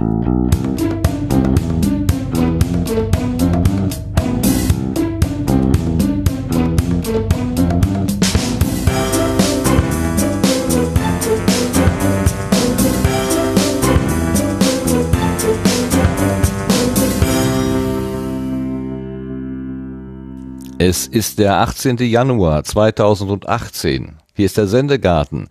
Mm-hmm. Ist der 18. Januar 2018. Hier ist der Sendegarten.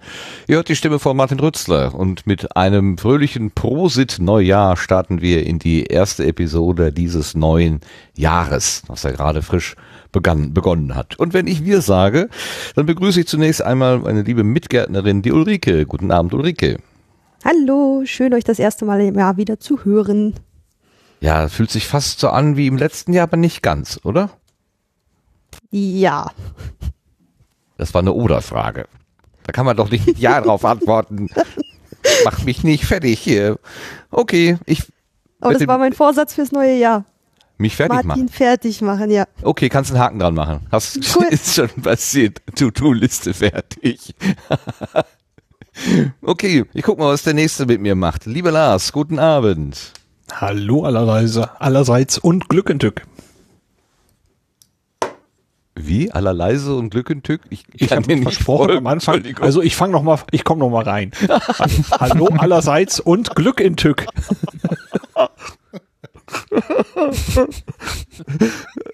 Ihr hört die Stimme von Martin Rützler und mit einem fröhlichen Prosit Neujahr starten wir in die erste Episode dieses neuen Jahres, was ja gerade frisch begann, begonnen hat. Und wenn ich wir sage, dann begrüße ich zunächst einmal meine liebe Mitgärtnerin, die Ulrike. Guten Abend, Ulrike. Hallo, schön euch das erste Mal im Jahr wieder zu hören. Ja, fühlt sich fast so an wie im letzten Jahr, aber nicht ganz, oder? Ja. Das war eine Oder-Frage. Da kann man doch nicht mit Ja drauf antworten. Mach mich nicht fertig hier. Okay, ich. Aber das war mein Vorsatz fürs neue Jahr. Mich fertig Martin machen. fertig machen, ja. Okay, kannst einen Haken dran machen. Hast, Cool. ist schon passiert. To-Do-Liste fertig. okay, ich guck mal, was der nächste mit mir macht. Lieber Lars, guten Abend. Hallo allerseits, allerseits und Glück in Tück. Wie? Allerleise und Glück und Tück? Ich, Ich kann habe dir nicht versprochen am Anfang. Also ich fange noch mal, ich komme noch mal rein. Hallo allerseits und Glück in Tück.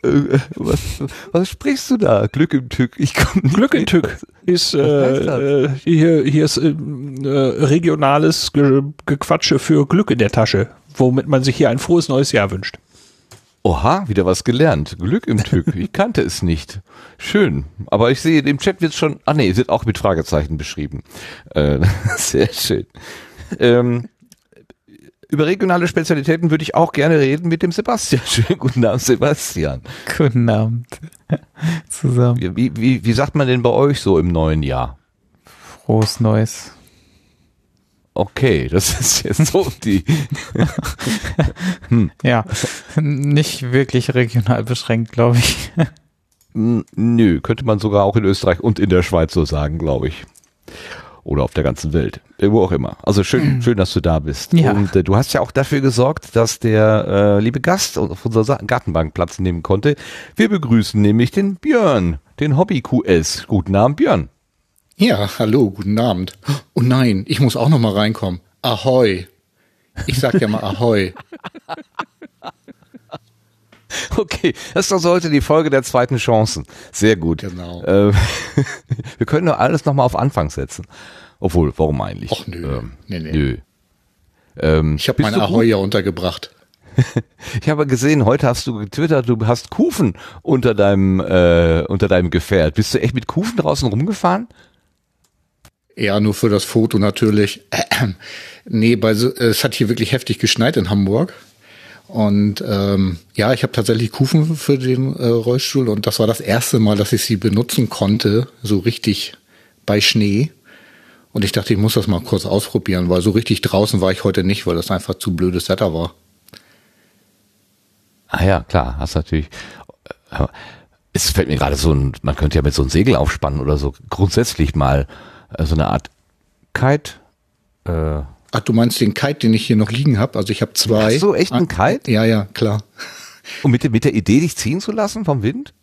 Äh, was, was sprichst du da? Glück im Tück. Ich komm nicht Glück in mit. Tück ist äh, äh, hier hier ist äh, äh, regionales Ge Gequatsche für Glück in der Tasche, womit man sich hier ein frohes neues Jahr wünscht. Oha, wieder was gelernt. Glück im Tück. Ich kannte es nicht. Schön. Aber ich sehe, im Chat wird schon, ah nee, wird auch mit Fragezeichen beschrieben. Äh, sehr schön. Ähm, über regionale Spezialitäten würde ich auch gerne reden mit dem Sebastian. Schönen guten Abend, Sebastian. Guten Abend zusammen. Wie, wie, wie, wie sagt man denn bei euch so im neuen Jahr? Frohes Neues. Okay, das ist jetzt so die. Ja, nicht wirklich regional beschränkt, glaube ich. N- Nö, könnte man sogar auch in Österreich und in der Schweiz so sagen, glaube ich. Oder auf der ganzen Welt. Äh, Wo auch immer. Also schön, schön, dass du da bist. Ja. Und äh, du hast ja auch dafür gesorgt, dass der äh, liebe Gast auf unserer Gartenbank Platz nehmen konnte. Wir begrüßen nämlich den Björn, den Hobby QS. Guten Abend, Björn. Ja, hallo, guten Abend. Oh nein, ich muss auch noch mal reinkommen. Ahoi. Ich sag ja mal Ahoi. Okay, das ist doch so heute die Folge der zweiten Chancen. Sehr gut. Genau. Äh, wir können doch alles nochmal auf Anfang setzen. Obwohl, warum eigentlich? Och, nö. Ähm, Nee, nee. nö. Ähm, Ich habe bist mein du Ahoi ja untergebracht. Ich habe gesehen, heute hast du getwittert, du hast Kufen unter deinem äh, unter deinem Gefährt. Bist du echt mit Kufen draußen rumgefahren? Ja, nur für das Foto natürlich. nee, bei es hat hier wirklich heftig geschneit in Hamburg. Und ähm, ja, ich habe tatsächlich Kufen für den äh, Rollstuhl und das war das erste Mal, dass ich sie benutzen konnte, so richtig bei Schnee. Und ich dachte, ich muss das mal kurz ausprobieren, weil so richtig draußen war ich heute nicht, weil das einfach zu blödes Wetter war. Ah ja, klar, hast natürlich. äh, Es fällt mir gerade so ein, man könnte ja mit so einem Segel aufspannen oder so grundsätzlich mal so eine Art Kite. Äh, Ach, du meinst den Kite, den ich hier noch liegen habe? Also ich habe zwei. Hast du echt einen Kite? Ja, ja, klar. und mit, der- mit der Idee, dich ziehen zu lassen vom Wind?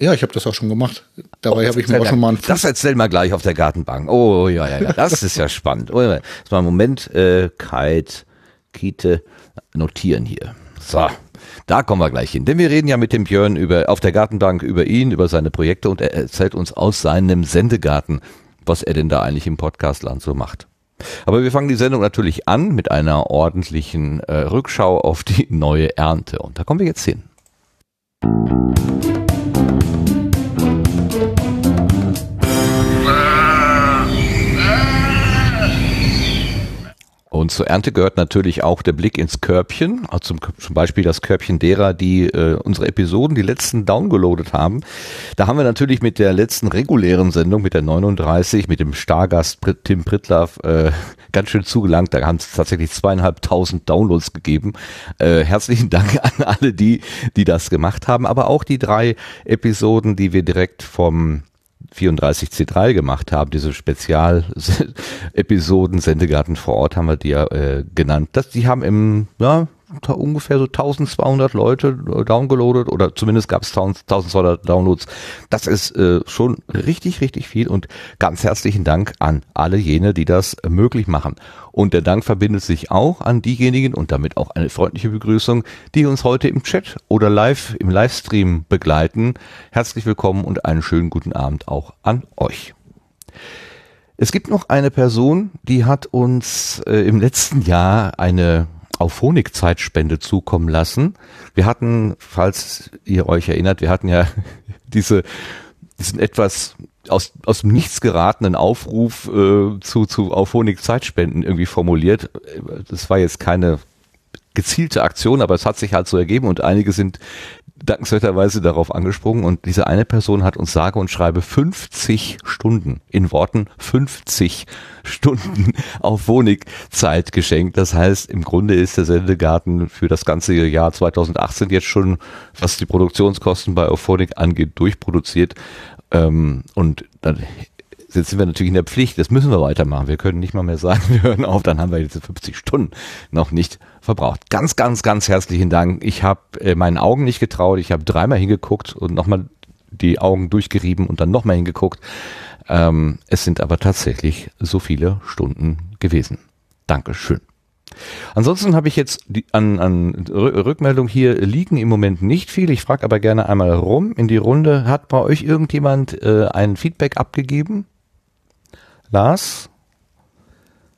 Ja, ich habe das auch schon gemacht. Dabei habe ich mir auch schon mal einen Oh, Das Fuß. erzähl mal gleich auf der Gartenbank. Oh, ja, ja, ja. Das ist ja spannend. Oh, ja. Jetzt mal einen Moment. Äh, Kite, Kite, notieren hier. So. Da kommen wir gleich hin. Denn wir reden ja mit dem Björn über, auf der Gartenbank über ihn, über seine Projekte und er erzählt uns aus seinem Sendegarten, was er denn da eigentlich im Podcastland so macht. Aber wir fangen die Sendung natürlich an mit einer ordentlichen äh, Rückschau auf die neue Ernte. Und da kommen wir jetzt hin. Und zur Ernte gehört natürlich auch der Blick ins Körbchen, also zum, zum Beispiel das Körbchen derer, die äh, unsere Episoden, die letzten downgeloadet haben. Da haben wir natürlich mit der letzten regulären Sendung, mit der 39, mit dem Stargast Tim Pritlaff, äh, ganz schön zugelangt. Da haben es tatsächlich zweieinhalbtausend Downloads gegeben. Äh, herzlichen Dank an alle die, die das gemacht haben, aber auch die drei Episoden, die wir direkt vom 34C3 gemacht haben, diese Spezial-Episoden, Sendegarten vor Ort haben wir die ja äh, genannt. Das, die haben im, ja, ungefähr so 1200 Leute äh, downgeloadet oder zumindest gab es 1200 Downloads. Das ist äh, schon richtig, richtig viel und ganz herzlichen Dank an alle jene, die das möglich machen. Und der Dank verbindet sich auch an diejenigen und damit auch eine freundliche Begrüßung, die uns heute im Chat oder live im Livestream begleiten. Herzlich willkommen und einen schönen guten Abend auch an euch. Es gibt noch eine Person, die hat uns äh, im letzten Jahr eine Auphonic-Zeitspende zukommen lassen. Wir hatten, falls ihr euch erinnert, wir hatten ja diese, diesen etwas aus, aus dem Nichts geratenen Aufruf äh, zu, zu Auphonic-Zeitspenden irgendwie formuliert. Das war jetzt keine gezielte Aktion, aber es hat sich halt so ergeben und einige sind dankenswerterweise darauf angesprungen und diese eine Person hat uns sage und schreibe 50 Stunden, in Worten 50 Stunden auf Wohnigzeit geschenkt. Das heißt, im Grunde ist der Sendegarten für das ganze Jahr 2018 jetzt schon, was die Produktionskosten bei Auphonic angeht, durchproduziert. Ähm, und dann Jetzt sind wir natürlich in der Pflicht, das müssen wir weitermachen. Wir können nicht mal mehr sagen, wir hören auf, dann haben wir diese 50 Stunden noch nicht verbraucht. Ganz, ganz, ganz herzlichen Dank. Ich habe äh, meinen Augen nicht getraut. Ich habe dreimal hingeguckt und nochmal die Augen durchgerieben und dann nochmal hingeguckt. Ähm, es sind aber tatsächlich so viele Stunden gewesen. Dankeschön. Ansonsten habe ich jetzt die, an, an Rü- Rückmeldung hier liegen im Moment nicht viel. Ich frage aber gerne einmal rum in die Runde. Hat bei euch irgendjemand äh, ein Feedback abgegeben? Lars?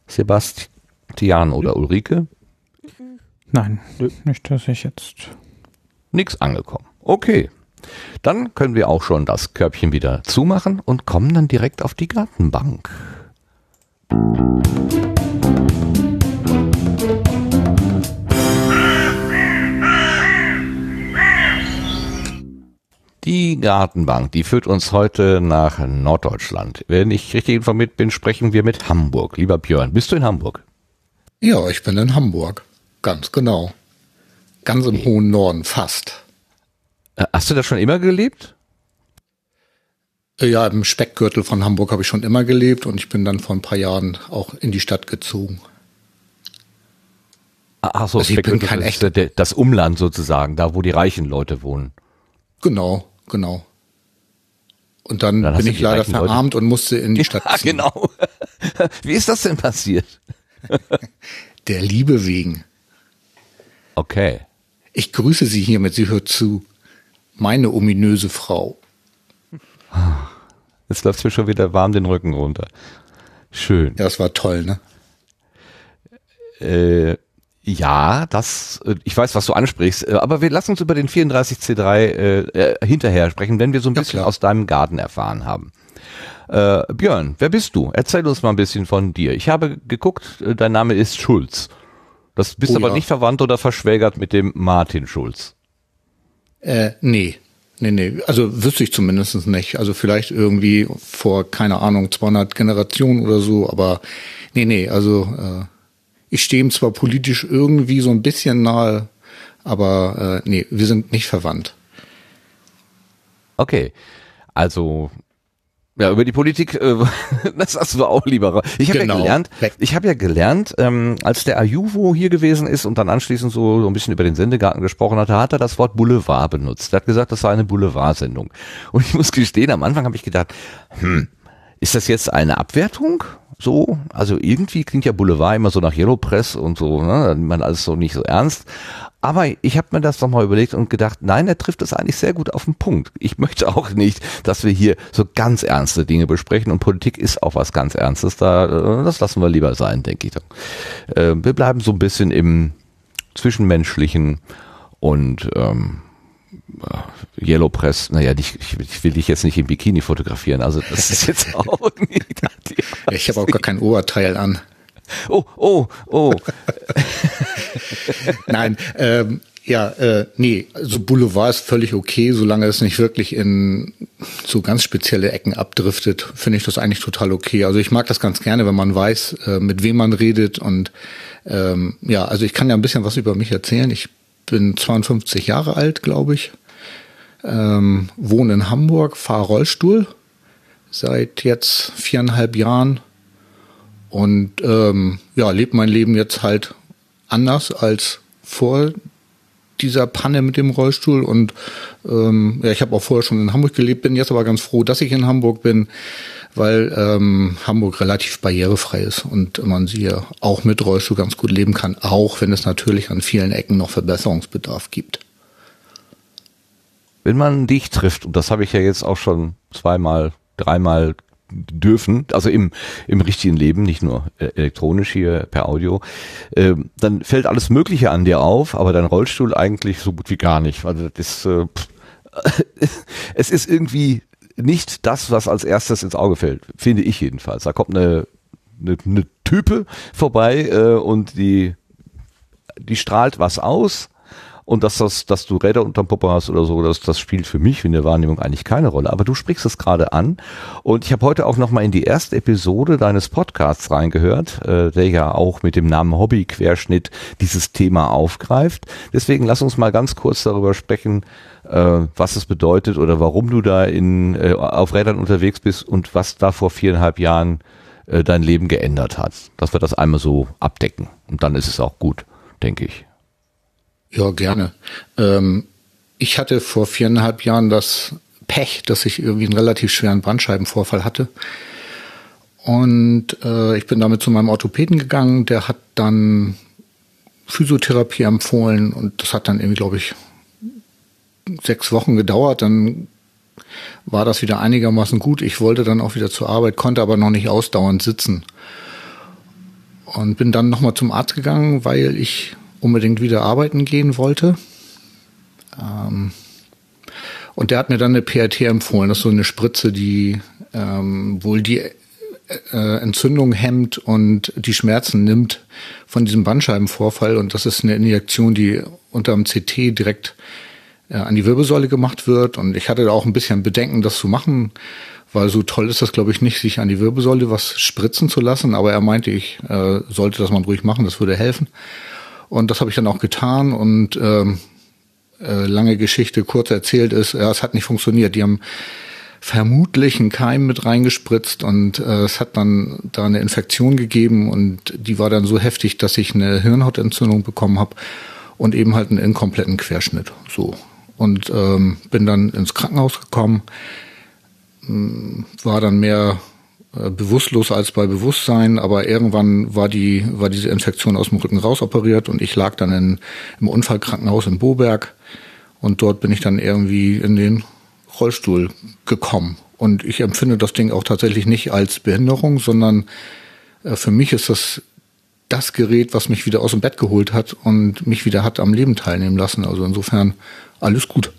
Sebastian oder Ulrike? Nein, nicht, dass ich jetzt. Nix angekommen. Okay. Dann können wir auch schon das Körbchen wieder zumachen und kommen dann direkt auf die Gartenbank. Die Gartenbank, die führt uns heute nach Norddeutschland. Wenn ich richtig informiert bin, sprechen wir mit Hamburg. Lieber Björn, bist du in Hamburg? Ja, ich bin in Hamburg. Ganz genau. Ganz im hohen Norden, fast. Äh, Hast du da schon immer gelebt? Äh, Ja, im Speckgürtel von Hamburg habe ich schon immer gelebt und ich bin dann vor ein paar Jahren auch in die Stadt gezogen. Ach so, Also ich bin kein echter- das Umland sozusagen, da wo die reichen Leute wohnen. Genau, genau. Und dann, Dann bin ich leider reichen Leute- verarmt und musste in die Stadt Ja, ziehen. genau. Wie ist das denn passiert? Der Liebe wegen. Okay. Ich grüße Sie hiermit, sie hört zu. Meine ominöse Frau. Jetzt läuft mir schon wieder warm den Rücken runter. Schön. Ja, das war toll, ne? Äh, ja, das, äh, ich weiß, was du ansprichst, äh, aber wir lassen uns über den 34C3 äh, äh, hinterher sprechen, wenn wir so ein Ja, bisschen klar. aus deinem Garten erfahren haben. Äh, Björn, wer bist du? Erzähl uns mal ein bisschen von dir. Ich habe geguckt, dein Name ist Schulz. Das bist Oh aber ja. nicht verwandt oder verschwägert mit dem Martin Schulz. Äh, nee. Nee, nee. Also wüsste ich zumindest nicht. Also vielleicht irgendwie vor, keine Ahnung, 200 Generationen oder so. Aber nee, nee. Also äh, ich stehe ihm zwar politisch irgendwie so ein bisschen nahe, aber äh, nee, wir sind nicht verwandt. Okay, also ja, über die Politik, äh, das hast du auch lieber. Ich habe Genau. ja gelernt, ich habe ja gelernt, ähm, als der Ajuvo hier gewesen ist und dann anschließend so, so ein bisschen über den Sendegarten gesprochen hatte, hat er das Wort Boulevard benutzt. Er hat gesagt, das war eine Boulevardsendung. Und ich muss gestehen, am Anfang habe ich gedacht, hm, ist das jetzt eine Abwertung? So, also irgendwie klingt ja Boulevard immer so nach Yellow Press und so, ne, da nimmt man alles so nicht so ernst. Aber ich habe mir das nochmal überlegt und gedacht, nein, er trifft es eigentlich sehr gut auf den Punkt. Ich möchte auch nicht, dass wir hier so ganz ernste Dinge besprechen und Politik ist auch was ganz Ernstes. Da, äh, das lassen wir lieber sein, denke ich. Äh, wir bleiben so ein bisschen im Zwischenmenschlichen und ähm, äh, Yellow Press, naja, ich, ich, ich will dich jetzt nicht im Bikini fotografieren, also das ist jetzt auch nicht. Ich habe auch gar kein Oberteil an. Oh, oh, oh. Nein, ähm, ja, äh, nee, also Boulevard ist völlig okay, solange es nicht wirklich in so ganz spezielle Ecken abdriftet, finde ich das eigentlich total okay. Also ich mag das ganz gerne, wenn man weiß, äh, mit wem man redet und ähm, ja, also ich kann ja ein bisschen was über mich erzählen. Ich bin 52 Jahre alt, glaube ich, ähm, wohne in Hamburg, fahre Rollstuhl seit jetzt viereinhalb Jahren und ähm, ja, lebe mein Leben jetzt halt anders als vor dieser Panne mit dem Rollstuhl und ähm, ja, ich habe auch vorher schon in Hamburg gelebt, bin jetzt aber ganz froh, dass ich in Hamburg bin, weil ähm, Hamburg relativ barrierefrei ist und man sie ja auch mit Rollstuhl ganz gut leben kann, auch wenn es natürlich an vielen Ecken noch Verbesserungsbedarf gibt. Wenn man dich trifft, und das habe ich ja jetzt auch schon zweimal, dreimal dürfen, also im, im richtigen Leben, nicht nur äh, elektronisch hier per Audio, äh, dann fällt alles Mögliche an dir auf, aber dein Rollstuhl eigentlich so gut wie gar nicht. Also das, äh, es ist irgendwie nicht das, was als erstes ins Auge fällt, finde ich jedenfalls. Da kommt eine, eine, eine Type vorbei äh, und die, die strahlt was aus und dass das, dass du Räder unterm Popo hast oder so, das, das spielt für mich in der Wahrnehmung eigentlich keine Rolle. Aber du sprichst es gerade an und ich habe heute auch noch mal in die erste Episode deines Podcasts reingehört, äh, der ja auch mit dem Namen Hobby-Querschnitt dieses Thema aufgreift. Deswegen lass uns mal ganz kurz darüber sprechen, äh, was es bedeutet oder warum du da in, äh, auf Rädern unterwegs bist und was da vor viereinhalb Jahren äh, dein Leben geändert hat. Dass wir das einmal so abdecken und dann ist es auch gut, denke ich. Ja, gerne. Ähm, ich hatte vor viereinhalb Jahren das Pech, dass ich irgendwie einen relativ schweren Bandscheibenvorfall hatte. Und äh, ich bin damit zu meinem Orthopäden gegangen, der hat dann Physiotherapie empfohlen und das hat dann irgendwie, glaube ich, sechs Wochen gedauert. Dann war das wieder einigermaßen gut. Ich wollte dann auch wieder zur Arbeit, konnte aber noch nicht ausdauernd sitzen. Und bin dann nochmal zum Arzt gegangen, weil ich unbedingt wieder arbeiten gehen wollte. Ähm, und der hat mir dann eine PRT empfohlen. Das ist so eine Spritze, die ähm, wohl die äh, Entzündung hemmt und die Schmerzen nimmt von diesem Bandscheibenvorfall. Und das ist eine Injektion, die unter dem CT direkt äh, an die Wirbelsäule gemacht wird. Und ich hatte da auch ein bisschen Bedenken, das zu machen, weil so toll ist das, glaube ich, nicht, sich an die Wirbelsäule was spritzen zu lassen. Aber er meinte, ich äh, sollte das mal ruhig machen, das würde helfen. Und das habe ich dann auch getan und ähm, äh, lange Geschichte kurz erzählt ist, ja, es hat nicht funktioniert. Die haben vermutlich einen Keim mit reingespritzt und äh, es hat dann da eine Infektion gegeben und die war dann so heftig, dass ich eine Hirnhautentzündung bekommen habe und eben halt einen inkompletten Querschnitt. So. Und ähm, bin dann ins Krankenhaus gekommen, war dann mehr bewusstlos als bei Bewusstsein, aber irgendwann war die war diese Infektion aus dem Rücken rausoperiert und ich lag dann in, im Unfallkrankenhaus in Boberg und dort bin ich dann irgendwie in den Rollstuhl gekommen und ich empfinde das Ding auch tatsächlich nicht als Behinderung, sondern äh, für mich ist das das Gerät, was mich wieder aus dem Bett geholt hat und mich wieder hat am Leben teilnehmen lassen. Also insofern alles gut.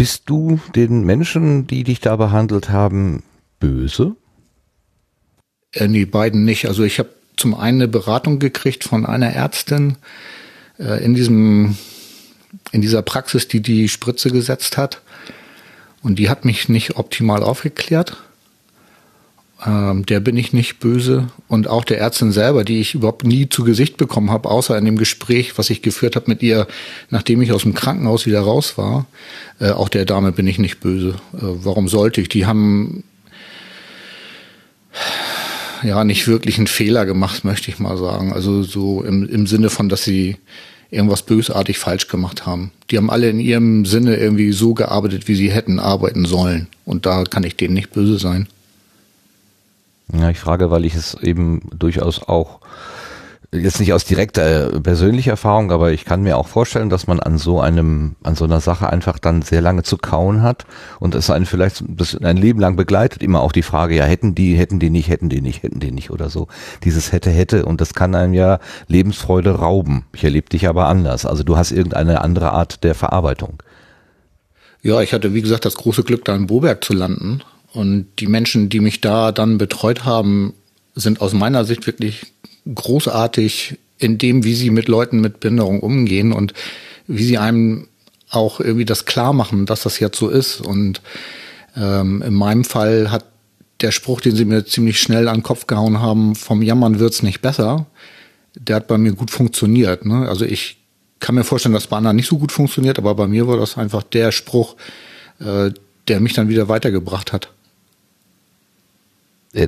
Bist du den Menschen, die dich da behandelt haben, böse? Äh, nee, beiden nicht. Also ich habe zum einen eine Beratung gekriegt von einer Ärztin äh, in diesem in dieser Praxis, die die Spritze gesetzt hat. Und die hat mich nicht optimal aufgeklärt. Ähm, der bin ich nicht böse. Und auch der Ärztin selber, die ich überhaupt nie zu Gesicht bekommen habe, außer in dem Gespräch, was ich geführt habe mit ihr, nachdem ich aus dem Krankenhaus wieder raus war. Äh, auch der Dame bin ich nicht böse. Äh, warum sollte ich? Die haben ja nicht wirklich einen Fehler gemacht, möchte ich mal sagen. Also so im, im Sinne von, dass sie irgendwas bösartig falsch gemacht haben. Die haben alle in ihrem Sinne irgendwie so gearbeitet, wie sie hätten arbeiten sollen. Und da kann ich denen nicht böse sein. Ja, ich frage, weil ich es eben durchaus auch jetzt nicht aus direkter äh, persönlicher Erfahrung, aber ich kann mir auch vorstellen, dass man an so einem, an so einer Sache einfach dann sehr lange zu kauen hat und es einen vielleicht ein Leben lang begleitet, immer auch die Frage, ja, hätten die, hätten die nicht, hätten die nicht, hätten die nicht oder so. Dieses hätte, hätte und das kann einem ja Lebensfreude rauben. Ich erlebe dich aber anders. Also du hast irgendeine andere Art der Verarbeitung. Ja, ich hatte, wie gesagt, das große Glück, da in Boberg zu landen und die Menschen, die mich da dann betreut haben, sind aus meiner Sicht wirklich großartig in dem, wie sie mit Leuten mit Behinderung umgehen und wie sie einem auch irgendwie das klar machen, dass das jetzt so ist. Und ähm, in meinem Fall hat der Spruch, den sie mir ziemlich schnell an den Kopf gehauen haben, vom Jammern wird's nicht besser, der hat bei mir gut funktioniert. Ne? Also ich kann mir vorstellen, dass bei anderen nicht so gut funktioniert, aber bei mir war das einfach der Spruch, äh, der mich dann wieder weitergebracht hat. Ich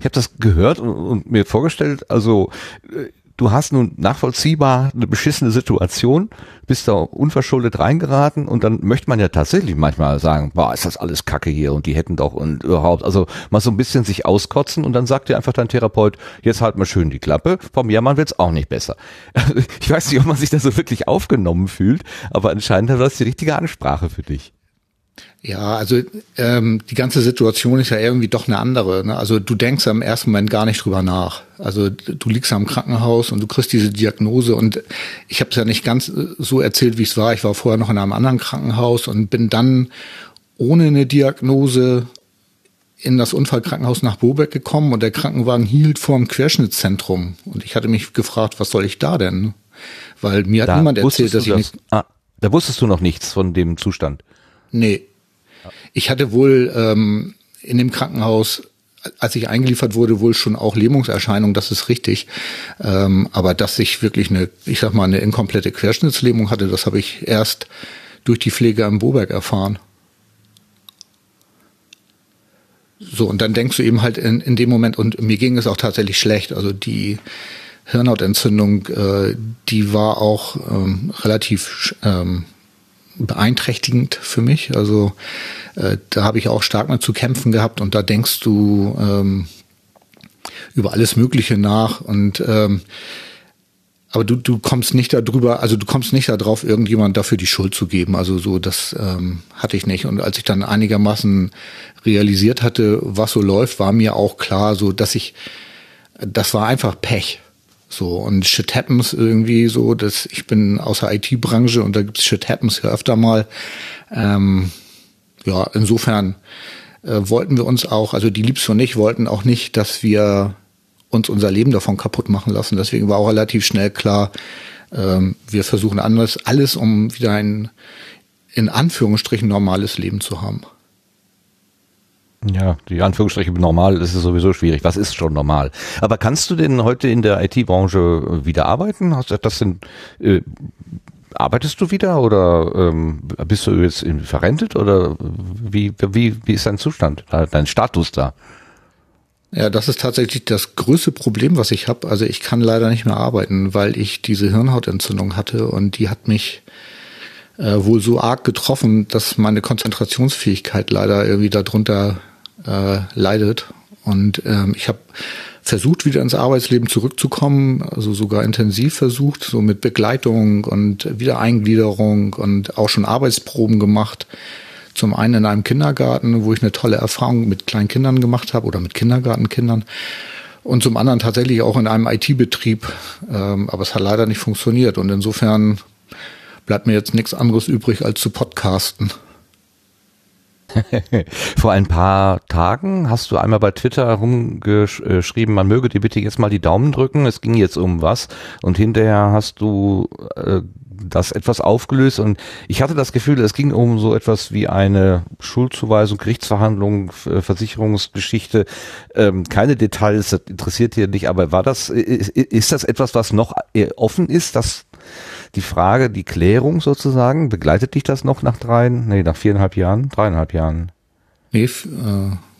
habe das gehört und, und, mir vorgestellt, also äh, du hast nun nachvollziehbar eine beschissene Situation, bist da unverschuldet reingeraten und dann möchte man ja tatsächlich manchmal sagen, boah, ist das alles Kacke hier und die hätten doch und überhaupt, also mal so ein bisschen sich auskotzen und dann sagt dir einfach dein Therapeut, jetzt halt mal schön die Klappe, vom Jammern wird's auch nicht besser. Ich weiß nicht, ob man sich da so wirklich aufgenommen fühlt, aber anscheinend war das die richtige Ansprache für dich. Ja, also ähm, die ganze Situation ist ja irgendwie doch eine andere. Ne? Also du denkst am ersten Moment gar nicht drüber nach. Also du liegst am Krankenhaus und du kriegst diese Diagnose und ich habe es ja nicht ganz so erzählt, wie es war. Ich war vorher noch in einem anderen Krankenhaus und bin dann ohne eine Diagnose in das Unfallkrankenhaus nach Bobeck gekommen und der Krankenwagen hielt vor dem Querschnittszentrum. Und ich hatte mich gefragt, was soll ich da denn? Weil mir hat da niemand erzählt, dass ich das, nicht. Ah, da wusstest du noch nichts von dem Zustand. Nee. Ich hatte wohl ähm, in dem Krankenhaus, als ich eingeliefert wurde, wohl schon auch Lähmungserscheinungen, das ist richtig. Ähm, aber dass ich wirklich eine, ich sag mal, eine inkomplette Querschnittslähmung hatte, das habe ich erst durch die Pflege am Boberg erfahren. So, und dann denkst du eben halt in, in dem Moment, und mir ging es auch tatsächlich schlecht. Also die Hirnhautentzündung, äh, die war auch ähm, relativ ähm, beeinträchtigend für mich. Also äh, da habe ich auch stark mit zu kämpfen gehabt und da denkst du ähm, über alles Mögliche nach und ähm, aber du, du kommst nicht darüber, also du kommst nicht darauf, irgendjemand dafür die Schuld zu geben. Also so, das ähm, hatte ich nicht. Und als ich dann einigermaßen realisiert hatte, was so läuft, war mir auch klar, so dass ich, das war einfach Pech. So, und Shit Happens irgendwie so, dass ich bin aus der IT-Branche und da gibt's Shit Happens ja öfter mal. Ähm, ja, insofern äh, wollten wir uns auch, also die Liebste und ich wollten auch nicht, dass wir uns unser Leben davon kaputt machen lassen. Deswegen war auch relativ schnell klar, ähm, wir versuchen anders, alles, um wieder ein in Anführungsstrichen normales Leben zu haben. Ja, die Anführungsstriche normal, ist sowieso schwierig. Was ist schon normal? Aber kannst du denn heute in der IT-Branche wieder arbeiten? Hast du das denn, äh, arbeitest du wieder oder ähm, bist du jetzt verrentet oder wie, wie, wie ist dein Zustand, dein Status da? Ja, das ist tatsächlich das größte Problem, was ich habe. Also ich kann leider nicht mehr arbeiten, weil ich diese Hirnhautentzündung hatte und die hat mich äh, wohl so arg getroffen, dass meine Konzentrationsfähigkeit leider irgendwie darunter äh, leidet. Und ähm, ich habe versucht, wieder ins Arbeitsleben zurückzukommen, also sogar intensiv versucht, so mit Begleitung und Wiedereingliederung und auch schon Arbeitsproben gemacht. Zum einen in einem Kindergarten, wo ich eine tolle Erfahrung mit kleinen Kindern gemacht habe oder mit Kindergartenkindern. Und zum anderen tatsächlich auch in einem IT-Betrieb. Ähm, aber es hat leider nicht funktioniert. Und insofern bleibt mir jetzt nichts anderes übrig, als zu podcasten. Vor ein paar Tagen hast du einmal bei Twitter rumgeschrieben, man möge dir bitte jetzt mal die Daumen drücken. Es ging jetzt um was. Und hinterher hast du äh, das etwas aufgelöst und ich hatte das Gefühl, es ging um so etwas wie eine Schuldzuweisung, Gerichtsverhandlung, Versicherungsgeschichte. Ähm, keine Details, das interessiert hier nicht, aber war das, ist das etwas, was noch offen ist, dass die Frage, die Klärung sozusagen, begleitet dich das noch nach drei, nee, nach viereinhalb Jahren, dreieinhalb Jahren? Nee, äh,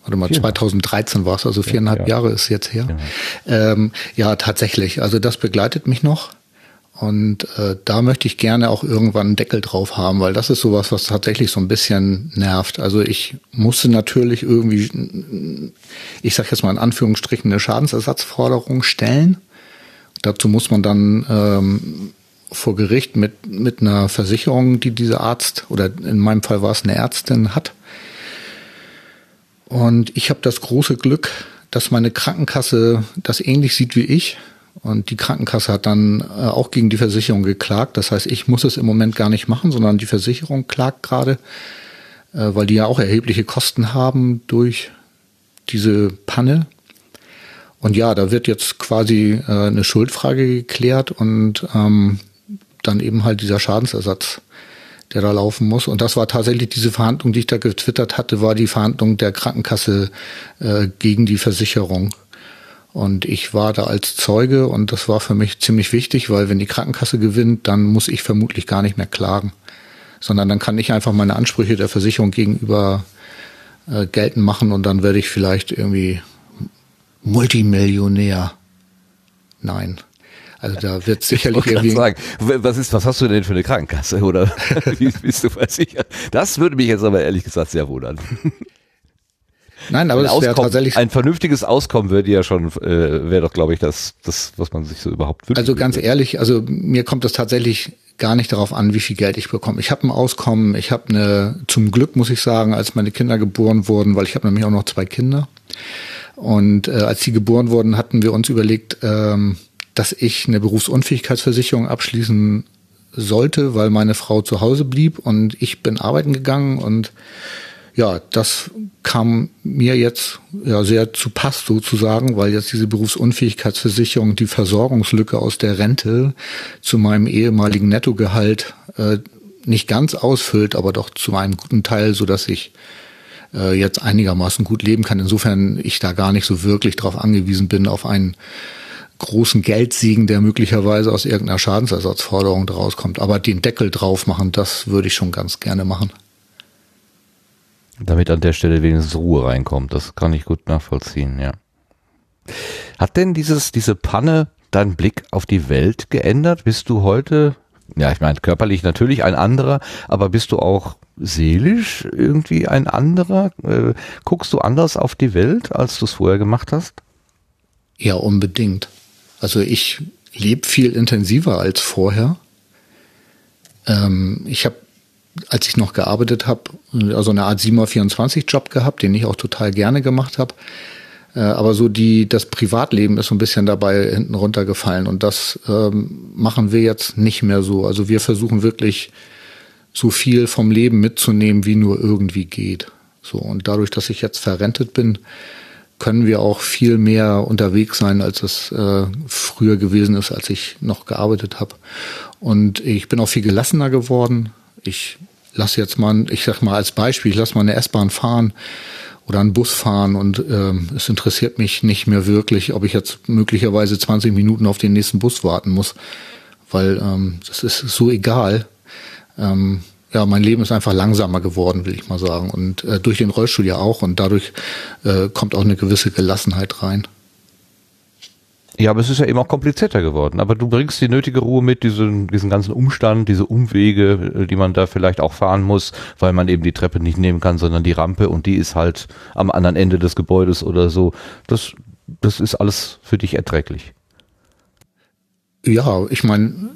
warte mal, 2013 war es, also viereinhalb ja, Jahre ist jetzt her. Ja. Ähm, ja, tatsächlich. Also das begleitet mich noch. Und äh, da möchte ich gerne auch irgendwann einen Deckel drauf haben, weil das ist sowas, was tatsächlich so ein bisschen nervt. Also ich musste natürlich irgendwie, ich sage jetzt mal in Anführungsstrichen, eine Schadensersatzforderung stellen. Dazu muss man dann ähm, vor Gericht mit, mit einer Versicherung, die dieser Arzt oder in meinem Fall war es eine Ärztin hat. Und ich habe das große Glück, dass meine Krankenkasse das ähnlich sieht wie ich. Und die Krankenkasse hat dann äh, auch gegen die Versicherung geklagt. Das heißt, ich muss es im Moment gar nicht machen, sondern die Versicherung klagt gerade, äh, weil die ja auch erhebliche Kosten haben durch diese Panne. Und ja, da wird jetzt quasi äh, eine Schuldfrage geklärt und ähm, dann eben halt dieser Schadensersatz, der da laufen muss. Und das war tatsächlich diese Verhandlung, die ich da getwittert hatte, war die Verhandlung der Krankenkasse äh, gegen die Versicherung. Und ich war da als Zeuge und das war für mich ziemlich wichtig, weil wenn die Krankenkasse gewinnt, dann muss ich vermutlich gar nicht mehr klagen. sondern dann kann ich einfach meine Ansprüche der Versicherung gegenüber äh, geltend machen und dann werde ich vielleicht irgendwie Multimillionär. Nein. Also da wird sicherlich irgendwie. sagen, was ist, was hast du denn für eine Krankenkasse oder wie bist du versichert? Das würde mich jetzt aber ehrlich gesagt sehr wundern. Nein, aber Ein, es wäre Auskommen, tatsächlich. ein vernünftiges Auskommen würde ja schon, äh, wäre doch, glaube ich, das, das, was man sich so überhaupt wünscht. Also ganz ehrlich, also mir kommt es tatsächlich gar nicht darauf an, wie viel Geld ich bekomme. Ich habe ein Auskommen, ich habe eine, zum Glück muss ich sagen, als meine Kinder geboren wurden, weil ich habe nämlich auch noch zwei Kinder. Und äh, als sie geboren wurden, hatten wir uns überlegt, ähm, dass ich eine Berufsunfähigkeitsversicherung abschließen sollte, weil meine Frau zu Hause blieb und ich bin arbeiten gegangen und ja, das kam mir jetzt ja sehr zu Pass sozusagen, weil jetzt diese Berufsunfähigkeitsversicherung die Versorgungslücke aus der Rente zu meinem ehemaligen Nettogehalt äh, nicht ganz ausfüllt, aber doch zu einem guten Teil, so dass ich äh, jetzt einigermaßen gut leben kann. Insofern ich da gar nicht so wirklich darauf angewiesen bin auf einen großen Geldsegen, der möglicherweise aus irgendeiner Schadensersatzforderung daraus kommt. Aber den Deckel drauf machen, das würde ich schon ganz gerne machen. Damit an der Stelle wenigstens Ruhe reinkommt. Das kann ich gut nachvollziehen, ja. Hat denn dieses, diese Panne deinen Blick auf die Welt geändert? Bist du heute, ja, ich meine, körperlich natürlich ein anderer, aber bist du auch seelisch irgendwie ein anderer? Äh, guckst du anders auf die Welt, als du es vorher gemacht hast? Ja, unbedingt. Also ich lebe viel intensiver als vorher. Ähm, ich habe, als ich noch gearbeitet habe, also eine Art 7x24-Job gehabt, den ich auch total gerne gemacht habe. Äh, aber so die, das Privatleben ist so ein bisschen dabei hinten runtergefallen und das ähm, machen wir jetzt nicht mehr so. Also wir versuchen wirklich so viel vom Leben mitzunehmen, wie nur irgendwie geht. So und dadurch, dass ich jetzt verrentet bin, können wir auch viel mehr unterwegs sein, als es äh, früher gewesen ist, als ich noch gearbeitet habe. Und ich bin auch viel gelassener geworden. Ich lasse jetzt mal, ich sag mal als Beispiel, ich lasse mal eine S-Bahn fahren oder einen Bus fahren und ähm, es interessiert mich nicht mehr wirklich, ob ich jetzt möglicherweise 20 Minuten auf den nächsten Bus warten muss, weil ähm, das ist so egal. Ähm, ja, mein Leben ist einfach langsamer geworden, will ich mal sagen. Und äh, durch den Rollstuhl ja auch. Und dadurch äh, kommt auch eine gewisse Gelassenheit rein. Ja, aber es ist ja eben auch komplizierter geworden. Aber du bringst die nötige Ruhe mit, diesen, diesen ganzen Umstand, diese Umwege, äh, die man da vielleicht auch fahren muss, weil man eben die Treppe nicht nehmen kann, sondern die Rampe und die ist halt am anderen Ende des Gebäudes oder so. Das, das ist alles für dich erträglich. Ja, ich meine,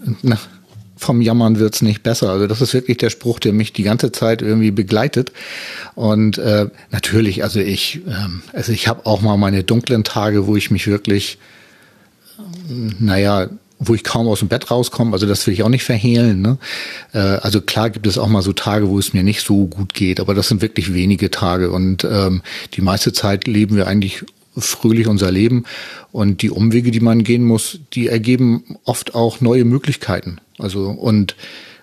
vom Jammern wird's nicht besser. Also das ist wirklich der Spruch, der mich die ganze Zeit irgendwie begleitet. Und äh, natürlich, also ich, ähm, also ich habe auch mal meine dunklen Tage, wo ich mich wirklich, ähm, naja, wo ich kaum aus dem Bett rauskomme. Also das will ich auch nicht verhehlen. Ne? Äh, also klar gibt es auch mal so Tage, wo es mir nicht so gut geht, aber das sind wirklich wenige Tage. Und ähm, die meiste Zeit leben wir eigentlich fröhlich unser Leben. Und die Umwege, die man gehen muss, die ergeben oft auch neue Möglichkeiten. Also und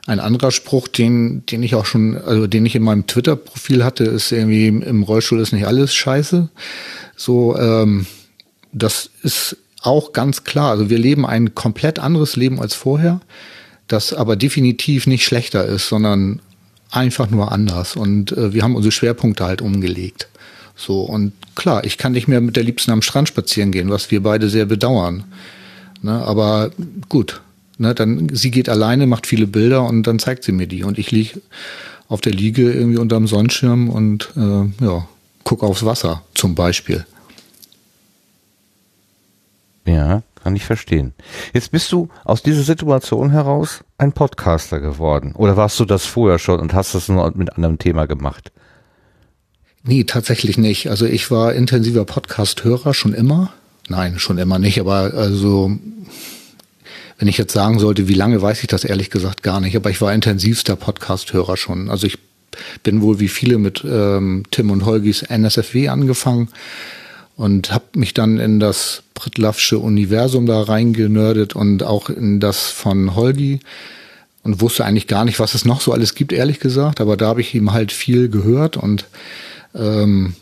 ein anderer Spruch, den, den ich auch schon, also den ich in meinem Twitter-Profil hatte, ist irgendwie im Rollstuhl ist nicht alles scheiße. So, ähm, das ist auch ganz klar. Also wir leben ein komplett anderes Leben als vorher, das aber definitiv nicht schlechter ist, sondern einfach nur anders. Und äh, wir haben unsere Schwerpunkte halt umgelegt. So, und klar, ich kann nicht mehr mit der Liebsten am Strand spazieren gehen, was wir beide sehr bedauern. Ne, aber gut, ne, dann sie geht alleine, macht viele Bilder und dann zeigt sie mir die. Und ich lieg auf der Liege irgendwie unterm Sonnenschirm und äh, ja, guck aufs Wasser zum Beispiel. Ja, kann ich verstehen. Jetzt bist du aus dieser Situation heraus ein Podcaster geworden. Oder warst du das vorher schon und hast das nur mit anderem Thema gemacht? Nee, tatsächlich nicht. Also ich war intensiver Podcast-Hörer schon immer. Nein, schon immer nicht, aber also wenn ich jetzt sagen sollte, wie lange, weiß ich das ehrlich gesagt gar nicht. Aber ich war intensivster Podcast-Hörer schon. Also ich bin wohl wie viele mit ähm, Tim und Holgis NSFW angefangen und habe mich dann in das Brittlaffsche Universum da reingenördet und auch in das von Holgi und wusste eigentlich gar nicht, was es noch so alles gibt, ehrlich gesagt. Aber da habe ich ihm halt viel gehört und ähm,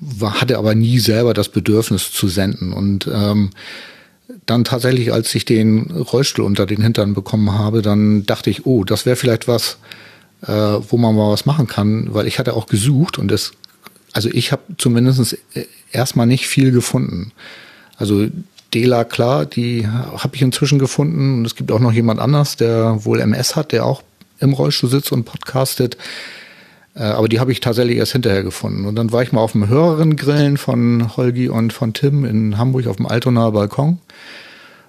war, hatte aber nie selber das Bedürfnis zu senden. Und ähm, dann tatsächlich, als ich den Rollstuhl unter den Hintern bekommen habe, dann dachte ich, oh, das wäre vielleicht was, äh, wo man mal was machen kann, weil ich hatte auch gesucht und das, also ich habe zumindest erstmal nicht viel gefunden. Also Dela, klar, die habe ich inzwischen gefunden und es gibt auch noch jemand anders, der wohl MS hat, der auch im Rollstuhl sitzt und podcastet. Äh, aber die habe ich tatsächlich erst hinterher gefunden. Und dann war ich mal auf dem Hörerinnen-Grillen von Holgi und von Tim in Hamburg auf dem Altonaer Balkon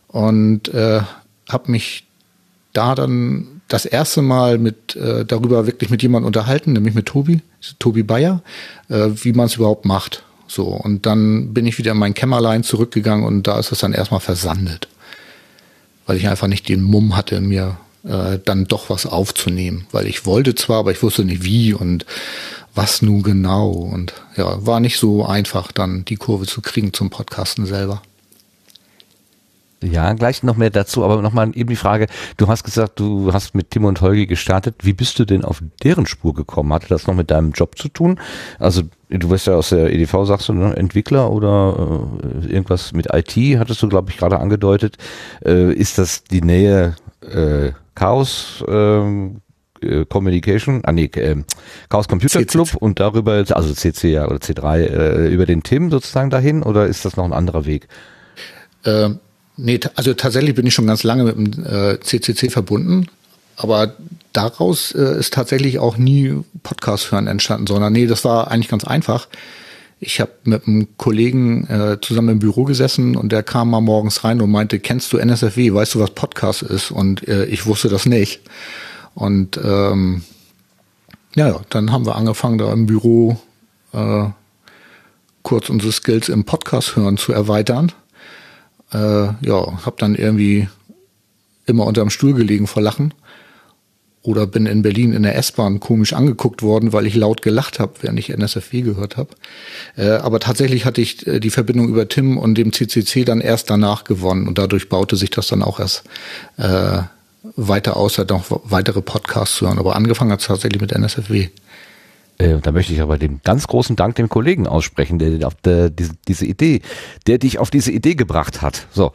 und äh, habe mich da dann das erste Mal mit äh, darüber wirklich mit jemandem unterhalten, nämlich mit Tobi, Tobi Bayer, äh, wie man es überhaupt macht. So, und dann bin ich wieder in mein Kämmerlein zurückgegangen und da ist es dann erstmal versandet. Weil ich einfach nicht den Mumm hatte, mir äh, dann doch was aufzunehmen. Weil ich wollte zwar, aber ich wusste nicht wie und was nun genau. Und ja, war nicht so einfach, dann die Kurve zu kriegen zum Podcasten selber. Ja, gleich noch mehr dazu, aber nochmal eben die Frage, du hast gesagt, du hast mit Tim und Holgi gestartet. Wie bist du denn auf deren Spur gekommen? Hatte das noch mit deinem Job zu tun? Also du bist ja aus der EDV, sagst du, ne? Entwickler oder äh, irgendwas mit IT, hattest du, glaube ich, gerade angedeutet. Äh, ist das die Nähe äh, Chaos ähm, äh, Communication, ah nee, äh, Chaos Computer CC. Club und darüber, also CC ja oder C3, äh, über den Tim sozusagen dahin oder ist das noch ein anderer Weg? Ähm Nee, also tatsächlich bin ich schon ganz lange mit dem äh, CCC verbunden, aber daraus äh, ist tatsächlich auch nie Podcast hören entstanden, sondern nee, das war eigentlich ganz einfach. Ich habe mit einem Kollegen äh, zusammen im Büro gesessen und der kam mal morgens rein und meinte, kennst du NSFW, weißt du, was Podcast ist? Und äh, ich wusste das nicht. Und ähm, ja, dann haben wir angefangen, da im Büro äh, kurz unsere Skills im Podcast hören zu erweitern äh, ja, habe dann irgendwie immer unterm Stuhl gelegen vor Lachen. Oder bin in Berlin in der S-Bahn komisch angeguckt worden, weil ich laut gelacht habe, während ich NSFW gehört habe. Äh, aber tatsächlich hatte ich äh, die Verbindung über Tim und dem CCC dann erst danach gewonnen und dadurch baute sich das dann auch erst äh, weiter aus, halt noch weitere Podcasts zu hören. Aber angefangen hat es tatsächlich mit NSFW. Äh, da möchte ich aber den ganz großen Dank dem Kollegen aussprechen, der auf der, diese, diese Idee, der dich auf diese Idee gebracht hat. So.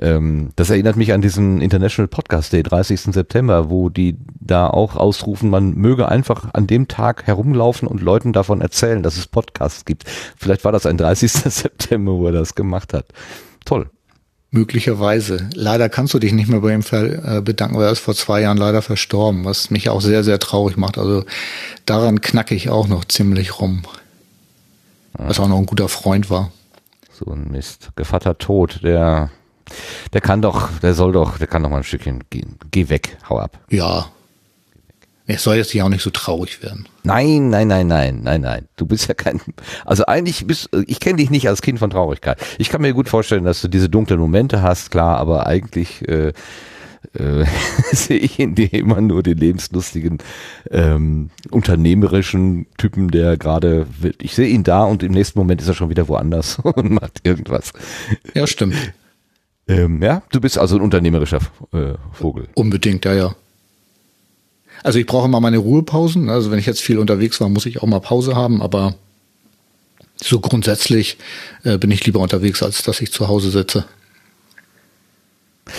Ähm, das erinnert mich an diesen International Podcast Day, 30. September, wo die da auch ausrufen, man möge einfach an dem Tag herumlaufen und Leuten davon erzählen, dass es Podcasts gibt. Vielleicht war das ein 30. September, wo er das gemacht hat. Toll. Möglicherweise. Leider kannst du dich nicht mehr bei ihm äh, bedanken, weil er ist vor zwei Jahren leider verstorben, was mich auch sehr, sehr traurig macht. Also daran knacke ich auch noch ziemlich rum. Was auch noch ein guter Freund war. So ein Mist. Gevatter tot, der, der kann doch, der soll doch, der kann doch mal ein Stückchen gehen. Geh weg, hau ab. Ja, es soll jetzt ja auch nicht so traurig werden. Nein, nein, nein, nein, nein, nein. Du bist ja kein. Also eigentlich bist ich kenne dich nicht als Kind von Traurigkeit. Ich kann mir gut vorstellen, dass du diese dunklen Momente hast, klar, aber eigentlich äh, äh, sehe ich in dir immer nur den lebenslustigen, ähm, unternehmerischen Typen, der gerade, ich sehe ihn da und im nächsten Moment ist er schon wieder woanders und macht irgendwas. Ja, stimmt. Ähm, ja, du bist also ein unternehmerischer äh, Vogel. Unbedingt, ja, ja. Also ich brauche immer meine Ruhepausen. Also wenn ich jetzt viel unterwegs war, muss ich auch mal Pause haben. Aber so grundsätzlich äh, bin ich lieber unterwegs, als dass ich zu Hause sitze.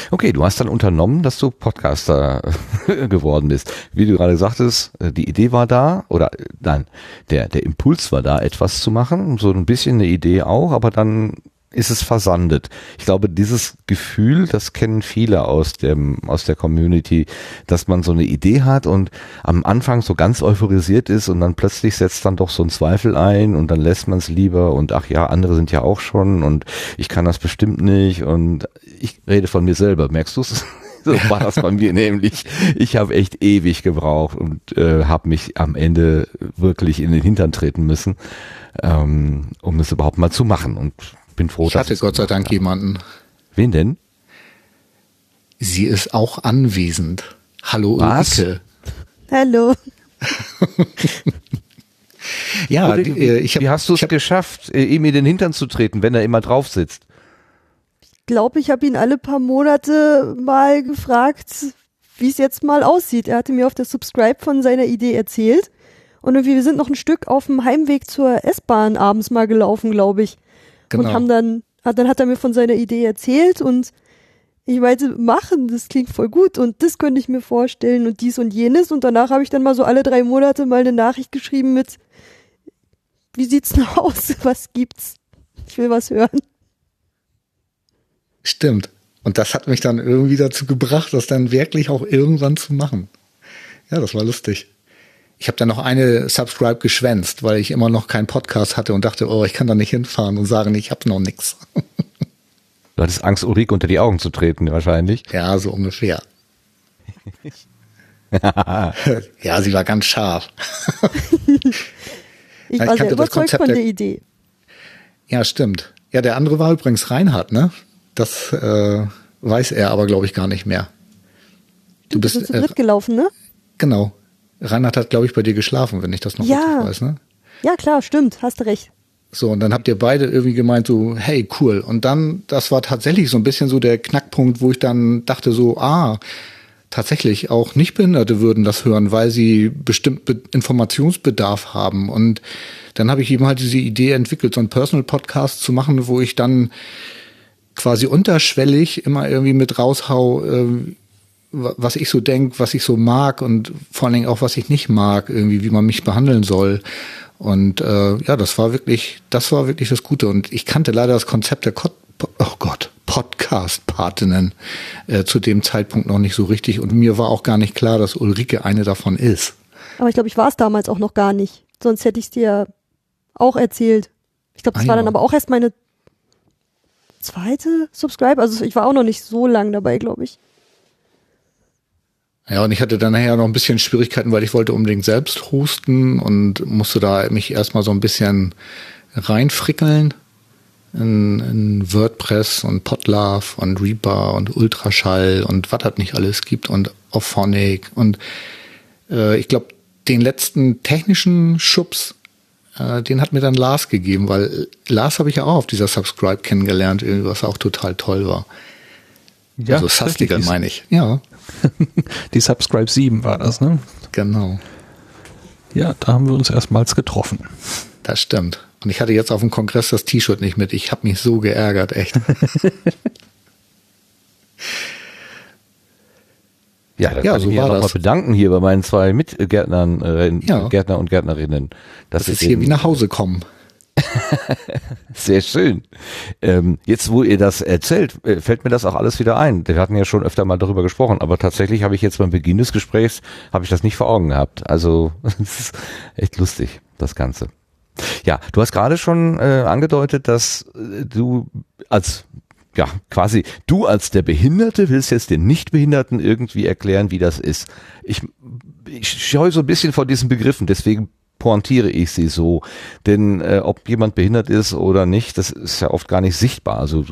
Okay, du hast dann unternommen, dass du Podcaster geworden bist. Wie du gerade sagtest, äh, die Idee war da, oder äh, nein, der, der Impuls war da, etwas zu machen, so ein bisschen eine Idee auch, aber dann ist es versandet. Ich glaube, dieses Gefühl, das kennen viele aus dem, aus der Community, dass man so eine Idee hat und am Anfang so ganz euphorisiert ist und dann plötzlich setzt dann doch so ein Zweifel ein und dann lässt man es lieber und ach ja, andere sind ja auch schon und ich kann das bestimmt nicht und ich rede von mir selber, merkst du es? So war das bei mir nämlich. Ich habe echt ewig gebraucht und äh, habe mich am Ende wirklich in den Hintern treten müssen, ähm, um es überhaupt mal zu machen. Und bin froh, ich hatte Gott sei Dank habe. jemanden. Wen denn? Sie ist auch anwesend. Hallo Was? Ulrike. Hallo. ja, die, äh, ich hab, wie hast du es geschafft, äh, ihm in den Hintern zu treten, wenn er immer drauf sitzt? Ich glaube, ich habe ihn alle paar Monate mal gefragt, wie es jetzt mal aussieht. Er hatte mir auf der Subscribe von seiner Idee erzählt. Und irgendwie, wir sind noch ein Stück auf dem Heimweg zur S-Bahn abends mal gelaufen, glaube ich. Genau. Und haben dann, dann hat er mir von seiner Idee erzählt und Ich meinte, machen, das klingt voll gut und das könnte ich mir vorstellen und dies und jenes. Und danach habe ich dann mal so alle drei Monate mal eine Nachricht geschrieben mit, wie sieht's denn aus? Was gibt's? Ich will was hören. Stimmt. Und das hat mich dann irgendwie dazu gebracht, das dann wirklich auch irgendwann zu machen. Ja, das war lustig. Ich habe dann noch eine Subscribe geschwänzt, weil ich immer noch keinen Podcast hatte und dachte, oh, ich kann da nicht hinfahren und sagen, ich habe noch nix. Du hattest Angst, Ulrike unter die Augen zu treten, wahrscheinlich. Ja, so ungefähr. ja, sie war ganz scharf. Ich Ja, ich war sehr überzeugt Konzept von der- der Idee. Ja, stimmt. Ja, der andere war übrigens Reinhard, ne? Das äh, weiß er aber, glaube ich, gar nicht mehr. Du Wir bist zu äh, gelaufen, ne? genau. Reinhard hat, glaube ich, bei dir geschlafen, wenn ich das noch Ja. richtig weiß, ne? Ja, klar, stimmt, hast du recht. So, und dann habt ihr beide irgendwie gemeint, so, hey, cool. Und dann, das war tatsächlich so ein bisschen so der Knackpunkt, wo ich dann dachte, so, ah, tatsächlich auch Nichtbehinderte würden das hören, weil sie bestimmt Be Informationsbedarf haben. Und dann habe ich eben halt diese Idee entwickelt, so einen Personal-Podcast zu machen, wo ich dann quasi unterschwellig immer irgendwie mit raushau, wa- was ich so denk, was ich so mag und vor allen Dingen auch, was ich nicht mag, irgendwie, wie man mich behandeln soll. Und äh, ja, das war wirklich, das war wirklich das Gute. Und ich kannte leider das Konzept der Kot oh Gott, Podcast-Patinnen äh, zu dem Zeitpunkt noch nicht so richtig. Und mir war auch gar nicht klar, dass Ulrike eine davon ist. Aber ich glaube, ich war es damals auch noch gar nicht. Sonst hätte ich es dir auch erzählt. Ich glaube, das Ah, war ja. dann aber auch erst meine zweite Subscribe. Also ich war auch noch nicht so lang dabei, glaube ich. Ja, und ich hatte dann nachher noch ein bisschen Schwierigkeiten, weil ich wollte unbedingt selbst hosten und musste da mich erstmal so ein bisschen reinfrickeln in, in WordPress und Podlove und Reaper und Ultraschall und was das nicht alles gibt und Auphonic und äh, ich glaube, den letzten technischen Schubs, äh, den hat mir dann Lars gegeben, weil Lars habe ich ja auch auf dieser Subscribe kennengelernt, was auch total toll war. Ja, also Sastiger richtig. meine ich. Ja, Die Subscribe 7 war das, ne? genau. Ja, da haben wir uns erstmals getroffen. Das stimmt. Und ich hatte jetzt auf dem Kongress das T-Shirt nicht mit. Ich habe mich so geärgert, echt. Ja, da Ja, kann so ich mich ja nochmal das. bedanken hier bei meinen zwei Mitgärtnern, äh, Ja. Gärtner und Gärtnerinnen. Das ist ich hier wie nach Hause kommen. Sehr schön. Ähm, jetzt, wo ihr das erzählt, äh, fällt mir das auch alles wieder ein. Wir hatten ja schon öfter mal darüber gesprochen, aber tatsächlich habe ich jetzt beim Beginn des Gesprächs, habe ich das nicht vor Augen gehabt. Also, es ist echt lustig, das Ganze. Ja, du hast gerade schon äh, angedeutet, dass äh, du als ja, quasi du als der Behinderte willst jetzt den Nichtbehinderten irgendwie erklären, wie das ist. Ich, ich scheue so ein bisschen vor diesen Begriffen, deswegen pointiere ich sie so. Denn äh, ob jemand behindert ist oder nicht, das ist ja oft gar nicht sichtbar. Also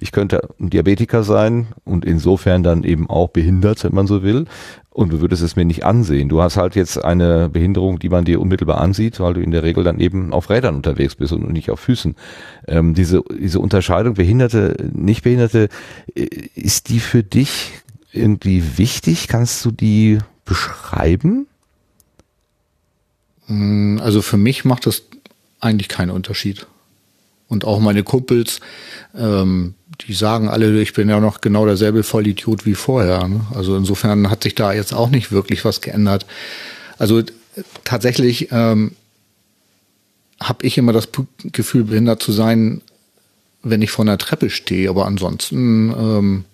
ich könnte ein Diabetiker sein und insofern dann eben auch behindert, wenn man so will. Und du würdest es mir nicht ansehen. Du hast halt jetzt eine Behinderung, die man dir unmittelbar ansieht, weil du in der Regel dann eben auf Rädern unterwegs bist und nicht auf Füßen. Ähm, diese, diese Unterscheidung Behinderte, Nichtbehinderte, äh, ist die für dich irgendwie wichtig? Kannst du die beschreiben? Mm, Also für mich macht das eigentlich keinen Unterschied. Und auch meine Kumpels, ähm, die sagen alle, ich bin ja noch genau derselbe Vollidiot wie vorher. Ne? Also insofern hat sich da jetzt auch nicht wirklich was geändert. Also tatsächlich ähm, habe ich immer das Gefühl, behindert zu sein, wenn ich vor einer Treppe stehe. Aber ansonsten ähm,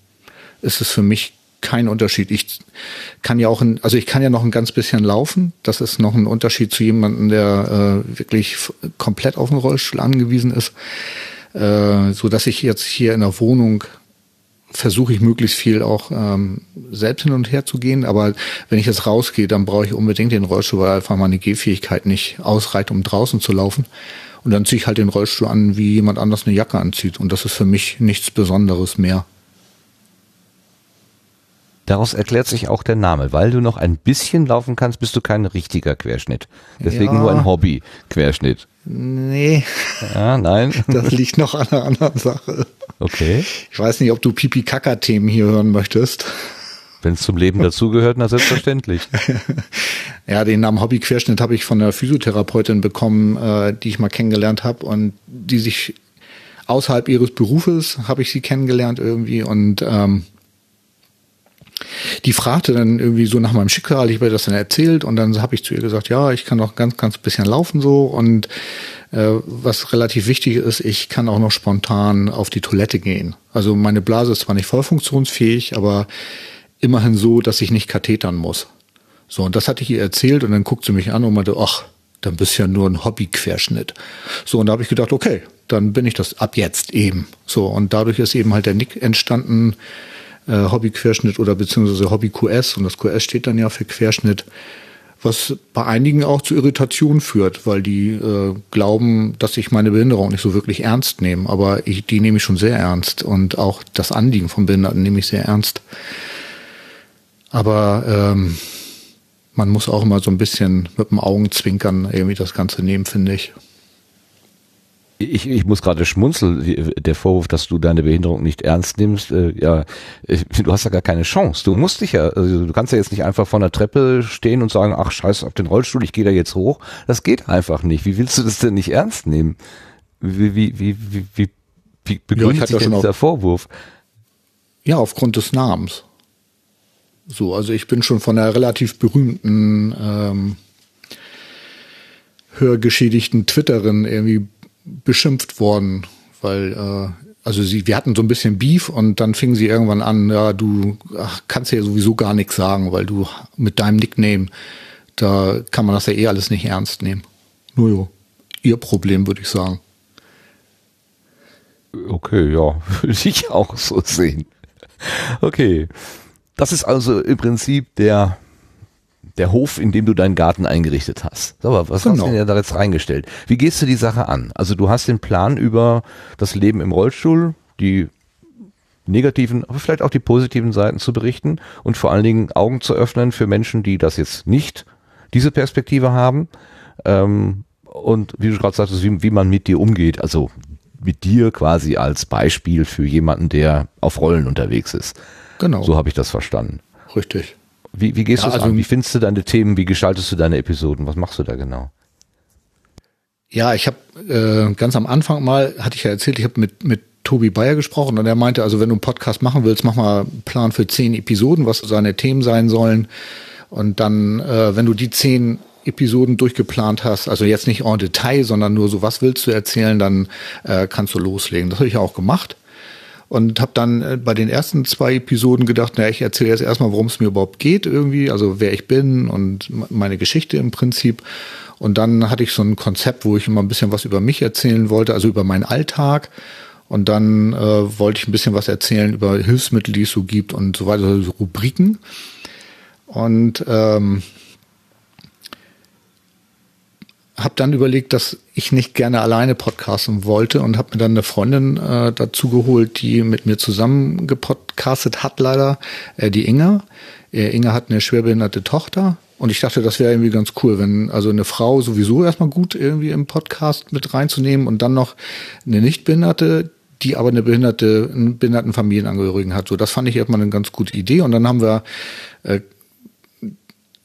ist es für mich kein Unterschied. Ich kann ja auch, ein, also ich kann ja noch ein ganz bisschen laufen. Das ist noch ein Unterschied zu jemandem, der äh, wirklich komplett auf den Rollstuhl angewiesen ist. Äh, so dass ich jetzt hier in der Wohnung versuche ich möglichst viel auch ähm, selbst hin und her zu gehen. Aber wenn ich jetzt rausgehe, dann brauche ich unbedingt den Rollstuhl, weil einfach meine Gehfähigkeit nicht ausreicht, um draußen zu laufen. Und dann ziehe ich halt den Rollstuhl an, wie jemand anders eine Jacke anzieht. Und das ist für mich nichts Besonderes mehr. Daraus erklärt sich auch der Name. Weil du noch ein bisschen laufen kannst, bist du kein richtiger Querschnitt. Deswegen Ja. nur ein Hobby-Querschnitt. Nee, Ja, nein? das liegt noch an einer anderen Sache. Okay. Ich weiß nicht, ob du Pipi-Kaka-Themen hier hören möchtest. Wenn es zum Leben dazugehört, na selbstverständlich. Ja, den Namen Hobbyquerschnitt habe ich von einer Physiotherapeutin bekommen, äh, die ich mal kennengelernt habe und die sich außerhalb ihres Berufes habe ich sie kennengelernt irgendwie und ähm, die fragte dann irgendwie so nach meinem Schicksal, ich habe das dann erzählt und dann habe ich zu ihr gesagt, ja, ich kann noch ganz, ganz bisschen laufen so und äh, was relativ wichtig ist, ich kann auch noch spontan auf die Toilette gehen. Also meine Blase ist zwar nicht voll funktionsfähig, aber immerhin so, dass ich nicht kathetern muss. So, und das hatte ich ihr erzählt und dann guckt sie mich an und meinte, ach, dann bist du ja nur ein Hobbyquerschnitt. So, und da habe ich gedacht, okay, dann bin ich das ab jetzt eben. So, und dadurch ist eben halt der Nick entstanden, äh, Hobbyquerschnitt oder beziehungsweise Hobby QS und das QS steht dann ja für Querschnitt, was bei einigen auch zu Irritationen führt, weil die äh, glauben, dass ich meine Behinderung nicht so wirklich ernst nehme. Aber ich, die nehme ich schon sehr ernst und auch das Anliegen von Behinderten nehme ich sehr ernst. Aber ähm, man muss auch immer so ein bisschen mit dem Augenzwinkern irgendwie das Ganze nehmen, finde ich. Ich, ich muss gerade schmunzeln, der Vorwurf, dass du deine Behinderung nicht ernst nimmst, äh, ja, du hast ja gar keine Chance. Du musst dich ja, also du kannst ja jetzt nicht einfach vor einer Treppe stehen und sagen, ach scheiß auf den Rollstuhl, ich gehe da jetzt hoch. Das geht einfach nicht. Wie willst du das denn nicht ernst nehmen? Wie, wie, wie, wie, wie, wie begründet ja, sich denn dieser Vorwurf? Ja, aufgrund des Namens. So, also ich bin schon von einer relativ berühmten ähm, hörgeschädigten Twitterin irgendwie beschimpft worden, weil äh, also sie, wir hatten so ein bisschen Beef und dann fingen sie irgendwann an, ja, du ach, kannst ja sowieso gar nichts sagen, weil du mit deinem Nickname, da kann man das ja eh alles nicht ernst nehmen. Nur jo, ihr Problem, würde ich sagen. Okay, ja, würde ich auch so sehen. Okay. Das ist also im Prinzip der der Hof, in dem du deinen Garten eingerichtet hast. So, aber was genau. hast du denn da jetzt reingestellt? Wie gehst du die Sache an? Also du hast den Plan über das Leben im Rollstuhl, die negativen, aber vielleicht auch die positiven Seiten zu berichten und vor allen Dingen Augen zu öffnen für Menschen, die das jetzt nicht diese Perspektive haben. Ähm, und wie du gerade sagtest, wie, wie man mit dir umgeht, also mit dir quasi als Beispiel für jemanden, der auf Rollen unterwegs ist. Genau. So habe ich das verstanden. Richtig. Wie, wie gehst ja, du also, an? Wie findest du deine Themen? Wie gestaltest du deine Episoden? Was machst du da genau? Ja, ich habe äh, ganz am Anfang mal, hatte ich ja erzählt, ich habe mit, mit Tobi Bayer gesprochen und er meinte, also wenn du einen Podcast machen willst, mach mal einen Plan für zehn Episoden, was seine Themen sein sollen. Und dann, äh, wenn du die zehn Episoden durchgeplant hast, also jetzt nicht en Detail, sondern nur so, was willst du erzählen, dann äh, kannst du loslegen. Das habe ich auch gemacht und habe dann äh, bei den ersten zwei Episoden gedacht, naja, ich erzähle jetzt erstmal, worum es mir überhaupt geht irgendwie, also wer ich bin und meine Geschichte im Prinzip. Und dann hatte ich so ein Konzept, wo ich immer ein bisschen was über mich erzählen wollte, also über meinen Alltag. Und dann äh, wollte ich ein bisschen was erzählen über Hilfsmittel, die es so gibt und so weiter, so Rubriken. Und ähm, habe dann überlegt, dass ich nicht gerne alleine podcasten wollte und habe mir dann eine Freundin äh, dazu geholt, die mit mir zusammen gepodcastet hat, leider, äh, die Inga. Äh, Inga hat eine schwerbehinderte Tochter und ich dachte, das wäre irgendwie ganz cool, wenn also eine Frau sowieso erstmal gut irgendwie im Podcast mit reinzunehmen und dann noch eine Nichtbehinderte, die aber eine behinderte, einen behinderten Familienangehörigen hat. So, das fand ich erstmal eine ganz gute Idee. Und dann haben wir äh,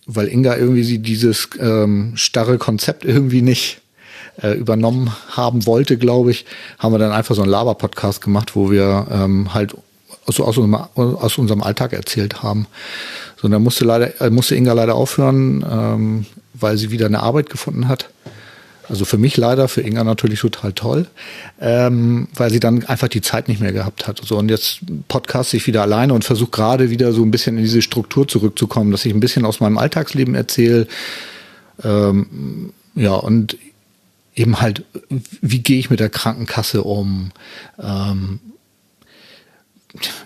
weil Inga irgendwie sie dieses ähm, starre Konzept irgendwie nicht äh, übernommen haben wollte, glaube ich, haben wir dann einfach so einen Laber-Podcast gemacht, wo wir ähm, halt so aus unserem, aus unserem Alltag erzählt haben. So, und dann musste leider, äh, musste Inga leider aufhören, ähm, weil sie wieder eine Arbeit gefunden hat. Also für mich leider, für Inga natürlich total toll, ähm, weil sie dann einfach die Zeit nicht mehr gehabt hat. So und jetzt podcast ich wieder alleine und versuche gerade wieder so ein bisschen in diese Struktur zurückzukommen, dass ich ein bisschen aus meinem Alltagsleben erzähle. Ähm, ja und eben halt, wie gehe ich mit der Krankenkasse um? Ähm,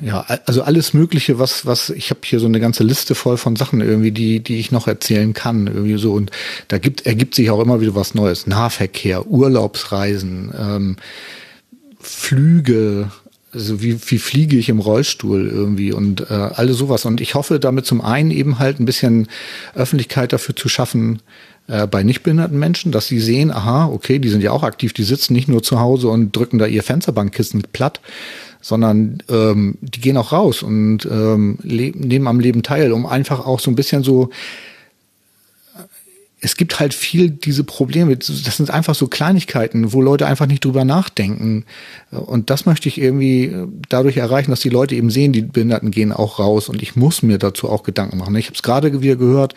ja, also alles Mögliche, was, was, ich habe hier so eine ganze Liste voll von Sachen irgendwie, die, die ich noch erzählen kann, irgendwie so. Und da gibt, ergibt sich auch immer wieder was Neues. Nahverkehr, Urlaubsreisen, ähm, Flüge, also wie, wie fliege ich im Rollstuhl irgendwie und äh, alles sowas. Und ich hoffe damit zum einen eben halt ein bisschen Öffentlichkeit dafür zu schaffen, äh, bei nichtbehinderten Menschen, dass sie sehen, aha, okay, die sind ja auch aktiv, die sitzen nicht nur zu Hause und drücken da ihr Fensterbankkissen platt, sondern ähm, die gehen auch raus und ähm, nehmen am Leben teil, um einfach auch so ein bisschen so es gibt halt viel diese Probleme. Das sind einfach so Kleinigkeiten, wo Leute einfach nicht drüber nachdenken. Und das möchte ich irgendwie dadurch erreichen, dass die Leute eben sehen, die Behinderten gehen auch raus. Und ich muss mir dazu auch Gedanken machen. Ich habe es gerade wieder gehört,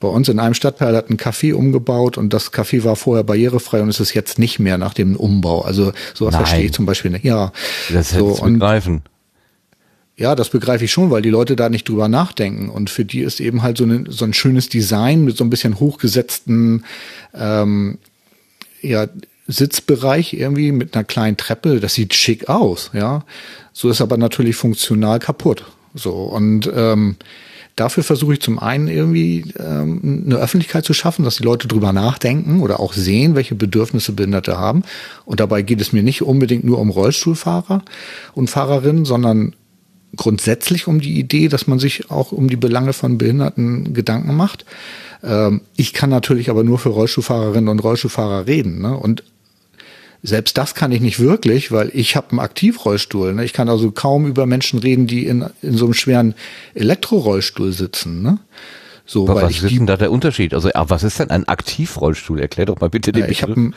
bei uns in einem Stadtteil hat ein Café umgebaut und das Café war vorher barrierefrei und es ist jetzt nicht mehr nach dem Umbau. Also sowas Nein. verstehe ich zum Beispiel nicht. Ja, Das so, hätte ich und- begreifen. Ja, das begreife ich schon, weil die Leute da nicht drüber nachdenken. Und für die ist eben halt so, eine, so ein schönes Design mit so ein bisschen hochgesetzten ähm, ja, Sitzbereich irgendwie mit einer kleinen Treppe. Das sieht schick aus, ja. So ist aber natürlich funktional kaputt. So und ähm, dafür versuche ich zum einen irgendwie ähm, eine Öffentlichkeit zu schaffen, dass die Leute drüber nachdenken oder auch sehen, welche Bedürfnisse Behinderte haben. Und dabei geht es mir nicht unbedingt nur um Rollstuhlfahrer und Fahrerinnen, sondern grundsätzlich um die Idee, dass man sich auch um die Belange von Behinderten Gedanken macht. Ähm, ich kann natürlich aber nur für Rollstuhlfahrerinnen und Rollstuhlfahrer reden. Ne? Und selbst das kann ich nicht wirklich, weil ich habe einen Aktivrollstuhl. Ne? Ich kann also kaum über Menschen reden, die in, in so einem schweren Elektrorollstuhl sitzen. Ne? So, Aber weil was ich ist die denn da der Unterschied? Also, was ist denn ein Aktivrollstuhl? Erklär doch mal bitte den Ja, ich Begriff. habe,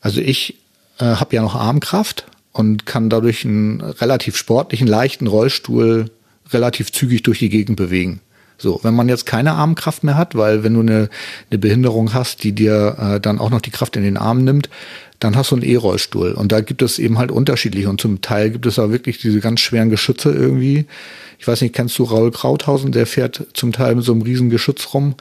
also ich äh, habe ja noch Armkraft und kann dadurch einen relativ sportlichen, leichten Rollstuhl relativ zügig durch die Gegend bewegen. So, wenn man jetzt keine Armkraft mehr hat, weil wenn du eine, eine Behinderung hast, die dir äh, dann auch noch die Kraft in den Arm nimmt, dann hast du einen E-Rollstuhl. Und da gibt es eben halt unterschiedliche. Und zum Teil gibt es da wirklich diese ganz schweren Geschütze irgendwie. Ich weiß nicht, kennst du Raul Krauthausen? Der fährt zum Teil mit so einem riesen Geschütz rum.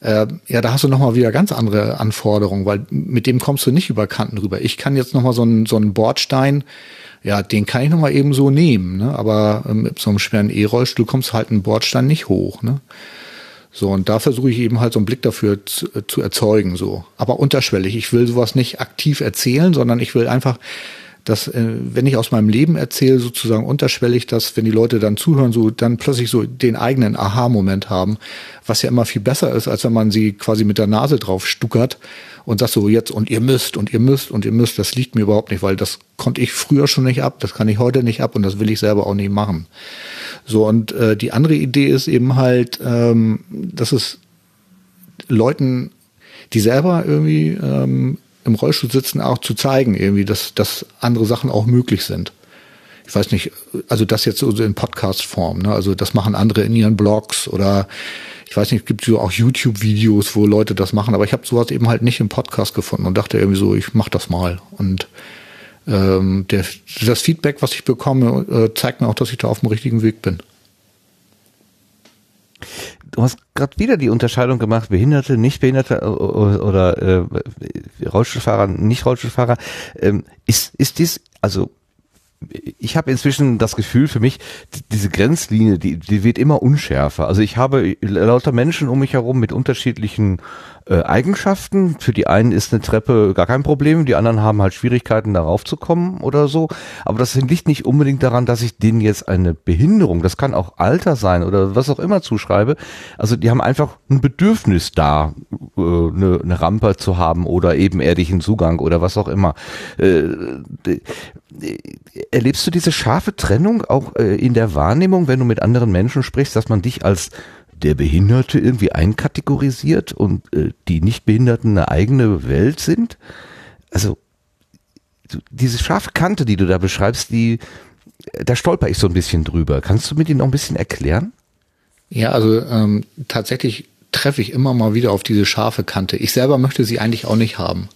Äh, ja, da hast du nochmal wieder ganz andere Anforderungen, weil mit dem kommst du nicht über Kanten rüber. Ich kann jetzt nochmal so einen, so einen Bordstein, ja, den kann ich nochmal eben so nehmen, ne? aber ähm, mit so einem schweren E-Rollstuhl kommst du halt einen Bordstein nicht hoch. Ne? So, und da versuche ich eben halt so einen Blick dafür zu, zu erzeugen, so. Aber unterschwellig. Ich will sowas nicht aktiv erzählen, sondern ich will einfach, dass, äh, wenn ich aus meinem Leben erzähle, sozusagen unterschwellig, dass, wenn die Leute dann zuhören, so dann plötzlich so den eigenen Aha-Moment haben, was ja immer viel besser ist, als wenn man sie quasi mit der Nase drauf stuckert und sagt so jetzt und ihr müsst und ihr müsst und ihr müsst. Das liegt mir überhaupt nicht, weil das konnte ich früher schon nicht ab, das kann ich heute nicht ab und das will ich selber auch nicht machen. So, und äh, die andere Idee ist eben halt, ähm, dass es Leuten, die selber irgendwie ähm, im Rollstuhl sitzen, auch zu zeigen, irgendwie, dass, dass andere Sachen auch möglich sind. Ich weiß nicht, also das jetzt so in Podcast-Form, ne? Also das machen andere in ihren Blogs oder ich weiß nicht, gibt so auch YouTube-Videos, wo Leute das machen, aber ich habe sowas eben halt nicht im Podcast gefunden und dachte irgendwie so, ich mach das mal. Und ähm, der, das Feedback, was ich bekomme, äh, zeigt mir auch, dass ich da auf dem richtigen Weg bin. Du hast gerade wieder die Unterscheidung gemacht, Behinderte, Nichtbehinderte äh, oder äh, Rollstuhlfahrer, Nicht-Rollstuhlfahrer. Ähm, ist, ist dies, also ich habe inzwischen das Gefühl für mich, die- diese Grenzlinie, die, die wird immer unschärfer. Also ich habe lauter Menschen um mich herum mit unterschiedlichen äh, Eigenschaften. Für die einen ist eine Treppe gar kein Problem, die anderen haben halt Schwierigkeiten darauf zu kommen oder so. Aber das liegt nicht unbedingt daran, dass ich denen jetzt eine Behinderung, das kann auch Alter sein oder was auch immer zuschreibe. Also die haben einfach ein Bedürfnis da, äh, eine, eine Rampe zu haben oder ebenerdigen Zugang oder was auch immer. Äh, Erlebst du diese scharfe Trennung auch in der Wahrnehmung, wenn du mit anderen Menschen sprichst, dass man dich als der Behinderte irgendwie einkategorisiert und äh, die Nichtbehinderten eine eigene Welt sind? Also diese scharfe Kante, die du da beschreibst, die äh, da stolper ich so ein bisschen drüber. Kannst du mir die noch ein bisschen erklären? Ja, also ähm, tatsächlich treffe ich immer mal wieder auf diese scharfe Kante. Ich selber möchte sie eigentlich auch nicht haben,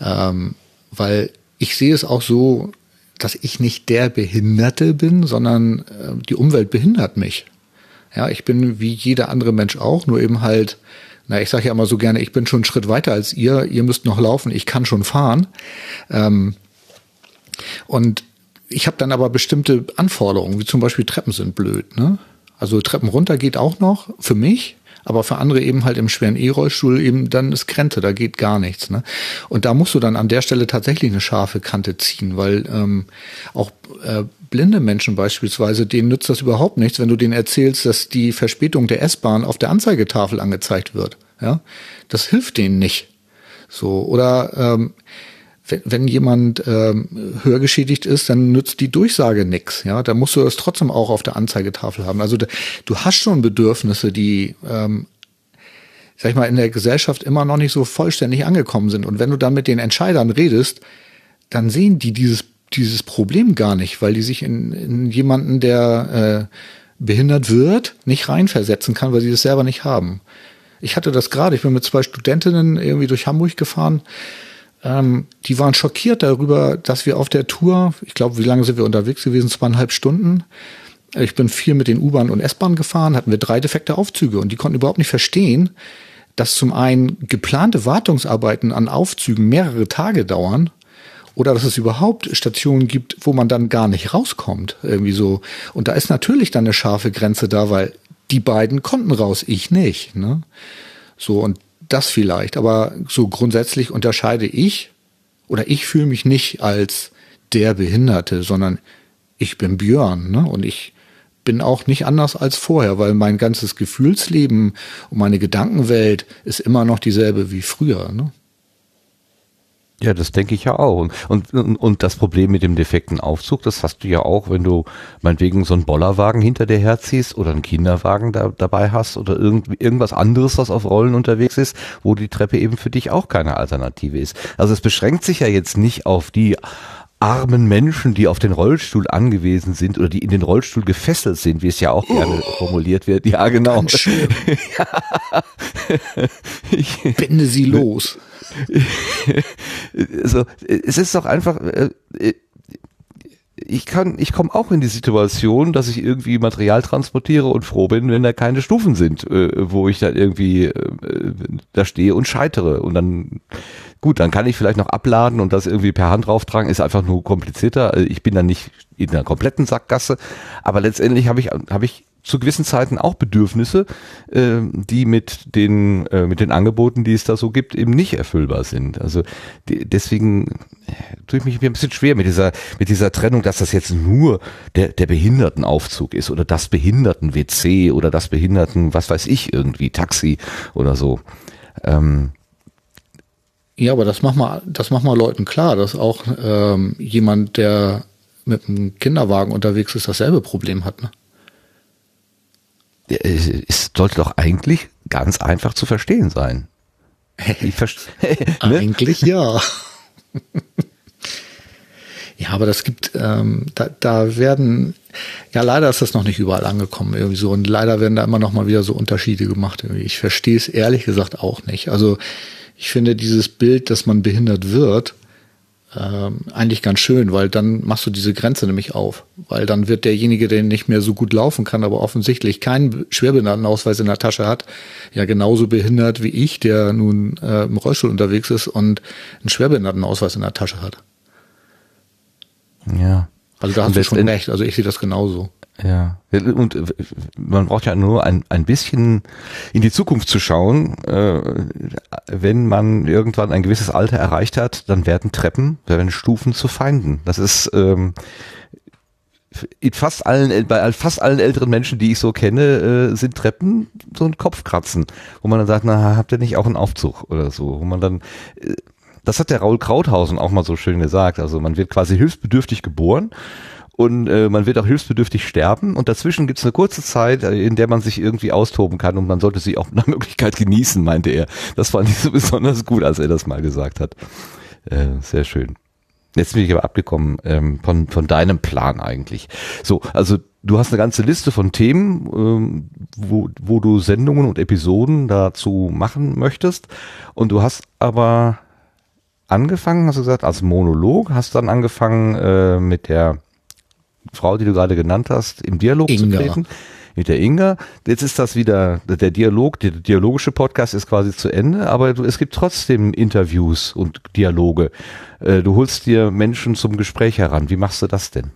ähm, weil ich sehe es auch so, dass ich nicht der Behinderte bin, sondern äh, die Umwelt behindert mich. Ja, ich bin wie jeder andere Mensch auch, nur eben halt, na, ich sage ja immer so gerne, ich bin schon einen Schritt weiter als ihr, ihr müsst noch laufen, ich kann schon fahren. Ähm, und ich habe dann aber bestimmte Anforderungen, wie zum Beispiel Treppen sind blöd. Ne? Also Treppen runter geht auch noch für mich, aber für andere eben halt im schweren E-Rollstuhl eben dann ist Grenze, da geht gar nichts. Ne? Und da musst du dann an der Stelle tatsächlich eine scharfe Kante ziehen, weil ähm, auch äh, blinde Menschen beispielsweise, denen nützt das überhaupt nichts, wenn du denen erzählst, dass die Verspätung der S-Bahn auf der Anzeigetafel angezeigt wird. Ja, das hilft denen nicht. So oder ähm, wenn, wenn jemand ähm, hörgeschädigt ist, dann nützt die Durchsage nix. Ja, da musst du das trotzdem auch auf der Anzeigetafel haben. Also du hast schon Bedürfnisse, die ähm, sag ich mal, in der Gesellschaft immer noch nicht so vollständig angekommen sind. Und wenn du dann mit den Entscheidern redest, dann sehen die dieses, dieses Problem gar nicht, weil die sich in, in jemanden, der äh, behindert wird, nicht reinversetzen kann, weil sie das selber nicht haben. Ich hatte das gerade, ich bin mit zwei Studentinnen irgendwie durch Hamburg gefahren. Ähm, die waren schockiert darüber, dass wir auf der Tour, ich glaube, wie lange sind wir unterwegs gewesen? Zweieinhalb Stunden. Ich bin viel mit den U-Bahn und S-Bahn gefahren, hatten wir drei defekte Aufzüge und die konnten überhaupt nicht verstehen, dass zum einen geplante Wartungsarbeiten an Aufzügen mehrere Tage dauern oder dass es überhaupt Stationen gibt, wo man dann gar nicht rauskommt, irgendwie so. Und da ist natürlich dann eine scharfe Grenze da, weil die beiden konnten raus, ich nicht. Ne? So und das vielleicht, aber so grundsätzlich unterscheide ich oder ich fühle mich nicht als der Behinderte, sondern ich bin Björn ne? und ich bin auch nicht anders als vorher, weil mein ganzes Gefühlsleben und meine Gedankenwelt ist immer noch dieselbe wie früher. Ne? Ja, das denke ich ja auch. Und, und, und das Problem mit dem defekten Aufzug, das hast du ja auch, wenn du meinetwegen so einen Bollerwagen hinter dir herziehst oder einen Kinderwagen da, dabei hast oder irgend, irgendwas anderes, was auf Rollen unterwegs ist, wo die Treppe eben für dich auch keine Alternative ist. Also es beschränkt sich ja jetzt nicht auf die armen Menschen, die auf den Rollstuhl angewiesen sind oder die in den Rollstuhl gefesselt sind, wie es ja auch gerne oh, formuliert wird. Ja, genau. ja. Binde sie los. also, es ist doch einfach, äh, ich kann, ich komme auch in die Situation, dass ich irgendwie Material transportiere und froh bin, wenn da keine Stufen sind, äh, wo ich dann irgendwie äh, da stehe und scheitere. Und dann, gut, dann kann ich vielleicht noch abladen und das irgendwie per Hand drauftragen, ist einfach nur komplizierter. Ich bin dann nicht in einer kompletten Sackgasse, aber letztendlich habe ich, habe ich zu gewissen Zeiten auch Bedürfnisse, äh, die mit den äh, mit den Angeboten, die es da so gibt, eben nicht erfüllbar sind. Also die, deswegen äh, tue ich mich ein bisschen schwer mit dieser mit dieser Trennung, dass das jetzt nur der der Behindertenaufzug ist oder das Behinderten-WC oder das Behinderten, was weiß ich irgendwie Taxi oder so. Ähm, ja, aber das macht mal, das macht mal Leuten klar, dass auch ähm, jemand, der mit einem Kinderwagen unterwegs ist, dasselbe Problem hat. Ne? Es sollte doch eigentlich ganz einfach zu verstehen sein. ne? Eigentlich ja. ja, aber das gibt, ähm, da, da werden, ja, leider ist das noch nicht überall angekommen irgendwie so und leider werden da immer noch mal wieder so Unterschiede gemacht. Irgendwie. Ich verstehe es ehrlich gesagt auch nicht. Also ich finde dieses Bild, dass man behindert wird, ähm, eigentlich ganz schön, weil dann machst du diese Grenze nämlich auf. Weil dann wird derjenige, der nicht mehr so gut laufen kann, aber offensichtlich keinen Schwerbehindertenausweis in der Tasche hat, ja genauso behindert wie ich, der nun äh, im Rollstuhl unterwegs ist und einen Schwerbehindertenausweis in der Tasche hat. Ja. Also da hast du schon recht. Also ich sehe das genauso. Ja, und äh, man braucht ja nur ein, ein bisschen in die Zukunft zu schauen. Äh, wenn man irgendwann ein gewisses Alter erreicht hat, dann werden Treppen, werden Stufen zu Feinden. Das ist ähm, in fast allen, bei fast allen älteren Menschen, die ich so kenne, äh, sind Treppen so ein Kopfkratzen, wo man dann sagt, na, habt ihr nicht auch einen Aufzug oder so, wo man dann, das hat der Raul Krauthausen auch mal so schön gesagt, also man wird quasi hilfsbedürftig geboren und äh, man wird auch hilfsbedürftig sterben und dazwischen gibt es eine kurze Zeit, äh, in der man sich irgendwie austoben kann und man sollte sie auch nach Möglichkeit genießen, meinte er. Das fand ich so besonders gut, als er das mal gesagt hat. Äh, sehr schön. Jetzt bin ich aber abgekommen ähm, von, von deinem Plan eigentlich. So, also du hast eine ganze Liste von Themen, ähm, wo, wo du Sendungen und Episoden dazu machen möchtest. Und du hast aber angefangen, hast du gesagt, als Monolog, hast dann angefangen äh, mit der Frau, die du gerade genannt hast, im Dialog Inga. zu treten. Mit der Inga. Jetzt ist das wieder, der Dialog, der dialogische Podcast ist quasi zu Ende, aber es gibt trotzdem Interviews und Dialoge. Äh, du holst dir Menschen zum Gespräch heran. Wie machst du das denn?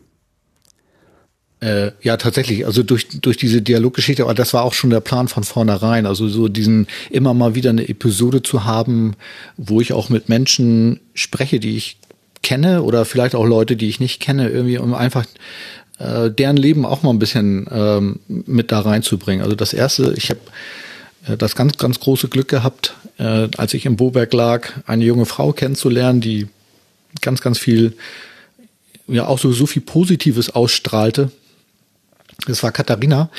Äh, ja, tatsächlich. Also durch, durch diese Dialoggeschichte, aber das war auch schon der Plan von vornherein. Also so diesen immer mal wieder eine Episode zu haben, wo ich auch mit Menschen spreche, die ich kenne oder vielleicht auch Leute, die ich nicht kenne, irgendwie, um einfach äh, deren Leben auch mal ein bisschen ähm, mit da reinzubringen. Also das erste, ich habe äh, das ganz, ganz große Glück gehabt, äh, als ich im Boberg lag, eine junge Frau kennenzulernen, die ganz, ganz viel, ja auch so, so viel Positives ausstrahlte. Das war Katharina.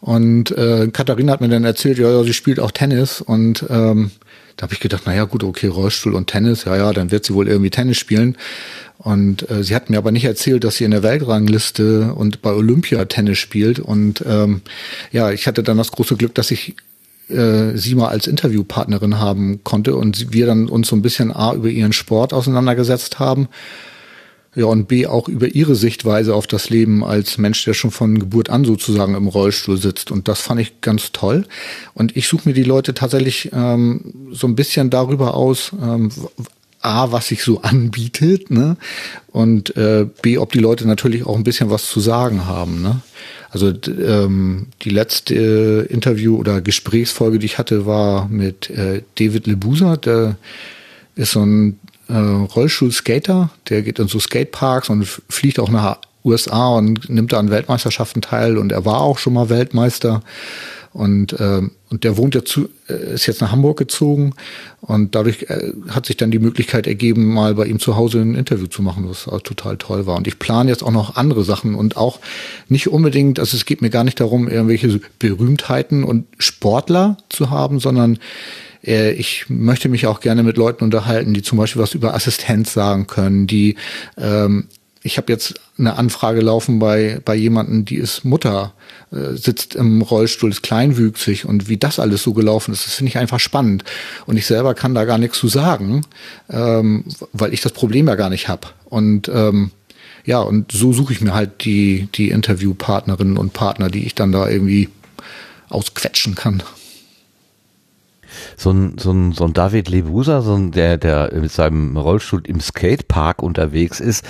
Und äh, Katharina hat mir dann erzählt, ja, ja sie spielt auch Tennis. Und ähm, da habe ich gedacht, na ja, gut, okay, Rollstuhl und Tennis, ja, ja, dann wird sie wohl irgendwie Tennis spielen. Und äh, sie hat mir aber nicht erzählt, dass sie in der Weltrangliste und bei Olympia Tennis spielt. Und ähm, ja, ich hatte dann das große Glück, dass ich äh, sie mal als Interviewpartnerin haben konnte und wir dann uns so ein bisschen A über ihren Sport auseinandergesetzt haben ja, und B auch über ihre Sichtweise auf das Leben als Mensch, der schon von Geburt an sozusagen im Rollstuhl sitzt. Und das fand ich ganz toll. Und ich suche mir die Leute tatsächlich ähm, so ein bisschen darüber aus, ähm, A, was sich so anbietet, ne? Und äh, B, ob die Leute natürlich auch ein bisschen was zu sagen haben, ne? Also ähm, die letzte äh, Interview oder Gesprächsfolge, die ich hatte, war mit äh, David Lebusa, der ist so ein äh, Rollstuhlskater, der geht in so Skateparks und fliegt auch nach USA und nimmt da an Weltmeisterschaften teil und er war auch schon mal Weltmeister und äh, und der wohnt jetzt zu, äh, ist jetzt nach Hamburg gezogen und dadurch äh, hat sich dann die Möglichkeit ergeben, mal bei ihm zu Hause ein Interview zu machen, was total toll war. Und ich plane jetzt auch noch andere Sachen und auch nicht unbedingt, also es geht mir gar nicht darum, irgendwelche Berühmtheiten und Sportler zu haben, sondern äh, ich möchte mich auch gerne mit Leuten unterhalten, die zum Beispiel was über Assistenz sagen können, die ähm, ich habe jetzt eine Anfrage laufen bei, bei jemanden, die ist Mutter, äh, sitzt im Rollstuhl, ist kleinwüchsig und wie das alles so gelaufen ist, das finde ich einfach spannend. Und ich selber kann da gar nichts zu sagen, ähm, weil ich das Problem ja gar nicht habe. Und ähm, ja, und so suche ich mir halt die, die Interviewpartnerinnen und Partner, die ich dann da irgendwie ausquetschen kann so ein, so ein, so ein David Lebusa, so ein, der, der mit seinem Rollstuhl im Skatepark unterwegs ist,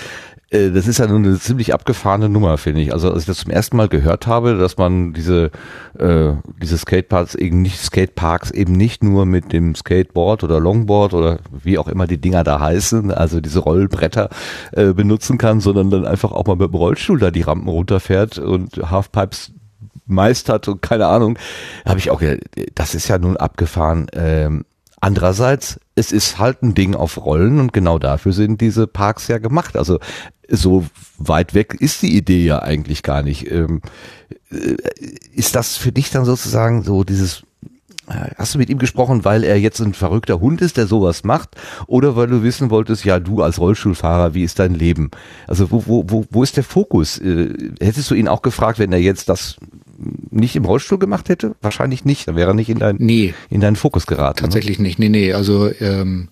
äh, das ist ja nun eine ziemlich abgefahrene Nummer, finde ich. Also als ich das zum ersten Mal gehört habe, dass man diese äh, diese Skateparks eben nicht Skateparks eben nicht nur mit dem Skateboard oder Longboard oder wie auch immer die Dinger da heißen, also diese Rollbretter äh, benutzen kann, sondern dann einfach auch mal mit dem Rollstuhl da die Rampen runterfährt und Halfpipes meistert und keine Ahnung, habe ich auch gedacht, das ist ja nun abgefahren. Ähm, andererseits, es ist halt ein Ding auf Rollen und genau dafür sind diese Parks ja gemacht. Also so weit weg ist die Idee ja eigentlich gar nicht. Ähm, äh, ist das für dich dann sozusagen so dieses Hast du mit ihm gesprochen, weil er jetzt ein verrückter Hund ist, der sowas macht? Oder weil du wissen wolltest, ja, du als Rollstuhlfahrer, wie ist dein Leben? Also wo, wo, wo, wo ist der Fokus? Äh, hättest du ihn auch gefragt, wenn er jetzt das nicht im Rollstuhl gemacht hätte? Wahrscheinlich nicht. Dann wäre er nicht in, dein, nee, in deinen Fokus geraten. Ne? Tatsächlich ne? nicht. Nee, nee. Also ähm,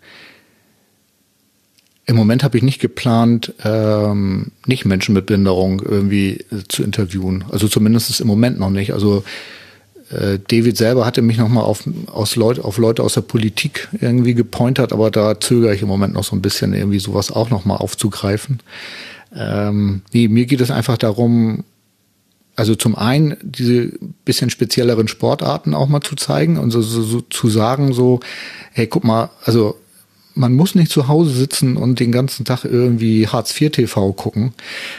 im Moment habe ich nicht geplant, ähm, nicht Menschen mit Behinderung irgendwie äh, zu interviewen. Also zumindest im Moment noch nicht. Also äh, David selber hatte mich nochmal auf, aus Leute, auf Leute aus der Politik irgendwie gepointert, aber da zögere ich im Moment noch so ein bisschen, irgendwie sowas auch nochmal aufzugreifen. Ähm, nee, mir geht es einfach darum, also zum einen diese bisschen spezielleren Sportarten auch mal zu zeigen und so, so, so zu sagen so, hey, guck mal, also man muss nicht zu Hause sitzen und den ganzen Tag irgendwie Hartz IV TV gucken,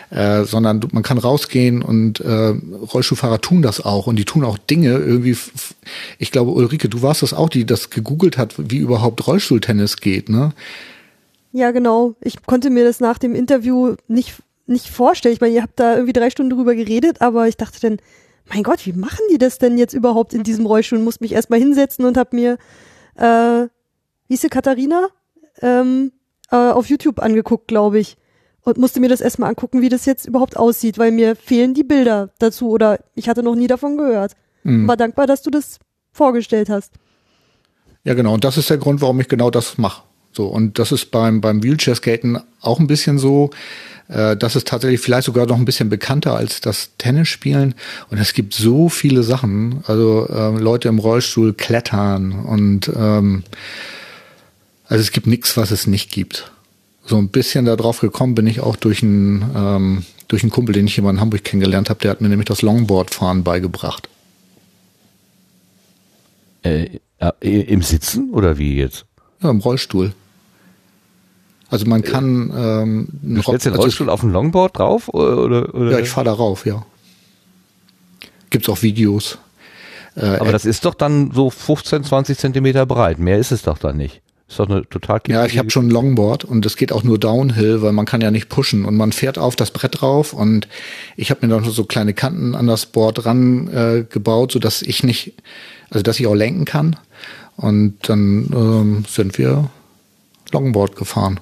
äh, sondern man kann rausgehen und äh, Rollstuhlfahrer tun das auch und die tun auch Dinge irgendwie. Ich glaube, Ulrike, du warst das auch, die das gegoogelt hat, wie überhaupt Rollstuhltennis geht, ne? Ja, genau. Ich konnte mir das nach dem Interview nicht nicht vorstellen. Ich meine, ihr habt da irgendwie drei Stunden drüber geredet, aber ich dachte dann, mein Gott, wie machen die das denn jetzt überhaupt in diesem Rollstuhl? Muss mich erstmal hinsetzen und hab mir, äh, wie ist sie, Katharina? Ähm, äh, auf YouTube angeguckt, glaube ich. Und musste mir das erstmal angucken, wie das jetzt überhaupt aussieht, weil mir fehlen die Bilder dazu oder ich hatte noch nie davon gehört. Mhm. War dankbar, dass du das vorgestellt hast. Ja, genau. Und das ist der Grund, warum ich genau das mache. So, und das ist beim, beim Wheelchair-Skaten auch ein bisschen so. Äh, das ist tatsächlich vielleicht sogar noch ein bisschen bekannter als das Tennisspielen. Und es gibt so viele Sachen. Also ähm, Leute im Rollstuhl klettern und ähm, also es gibt nichts, was es nicht gibt. So ein bisschen darauf gekommen bin ich auch durch einen, ähm, durch einen Kumpel, den ich hier in Hamburg kennengelernt habe. Der hat mir nämlich das Longboardfahren beigebracht. Äh, Im Sitzen oder wie jetzt? Ja, im Rollstuhl. Also man kann ähm, du stellst den also Rollstuhl auf ein Longboard drauf oder, oder? Ja, ich fahre darauf, ja. Gibt's auch Videos. Äh, Aber das ist doch dann so 15, 20 Zentimeter breit. Mehr ist es doch dann nicht. Ist doch eine total Ja, ich habe schon ein Longboard und es geht auch nur Downhill, weil man kann ja nicht pushen und man fährt auf das Brett drauf und ich habe mir dann so kleine Kanten an das Board ran äh, gebaut, so dass ich nicht, also dass ich auch lenken kann. Und dann ähm, sind wir Longboard gefahren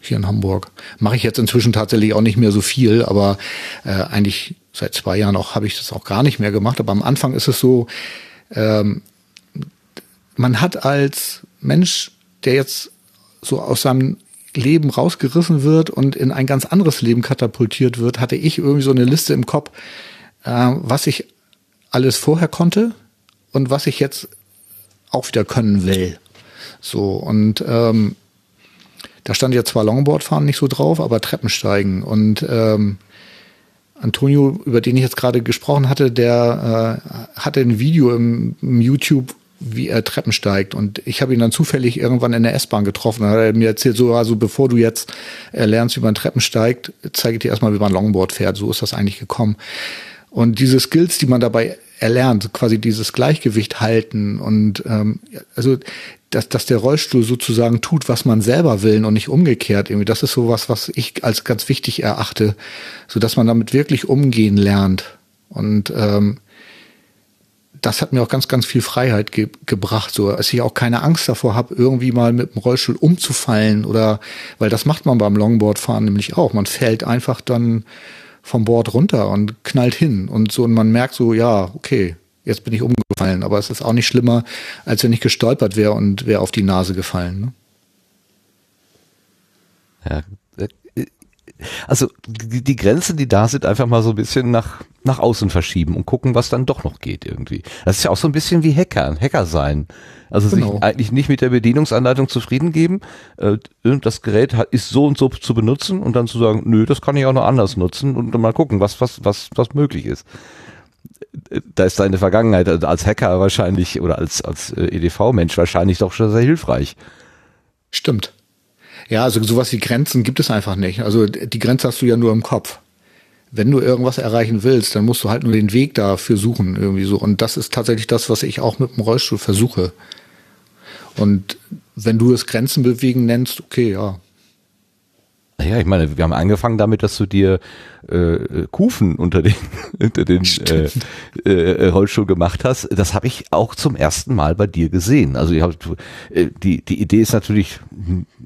hier in Hamburg. Mache ich jetzt inzwischen tatsächlich auch nicht mehr so viel, aber äh, eigentlich seit zwei Jahren auch habe ich das auch gar nicht mehr gemacht. Aber am Anfang ist es so, ähm, man hat als Mensch der jetzt so aus seinem Leben rausgerissen wird und in ein ganz anderes Leben katapultiert wird, hatte ich irgendwie so eine Liste im Kopf, äh, was ich alles vorher konnte und was ich jetzt auch wieder können will. So, und ähm, da stand ja zwar Longboardfahren nicht so drauf, aber Treppensteigen. Und ähm, Antonio, über den ich jetzt gerade gesprochen hatte, der äh, hatte ein Video im, im YouTube, wie er Treppen steigt. Und ich habe ihn dann zufällig irgendwann in der S-Bahn getroffen. Da hat er mir erzählt, so, also bevor du jetzt äh, lernst, wie man Treppen steigt, zeige ich dir erstmal, wie man Longboard fährt. So ist das eigentlich gekommen. Und diese Skills, die man dabei erlernt, quasi dieses Gleichgewicht halten und ähm, also dass, dass der Rollstuhl sozusagen tut, was man selber will und nicht umgekehrt. Irgendwie, das ist sowas, was ich als ganz wichtig erachte, so dass man damit wirklich umgehen lernt. Und ähm, das hat mir auch ganz, ganz viel Freiheit ge gebracht, so dass ich auch keine Angst davor habe, irgendwie mal mit dem Rollstuhl umzufallen oder weil das macht man beim Longboardfahren nämlich auch. Man fällt einfach dann vom Board runter und knallt hin und so und man merkt so, ja, okay, jetzt bin ich umgefallen, aber es ist auch nicht schlimmer, als wenn ich gestolpert wäre und wäre auf die Nase gefallen. Ne? Ja, also die, die Grenzen, die da sind, einfach mal so ein bisschen nach, nach außen verschieben und gucken, was dann doch noch geht irgendwie. Das ist ja auch so ein bisschen wie Hacker, Hacker sein. Also genau. sich eigentlich nicht mit der Bedienungsanleitung zufrieden geben. Äh, das Gerät ist so und so zu benutzen und dann zu sagen, nö, das kann ich auch noch anders nutzen und mal gucken, was, was, was, was möglich ist. Da ist deine Vergangenheit als Hacker wahrscheinlich oder als, als äh, EDV-Mensch wahrscheinlich doch schon sehr hilfreich. Stimmt. Ja, also sowas wie Grenzen gibt es einfach nicht. Also die Grenze hast du ja nur im Kopf. Wenn du irgendwas erreichen willst, dann musst du halt nur den Weg dafür suchen irgendwie so. Und das ist tatsächlich das, was ich auch mit dem Rollstuhl versuche. Und wenn du es Grenzen bewegen nennst, okay, ja, ja, ich meine, wir haben angefangen damit, dass du dir äh, Kufen unter den, unter den äh, äh, Rollstuhl gemacht hast. Das habe ich auch zum ersten Mal bei dir gesehen. Also ich hab, äh, die, die Idee ist natürlich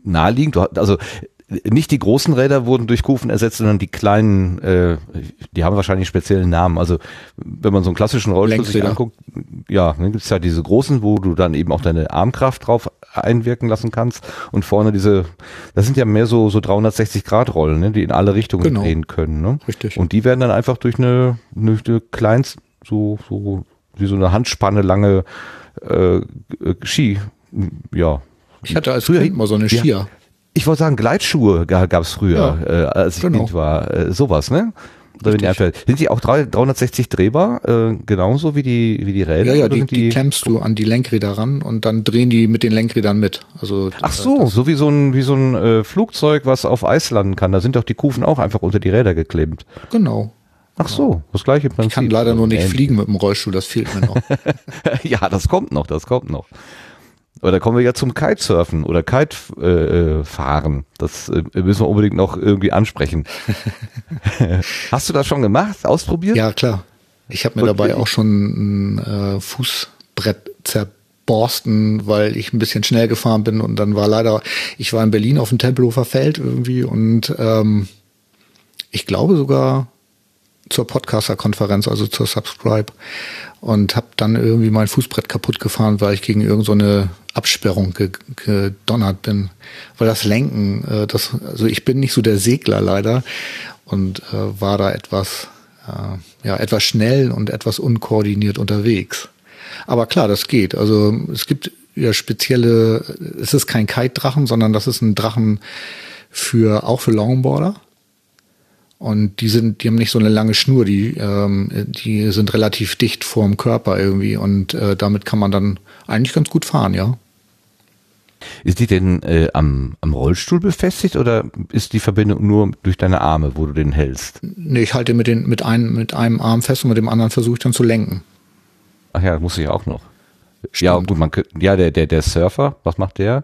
naheliegend. Du, also nicht die großen Räder wurden durch Kufen ersetzt, sondern die kleinen, äh, die haben wahrscheinlich speziellen Namen. Also wenn man so einen klassischen Rollstuhl sich anguckt, ja, dann gibt es ja diese großen, wo du dann eben auch deine Armkraft drauf einwirken lassen kannst und vorne diese, das sind ja mehr so so 360 Grad Rollen, ne, die in alle Richtungen genau. drehen können. Ne? Richtig. Und die werden dann einfach durch eine, eine, eine kleinst, so so wie so eine Handspanne lange äh, Ski, ja. Ich hatte als früher Kind mal so eine Skier. Ich wollte sagen, Gleitschuhe gab es früher, ja, äh, als ich genau. Kind war. Äh, sowas, ne? Sind die, einfach, sind die auch 360 drehbar, äh, genauso wie die, wie die Räder? Ja, ja, die, die, die, klemmst du an die Lenkräder ran und dann drehen die mit den Lenkrädern mit. Also Ach so, so wie so ein, wie so ein äh, Flugzeug, was auf Eis landen kann. Da sind doch die Kufen auch einfach unter die Räder geklemmt. Genau. Ach so, das gleiche Prinzip. Ich kann leider nur nicht fliegen mit dem Rollstuhl, das fehlt mir noch. ja, das kommt noch, das kommt noch. Aber da kommen wir ja zum Kitesurfen oder Kitefahren. Äh, das äh, müssen wir unbedingt noch irgendwie ansprechen. Hast du das schon gemacht, ausprobiert? Ja, klar. Ich habe mir dabei auch schon ein äh, Fußbrett zerborsten, weil ich ein bisschen schnell gefahren bin und dann war leider, ich war in Berlin auf dem Tempelhofer Feld irgendwie und ähm, ich glaube sogar zur Podcaster-Konferenz, also zur Subscribe und habe dann irgendwie mein Fußbrett kaputt gefahren, weil ich gegen irgendeine so Absperrung gedonnert bin. Weil das Lenken, äh, das, also ich bin nicht so der Segler leider und äh, war da etwas, äh, ja, etwas schnell und etwas unkoordiniert unterwegs. Aber klar, das geht. Also es gibt ja spezielle, es ist kein Kite-Drachen, sondern das ist ein Drachen für auch für Longboarder. Und die sind, die haben nicht so eine lange Schnur, die, ähm, die sind relativ dicht vorm Körper irgendwie und äh, damit kann man dann eigentlich ganz gut fahren, ja. Ist die denn äh, am, am Rollstuhl befestigt oder ist die Verbindung nur durch deine Arme, wo du den hältst? Nee, ich halte mit, den, mit, einem, mit einem Arm fest und mit dem anderen versuche ich dann zu lenken. Ach ja, muss ich auch noch. Stimmt. Ja, gut, man ja, der, der, der Surfer, was macht der?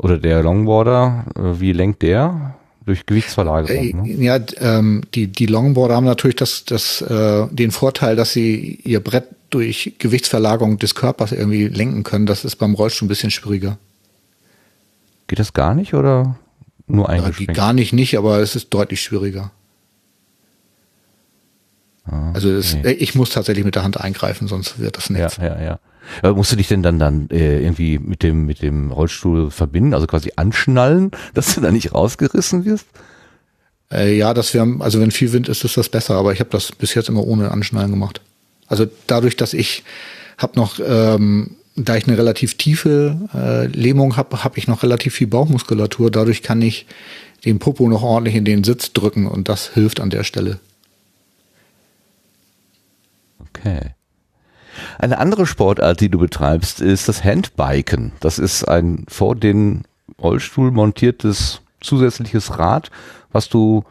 oder der Longboarder, äh, wie lenkt der? Durch Gewichtsverlagerung. Äh, Ne? Ja, ähm, die, die Longboarder haben natürlich das, das, äh, den Vorteil, dass sie ihr Brett durch Gewichtsverlagerung des Körpers irgendwie lenken können. Das ist beim Rollstuhl ein bisschen schwieriger. Geht das gar nicht oder nur Ja, eingeschränkt? gar nicht nicht, aber es ist deutlich schwieriger. Also es, okay. äh, ich muss tatsächlich mit der Hand eingreifen, sonst wird das ja, nichts. ja, ja. Aber musst du dich denn dann dann äh, irgendwie mit dem mit dem Rollstuhl verbinden, also quasi anschnallen, dass du da nicht rausgerissen wirst? Äh, ja, das wäre, also wenn viel Wind ist, ist das besser, aber ich habe das bis jetzt immer ohne Anschnallen gemacht. Also dadurch, dass ich habe noch, ähm, da ich eine relativ tiefe äh, Lähmung habe, habe ich noch relativ viel Bauchmuskulatur. Dadurch kann ich den Popo noch ordentlich in den Sitz drücken und das hilft an der Stelle. Okay. Eine andere Sportart, die du betreibst, ist das Handbiken. Das ist ein vor den Rollstuhl montiertes zusätzliches Rad, was du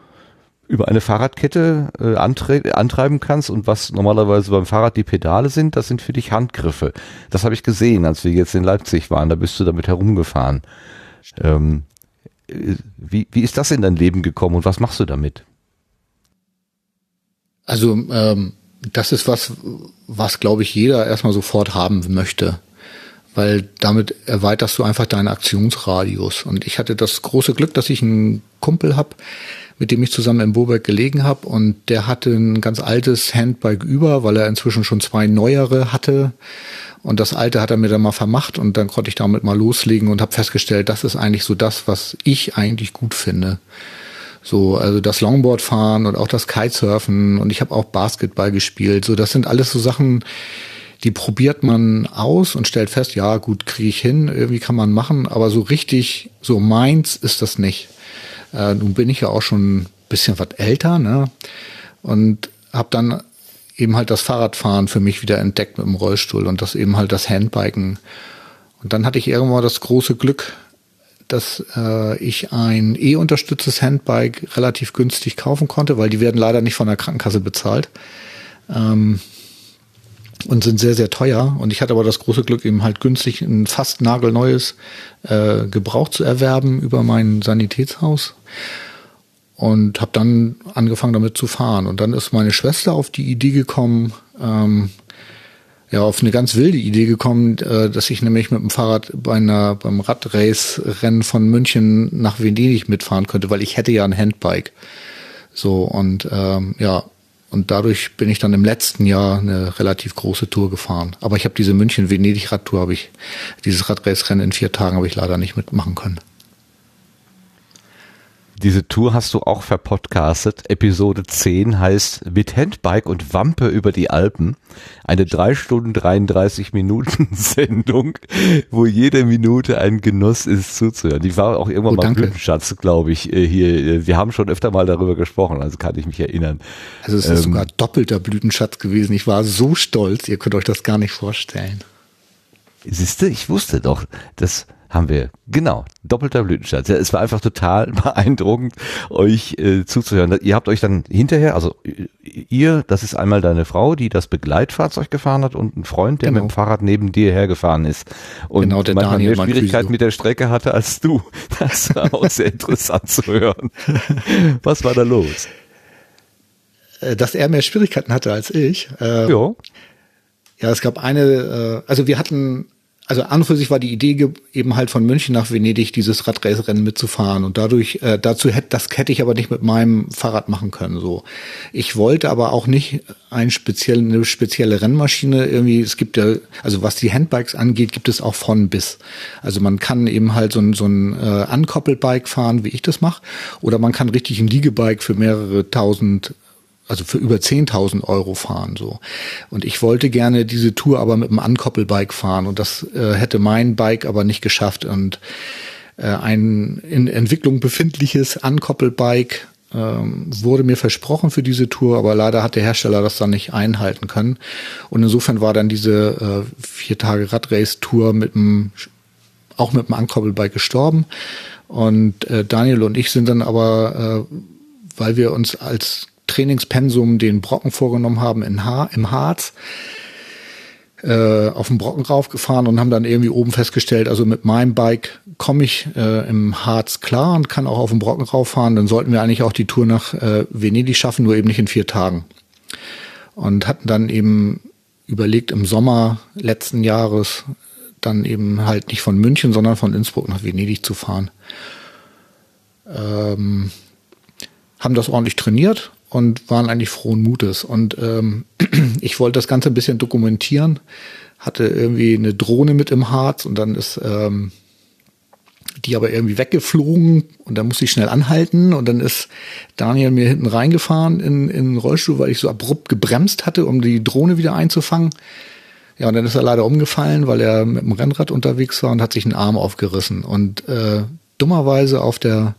über eine Fahrradkette äh, antre antreiben kannst und was normalerweise beim Fahrrad die Pedale sind, das sind für dich Handgriffe. Das habe ich gesehen, als wir jetzt in Leipzig waren. Da bist du damit herumgefahren. Ähm, äh, wie, wie ist das in dein Leben gekommen und was machst du damit? Also ähm, das ist was, was glaube ich jeder erstmal sofort haben möchte, weil damit erweiterst du einfach deinen Aktionsradius. Und ich hatte das große Glück, dass ich einen Kumpel hab, mit dem ich zusammen in Boberg gelegen habe und der hatte ein ganz altes Handbike über, weil er inzwischen schon zwei neuere hatte. Und das alte hat er mir dann mal vermacht und dann konnte ich damit mal loslegen und habe festgestellt, das ist eigentlich so das, was ich eigentlich gut finde. So, also das Longboard fahren und auch das Kitesurfen und ich habe auch Basketball gespielt. So, das sind alles so Sachen, die probiert man aus und stellt fest, ja, gut, kriege ich hin, irgendwie kann man machen, aber so richtig, so meins ist das nicht. Äh, nun bin ich ja auch schon ein bisschen was älter, ne? Und habe dann eben halt das Fahrradfahren für mich wieder entdeckt mit dem Rollstuhl und das eben halt das Handbiken. Und dann hatte ich irgendwann das große Glück, dass äh, ich ein E-unterstütztes Handbike relativ günstig kaufen konnte, weil die werden leider nicht von der Krankenkasse bezahlt. Ähm, und sind sehr, sehr teuer. Und ich hatte aber das große Glück, eben halt günstig ein fast nagelneues äh, Gebrauch zu erwerben über mein Sanitätshaus. Und habe dann angefangen damit zu fahren. Und dann ist meine Schwester auf die Idee gekommen, ähm, ja, auf eine ganz wilde Idee gekommen, äh, dass ich nämlich mit dem Fahrrad bei einer, beim Radrace-Rennen von München nach Venedig mitfahren könnte, weil ich hätte ja ein Handbike. So, und ähm, ja, und dadurch bin ich dann im letzten Jahr eine relativ große Tour gefahren. Aber ich habe diese München-Venedig-Radtour, habe ich, dieses Radrace-Rennen in vier Tagen habe ich leider nicht mitmachen können. Diese Tour hast du auch verpodcastet. Episode 10 heißt Mit Handbike und Wampe über die Alpen. Eine drei Stunden 33 Minuten Sendung, wo jede Minute ein Genuss ist zuzuhören. Die war auch irgendwann Oh, mal danke. Blütenschatz, glaube ich, äh, hier. Wir haben schon öfter mal darüber gesprochen, also kann ich mich erinnern. Also es ist sogar doppelter Blütenschatz gewesen. Ich war so stolz, ihr könnt euch das gar nicht vorstellen. Siehste, ich wusste doch, das haben wir, genau, doppelter Blütenschatz. Ja, es war einfach total beeindruckend, euch äh, zuzuhören. Ihr habt euch dann hinterher, also ihr, das ist einmal deine Frau, die das Begleitfahrzeug gefahren hat und ein Freund, der Genau. mit dem Fahrrad neben dir hergefahren ist. Und Genau, der manchmal Daniel, mehr Schwierigkeiten mit der Strecke hatte als du. Das war auch sehr interessant zu hören. Was war da los? Äh, Dass er mehr Schwierigkeiten hatte als ich. Äh, Ja. Ja, es gab eine, äh, also wir hatten, also an und für sich war die Idee eben halt von München nach Venedig dieses Radrace-Rennen mitzufahren und dadurch, äh, dazu hätte, das hätte ich aber nicht mit meinem Fahrrad machen können, so. Ich wollte aber auch nicht ein speziell, eine spezielle Rennmaschine irgendwie, es gibt ja, also was die Handbikes angeht, gibt es auch von bis. Also man kann eben halt so ein, so ein äh, Ankoppelbike fahren, wie ich das mache, oder man kann richtig ein Liegebike für mehrere tausend also für über 10.000 Euro fahren so. Und ich wollte gerne diese Tour aber mit einem Ankoppelbike fahren und das äh, hätte mein Bike aber nicht geschafft und äh, ein in Entwicklung befindliches Ankoppelbike ähm, wurde mir versprochen für diese Tour, aber leider hat der Hersteller das dann nicht einhalten können. Und insofern war dann diese äh, vier Tage Radrace-Tour mit einem auch mit dem Ankoppelbike gestorben. Und äh, Daniel und ich sind dann aber, äh, weil wir uns als Trainingspensum den Brocken vorgenommen haben in ha im Harz, äh, auf den Brocken raufgefahren und haben dann irgendwie oben festgestellt, also mit meinem Bike komme ich äh, im Harz klar und kann auch auf den Brocken rauffahren. Dann sollten wir eigentlich auch die Tour nach äh, Venedig schaffen, nur eben nicht in vier Tagen. Und hatten dann eben überlegt, im Sommer letzten Jahres dann eben halt nicht von München, sondern von Innsbruck nach Venedig zu fahren. Ähm, haben das ordentlich trainiert und waren eigentlich frohen Mutes. Und ähm, ich wollte das Ganze ein bisschen dokumentieren, hatte irgendwie eine Drohne mit im Harz und dann ist ähm, die aber irgendwie weggeflogen und dann musste ich schnell anhalten und dann ist Daniel mir hinten reingefahren in, in den Rollstuhl, weil ich so abrupt gebremst hatte, um die Drohne wieder einzufangen. Ja, und dann ist er leider umgefallen, weil er mit dem Rennrad unterwegs war und hat sich einen Arm aufgerissen. Und äh, dummerweise auf der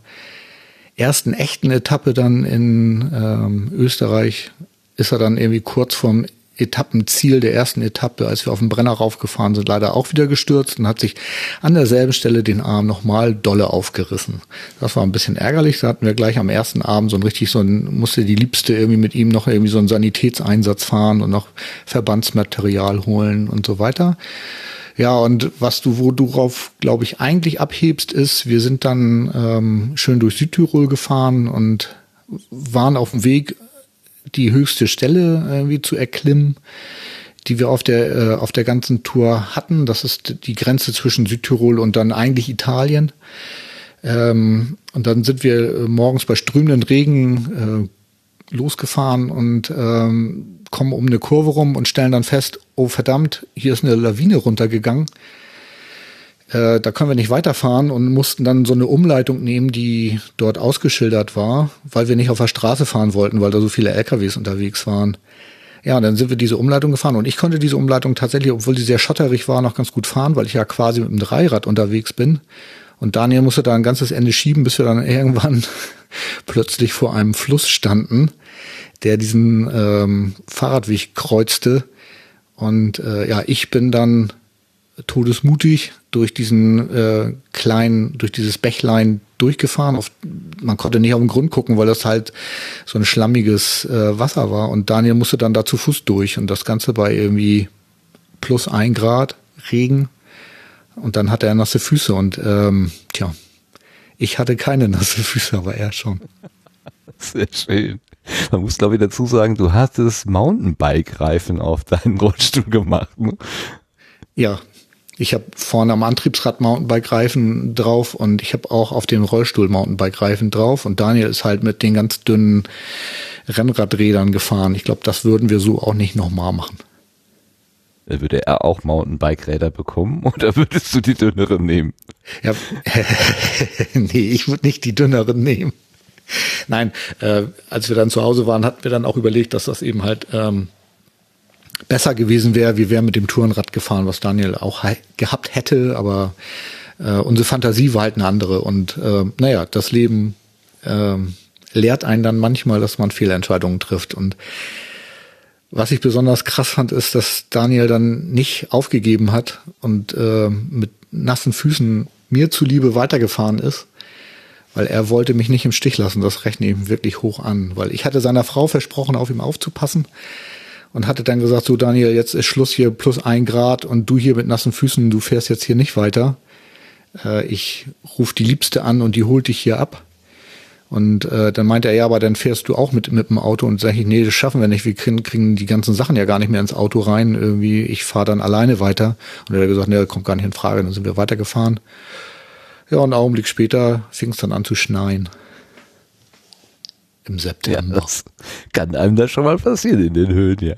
ersten echten Etappe dann in ähm, Österreich ist er dann irgendwie kurz vorm Etappenziel der ersten Etappe, als wir auf den Brenner raufgefahren sind, leider auch wieder gestürzt und hat sich an derselben Stelle den Arm nochmal dolle aufgerissen. Das war ein bisschen ärgerlich. Da hatten wir gleich am ersten Abend so ein richtig so ein, musste die Liebste irgendwie mit ihm noch irgendwie so einen Sanitätseinsatz fahren und noch Verbandsmaterial holen und so weiter. Ja, und was du, wo du drauf, glaube ich, eigentlich abhebst, ist, wir sind dann ähm, schön durch Südtirol gefahren und waren auf dem Weg, die höchste Stelle irgendwie zu erklimmen, die wir auf der, äh, auf der ganzen Tour hatten. Das ist die Grenze zwischen Südtirol und dann eigentlich Italien. Ähm, und dann sind wir äh, morgens bei strömenden Regen äh, losgefahren und ähm, kommen um eine Kurve rum und stellen dann fest, oh verdammt, hier ist eine Lawine runtergegangen. Äh, da können wir nicht weiterfahren und mussten dann so eine Umleitung nehmen, die dort ausgeschildert war, weil wir nicht auf der Straße fahren wollten, weil da so viele LKWs unterwegs waren. Ja, dann sind wir diese Umleitung gefahren und ich konnte diese Umleitung tatsächlich, obwohl die sehr schotterig war, noch ganz gut fahren, weil ich ja quasi mit dem Dreirad unterwegs bin. Und Daniel musste da ein ganzes Ende schieben, bis wir dann irgendwann plötzlich vor einem Fluss standen der diesen ähm, Fahrradweg kreuzte. Und äh, ja, ich bin dann todesmutig durch diesen äh, kleinen, durch dieses Bächlein durchgefahren. Auf, man konnte nicht auf den Grund gucken, weil das halt so ein schlammiges äh, Wasser war. Und Daniel musste dann da zu Fuß durch und das Ganze bei irgendwie plus ein Grad Regen. Und dann hatte er nasse Füße und ähm, tja, ich hatte keine nasse Füße, aber er schon. Sehr schön. Man muss glaube ich dazu sagen, du hattest Mountainbike-Reifen auf deinen Rollstuhl gemacht. Ne? Ja, ich habe vorne am Antriebsrad Mountainbike-Reifen drauf und ich habe auch auf dem Rollstuhl Mountainbike-Reifen drauf und Daniel ist halt mit den ganz dünnen Rennradrädern gefahren. Ich glaube, das würden wir so auch nicht nochmal machen. Würde er auch Mountainbike-Räder bekommen oder würdest du die dünneren nehmen? Ja, nee, ich würde nicht die dünneren nehmen. Nein, äh, als wir dann zu Hause waren, hatten wir dann auch überlegt, dass das eben halt ähm, besser gewesen wäre. Wir wären mit dem Tourenrad gefahren, was Daniel auch gehabt hätte, aber äh, unsere Fantasie war halt eine andere. Und äh, naja, das Leben äh, lehrt einen dann manchmal, dass man Fehlentscheidungen trifft. Und was ich besonders krass fand, ist, dass Daniel dann nicht aufgegeben hat und äh, mit nassen Füßen mir zuliebe weitergefahren ist weil er wollte mich nicht im Stich lassen. Das rechne ich ihm wirklich hoch an, weil ich hatte seiner Frau versprochen, auf ihm aufzupassen und hatte dann gesagt, so Daniel, jetzt ist Schluss hier plus ein Grad und du hier mit nassen Füßen, du fährst jetzt hier nicht weiter. Äh, ich rufe die Liebste an und die holt dich hier ab. Und äh, dann meinte er, ja, aber dann fährst du auch mit, mit dem Auto und sage ich, nee, das schaffen wir nicht. Wir kriegen, kriegen die ganzen Sachen ja gar nicht mehr ins Auto rein. Irgendwie, ich fahre dann alleine weiter. Und er hat gesagt, nee, kommt gar nicht in Frage. Dann sind wir weitergefahren. Ja, und einen Augenblick später fing es dann an zu schneien. Im September. Ja, das kann einem da schon mal passieren in den Höhen, ja.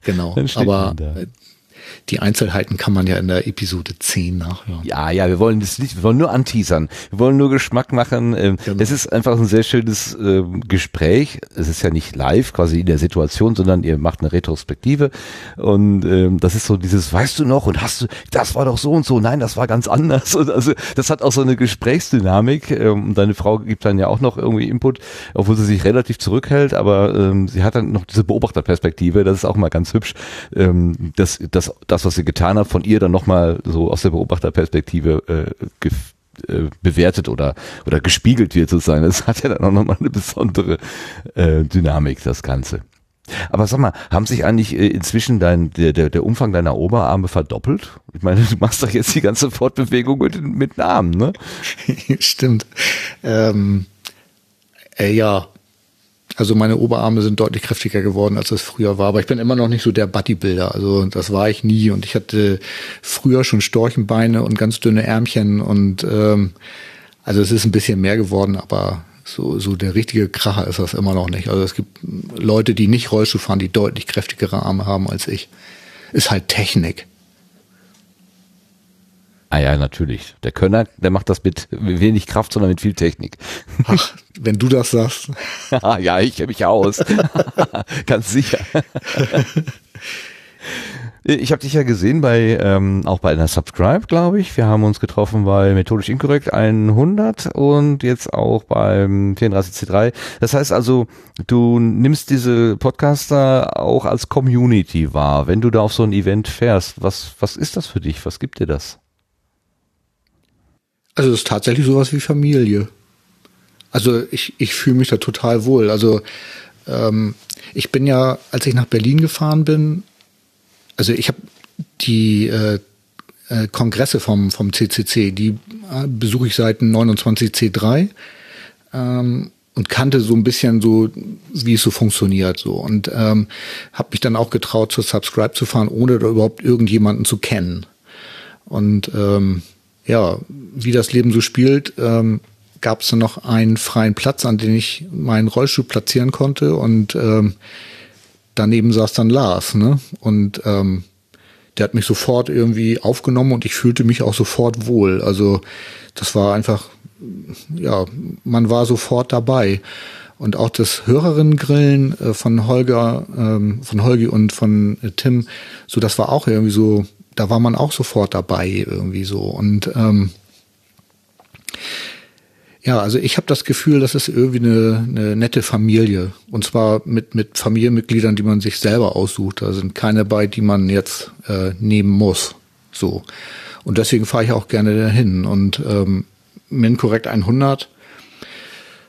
Genau, aber die Einzelheiten kann man ja in der Episode 10 nachhören. Ja, ja, wir wollen das nicht, wir wollen nur anteasern. Wir wollen nur Geschmack machen. Ähm, genau. Es ist einfach ein sehr schönes äh, Gespräch. Es ist ja nicht live quasi in der Situation, sondern ihr macht eine Retrospektive. Und ähm, das ist so dieses, weißt du noch, und hast du, das war doch so und so, nein, das war ganz anders. Und also das hat auch so eine Gesprächsdynamik. Ähm, und deine Frau gibt dann ja auch noch irgendwie Input, obwohl sie sich relativ zurückhält, aber ähm, sie hat dann noch diese Beobachterperspektive, das ist auch mal ganz hübsch. Ähm, das, das das, was sie getan hat, von ihr dann nochmal so aus der Beobachterperspektive äh, äh, bewertet oder oder gespiegelt wird sozusagen. Das hat ja dann auch nochmal eine besondere äh, Dynamik, das Ganze. Aber sag mal, haben sich eigentlich äh, inzwischen dein, der, der, der Umfang deiner Oberarme verdoppelt? Ich meine, du machst doch jetzt die ganze Fortbewegung mit, mit den ne? Stimmt. Ähm, äh, ja. Also meine Oberarme sind deutlich kräftiger geworden, als es früher war. Aber ich bin immer noch nicht so der Bodybuilder. Also das war ich nie. Und ich hatte früher schon Storchenbeine und ganz dünne Ärmchen. Und ähm, also es ist ein bisschen mehr geworden, aber so, so der richtige Kracher ist das immer noch nicht. Also es gibt Leute, die nicht Rollstuhl fahren, die deutlich kräftigere Arme haben als ich. Ist halt Technik. Ah ja, natürlich. Der Könner, der macht das mit wenig Kraft, sondern mit viel Technik. Ach, wenn du das sagst. ja, ich kenne mich aus. Ganz sicher. Ich habe dich ja gesehen bei ähm, auch bei einer Subscribe, glaube ich. Wir haben uns getroffen bei Methodisch Inkorrekt 100 und jetzt auch beim 34C3. Das heißt also, du nimmst diese Podcaster auch als Community wahr. Wenn du da auf so ein Event fährst, was was ist das für dich? Was gibt dir das? Also es ist tatsächlich sowas wie Familie. Also ich, ich fühle mich da total wohl. Also ähm, ich bin ja, als ich nach Berlin gefahren bin, also ich habe die äh, äh, Kongresse vom, vom CCC, die äh, besuche ich seit dem 29C3 ähm, und kannte so ein bisschen so, wie es so funktioniert so und ähm, habe mich dann auch getraut, zur Subscribe zu fahren, ohne da überhaupt irgendjemanden zu kennen. Und ähm, ja, wie das Leben so spielt, ähm, gab es noch einen freien Platz, an den ich meinen Rollstuhl platzieren konnte und ähm, daneben saß dann Lars, ne? Und ähm, der hat mich sofort irgendwie aufgenommen und ich fühlte mich auch sofort wohl. Also das war einfach, ja, man war sofort dabei. Und auch das Hörerinnengrillen äh, von Holger, ähm, von Holgi und von äh, Tim, so das war auch irgendwie so, da war man auch sofort dabei irgendwie so. Und ähm, ja, also ich habe das Gefühl, das ist irgendwie eine, eine nette Familie. Und zwar mit, mit Familienmitgliedern, die man sich selber aussucht. Da sind keine bei, die man jetzt äh, nehmen muss. So. Und deswegen fahre ich auch gerne dahin. Und ähm, MinCorrect 100,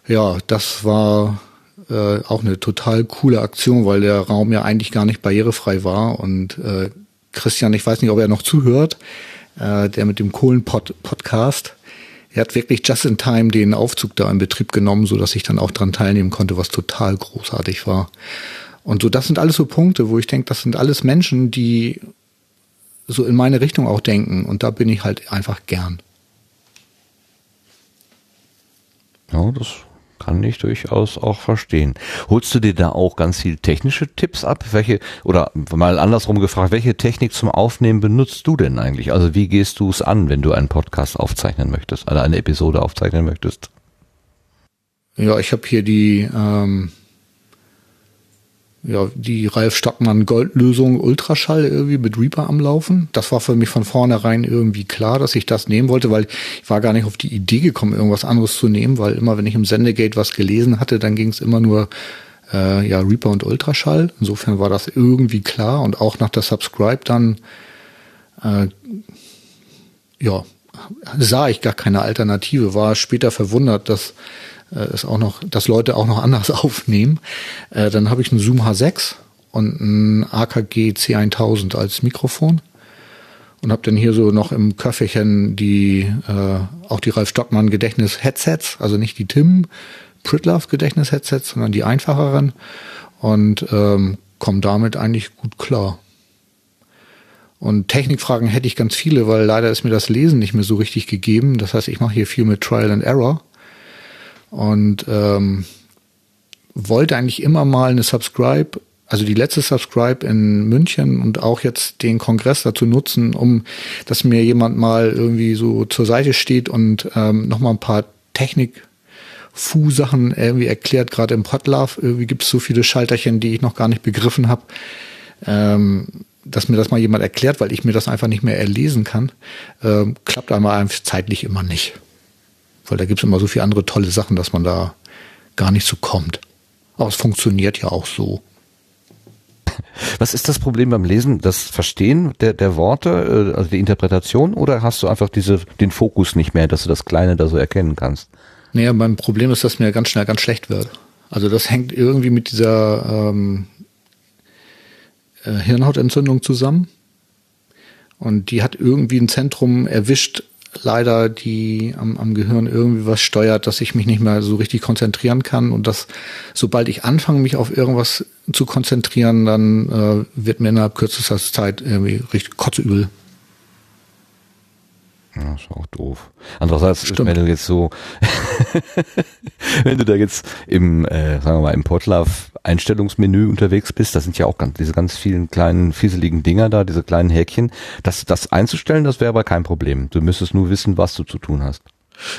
ja, das war äh, auch eine total coole Aktion, weil der Raum ja eigentlich gar nicht barrierefrei war. Und äh, Christian, ich weiß nicht, ob er noch zuhört, äh, der mit dem Kohlen-Podcast, er hat wirklich just in time den Aufzug da in Betrieb genommen, so dass ich dann auch dran teilnehmen konnte, was total großartig war. Und so, das sind alles so Punkte, wo ich denke, das sind alles Menschen, die so in meine Richtung auch denken. Und da bin ich halt einfach gern. Ja, das kann ich durchaus auch verstehen. Holst du dir da auch ganz viel technische Tipps ab? Welche, oder mal andersrum gefragt, welche Technik zum Aufnehmen benutzt du denn eigentlich? Also wie gehst du es an, wenn du einen Podcast aufzeichnen möchtest, also eine Episode aufzeichnen möchtest? Ja, ich habe hier die, ähm, ja, die Ralf Stockmann Goldlösung Ultraschall irgendwie mit Reaper am Laufen. Das war für mich von vornherein irgendwie klar, dass ich das nehmen wollte, weil ich war gar nicht auf die Idee gekommen, irgendwas anderes zu nehmen, weil immer, wenn ich im Sendegate was gelesen hatte, dann ging es immer nur äh, ja, Reaper und Ultraschall. Insofern war das irgendwie klar und auch nach der Subscribe dann äh, ja, sah ich gar keine Alternative, war später verwundert, dass es auch noch, dass Leute auch noch anders aufnehmen. Äh, dann habe ich einen Zoom H6 und ein AKG C1000 als Mikrofon und habe dann hier so noch im Köfferchen die äh, auch die Ralf Stockmann Gedächtnis Headsets, also nicht die Tim Pritlove Gedächtnis Headsets, sondern die einfacheren und ähm, komme damit eigentlich gut klar. Und Technikfragen hätte ich ganz viele, weil leider ist mir das Lesen nicht mehr so richtig gegeben. Das heißt, ich mache hier viel mit Trial and Error und ähm, wollte eigentlich immer mal eine Subscribe, also die letzte Subscribe in München und auch jetzt den Kongress dazu nutzen, um, dass mir jemand mal irgendwie so zur Seite steht und ähm, nochmal ein paar Technik Fu-Sachen irgendwie erklärt, gerade im Podlove. Irgendwie gibt es so viele Schalterchen, die ich noch gar nicht begriffen habe. Ähm, dass mir das mal jemand erklärt, weil ich mir das einfach nicht mehr erlesen kann, ähm, klappt einmal einfach zeitlich immer nicht. Weil da gibt es immer so viele andere tolle Sachen, dass man da gar nicht so kommt. Aber es funktioniert ja auch so. Was ist das Problem beim Lesen? Das Verstehen der, der Worte, äh, also die Interpretation, oder hast du einfach diese, den Fokus nicht mehr, dass du das Kleine da so erkennen kannst? Naja, mein Problem ist, dass mir ganz schnell ganz schlecht wird. Also das hängt irgendwie mit dieser ähm, äh, Hirnhautentzündung zusammen. Und die hat irgendwie ein Zentrum erwischt, leider, die am, am Gehirn irgendwie was steuert, dass ich mich nicht mehr so richtig konzentrieren kann. Und dass, sobald ich anfange, mich auf irgendwas zu konzentrieren, dann äh, wird mir innerhalb kürzester Zeit irgendwie richtig kotzübel. Ja, ist auch doof. Andererseits, Stimmt. wenn du jetzt so, wenn du da jetzt im, äh, sagen wir mal, im Potlauf Einstellungsmenü unterwegs bist, da sind ja auch ganz, diese ganz vielen kleinen fieseligen Dinger da, diese kleinen Häkchen. Das, das einzustellen, das wäre aber kein Problem. Du müsstest nur wissen, was du zu tun hast.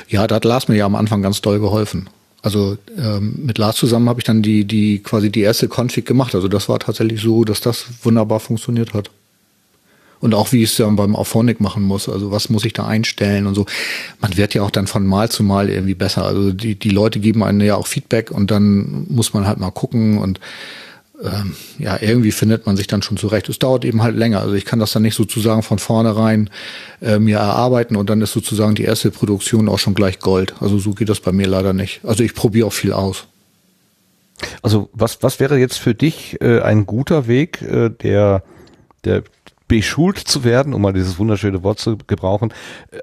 Ja, da hat Lars mir ja am Anfang ganz doll geholfen. Also ähm, mit Lars zusammen habe ich dann die, die quasi die erste Config gemacht. Also das war tatsächlich so, dass das wunderbar funktioniert hat. Und auch wie ich es dann beim Auphonic machen muss. Also was muss ich da einstellen und so. Man wird ja auch dann von Mal zu Mal irgendwie besser. Also die, die Leute geben einem ja auch Feedback und dann muss man halt mal gucken und ähm, ja, irgendwie findet man sich dann schon zurecht. Es dauert eben halt länger. Also ich kann das dann nicht sozusagen von vornherein äh, mir erarbeiten und dann ist sozusagen die erste Produktion auch schon gleich Gold. Also so geht das bei mir leider nicht. Also ich probiere auch viel aus. Also was, was wäre jetzt für dich äh, ein guter Weg, äh, der, der beschult zu werden, um mal dieses wunderschöne Wort zu gebrauchen,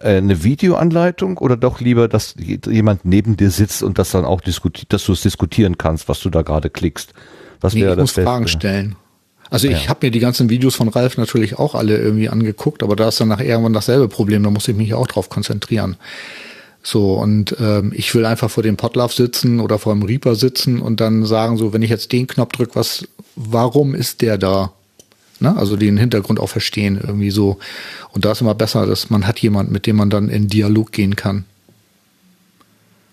äh, eine Videoanleitung oder doch lieber, dass jemand neben dir sitzt und das dann auch diskutiert, dass du es diskutieren kannst, was du da gerade klickst? Was Nee, wäre ich das muss Fragen Beste? stellen. Also ich Ja. habe mir die ganzen Videos von Ralf natürlich auch alle irgendwie angeguckt, aber da ist dann nachher irgendwann dasselbe Problem, da muss ich mich auch drauf konzentrieren. So, und ähm, ich will einfach vor dem Potlauf sitzen oder vor dem Reaper sitzen und dann sagen, so, wenn ich jetzt den Knopf drücke, was, warum ist der da? Ne? Also den Hintergrund auch verstehen, irgendwie so. Und da ist immer besser, dass man hat jemand, mit dem man dann in Dialog gehen kann.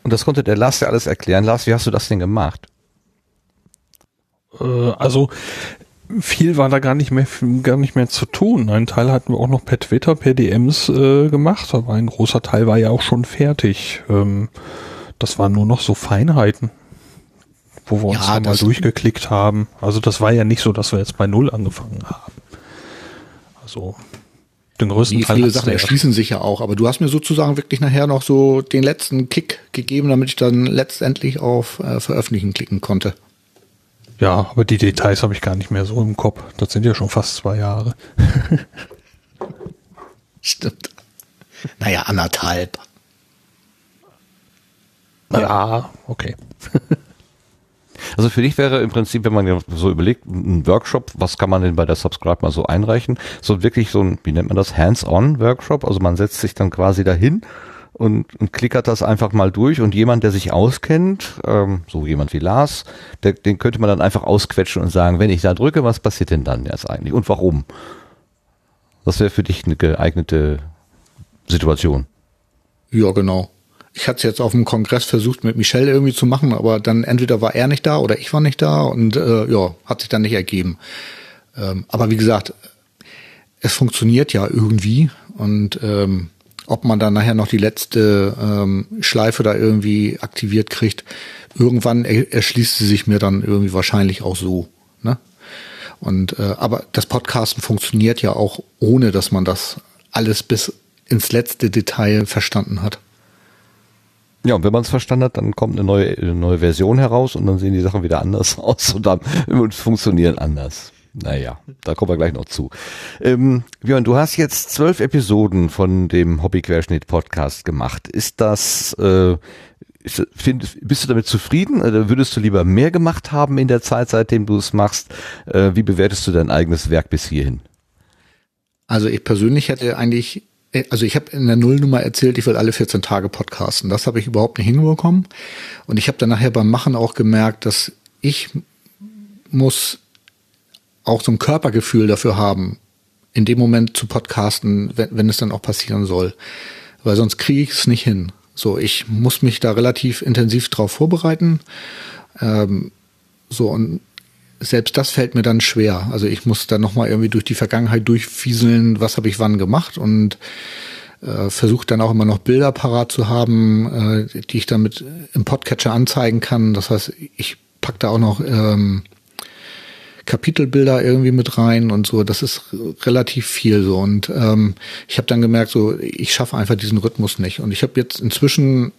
Und das konnte der Lars ja alles erklären. Lars, wie hast du das denn gemacht? Äh, also viel war da gar nicht mehr gar nicht mehr zu tun. Ein Teil hatten wir auch noch per Twitter, per DMs äh, gemacht, aber ein großer Teil war ja auch schon fertig. Ähm, das waren nur noch so Feinheiten, wo wir uns Ja, mal durchgeklickt haben. Also das war ja nicht so, dass wir jetzt bei Null angefangen haben. Also den größten Die Teil viele Sachen erschließen sich ja auch, aber du hast mir sozusagen wirklich nachher noch so den letzten Kick gegeben, damit ich dann letztendlich auf äh, Veröffentlichen klicken konnte. Ja, aber die Details habe ich gar nicht mehr so im Kopf. Das sind ja schon fast zwei Jahre. Stimmt. Naja, anderthalb. Ja, okay. Also für dich wäre im Prinzip, wenn man so überlegt, ein Workshop, was kann man denn bei der Subscribe mal so einreichen? So wirklich so ein, wie nennt man das, Hands-on-Workshop? Also man setzt sich dann quasi dahin und, und klickert das einfach mal durch und jemand, der sich auskennt, ähm, so jemand wie Lars, der, den könnte man dann einfach ausquetschen und sagen, wenn ich da drücke, was passiert denn dann jetzt eigentlich und warum? Das wäre für dich eine geeignete Situation. Ja, genau. Ich hatte es jetzt auf dem Kongress versucht, mit Michelle irgendwie zu machen, aber dann entweder war er nicht da oder ich war nicht da und äh, ja, hat sich dann nicht ergeben. Ähm, aber wie gesagt, es funktioniert ja irgendwie und ähm, ob man dann nachher noch die letzte ähm, Schleife da irgendwie aktiviert kriegt, irgendwann er erschließt sie sich mir dann irgendwie wahrscheinlich auch so. Ne? Und äh, aber das Podcasten funktioniert ja auch ohne, dass man das alles bis ins letzte Detail verstanden hat. Ja, und wenn man es verstanden hat, dann kommt eine neue, eine neue Version heraus und dann sehen die Sachen wieder anders aus und dann funktionieren anders. Naja, da kommen wir gleich noch zu. Ähm, Björn, du hast jetzt zwölf Episoden von dem Hobbyquerschnitt-Podcast gemacht. Ist das, äh, ist, find, bist du damit zufrieden? Oder würdest du lieber mehr gemacht haben in der Zeit, seitdem du es machst? Äh, wie bewertest du dein eigenes Werk bis hierhin? Also ich persönlich hätte eigentlich, äh, also ich habe in der Nullnummer erzählt, ich will alle 14 Tage podcasten. Das habe ich überhaupt nicht hinbekommen. Und ich habe dann nachher beim Machen auch gemerkt, dass ich muss auch so ein Körpergefühl dafür haben, in dem Moment zu podcasten, wenn, wenn es dann auch passieren soll. Weil sonst kriege ich es nicht hin. So, ich muss mich da relativ intensiv drauf vorbereiten. Ähm, so, und selbst das fällt mir dann schwer. Also ich muss dann nochmal irgendwie durch die Vergangenheit durchfieseln, was habe ich wann gemacht und äh, versuche dann auch immer noch Bilder parat zu haben, äh, die ich dann mit im Podcatcher anzeigen kann. Das heißt, ich pack da auch noch ähm, Kapitelbilder irgendwie mit rein und so. Das ist relativ viel so. Und ähm, ich habe dann gemerkt, so ich schaffe einfach diesen Rhythmus nicht. Und ich habe jetzt inzwischen,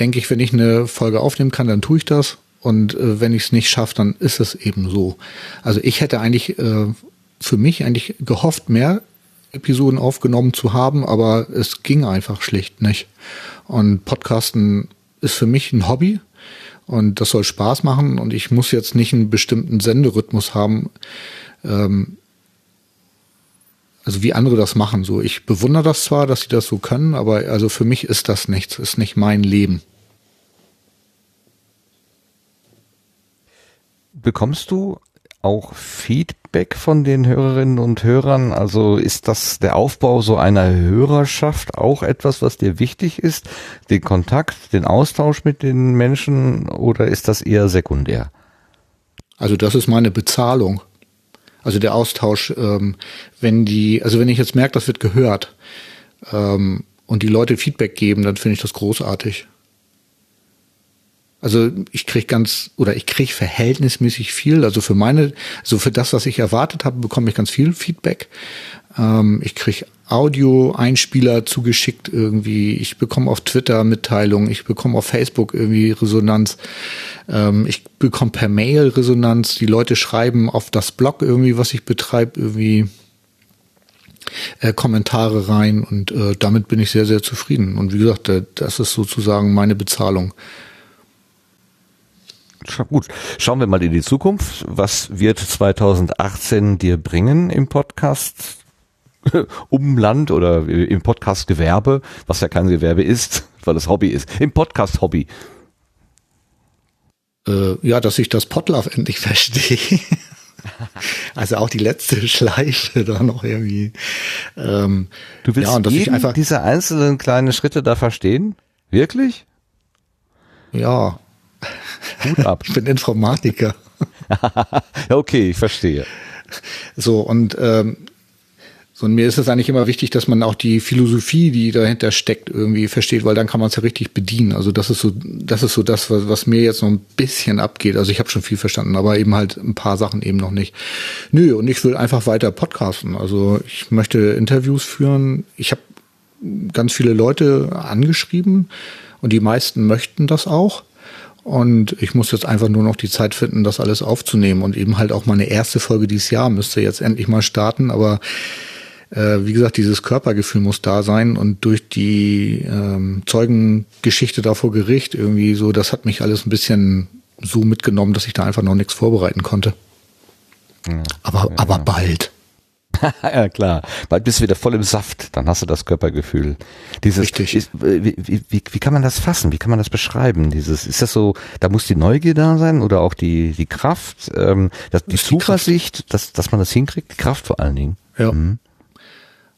denke ich, wenn ich eine Folge aufnehmen kann, dann tue ich das. Und äh, wenn ich es nicht schaffe, dann ist es eben so. Also ich hätte eigentlich äh, für mich eigentlich gehofft, mehr Episoden aufgenommen zu haben, aber es ging einfach schlicht nicht. Und Podcasten ist für mich ein Hobby und das soll Spaß machen und ich muss jetzt nicht einen bestimmten Senderhythmus haben, ähm, also wie andere das machen. So, ich bewundere das zwar, dass sie das so können, aber also für mich ist das nichts, ist nicht mein Leben. Bekommst du auch Feedback von den Hörerinnen und Hörern? Also ist das der Aufbau so einer Hörerschaft auch etwas, was dir wichtig ist? Den Kontakt, den Austausch mit den Menschen oder ist das eher sekundär? Also das ist meine Bezahlung. Also der Austausch, ähm, wenn die, also wenn ich jetzt merke, das wird gehört ähm, und die Leute Feedback geben, dann finde ich das großartig. Also ich kriege ganz oder ich kriege verhältnismäßig viel. Also für meine, so für das, was ich erwartet habe, bekomme ich ganz viel Feedback. Ähm, ich kriege Audio-Einspieler zugeschickt irgendwie. Ich bekomme auf Twitter Mitteilungen. Ich bekomme auf Facebook irgendwie Resonanz. Ähm, ich bekomme per Mail Resonanz. Die Leute schreiben auf das Blog irgendwie, was ich betreibe, irgendwie äh, Kommentare rein und äh, damit bin ich sehr, sehr zufrieden. Und wie gesagt, äh, das ist sozusagen meine Bezahlung. Gut, schauen wir mal in die Zukunft. Was wird 2018 dir bringen im Podcast Umland oder im Podcast Gewerbe, was ja kein Gewerbe ist, weil es Hobby ist, im Podcast Hobby? Äh, ja, dass ich das Podlove endlich verstehe. also auch die letzte Schleife da noch irgendwie. Ähm, du willst ja, und dass jeden ich einfach diese einzelnen kleinen Schritte da verstehen? Wirklich? Ja, Gut ab. ich bin Informatiker. okay, ich verstehe. So, und, ähm, so, und mir ist es eigentlich immer wichtig, dass man auch die Philosophie, die dahinter steckt, irgendwie versteht, weil dann kann man es ja richtig bedienen. Also das ist so, das ist so das, was, was mir jetzt noch ein bisschen abgeht. Also ich habe schon viel verstanden, aber eben halt ein paar Sachen eben noch nicht. Nö, und ich will einfach weiter podcasten. Also ich möchte Interviews führen. Ich habe ganz viele Leute angeschrieben und die meisten möchten das auch. Und ich muss jetzt einfach nur noch die Zeit finden, das alles aufzunehmen. Und eben halt auch meine erste Folge dieses Jahr müsste jetzt endlich mal starten. Aber äh, wie gesagt, dieses Körpergefühl muss da sein. Und durch die ähm, Zeugengeschichte da vor Gericht irgendwie so, das hat mich alles ein bisschen so mitgenommen, dass ich da einfach noch nichts vorbereiten konnte. Ja, aber, ja, aber bald. ja, klar. Bald bist du wieder voll im Saft, dann hast du das Körpergefühl. Dieses, Richtig. Ist, wie, wie, wie, wie kann man das fassen? Wie kann man das beschreiben? Dieses, ist das so, da muss die Neugier da sein oder auch die, die Kraft, ähm, das, die Zuversicht, dass, dass man das hinkriegt? Die Kraft vor allen Dingen. Ja. Mhm.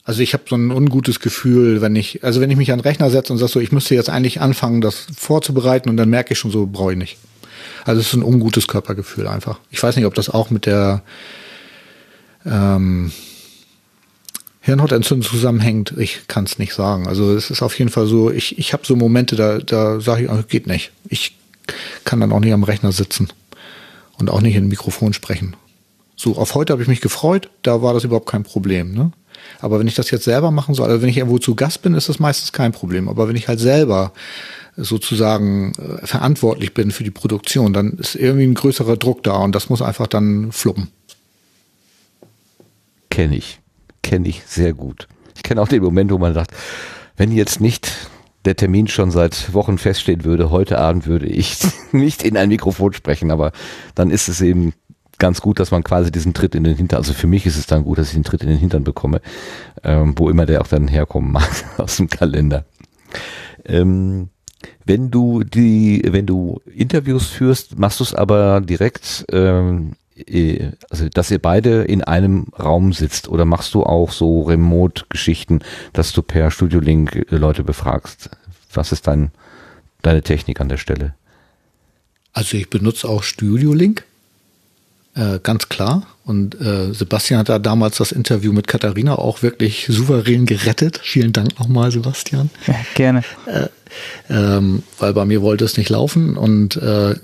Also ich habe so ein ungutes Gefühl, wenn ich, also wenn ich mich an den Rechner setze und sage so, ich müsste jetzt eigentlich anfangen, das vorzubereiten und dann merke ich schon so, brauche ich nicht. Also es ist ein ungutes Körpergefühl einfach. Ich weiß nicht, ob das auch mit der ähm, Hirnhautentzündung zusammenhängt. Ich kann es nicht sagen. Also es ist auf jeden Fall so, ich, ich habe so Momente, da, da sage ich, ah, geht nicht. Ich kann dann auch nicht am Rechner sitzen und auch nicht in Mikrofon sprechen. So, auf heute habe ich mich gefreut, da war das überhaupt kein Problem. Ne? Aber wenn ich das jetzt selber machen soll, also wenn ich irgendwo zu Gast bin, ist das meistens kein Problem. Aber wenn ich halt selber sozusagen äh, verantwortlich bin für die Produktion, dann ist irgendwie ein größerer Druck da und das muss einfach dann fluppen. Kenne ich. Kenne ich sehr gut. Ich kenne auch den Moment, wo man sagt, wenn jetzt nicht der Termin schon seit Wochen feststehen würde, heute Abend würde ich nicht in ein Mikrofon sprechen, aber dann ist es eben ganz gut, dass man quasi diesen Tritt in den Hintern, also für mich ist es dann gut, dass ich den Tritt in den Hintern bekomme, ähm, wo immer der auch dann herkommen mag aus dem Kalender. Ähm, wenn du die, wenn du Interviews führst, machst du es aber direkt, ähm, äh, also dass ihr beide in einem Raum sitzt oder machst du auch so Remote-Geschichten, dass du per Studio Link äh, Leute befragst? Was ist dein, deine Technik an der Stelle? Also ich benutze auch Studio Link. Äh, ganz klar. Und äh, Sebastian hat da damals das Interview mit Katharina auch wirklich souverän gerettet. Vielen Dank nochmal, Sebastian. Ja, gerne. Äh, ähm, weil bei mir wollte es nicht laufen. Und äh,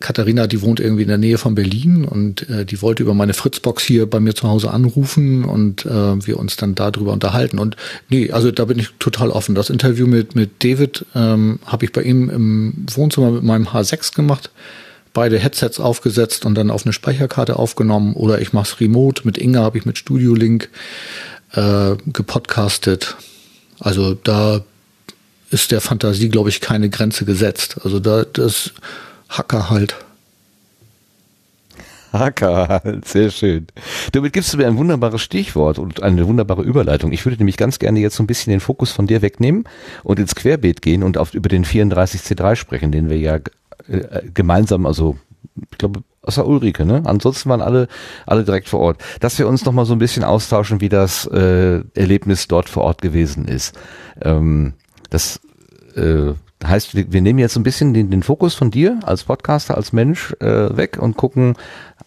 Katharina, die wohnt irgendwie in der Nähe von Berlin und äh, die wollte über meine Fritzbox hier bei mir zu Hause anrufen und äh, wir uns dann darüber unterhalten. Und nee, also da bin ich total offen. Das Interview mit, mit David ähm, habe ich bei ihm im Wohnzimmer mit meinem H6 gemacht. Beide Headsets aufgesetzt und dann auf eine Speicherkarte aufgenommen. Oder ich mache es remote. Mit Inga habe ich mit Studio Link äh, gepodcastet. Also da ist der Fantasie, glaube ich, keine Grenze gesetzt. Also da das Hacker halt. Hacker halt, sehr schön. Damit gibst du mir ein wunderbares Stichwort und eine wunderbare Überleitung. Ich würde nämlich ganz gerne jetzt so ein bisschen den Fokus von dir wegnehmen und ins Querbeet gehen und auf, über den 34C3 sprechen, den wir ja äh, gemeinsam, also ich glaube, außer Ulrike, ne? Ansonsten waren alle, alle direkt vor Ort. Dass wir uns noch mal so ein bisschen austauschen, wie das äh, Erlebnis dort vor Ort gewesen ist. Ähm, das äh, heißt, wir, wir nehmen jetzt ein bisschen den, den Fokus von dir als Podcaster, als Mensch äh, weg und gucken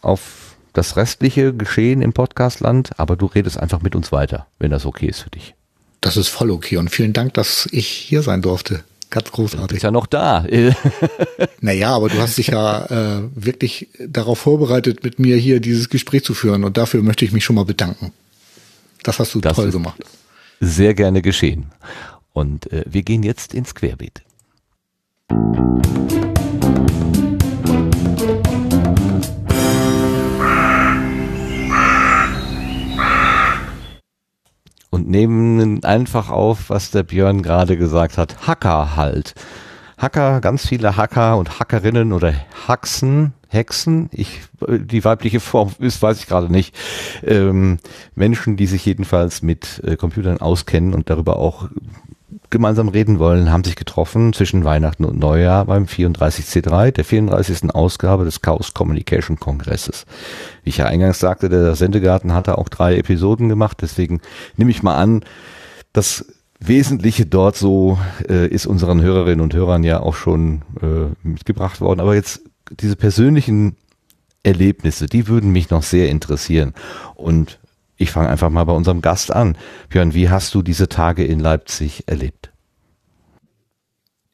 auf das restliche Geschehen im Podcastland, aber du redest einfach mit uns weiter, wenn das okay ist für dich. Das ist voll okay und vielen Dank, dass ich hier sein durfte. Ganz Du großartig. bist ja noch da. Naja, aber du hast dich ja äh, wirklich darauf vorbereitet, mit mir hier dieses Gespräch zu führen und dafür möchte ich mich schon mal bedanken. Das hast du Das toll gemacht. Sehr gerne geschehen. Und äh, wir gehen jetzt ins Querbeet. Und nehmen einfach auf, was der Björn gerade gesagt hat. Hacker halt. Hacker, ganz viele Hacker und Hackerinnen oder Haxen, Hexen, ich, die weibliche Form ist, weiß ich gerade nicht. Ähm, Menschen, die sich jedenfalls mit äh, Computern auskennen und darüber auch gemeinsam reden wollen, haben sich getroffen zwischen Weihnachten und Neujahr beim 34C3, der 34. Ausgabe des Chaos Communication Kongresses. Wie ich ja eingangs sagte, der Sendegarten hatte auch drei Episoden gemacht, deswegen nehme ich mal an, das Wesentliche dort so äh, ist unseren Hörerinnen und Hörern ja auch schon äh, mitgebracht worden. Aber jetzt diese persönlichen Erlebnisse, die würden mich noch sehr interessieren. Und ich fange einfach mal bei unserem Gast an. Björn, wie hast du diese Tage in Leipzig erlebt?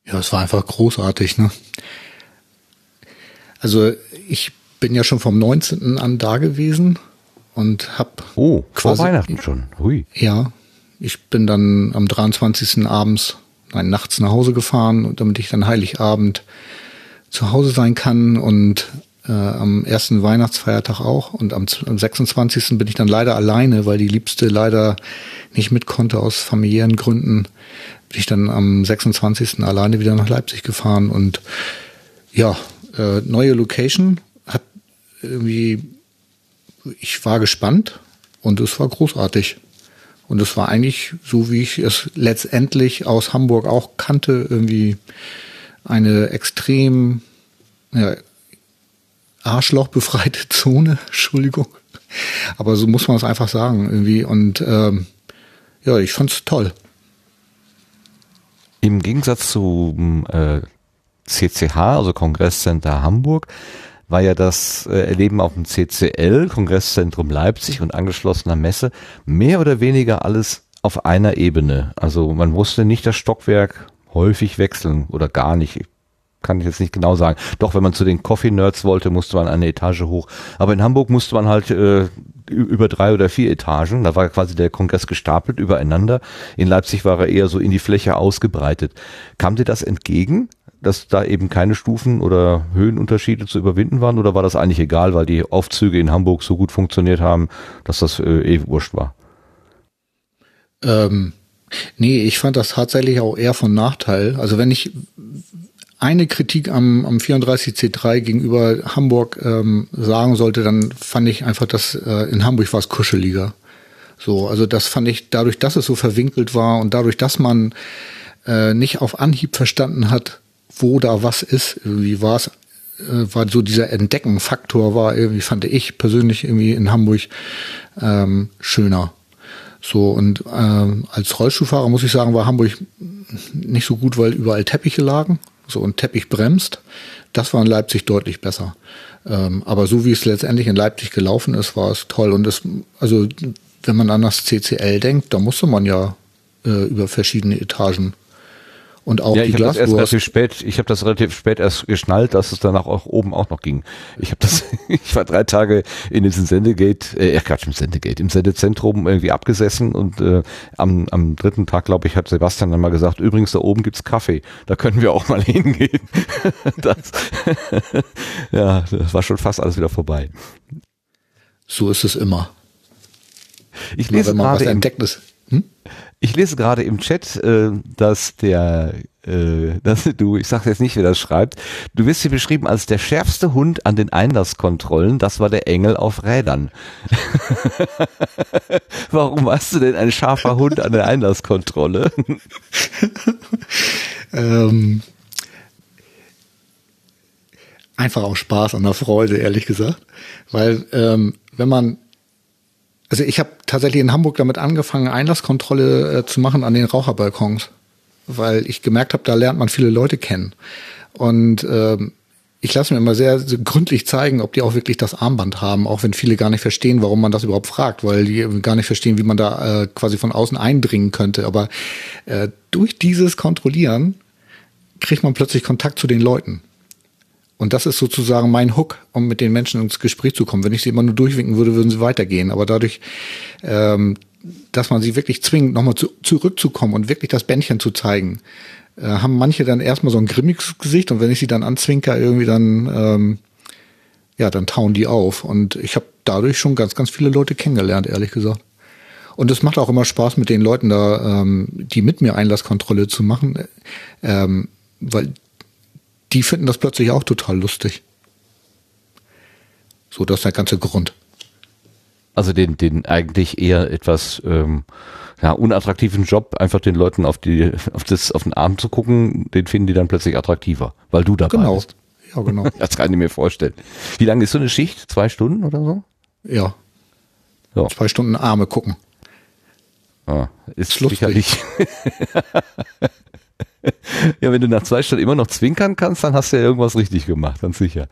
Ja, es war einfach großartig, ne? Also ich bin ja schon vom 19. an da gewesen und hab Oh, vor Quasi- Weihnachten schon. Hui. Ja, ich bin dann am 23. abends, nein, nachts nach Hause gefahren, damit ich dann Heiligabend zu Hause sein kann und äh, am ersten Weihnachtsfeiertag auch. Und am, am 26. bin ich dann leider alleine, weil die Liebste leider nicht mit konnte aus familiären Gründen. Bin ich dann am 26. alleine wieder nach Leipzig gefahren und ja, äh, neue Location hat irgendwie, ich war gespannt und es war großartig. Und es war eigentlich so, wie ich es letztendlich aus Hamburg auch kannte, irgendwie eine extrem ja, arschlochbefreite Zone, Entschuldigung. Aber so muss man es einfach sagen irgendwie. Und ähm, ja, ich fand's toll. Im Gegensatz zum äh, CCH, also Kongresscenter Hamburg, war ja das äh, Erleben auf dem CCL, Kongresszentrum Leipzig und angeschlossener Messe, mehr oder weniger alles auf einer Ebene. Also man musste nicht das Stockwerk häufig wechseln oder gar nicht. Kann ich jetzt nicht genau sagen. Doch, wenn man zu den Coffee Nerds wollte, musste man eine Etage hoch. Aber in Hamburg musste man halt äh, über drei oder vier Etagen. Da war quasi der Kongress gestapelt übereinander. In Leipzig war er eher so in die Fläche ausgebreitet. Kam dir das entgegen, dass da eben keine Stufen oder Höhenunterschiede zu überwinden waren? Oder war das eigentlich egal, weil die Aufzüge in Hamburg so gut funktioniert haben, dass das äh, eh wurscht war? Ähm, nee, ich fand das tatsächlich auch eher von Nachteil. Also wenn ich eine Kritik am, am 34C3 gegenüber Hamburg ähm, sagen sollte, dann fand ich einfach, dass äh, in Hamburg war es kuscheliger. So, also das fand ich dadurch, dass es so verwinkelt war und dadurch, dass man äh, nicht auf Anhieb verstanden hat, wo da was ist, irgendwie war es äh, war so dieser Entdeckenfaktor war irgendwie fand ich persönlich irgendwie in Hamburg ähm, schöner. So und ähm, als Rollstuhlfahrer muss ich sagen, war Hamburg nicht so gut, weil überall Teppiche lagen. So und Teppich bremst. Das war in Leipzig deutlich besser. Ähm, aber so wie es letztendlich in Leipzig gelaufen ist, war es toll. Und das, also wenn man an das CCL denkt, da musste man ja äh, über verschiedene Etagen. Und auch Ja, die ich habe das erst Glaswurst. relativ spät, ich habe das relativ spät erst geschnallt, dass es danach auch oben auch noch ging. Ich habe das, ich war drei Tage in diesem Sendegate, äh, Quatsch, im Sendegate, im Sendezentrum irgendwie abgesessen und äh, am, am dritten Tag, glaube ich, hat Sebastian dann mal gesagt, übrigens da oben gibt's Kaffee, da können wir auch mal hingehen. das, ja, das war schon fast alles wieder vorbei. So ist es immer. Ich lese gerade im. Hm? Ich lese gerade im Chat, äh, dass der, äh, dass du, ich sage jetzt nicht, wer das schreibt, du wirst hier beschrieben als der schärfste Hund an den Einlasskontrollen. Das war der Engel auf Rädern. Warum warst du denn ein scharfer Hund an der Einlasskontrolle? Ähm, einfach auch Spaß an der Freude, ehrlich gesagt. Weil ähm, wenn man, also ich habe tatsächlich in Hamburg damit angefangen, Einlasskontrolle äh, zu machen an den Raucherbalkons, weil ich gemerkt habe, da lernt man viele Leute kennen. Und ähm, ich lasse mir immer sehr, sehr gründlich zeigen, ob die auch wirklich das Armband haben, auch wenn viele gar nicht verstehen, warum man das überhaupt fragt, weil die gar nicht verstehen, wie man da äh, quasi von außen eindringen könnte. Aber äh, durch dieses Kontrollieren kriegt man plötzlich Kontakt zu den Leuten. Und das ist sozusagen mein Hook, um mit den Menschen ins Gespräch zu kommen. Wenn ich sie immer nur durchwinken würde, würden sie weitergehen. Aber dadurch, ähm, dass man sie wirklich zwingt, nochmal zu, zurückzukommen und wirklich das Bändchen zu zeigen, äh, haben manche dann erstmal so ein grimmiges Gesicht und wenn ich sie dann anzwinker, irgendwie dann, ähm, ja, dann tauen die auf. Und ich habe dadurch schon ganz, ganz viele Leute kennengelernt, ehrlich gesagt. Und es macht auch immer Spaß, mit den Leuten da, ähm, die mit mir Einlasskontrolle zu machen, ähm, weil die finden das plötzlich auch total lustig. So, das ist der ganze Grund. Also den, den eigentlich eher etwas ähm, ja, unattraktiven Job, einfach den Leuten auf die, auf das, auf den Arm zu gucken, den finden die dann plötzlich attraktiver, weil du dabei Genau. bist. Ja, genau. Das kann ich mir vorstellen. Wie lange ist so eine Schicht? Zwei Stunden oder so? Ja. Ja. Zwei Stunden Arme gucken. Ja, ist Ist lustig. sicherlich. ja, wenn du nach zwei Stunden immer noch zwinkern kannst, dann hast du ja irgendwas richtig gemacht, ganz sicher.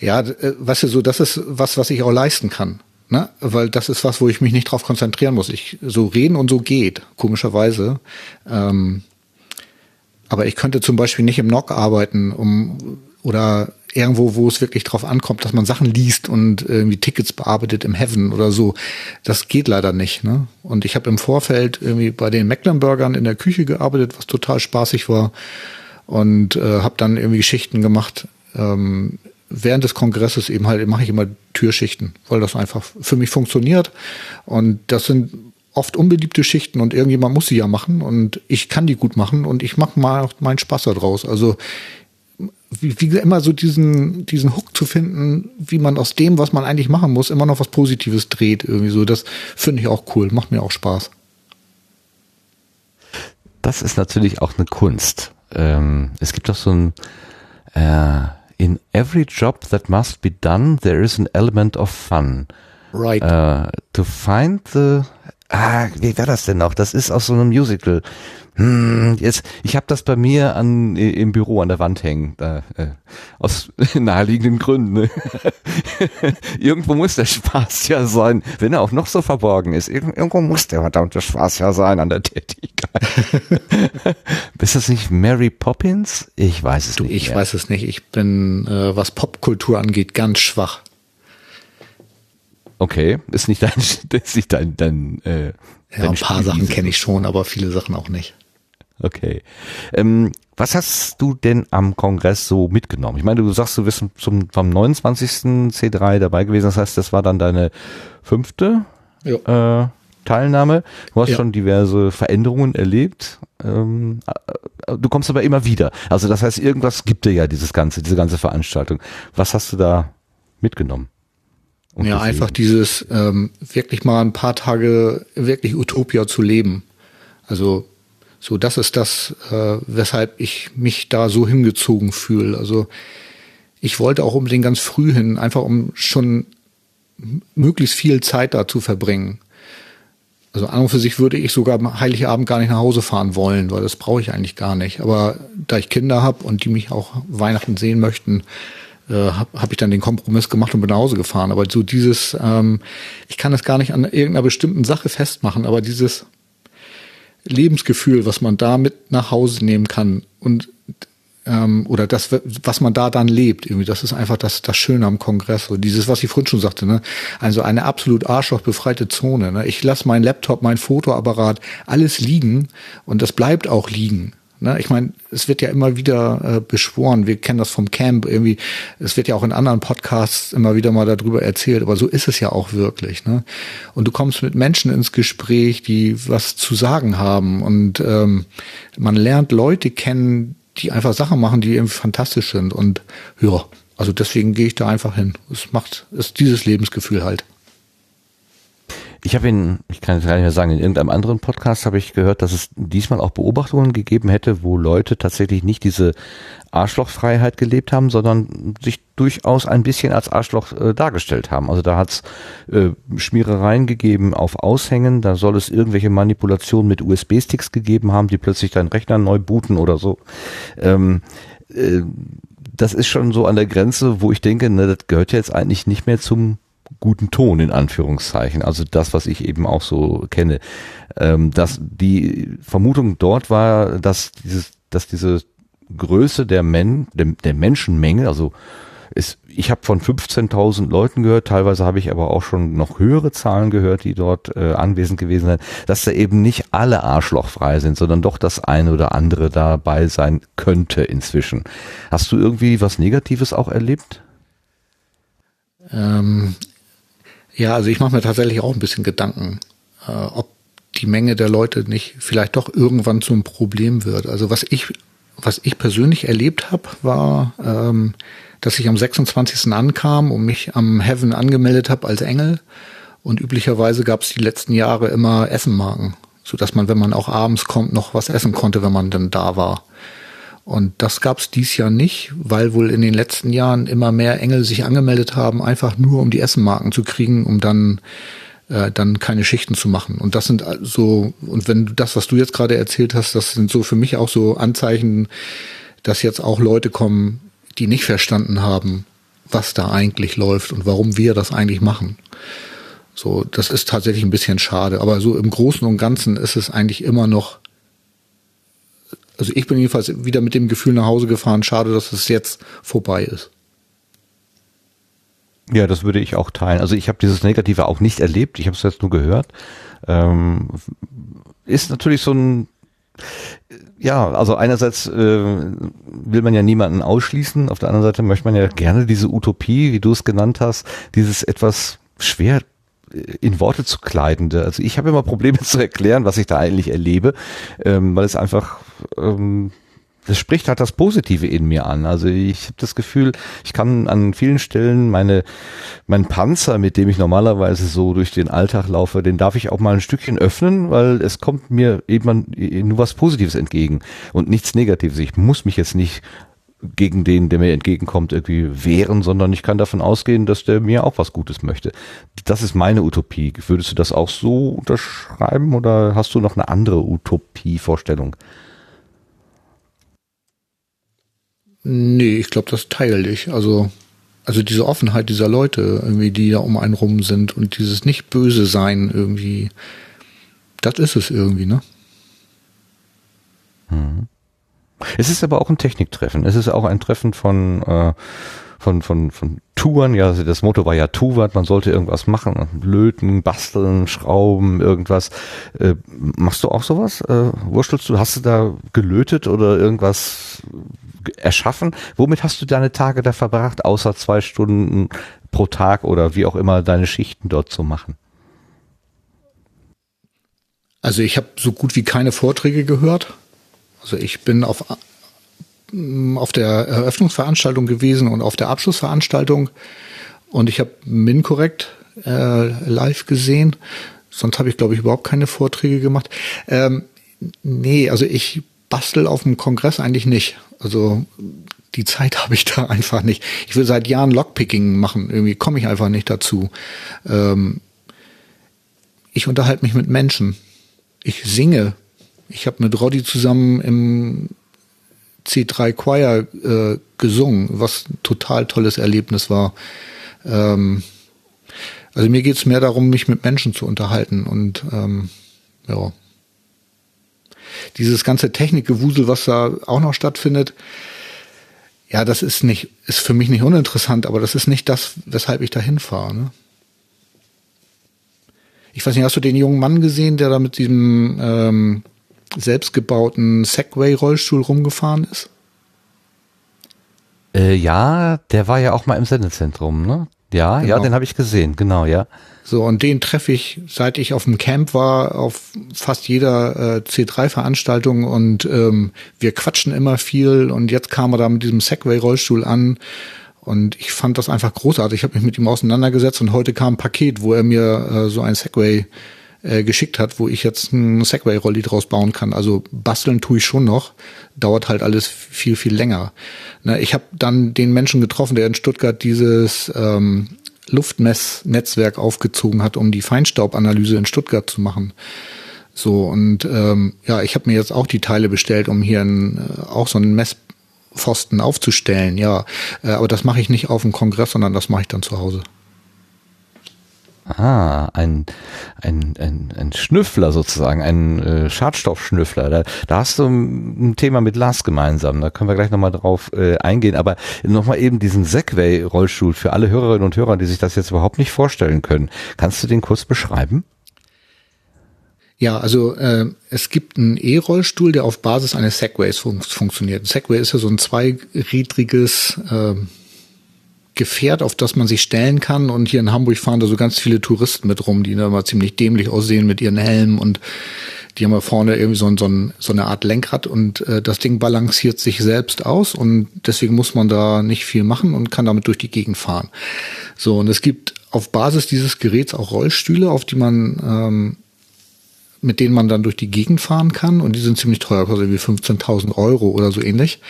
Ja, äh, weißt du, so, das ist was, was ich auch leisten kann. Ne? Weil das ist was, wo ich mich nicht drauf konzentrieren muss. Ich so reden und so geht, komischerweise. Ähm, aber ich könnte zum Beispiel nicht im NOC arbeiten, um oder irgendwo, wo es wirklich drauf ankommt, dass man Sachen liest und irgendwie Tickets bearbeitet im Heaven oder so. Das geht leider nicht. Ne? Und ich habe im Vorfeld irgendwie bei den Mecklenburgern in der Küche gearbeitet, was total spaßig war. Und äh, habe dann irgendwie Geschichten gemacht. Ähm, während des Kongresses eben halt mache ich immer Türschichten, weil das einfach für mich funktioniert. Und das sind oft unbeliebte Schichten und irgendjemand muss sie ja machen und ich kann die gut machen und ich mache mal meinen Spaß daraus. Also wie, wie immer so diesen, diesen Hook zu finden, wie man aus dem, was man eigentlich machen muss, immer noch was Positives dreht. Irgendwie so, das finde ich auch cool, macht mir auch Spaß. Das ist natürlich auch eine Kunst. Ähm, es gibt doch so ein äh, in every job that must be done, there is an element of fun. Right. Äh, to find the Ah, wie war das denn noch? Das ist aus so einem Musical. Hm, jetzt, ich habe das bei mir an im Büro an der Wand hängen, da, äh, aus naheliegenden Gründen. Ne? Irgendwo muss der Spaß ja sein, wenn er auch noch so verborgen ist. Irgend, irgendwo muss der verdammte Spaß ja sein an der Tätigkeit. ist das nicht Mary Poppins? Ich weiß es du, nicht. ich mehr. weiß es nicht. Ich bin, äh, was Popkultur angeht, ganz schwach. Okay, ist nicht dein, ist nicht dein, dein, äh, Ja, ein paar Sachen kenne ich schon, aber viele Sachen auch nicht. Okay. Ähm, was hast du denn am Kongress so mitgenommen? Ich meine, du sagst, du bist zum, vom 29. C3 dabei gewesen. Das heißt, das war dann deine fünfte äh, Teilnahme. Du hast Ja. schon diverse Veränderungen erlebt. Ähm, äh, du kommst aber immer wieder. Also das heißt, irgendwas gibt dir ja dieses ganze, diese ganze Veranstaltung. Was hast du da mitgenommen? Und Ja, gesehen? einfach dieses ähm, wirklich mal ein paar Tage wirklich Utopia zu leben. Also so, das ist das, äh, weshalb ich mich da so hingezogen fühle. Also ich wollte auch unbedingt ganz früh hin, einfach um schon möglichst viel Zeit da zu verbringen. Also an und für sich würde ich sogar am Heiligabend gar nicht nach Hause fahren wollen, weil das brauche ich eigentlich gar nicht. Aber da ich Kinder habe und die mich auch Weihnachten sehen möchten, äh, habe hab ich dann den Kompromiss gemacht und bin nach Hause gefahren. Aber so dieses, ähm, ich kann es gar nicht an irgendeiner bestimmten Sache festmachen, aber dieses, Lebensgefühl, was man da mit nach Hause nehmen kann und ähm, oder das, was man da dann lebt, irgendwie, das ist einfach das, das Schöne am Kongress. So dieses, was ich vorhin schon sagte, ne? Also eine absolut arschlochbefreite Zone. Ne? Ich lasse meinen Laptop, mein Fotoapparat, alles liegen und das bleibt auch liegen. Ne? Ich meine, es wird ja immer wieder äh, beschworen, wir kennen das vom Camp irgendwie, es wird ja auch in anderen Podcasts immer wieder mal darüber erzählt, aber so ist es ja auch wirklich. Ne? Und du kommst mit Menschen ins Gespräch, die was zu sagen haben und ähm, man lernt Leute kennen, die einfach Sachen machen, die irgendwie fantastisch sind und ja, also deswegen gehe ich da einfach hin. Es macht, es ist dieses Lebensgefühl halt. Ich habe in, ich kann es gar nicht mehr sagen, in irgendeinem anderen Podcast habe ich gehört, dass es diesmal auch Beobachtungen gegeben hätte, wo Leute tatsächlich nicht diese Arschlochfreiheit gelebt haben, sondern sich durchaus ein bisschen als Arschloch äh, dargestellt haben. Also da hat es äh, Schmierereien gegeben auf Aushängen, da soll es irgendwelche Manipulationen mit USB-Sticks gegeben haben, die plötzlich deinen Rechner neu booten oder so. Ähm, äh, das ist schon so an der Grenze, wo ich denke, ne, das gehört jetzt eigentlich nicht mehr zum guten Ton in Anführungszeichen. Also das, was ich eben auch so kenne. Ähm, dass die Vermutung dort war, dass dieses, dass diese Größe der, Men, der, der Menschenmenge, also ist, ich habe von 15.000 Leuten gehört, teilweise habe ich aber auch schon noch höhere Zahlen gehört, die dort äh, anwesend gewesen sind, dass da eben nicht alle arschlochfrei sind, sondern doch das eine oder andere dabei sein könnte inzwischen. Hast du irgendwie was Negatives auch erlebt? Ähm, ja, also ich mache mir tatsächlich auch ein bisschen Gedanken, äh, ob die Menge der Leute nicht vielleicht doch irgendwann zum Problem wird. Also was ich, was ich persönlich erlebt habe, war, ähm, dass ich am 26. ankam und mich am Heaven angemeldet habe als Engel. Und üblicherweise gab es die letzten Jahre immer Essenmarken, so dass man, wenn man auch abends kommt, noch was essen konnte, wenn man dann da war. Und das gab es dies Jahr nicht, weil wohl in den letzten Jahren immer mehr Engel sich angemeldet haben, einfach nur um die Essenmarken zu kriegen, um dann äh, dann keine Schichten zu machen. Und das sind so, und wenn du das, was du jetzt gerade erzählt hast, das sind so für mich auch so Anzeichen, dass jetzt auch Leute kommen, die nicht verstanden haben, was da eigentlich läuft und warum wir das eigentlich machen. So, das ist tatsächlich ein bisschen schade. Aber so im Großen und Ganzen ist es eigentlich immer noch also ich bin jedenfalls wieder mit dem Gefühl nach Hause gefahren, schade, dass es jetzt vorbei ist. Ja, das würde ich auch teilen. Also ich habe dieses Negative auch nicht erlebt, ich habe es jetzt nur gehört. Ähm, ist natürlich so ein ja, also einerseits äh, will man ja niemanden ausschließen, auf der anderen Seite möchte man ja gerne diese Utopie, wie du es genannt hast, dieses etwas schwer in Worte zu kleidende. Also ich habe immer Probleme zu erklären, was ich da eigentlich erlebe, ähm, weil es einfach ähm, das spricht halt das Positive in mir an. Also ich habe das Gefühl, ich kann an vielen Stellen meine mein Panzer, mit dem ich normalerweise so durch den Alltag laufe, den darf ich auch mal ein Stückchen öffnen, weil es kommt mir eben nur was Positives entgegen und nichts Negatives. Ich muss mich jetzt nicht gegen den, der mir entgegenkommt, irgendwie wehren, sondern ich kann davon ausgehen, dass der mir auch was Gutes möchte. Das ist meine Utopie. Würdest du das auch so unterschreiben oder hast du noch eine andere Utopie-Vorstellung? Nee, ich glaube, das teile ich. Also, also diese Offenheit dieser Leute, irgendwie, die da um einen rum sind und dieses nicht böse sein irgendwie, das ist es irgendwie, ne? Mhm. Es ist aber auch ein Techniktreffen. Es ist auch ein Treffen von, äh, von, von, von Touren. Ja, das Motto war ja Tuvat. Man sollte irgendwas machen. Löten, basteln, schrauben, irgendwas. Äh, machst du auch sowas? Äh, wurstelst du? Hast du da gelötet oder irgendwas erschaffen? Womit hast du deine Tage da verbracht, außer zwei Stunden pro Tag oder wie auch immer deine Schichten dort zu machen? Also ich habe so gut wie keine Vorträge gehört. Also ich bin auf, auf der Eröffnungsveranstaltung gewesen und auf der Abschlussveranstaltung und ich habe MinCorrect äh, live gesehen. Sonst habe ich, glaube ich, überhaupt keine Vorträge gemacht. Ähm, nee, also ich bastel auf dem Kongress eigentlich nicht. Also die Zeit habe ich da einfach nicht. Ich will seit Jahren Lockpicking machen. Irgendwie komme ich einfach nicht dazu. Ähm, ich unterhalte mich mit Menschen. Ich singe ich habe mit Roddy zusammen im C3 Choir äh, gesungen, was ein total tolles Erlebnis war. Ähm, also mir geht's mehr darum, mich mit Menschen zu unterhalten und ähm, ja. dieses ganze Technikgewusel, was da auch noch stattfindet, ja, das ist nicht, ist für mich nicht uninteressant, aber das ist nicht das, weshalb ich da hinfahre. Ne? Ich weiß nicht, hast du den jungen Mann gesehen, der da mit diesem ähm, selbstgebauten Segway-Rollstuhl rumgefahren ist? Äh, ja, der war ja auch mal im Sendezentrum, ne? Ja, Genau. ja, den habe ich gesehen, genau, ja. So, und den treffe ich, seit ich auf dem Camp war, auf fast jeder äh, C3-Veranstaltung und ähm, wir quatschen immer viel und jetzt kam er da mit diesem Segway-Rollstuhl an und ich fand das einfach großartig. Ich habe mich mit ihm auseinandergesetzt und heute kam ein Paket, wo er mir äh, so ein Segway äh, geschickt hat, wo ich jetzt ein Segway-Rolli draus bauen kann. Also basteln tue ich schon noch, dauert halt alles viel, viel länger. Ne, ich habe dann den Menschen getroffen, der in Stuttgart dieses ähm, Luftmessnetzwerk aufgezogen hat, um die Feinstaubanalyse in Stuttgart zu machen. So, und ähm, ja, ich habe mir jetzt auch die Teile bestellt, um hier ein, äh, auch so einen Messpfosten aufzustellen, ja. Äh, aber das mache ich nicht auf dem Kongress, sondern das mache ich dann zu Hause. Ah, ein, ein, ein, ein Schnüffler sozusagen, ein äh, Schadstoffschnüffler. Da, da hast du ein Thema mit Lars gemeinsam. Da können wir gleich nochmal drauf äh, eingehen. Aber nochmal eben diesen Segway-Rollstuhl für alle Hörerinnen und Hörer, die sich das jetzt überhaupt nicht vorstellen können. Kannst du den kurz beschreiben? Ja, also äh, es gibt einen E-Rollstuhl, der auf Basis eines Segways fun funktioniert. Segway ist ja so ein zweirädriges äh, Gefährt, auf das man sich stellen kann. Und hier in Hamburg fahren da so ganz viele Touristen mit rum, die da mal ziemlich dämlich aussehen mit ihren Helmen und die haben ja vorne irgendwie so, so, so eine Art Lenkrad und äh, das Ding balanciert sich selbst aus und deswegen muss man da nicht viel machen und kann damit durch die Gegend fahren. So, und es gibt auf Basis dieses Geräts auch Rollstühle, auf die man ähm, mit denen man dann durch die Gegend fahren kann und die sind ziemlich teuer, kostet irgendwie 15.000 Euro oder so ähnlich.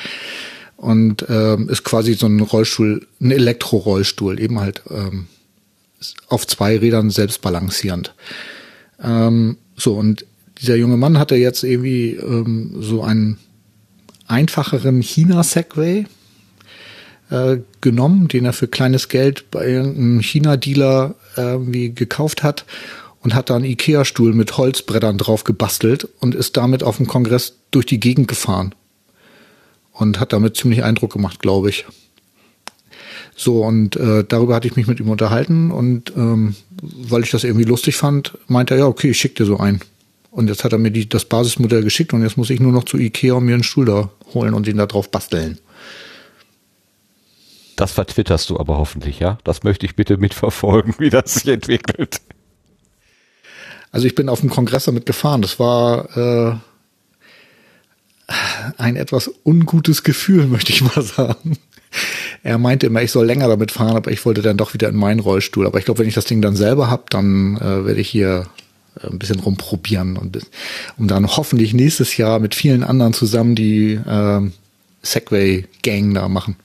Und ähm, ist quasi so ein Rollstuhl, ein Elektrorollstuhl, eben halt ähm, auf zwei Rädern selbst balancierend. Ähm, so, und dieser junge Mann hatte jetzt irgendwie ähm, so einen einfacheren China-Segway äh, genommen, den er für kleines Geld bei irgendeinem China-Dealer irgendwie gekauft hat und hat da einen Ikea-Stuhl mit Holzbrettern drauf gebastelt und ist damit auf dem Kongress durch die Gegend gefahren. Und hat damit ziemlich Eindruck gemacht, glaube ich. So, und äh, darüber hatte ich mich mit ihm unterhalten und ähm, weil ich das irgendwie lustig fand, meinte er, ja, okay, ich schick dir so ein. Und jetzt hat er mir die, das Basismodell geschickt und jetzt muss ich nur noch zu Ikea und mir einen Stuhl da holen und den da drauf basteln. Das vertwitterst du aber hoffentlich, ja? Das möchte ich bitte mitverfolgen, wie das sich entwickelt. Also ich bin auf dem Kongress damit gefahren. Das war äh, ein etwas ungutes Gefühl, möchte ich mal sagen. Er meinte immer, ich soll länger damit fahren, aber ich wollte dann doch wieder in meinen Rollstuhl. Aber ich glaube, wenn ich das Ding dann selber hab, dann äh, werde ich hier äh, ein bisschen rumprobieren und um dann hoffentlich nächstes Jahr mit vielen anderen zusammen die äh, Segway-Gang da machen.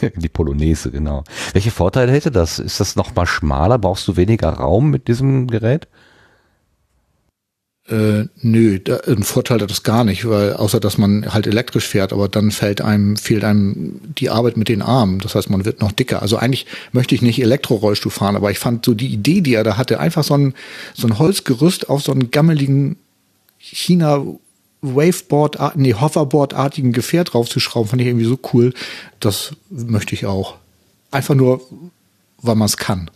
Die Polonaise, genau. Welche Vorteile hätte das? Ist das noch mal schmaler? Brauchst du weniger Raum mit diesem Gerät? Äh, nö, da, ein Vorteil hat das gar nicht, weil außer dass man halt elektrisch fährt, aber dann fällt einem, fehlt einem die Arbeit mit den Armen. Das heißt, man wird noch dicker. Also eigentlich möchte ich nicht Elektrorollstuhl fahren, aber ich fand so die Idee, die er da hatte, einfach so ein, so ein Holzgerüst auf so einen gammeligen China Waveboard, nee, Hoverboard-artigen Gefährt draufzuschrauben, fand ich irgendwie so cool. Das möchte ich auch. Einfach nur, weil man es kann.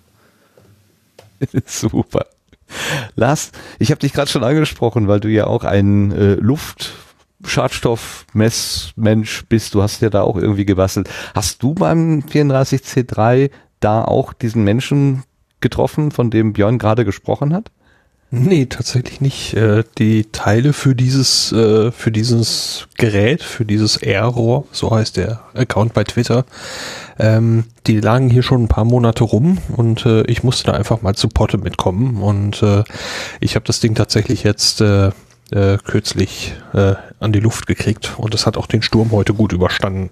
Super. Lars, ich habe dich gerade schon angesprochen, weil du ja auch ein äh, Luftschadstoffmessmensch bist. Du hast ja da auch irgendwie gebastelt. Hast du beim 34C3 da auch diesen Menschen getroffen, von dem Björn gerade gesprochen hat? Nee, tatsächlich nicht. Äh, Die Teile für dieses, äh, für dieses Gerät, für dieses Airrohr, so heißt der Account bei Twitter, ähm, die lagen hier schon ein paar Monate rum und äh, ich musste da einfach mal zu Potte mitkommen und äh, ich habe das Ding tatsächlich jetzt äh, kürzlich äh, an die Luft gekriegt und es hat auch den Sturm heute gut überstanden.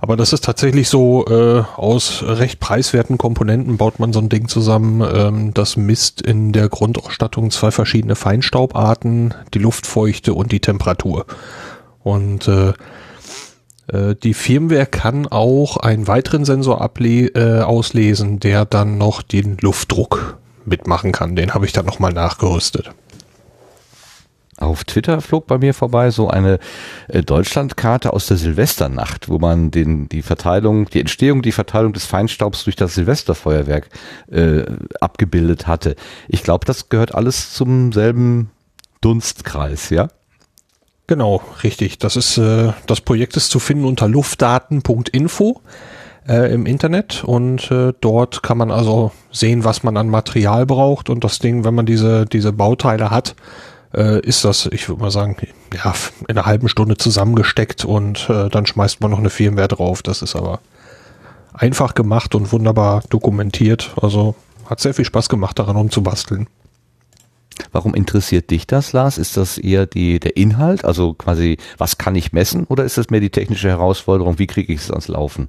Aber das ist tatsächlich so, äh, aus recht preiswerten Komponenten baut man so ein Ding zusammen. Ähm, das misst in der Grundausstattung zwei verschiedene Feinstaubarten, die Luftfeuchte und die Temperatur. Und äh, äh, die Firmware kann auch einen weiteren Sensor able äh, auslesen, der dann noch den Luftdruck mitmachen kann. Den habe ich dann nochmal nachgerüstet. Auf Twitter flog bei mir vorbei so eine äh, Deutschlandkarte aus der Silvesternacht, wo man den die Verteilung, die Entstehung, die Verteilung des Feinstaubs durch das Silvesterfeuerwerk äh, abgebildet hatte. Ich glaube, das gehört alles zum selben Dunstkreis, ja? Genau, richtig. Das ist äh, das Projekt ist zu finden unter luftdaten.info äh, im Internet und äh, dort kann man also sehen, was man an Material braucht und das Ding, wenn man diese diese Bauteile hat, äh, ist das, ich würde mal sagen, ja, in einer halben Stunde zusammengesteckt und äh, dann schmeißt man noch eine Firmware drauf. Das ist aber einfach gemacht und wunderbar dokumentiert. Also hat sehr viel Spaß gemacht, daran rumzubasteln. Warum interessiert dich das, Lars? Ist das eher die, der Inhalt, also quasi, was kann ich messen, oder ist das mehr die technische Herausforderung, wie kriege ich es ans Laufen?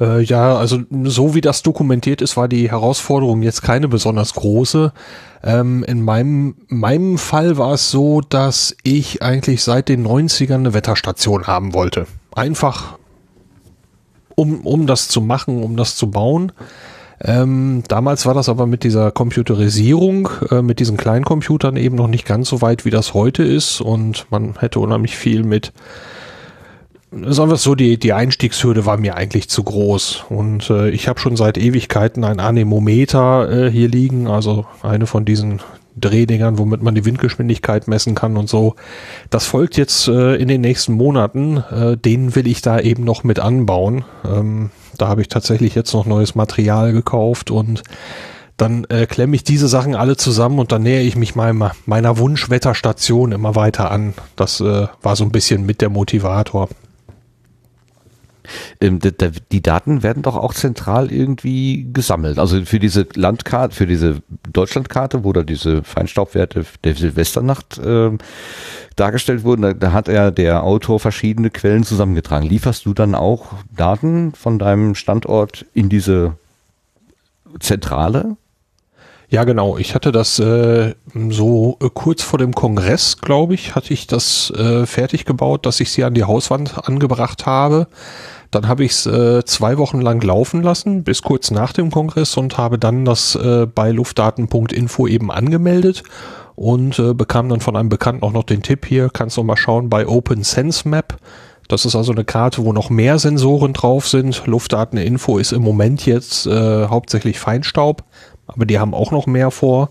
Äh, ja, also so wie das dokumentiert ist, war die Herausforderung jetzt keine besonders große. Ähm, in meinem, meinem Fall war es so, dass ich eigentlich seit den 90ern eine Wetterstation haben wollte. Einfach um, um das zu machen, um das zu bauen. Ähm, damals war das aber mit dieser Computerisierung, äh, mit diesen Kleincomputern eben noch nicht ganz so weit, wie das heute ist. Und man hätte unheimlich viel mit sagen wir es so, die, die Einstiegshürde war mir eigentlich zu groß. Und äh, ich habe schon seit Ewigkeiten ein Anemometer äh, hier liegen, also eine von diesen Drehdingern, womit man die Windgeschwindigkeit messen kann und so. Das folgt jetzt äh, in den nächsten Monaten. Äh, den will ich da eben noch mit anbauen. Ähm, da habe ich tatsächlich jetzt noch neues Material gekauft und dann äh, klemme ich diese Sachen alle zusammen und dann nähere ich mich meiner, meiner Wunschwetterstation immer weiter an. Das äh, war so ein bisschen mit der Motivator. Ähm, die Daten werden doch auch zentral irgendwie gesammelt. Also für diese Landkarte, für diese Deutschlandkarte, wo da diese Feinstaubwerte der Silvesternacht äh, dargestellt wurden, da, da hat er der Autor verschiedene Quellen zusammengetragen. Lieferst du dann auch Daten von deinem Standort in diese Zentrale? Ja, genau. Ich hatte das äh, so äh, kurz vor dem Kongress, glaube ich, hatte ich das äh, fertig gebaut, dass ich sie an die Hauswand angebracht habe. Dann habe ich es äh, zwei Wochen lang laufen lassen, bis kurz nach dem Kongress und habe dann das äh, bei luftdaten.info eben angemeldet und äh, bekam dann von einem Bekannten auch noch den Tipp hier, kannst du mal schauen bei Open Sense Map. Das ist also eine Karte, wo noch mehr Sensoren drauf sind. Luftdateninfo ist im Moment jetzt äh, hauptsächlich Feinstaub, aber die haben auch noch mehr vor.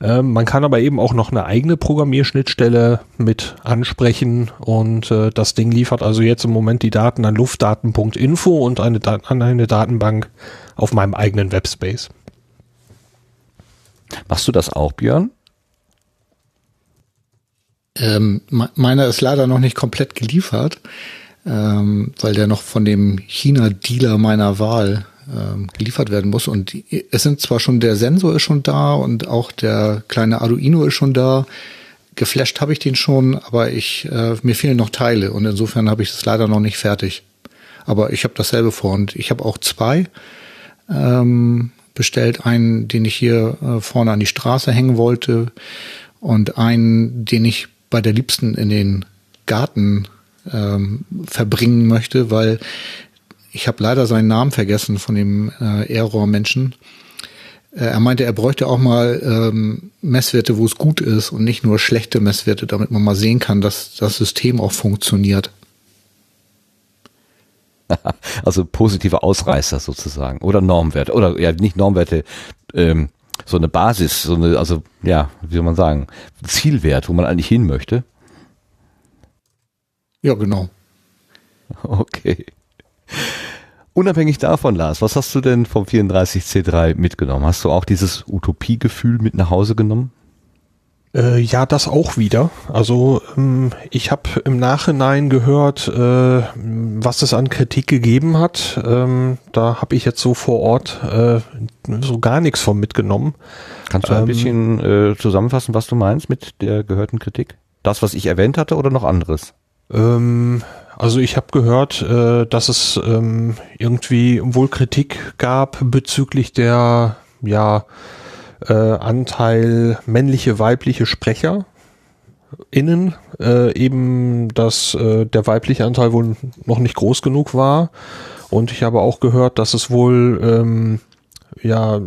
Ähm, man kann aber eben auch noch eine eigene Programmierschnittstelle mit ansprechen und äh, das Ding liefert also jetzt im Moment die Daten an luftdaten.info und eine, an eine Datenbank auf meinem eigenen Webspace. Machst du das auch, Björn? Ähm, meiner ist leider noch nicht komplett geliefert, ähm, weil der noch von dem China-Dealer meiner Wahl ähm, geliefert werden muss. Und es sind zwar schon, der Sensor ist schon da und auch der kleine Arduino ist schon da. Geflasht habe ich den schon, aber ich, äh, mir fehlen noch Teile und insofern habe ich es leider noch nicht fertig. Aber ich habe dasselbe vor und ich habe auch zwei ähm, bestellt. Einen, den ich hier äh, vorne an die Straße hängen wollte und einen, den ich bei der Liebsten in den Garten ähm, verbringen möchte, weil ich habe leider seinen Namen vergessen von dem äh, Error-Menschen. Äh, er meinte, er bräuchte auch mal ähm, Messwerte, wo es gut ist und nicht nur schlechte Messwerte, damit man mal sehen kann, dass das System auch funktioniert. Also positive Ausreißer sozusagen oder Normwerte oder ja nicht Normwerte, ähm, so eine Basis, so eine also ja wie soll man sagen Zielwert, wo man eigentlich hin möchte. Ja genau. Okay. Unabhängig davon, Lars, was hast du denn vom 34C3 mitgenommen? Hast du auch dieses Utopiegefühl mit nach Hause genommen? Äh, ja, das auch wieder. Also ähm, ich habe im Nachhinein gehört, äh, was es an Kritik gegeben hat. Ähm, da habe ich jetzt so vor Ort äh, so gar nichts von mitgenommen. Kannst du ein ähm, bisschen äh, zusammenfassen, was du meinst mit der gehörten Kritik? Das, was ich erwähnt hatte oder noch anderes? Ähm, also ich habe gehört, äh, dass es ähm, irgendwie wohl Kritik gab bezüglich der ja äh, Anteil männliche weibliche Sprecher innen äh, eben dass äh, der weibliche Anteil wohl noch nicht groß genug war. Und ich habe auch gehört, dass es wohl ähm, ja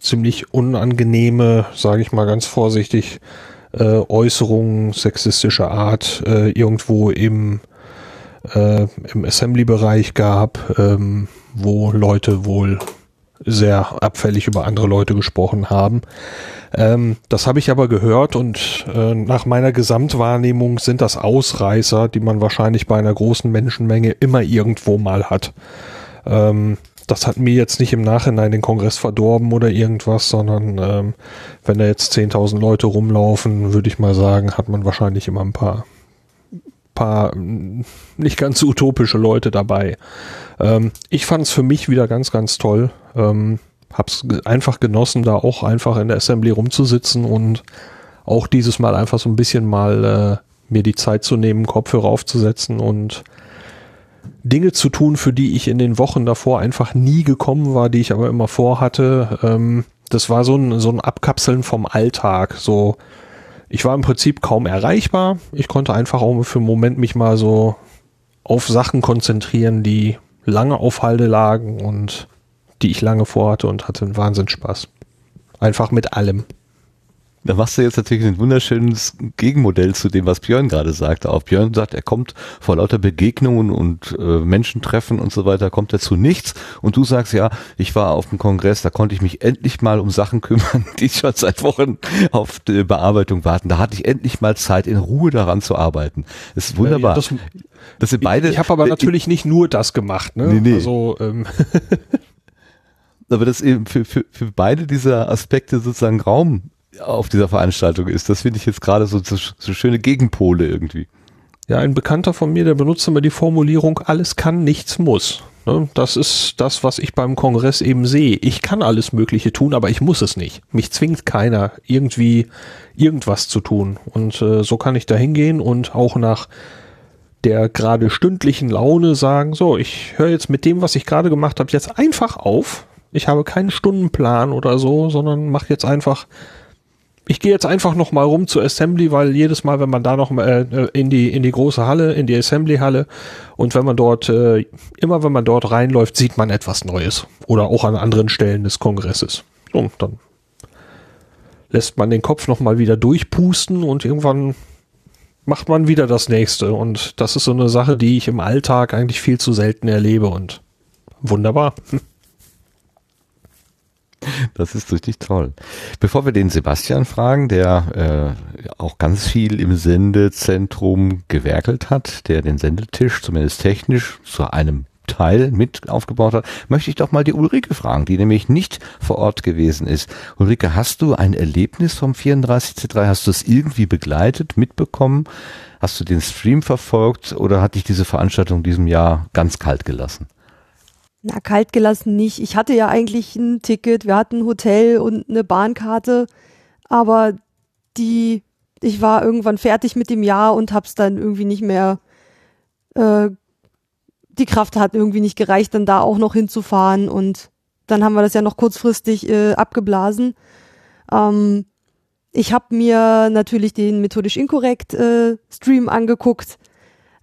ziemlich unangenehme, sage ich mal ganz vorsichtig, äh, Äußerungen sexistischer Art äh, irgendwo im, äh, im Assembly-Bereich gab, ähm, wo Leute wohl sehr abfällig über andere Leute gesprochen haben. Ähm, das habe ich aber gehört und äh, nach meiner Gesamtwahrnehmung sind das Ausreißer, die man wahrscheinlich bei einer großen Menschenmenge immer irgendwo mal hat. Ähm, das hat mir jetzt nicht im Nachhinein den Kongress verdorben oder irgendwas, sondern ähm, wenn da jetzt 10.000 Leute rumlaufen, würde ich mal sagen, hat man wahrscheinlich immer ein paar paar mm, nicht ganz so utopische Leute dabei. Ähm, ich fand es für mich wieder ganz, ganz toll. Ähm, hab's einfach genossen, da auch einfach in der Assembly rumzusitzen und auch dieses Mal einfach so ein bisschen mal äh, mir die Zeit zu nehmen, Kopfhörer aufzusetzen und Dinge zu tun, für die ich in den Wochen davor einfach nie gekommen war, die ich aber immer vorhatte. Ähm, das war so ein, so ein Abkapseln vom Alltag. So, ich war im Prinzip kaum erreichbar. Ich konnte einfach auch für einen Moment mich mal so auf Sachen konzentrieren, die lange auf Halde lagen und die ich lange vorhatte und hatte einen Wahnsinnsspaß. Einfach mit allem. Da machst du jetzt natürlich ein wunderschönes Gegenmodell zu dem, was Björn gerade sagte. Auch Björn sagt, er kommt vor lauter Begegnungen und äh, Menschentreffen und so weiter, kommt er zu nichts. Und du sagst, ja, ich war auf dem Kongress, da konnte ich mich endlich mal um Sachen kümmern, die schon seit Wochen auf die Bearbeitung warten. Da hatte ich endlich mal Zeit, in Ruhe daran zu arbeiten. Das ist wunderbar. Ja, das, das sind beide. Ich, ich habe aber natürlich nicht nur das gemacht. Ne? Nee, nee. Also ähm, aber das eben für, für, für beide dieser Aspekte sozusagen Raum auf dieser Veranstaltung ist. Das finde ich jetzt gerade so, so, so schöne Gegenpole irgendwie. Ja, ein Bekannter von mir, der benutzt immer die Formulierung, alles kann, nichts muss. Ne, das ist das, was ich beim Kongress eben sehe. Ich kann alles Mögliche tun, aber ich muss es nicht. Mich zwingt keiner, irgendwie irgendwas zu tun. Und äh, so kann ich da hingehen und auch nach der gerade stündlichen Laune sagen, so, ich höre jetzt mit dem, was ich gerade gemacht habe, jetzt einfach auf. Ich habe keinen Stundenplan oder so, sondern mache jetzt einfach ich gehe jetzt einfach noch mal rum zur Assembly, weil jedes Mal, wenn man da noch mal, äh, in die in die große Halle, in die Assembly Halle und wenn man dort äh, immer wenn man dort reinläuft, sieht man etwas Neues oder auch an anderen Stellen des Kongresses. Und dann lässt man den Kopf noch mal wieder durchpusten und irgendwann macht man wieder das nächste und das ist so eine Sache, die ich im Alltag eigentlich viel zu selten erlebe und wunderbar. Das ist richtig toll. Bevor wir den Sebastian fragen, der äh, auch ganz viel im Sendezentrum gewerkelt hat, der den Sendetisch zumindest technisch zu einem Teil mit aufgebaut hat, möchte ich doch mal die Ulrike fragen, die nämlich nicht vor Ort gewesen ist. Ulrike, hast du ein Erlebnis vom 34C3? Hast du es irgendwie begleitet, mitbekommen? Hast du den Stream verfolgt oder hat dich diese Veranstaltung in diesem Jahr ganz kalt gelassen? Na, kalt gelassen nicht. Ich hatte ja eigentlich ein Ticket, wir hatten ein Hotel und eine Bahnkarte, aber die, ich war irgendwann fertig mit dem Jahr und hab's dann irgendwie nicht mehr, äh, die Kraft hat irgendwie nicht gereicht, dann da auch noch hinzufahren und dann haben wir das ja noch kurzfristig äh, abgeblasen. Ähm, ich habe mir natürlich den methodisch inkorrekt äh, Stream angeguckt.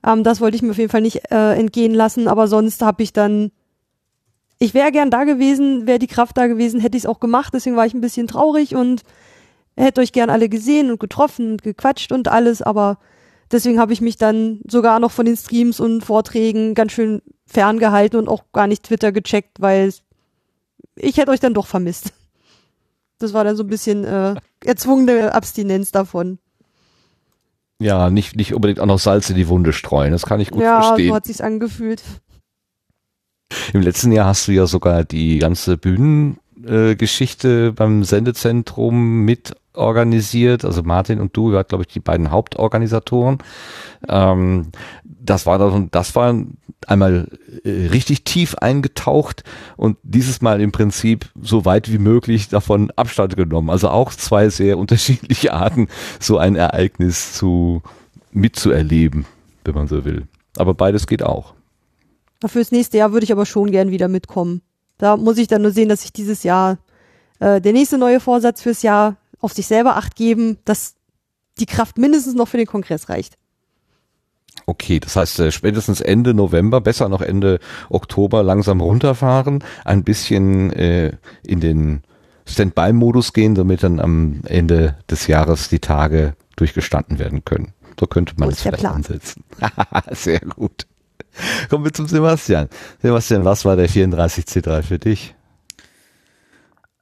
Ähm, das wollte ich mir auf jeden Fall nicht äh, entgehen lassen, aber sonst habe ich dann ich wäre gern da gewesen, wäre die Kraft da gewesen, hätte ich es auch gemacht, deswegen war ich ein bisschen traurig und hätte euch gern alle gesehen und getroffen und gequatscht und alles, aber deswegen habe ich mich dann sogar noch von den Streams und Vorträgen ganz schön ferngehalten und auch gar nicht Twitter gecheckt, weil ich hätte euch dann doch vermisst. Das war dann so ein bisschen äh, erzwungene Abstinenz davon. Ja, nicht, nicht unbedingt auch noch Salz in die Wunde streuen, das kann ich gut ja, verstehen. Ja, so hat sich's angefühlt. Im letzten Jahr hast du ja sogar die ganze Bühnengeschichte beim Sendezentrum mit organisiert. Also Martin und du, ihr wart, glaube ich, die beiden Hauptorganisatoren. Ähm, das war dann, das war einmal äh, richtig tief eingetaucht und dieses Mal im Prinzip so weit wie möglich davon Abstand genommen. Also auch zwei sehr unterschiedliche Arten, so ein Ereignis zu mitzuerleben, wenn man so will. Aber beides geht auch. Fürs nächste Jahr würde ich aber schon gern wieder mitkommen. Da muss ich dann nur sehen, dass ich dieses Jahr äh, der nächste neue Vorsatz fürs Jahr auf sich selber acht geben, dass die Kraft mindestens noch für den Kongress reicht. Okay, das heißt äh, spätestens Ende November, besser noch Ende Oktober langsam runterfahren, ein bisschen äh, in den Standby-Modus gehen, damit dann am Ende des Jahres die Tage durchgestanden werden können. So könnte man es vielleicht Plan. ansetzen. Sehr gut. Kommen wir zum Sebastian. Sebastian, was war der 34C3 für dich?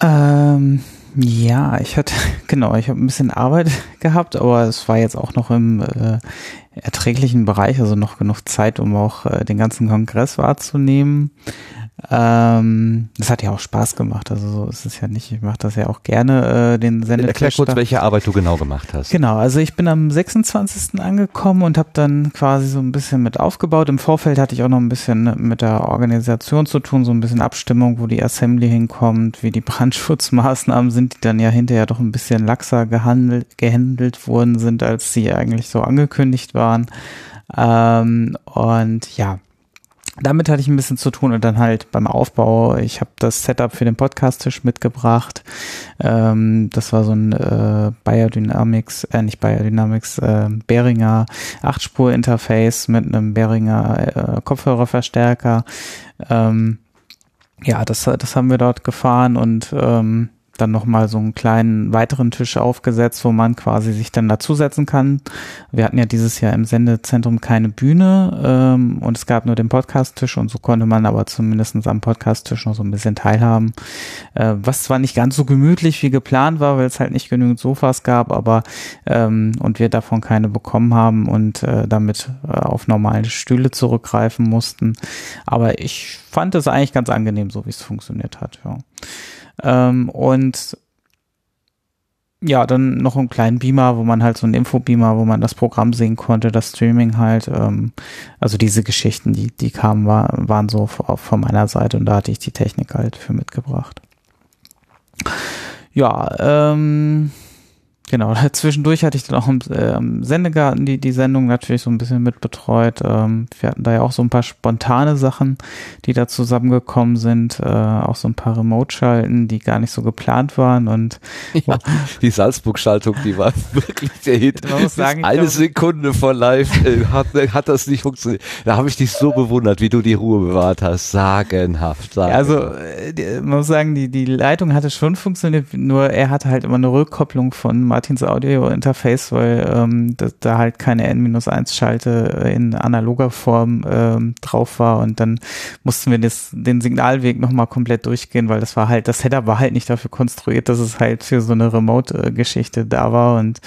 Ähm, ja, ich hatte, genau, ich habe ein bisschen Arbeit gehabt, aber es war jetzt auch noch im äh, erträglichen Bereich, also noch genug Zeit, um auch äh, den ganzen Kongress wahrzunehmen. Ähm, das hat ja auch Spaß gemacht, also so ist es ja nicht. Ich mache das ja auch gerne, äh, den Erklär Sendetisch. kurz, da. welche Arbeit du genau gemacht hast. Genau, also ich bin am 26. angekommen und habe dann quasi so ein bisschen mit aufgebaut. Im Vorfeld hatte ich auch noch ein bisschen mit der Organisation zu tun, so ein bisschen Abstimmung, wo die Assembly hinkommt, wie die Brandschutzmaßnahmen sind, die dann ja hinterher doch ein bisschen laxer gehandelt, gehandelt worden sind, als sie eigentlich so angekündigt waren. Ähm, und ja, damit hatte ich ein bisschen zu tun und dann halt beim Aufbau. Ich habe das Setup für den Podcast-Tisch mitgebracht. Ähm, das war so ein äh, Biodynamics, äh, nicht Biodynamics, äh, Behringer 8-Spur-Interface mit einem Behringer äh, Kopfhörerverstärker. Ähm, ja, das, das haben wir dort gefahren und ähm, dann nochmal so einen kleinen weiteren Tisch aufgesetzt, wo man quasi sich dann dazusetzen kann. Wir hatten ja dieses Jahr im Sendezentrum keine Bühne ähm, und es gab nur den Podcast-Tisch und so konnte man aber zumindest am Podcast-Tisch noch so ein bisschen teilhaben. Äh, was zwar nicht ganz so gemütlich wie geplant war, weil es halt nicht genügend Sofas gab, aber ähm, und wir davon keine bekommen haben und äh, damit äh, auf normale Stühle zurückgreifen mussten. Aber ich fand es eigentlich ganz angenehm, so wie es funktioniert hat. Ja. Ähm, und ja, dann noch einen kleinen Beamer, wo man halt so einen Infobeamer, wo man das Programm sehen konnte, das Streaming halt. Ähm, also diese Geschichten, die, die kamen, war, waren so von, von meiner Seite und da hatte ich die Technik halt für mitgebracht. Ja, ähm, genau. Zwischendurch hatte ich dann auch im, äh, im Sendegarten die, die Sendung natürlich so ein bisschen mitbetreut. Ähm, wir hatten da ja auch so ein paar spontane Sachen, die da zusammengekommen sind. Äh, auch so ein paar Remote-Schalten, die gar nicht so geplant waren und Ja, die Salzburg-Schaltung, die war wirklich der Hit. Man muss sagen, Eine glaub- Sekunde vor live äh, hat, hat das nicht funktioniert. Da habe ich dich so bewundert, wie du die Ruhe bewahrt hast. Sagenhaft. Ja, sagenhaft. also äh, man muss sagen, die, die Leitung hatte schon funktioniert, nur er hatte halt immer eine Rückkopplung von Martins Audio-Interface, weil ähm, da, da halt keine N-1-Schalte in analoger Form ähm, drauf war und dann mussten wir das, den Signalweg nochmal komplett durchgehen, weil das war halt, das Setup war halt nicht dafür konstruiert, dass es halt für so eine Remote-Geschichte da war und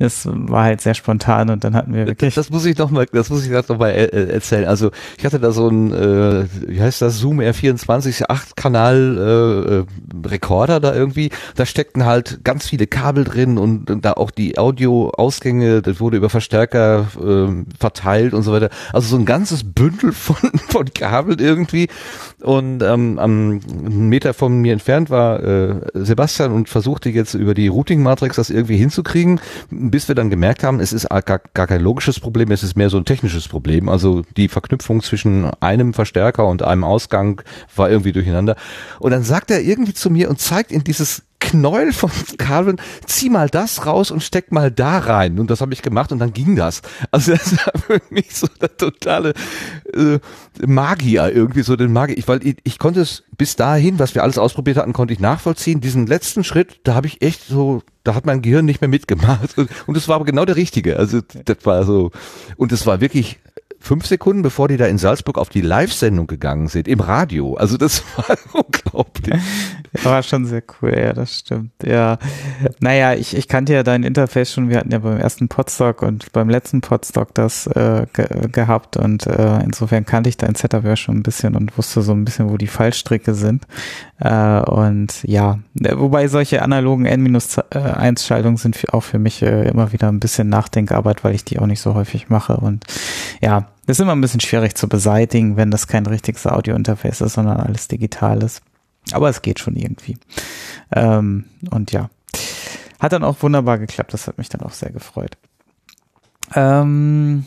das war halt sehr spontan und dann hatten wir wirklich Das, das muss ich noch mal, das muss ich gerade noch mal äh, äh, erzählen. Also ich hatte da so ein, äh, wie heißt das, Zoom R24 8-Kanal äh, äh, da irgendwie. Da steckten halt ganz viele Kabel drin und, und da auch die Audioausgänge, das wurde über Verstärker äh, verteilt und so weiter. Also so ein ganzes Bündel von, von Kabeln irgendwie. Und ähm, am Meter von mir entfernt war äh, Sebastian und versuchte jetzt über die Routing-Matrix das irgendwie hinzukriegen, bis wir dann gemerkt haben, es ist gar, gar kein logisches Problem, es ist mehr so ein technisches Problem. Also die Verknüpfung zwischen einem Verstärker und einem Ausgang war irgendwie durcheinander. Und dann sagt er irgendwie zu mir und zeigt in dieses Knäuel von Kabeln, zieh mal das raus und steck mal da rein. Und das habe ich gemacht und dann ging das. Also das war für mich so der totale äh, Magier irgendwie, so den Magier. Ich, weil ich, ich konnte es bis dahin, was wir alles ausprobiert hatten, konnte ich nachvollziehen. Diesen letzten Schritt, da habe ich echt so, da hat mein Gehirn nicht mehr mitgemacht. Und, das war aber genau der richtige. Also das war so, und es war wirklich fünf Sekunden, bevor die da in Salzburg auf die Live-Sendung gegangen sind, im Radio. Also das war unglaublich. War schon sehr cool, ja, das stimmt. Ja, naja, ich, ich kannte ja dein Interface schon. Wir hatten ja beim ersten Podstock und beim letzten Podstock das äh, ge gehabt und äh, insofern kannte ich dein Setup ja schon ein bisschen und wusste so ein bisschen, wo die Fallstricke sind. Äh, und ja, wobei solche analogen N-1-Schaltungen sind auch für mich äh, immer wieder ein bisschen Nachdenkarbeit, weil ich die auch nicht so häufig mache und ja, das ist immer ein bisschen schwierig zu beseitigen, wenn das kein richtiges Audio-Interface ist, sondern alles digital ist. Aber es geht schon irgendwie. Ähm, und ja, hat dann auch wunderbar geklappt. Das hat mich dann auch sehr gefreut. Ähm,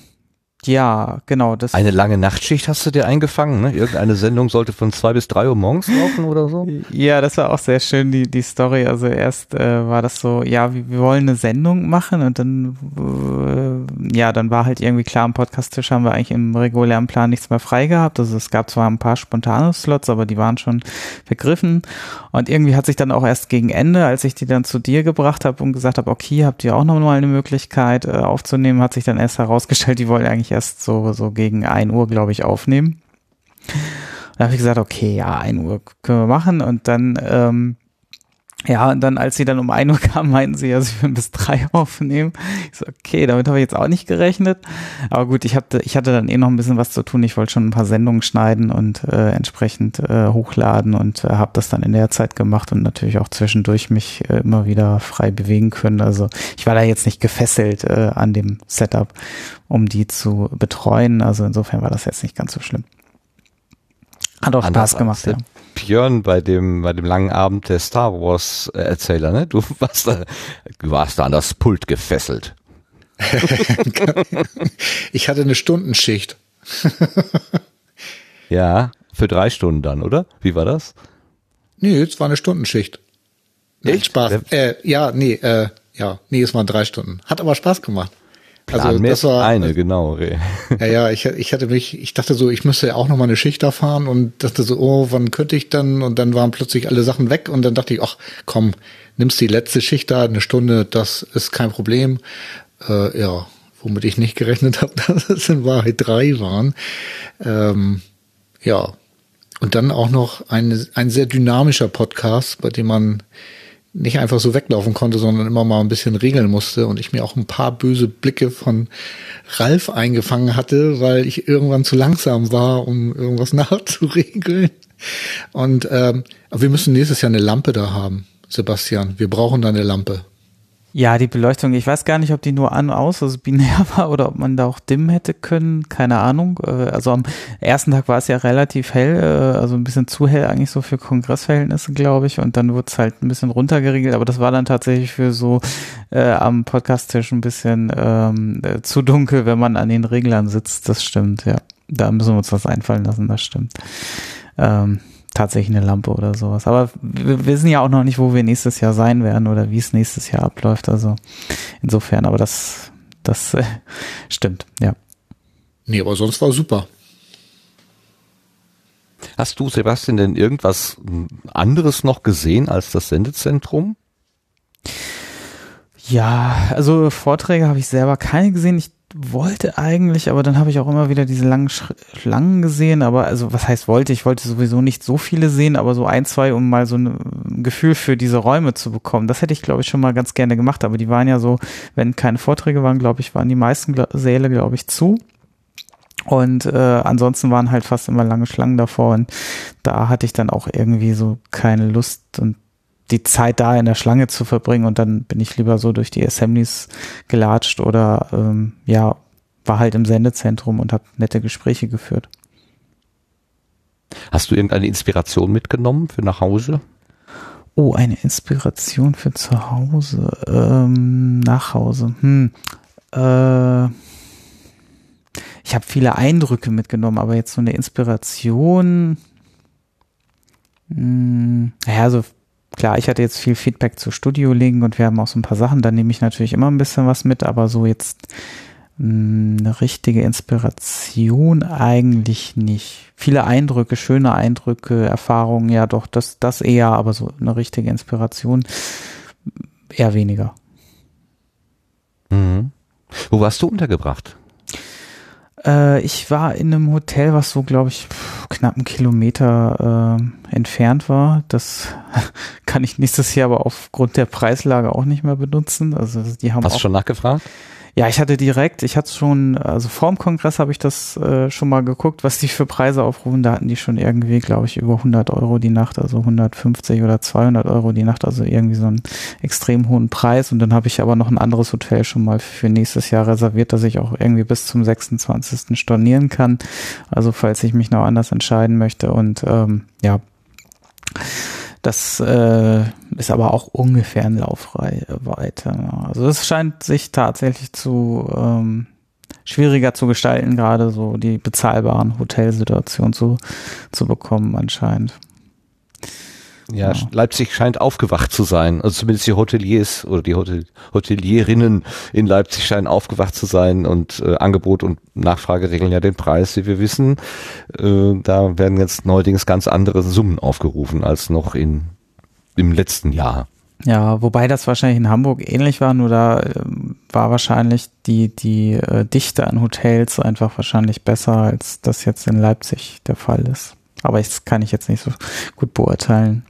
ja, genau. Das Eine lange Nachtschicht hast du dir eingefangen, ne? Irgendeine Sendung sollte von zwei bis drei Uhr morgens laufen oder so? Ja, das war auch sehr schön, die, die Story. Also erst äh, war das so, ja, wir, wir wollen eine Sendung machen und dann ja, dann war halt irgendwie klar, am Podcast-Tisch haben wir eigentlich im regulären Plan nichts mehr frei gehabt. Also es gab zwar ein paar spontane Slots, aber die waren schon vergriffen. Und irgendwie hat sich dann auch erst gegen Ende, als ich die dann zu dir gebracht habe und gesagt habe, okay, habt ihr auch noch mal eine Möglichkeit äh, aufzunehmen, hat sich dann erst herausgestellt, die wollen eigentlich erst so, so gegen ein Uhr, glaube ich, aufnehmen. Da habe ich gesagt, okay, ja, ein Uhr können wir machen. Und dann ähm, ja, und dann, als sie dann um ein Uhr kam, meinten sie, ja, sie würden bis drei aufnehmen. Ich so, okay, damit habe ich jetzt auch nicht gerechnet. Aber gut, ich hatte, ich hatte dann eh noch ein bisschen was zu tun. Ich wollte schon ein paar Sendungen schneiden und äh, entsprechend äh, hochladen und äh, habe das dann in der Zeit gemacht und natürlich auch zwischendurch mich äh, immer wieder frei bewegen können. Also ich war da jetzt nicht gefesselt äh, an dem Setup, um die zu betreuen. Also insofern war das jetzt nicht ganz so schlimm. Hat auch Spaß gemacht, ja. Björn bei dem, bei dem langen Abend der Star Wars Erzähler, ne? Du warst da, du warst da an das Pult gefesselt. ich hatte eine Stundenschicht. ja, für drei Stunden dann, oder? Wie war das? Nee, es war eine Stundenschicht. Echt? Spaß. Äh, ja, nee, äh, ja, nee, es waren drei Stunden. Hat aber Spaß gemacht. Also das war eine, genau. Ja, ja, ich, ich hatte mich, ich dachte so, ich müsste ja auch noch mal eine Schicht da fahren und dachte so, oh, wann könnte ich dann? Und dann waren plötzlich alle Sachen weg und dann dachte ich, ach, komm, nimmst die letzte Schicht da, eine Stunde, das ist kein Problem. Äh, ja, womit ich nicht gerechnet habe, dass es in Wahrheit drei waren. Ähm, ja, und dann auch noch ein, ein sehr dynamischer Podcast, bei dem man nicht einfach so weglaufen konnte, sondern immer mal ein bisschen regeln musste und ich mir auch ein paar böse Blicke von Ralf eingefangen hatte, weil ich irgendwann zu langsam war, um irgendwas nachzuregeln. Und ähm, wir müssen nächstes Jahr eine Lampe da haben, Sebastian. Wir brauchen da eine Lampe. Ja, die Beleuchtung, ich weiß gar nicht, ob die nur an aus, also binär war oder ob man da auch dimmen hätte können, keine Ahnung. Äh, also am ersten Tag war es ja relativ hell, äh, also ein bisschen zu hell eigentlich so für Kongressverhältnisse, glaube ich. Und dann wurde es halt ein bisschen runtergeregelt, aber das war dann tatsächlich für so äh, am Podcasttisch ein bisschen ähm, äh, zu dunkel, wenn man an den Reglern sitzt. Das stimmt, ja. Da müssen wir uns was einfallen lassen, das stimmt. Ähm, tatsächlich eine Lampe oder sowas. Aber wir wissen ja auch noch nicht, wo wir nächstes Jahr sein werden oder wie es nächstes Jahr abläuft. Also insofern, aber das, das äh, stimmt, ja. Nee, aber sonst war super. Hast du, Sebastian, denn irgendwas anderes noch gesehen als das Sendezentrum? Ja, also Vorträge habe ich selber keine gesehen. Ich wollte eigentlich, aber dann habe ich auch immer wieder diese langen Schlangen gesehen. Aber also was heißt wollte? Ich wollte sowieso nicht so viele sehen, aber so ein, zwei, um mal so ein Gefühl für diese Räume zu bekommen. Das hätte ich, glaube ich, schon mal ganz gerne gemacht. Aber die waren ja so, wenn keine Vorträge waren, glaube ich, waren die meisten Säle, glaube ich, zu. Und äh, ansonsten waren halt fast immer lange Schlangen davor und da hatte ich dann auch irgendwie so keine Lust und die Zeit da in der Schlange zu verbringen und dann bin ich lieber so durch die Assemblies gelatscht oder ähm, ja, war halt im Sendezentrum und habe nette Gespräche geführt. Hast du irgendeine Inspiration mitgenommen für nach Hause? Oh, eine Inspiration für zu Hause, ähm, nach Hause. Hm. Äh, ich habe viele Eindrücke mitgenommen, aber jetzt so eine Inspiration. Hm, naja, so klar, ich hatte jetzt viel Feedback zu Studio Link und wir haben auch so ein paar Sachen, da nehme ich natürlich immer ein bisschen was mit, aber so jetzt hm, eine richtige Inspiration eigentlich nicht. Viele Eindrücke, schöne Eindrücke, Erfahrungen, ja doch, das, das eher, aber so eine richtige Inspiration eher weniger. Mhm. Wo warst du untergebracht? Äh, ich war in einem Hotel, was so, glaube ich, knapp einen Kilometer äh, entfernt war. Das kann ich nächstes Jahr aber aufgrund der Preislage auch nicht mehr benutzen. Also die haben Hast du schon nachgefragt? Ja, ich hatte direkt, ich hatte schon, also vorm Kongress habe ich das äh, schon mal geguckt, was die für Preise aufrufen. Da hatten die schon irgendwie, glaube ich, über 100 Euro die Nacht, also 150 oder 200 Euro die Nacht, also irgendwie so einen extrem hohen Preis. Und dann habe ich aber noch ein anderes Hotel schon mal für nächstes Jahr reserviert, dass ich auch irgendwie bis zum 26. stornieren kann. Also falls ich mich noch anders entscheiden möchte. Und ähm, ja, das äh, ist aber auch ungefähr ein Laufweite. Also es scheint sich tatsächlich zu ähm, schwieriger zu gestalten, gerade so die bezahlbaren Hotelsituationen zu, zu bekommen anscheinend. Ja, Leipzig scheint aufgewacht zu sein. Also zumindest die Hoteliers oder die Hotel Hotelierinnen in Leipzig scheinen aufgewacht zu sein und äh, Angebot und Nachfrage regeln ja den Preis, wie wir wissen. Äh, da werden jetzt neuerdings ganz andere Summen aufgerufen als noch in, im letzten Jahr. Ja, wobei das wahrscheinlich in Hamburg ähnlich war, nur da äh, war wahrscheinlich die, die äh, Dichte an Hotels einfach wahrscheinlich besser, als das jetzt in Leipzig der Fall ist. Aber das kann ich jetzt nicht so gut beurteilen.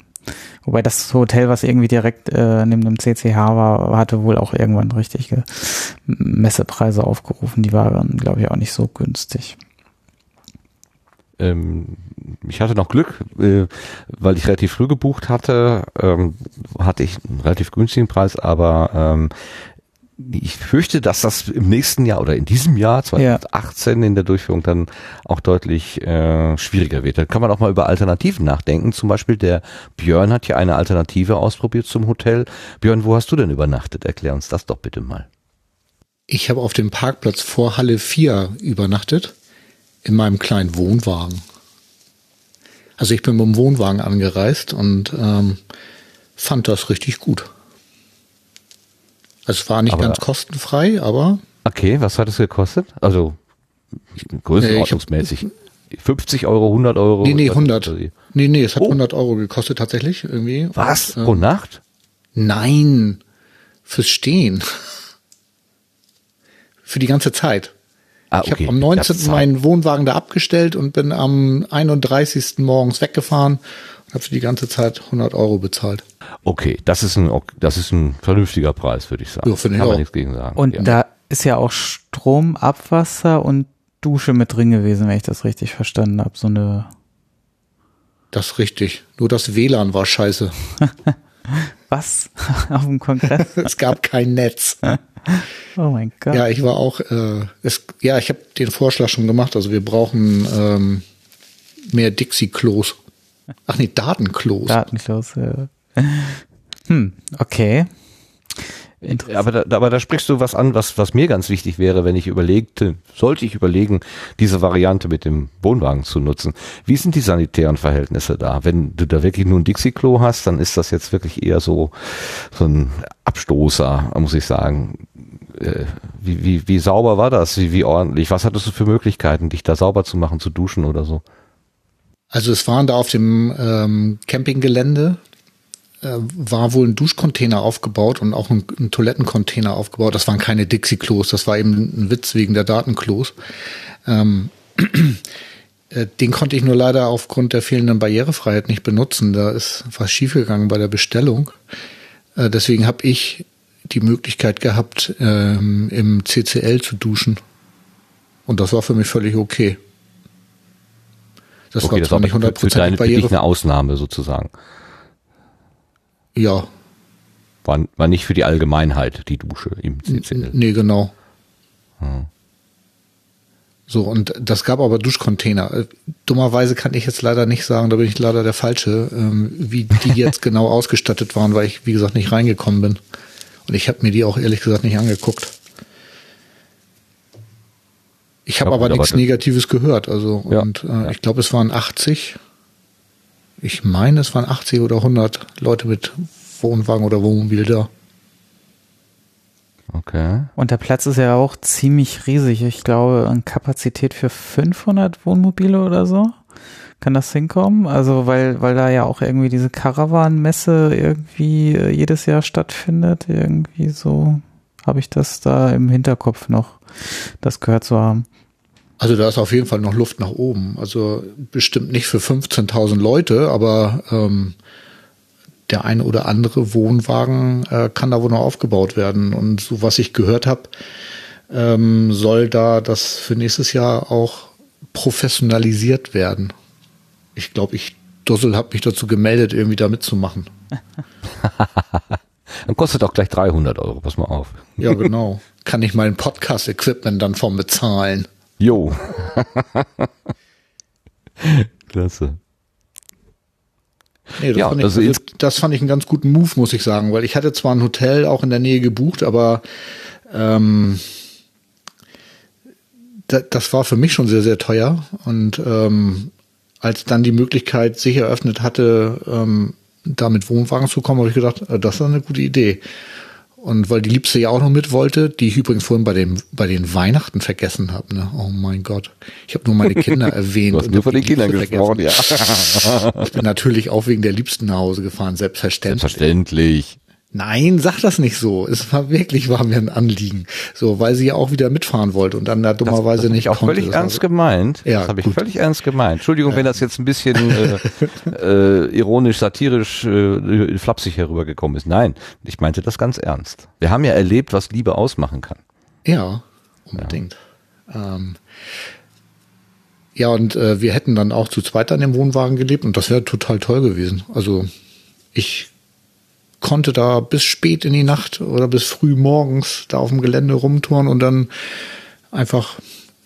Wobei das Hotel, was irgendwie direkt äh, neben dem CCH war, hatte wohl auch irgendwann richtige Messepreise aufgerufen. Die waren, glaube ich, auch nicht so günstig. Ähm, ich hatte noch Glück, äh, weil ich relativ früh gebucht hatte, ähm, hatte ich einen relativ günstigen Preis, aber ähm, ich fürchte, dass das im nächsten Jahr oder in diesem Jahr 2018 ja. in der Durchführung dann auch deutlich äh, schwieriger wird. Da kann man auch mal über Alternativen nachdenken. Zum Beispiel der Björn hat ja eine Alternative ausprobiert zum Hotel. Björn, wo hast du denn übernachtet? Erklär uns das doch bitte mal. Ich habe auf dem Parkplatz vor Halle 4 übernachtet, in meinem kleinen Wohnwagen. Also ich bin mit dem Wohnwagen angereist und ähm, fand das richtig gut. Es war nicht aber, ganz kostenfrei, aber. Okay, was hat es gekostet? Also größenordnungsmäßig. 50 Euro, 100 Euro? Nee, nee, 100. Nee, nee, es hat oh. 100 Euro gekostet tatsächlich irgendwie. Was? Und, äh, Pro Nacht? Nein, fürs Stehen. Für die ganze Zeit. Ah, okay. Ich habe am 19. meinen Wohnwagen da abgestellt und bin am 31. morgens weggefahren habe für die ganze Zeit 100 Euro bezahlt. Okay, das ist ein, das ist ein vernünftiger Preis, würde ich sagen. Ja, finde ich Kann man nichts gegen sagen. Und ja. da ist ja auch Strom, Abwasser und Dusche mit drin gewesen, wenn ich das richtig verstanden habe. So eine. Das ist richtig. Nur das WLAN war scheiße. Was? Auf dem Kongress? es gab kein Netz. oh mein Gott. Ja, ich war auch, äh, es, ja, ich habe den Vorschlag schon gemacht. Also wir brauchen ähm, mehr Dixie-Klos. Ach nee, Datenklos. Datenklos, ja. Hm, okay. Aber da, aber da sprichst du was an, was, was mir ganz wichtig wäre, wenn ich überlegte, sollte ich überlegen, diese Variante mit dem Wohnwagen zu nutzen. Wie sind die sanitären Verhältnisse da? Wenn du da wirklich nur ein Dixie-Klo hast, dann ist das jetzt wirklich eher so, so ein Abstoßer, muss ich sagen. Äh, wie, wie, wie sauber war das? Wie, wie ordentlich? Was hattest du für Möglichkeiten, dich da sauber zu machen, zu duschen oder so? Also es waren da auf dem ähm, Campinggelände äh, war wohl ein Duschcontainer aufgebaut und auch ein, ein Toilettencontainer aufgebaut. Das waren keine Dixie-Klos, das war eben ein Witz wegen der Datenklos. Ähm, äh, den konnte ich nur leider aufgrund der fehlenden Barrierefreiheit nicht benutzen. Da ist was schiefgegangen bei der Bestellung. Äh, deswegen habe ich die Möglichkeit gehabt, ähm, im CCL zu duschen. Und das war für mich völlig okay. Das okay, war zwar das nicht 100% für, deine, Barriere. Für eine Ausnahme sozusagen. Ja. War, war nicht für die Allgemeinheit die Dusche im CCL. Nee, genau. Hm. So, und das gab aber Duschcontainer. Äh, dummerweise kann ich jetzt leider nicht sagen, da bin ich leider der Falsche, ähm, wie die jetzt genau ausgestattet waren, weil ich, wie gesagt, nicht reingekommen bin. Und ich habe mir die auch ehrlich gesagt nicht angeguckt. Ich habe ja, aber nichts Negatives gehört. Also ja, und äh, ich glaube, es waren 80. Ich meine, es waren 80 oder 100 Leute mit Wohnwagen oder Wohnmobil da. Okay. Und der Platz ist ja auch ziemlich riesig. Ich glaube, eine Kapazität für 500 Wohnmobile oder so. Kann das hinkommen? Also, weil, weil da ja auch irgendwie diese Caravan-Messe irgendwie äh, jedes Jahr stattfindet. Irgendwie so habe ich das da im Hinterkopf noch, das gehört zu haben. Also da ist auf jeden Fall noch Luft nach oben. Also bestimmt nicht für 15.000 Leute, aber ähm, der eine oder andere Wohnwagen äh, kann da wohl noch aufgebaut werden. Und so was ich gehört habe, ähm, soll da das für nächstes Jahr auch professionalisiert werden. Ich glaube, ich Dussel habe mich dazu gemeldet, irgendwie da mitzumachen. dann kostet auch gleich 300 Euro, pass mal auf. Ja, genau. Kann ich mein Podcast-Equipment dann vom bezahlen? Jo. Klasse. Nee, das, ja, fand ich, also das, das fand ich einen ganz guten Move, muss ich sagen, weil ich hatte zwar ein Hotel auch in der Nähe gebucht, aber ähm, da, das war für mich schon sehr, sehr teuer. Und ähm, als dann die Möglichkeit sich eröffnet hatte, ähm, da mit Wohnwagen zu kommen, habe ich gedacht, äh, das ist eine gute Idee. Und weil die Liebste ja auch noch mit wollte, die ich übrigens vorhin bei dem bei den Weihnachten vergessen habe. Ne? Oh mein Gott, ich habe nur meine Kinder erwähnt. Du hast nur von den Kindern gesprochen, ja. Ich bin natürlich auch wegen der Liebsten nach Hause gefahren, selbstverständlich. Selbstverständlich. Nein, sag das nicht so. Es war wirklich, war mir ein Anliegen. So, weil sie ja auch wieder mitfahren wollte und dann da dummerweise das nicht ich auch konnte. völlig Das ernst gemeint. Ja, das habe ich völlig ernst gemeint. Entschuldigung, wenn das jetzt ein bisschen äh, äh, ironisch, satirisch, äh, flapsig herübergekommen ist. Nein, ich meinte das ganz ernst. Wir haben ja erlebt, was Liebe ausmachen kann. Ja, unbedingt. Ja, ähm, ja und äh, wir hätten dann auch zu zweit an dem Wohnwagen gelebt und das wäre total toll gewesen. Also ich konnte da bis spät in die Nacht oder bis früh morgens da auf dem Gelände rumtouren und dann einfach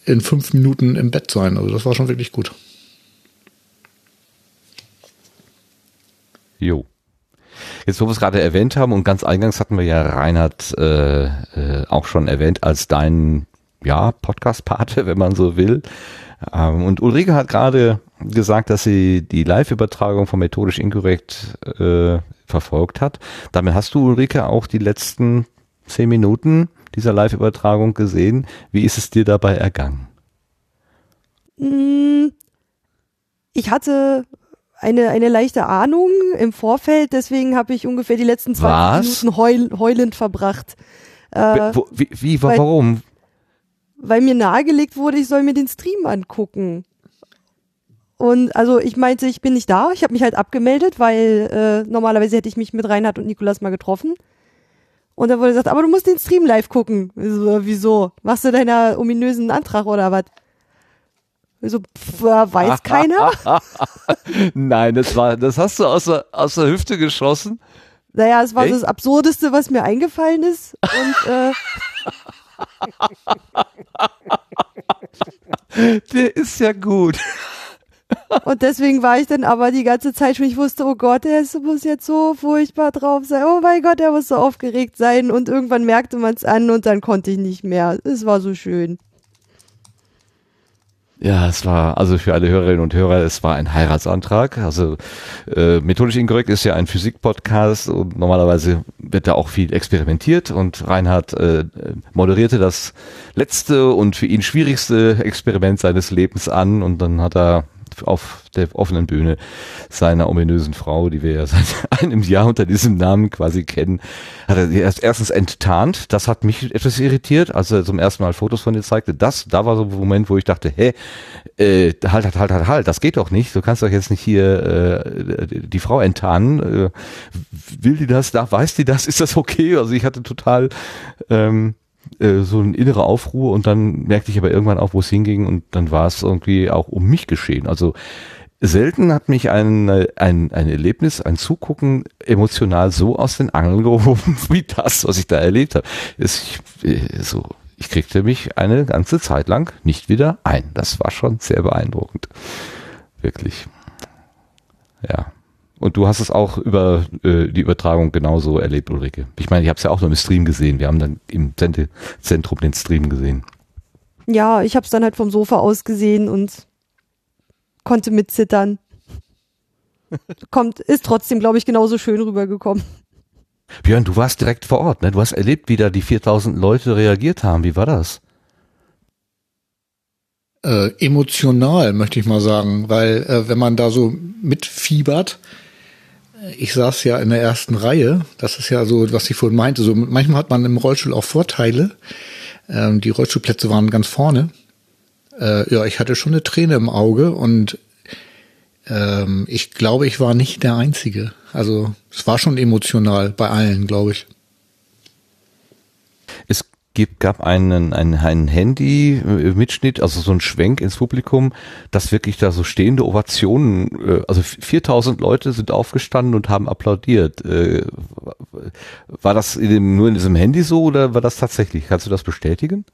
in fünf Minuten im Bett sein. Also das war schon wirklich gut. Jo. Jetzt, wo wir es gerade erwähnt haben und ganz eingangs hatten wir ja Reinhard äh, äh, auch schon erwähnt als dein ja, Podcast-Pate, wenn man so will. Ähm, und Ulrike hat gerade gesagt, dass sie die Live-Übertragung von Methodisch Inkorrekt äh, verfolgt hat. Damit hast du, Ulrike, auch die letzten zehn Minuten dieser Live-Übertragung gesehen. Wie ist es dir dabei ergangen? Mm, Ich hatte eine, eine leichte Ahnung im Vorfeld, deswegen habe ich ungefähr die letzten 20 Was? Minuten heul, heulend verbracht. Äh, wie, wie, weil- warum? weil mir nahegelegt wurde, ich soll mir den Stream angucken. Und also ich meinte, ich bin nicht da. Ich habe mich halt abgemeldet, weil äh, normalerweise hätte ich mich mit Reinhard und Nikolas mal getroffen. Und dann wurde gesagt, aber du musst den Stream live gucken. So, wieso? Machst du deiner ominösen Antrag oder was? So, pff, äh, weiß keiner. Nein, das war, das hast du aus der, aus der Hüfte geschossen. Naja, es war Echt? so das Absurdeste, was mir eingefallen ist. Und äh, Der ist ja gut. Und deswegen war ich dann aber die ganze Zeit schon, ich wusste, oh Gott, ist, muss jetzt so furchtbar drauf sein. Oh mein Gott, er muss so aufgeregt sein. Und irgendwann merkte man es an und dann konnte ich nicht mehr. Es war so schön. Ja, es war, also für alle Hörerinnen und Hörer, es war ein Heiratsantrag. Also äh, methodisch inkorrekt ist ja ein Physik-Podcast und normalerweise wird da auch viel experimentiert und Reinhard äh, moderierte das letzte und für ihn schwierigste Experiment seines Lebens an und dann hat er auf der offenen Bühne seiner ominösen Frau, die wir ja seit einem Jahr unter diesem Namen quasi kennen, hat er sie erst erstens enttarnt. Das hat mich etwas irritiert, als er zum ersten Mal Fotos von ihr zeigte. Das, da war so ein Moment, wo ich dachte, hä, äh, halt, halt, halt, halt, halt, das geht doch nicht. Du kannst doch jetzt nicht hier äh, die Frau enttarnen. Äh, will die das? Da weiß die das? Ist das okay? Also ich hatte total ähm, äh, so eine innere Aufruhr und dann merkte ich aber irgendwann auch, wo es hinging und dann war es irgendwie auch um mich geschehen. Also selten hat mich ein, ein, ein Erlebnis, ein Zugucken emotional so aus den Angeln gehoben, wie das, was ich da erlebt habe. Es, ich, äh, so, ich kriegte mich eine ganze Zeit lang nicht wieder ein. Das war schon sehr beeindruckend. Wirklich. Ja. Und du hast es auch über äh, die Übertragung genauso erlebt, Ulrike. Ich meine, ich habe es ja auch nur im Stream gesehen. Wir haben dann im Sendezentrum den Stream gesehen. Ja, ich habe es dann halt vom Sofa aus gesehen und konnte mitzittern. Kommt, ist trotzdem, glaube ich, genauso schön rübergekommen. Björn, du warst direkt vor Ort, ne? Du hast erlebt, wie da die 4000 Leute reagiert haben. Wie war das? Äh, emotional, möchte ich mal sagen, weil äh, wenn man da so mitfiebert, äh, ich saß ja in der ersten Reihe, das ist ja so, was ich vorhin meinte, so manchmal hat man im Rollstuhl auch Vorteile. Ähm, die Rollstuhlplätze waren ganz vorne. Äh, ja, ich hatte schon eine Träne im Auge und ähm, ich glaube, ich war nicht der Einzige. Also es war schon emotional bei allen, glaube ich. Gibt, gab einen, einen, einen Handy-Mitschnitt, also so ein Schwenk ins Publikum, dass wirklich da so stehende Ovationen, äh, also 4000 Leute sind aufgestanden und haben applaudiert. Äh, War das in dem, nur in diesem Handy so oder war das tatsächlich? Kannst du das bestätigen?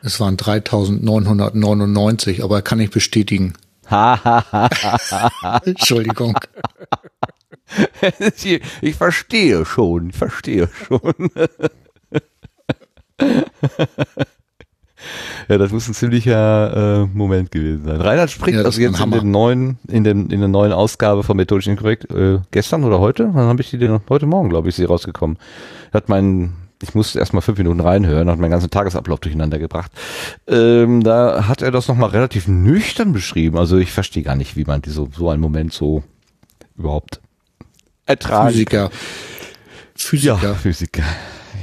Es waren 3999, aber kann ich bestätigen. Entschuldigung. ich verstehe schon, ich verstehe schon. Ja, das muss ein ziemlicher äh, Moment gewesen sein. Reinhard spricht Ja, also jetzt in den neuen, in den in der neuen Ausgabe von Methodisch Inkorrekt äh, gestern oder heute? Wann habe ich die denn? Heute Morgen, glaube ich, ist sie rausgekommen. Hat mein ich musste erst mal fünf Minuten reinhören, hat meinen ganzen Tagesablauf durcheinander gebracht. Ähm, da hat er das nochmal relativ nüchtern beschrieben. Also ich verstehe gar nicht, wie man diese, so einen Moment so überhaupt ertragen Physiker. Physiker. ja, Physiker.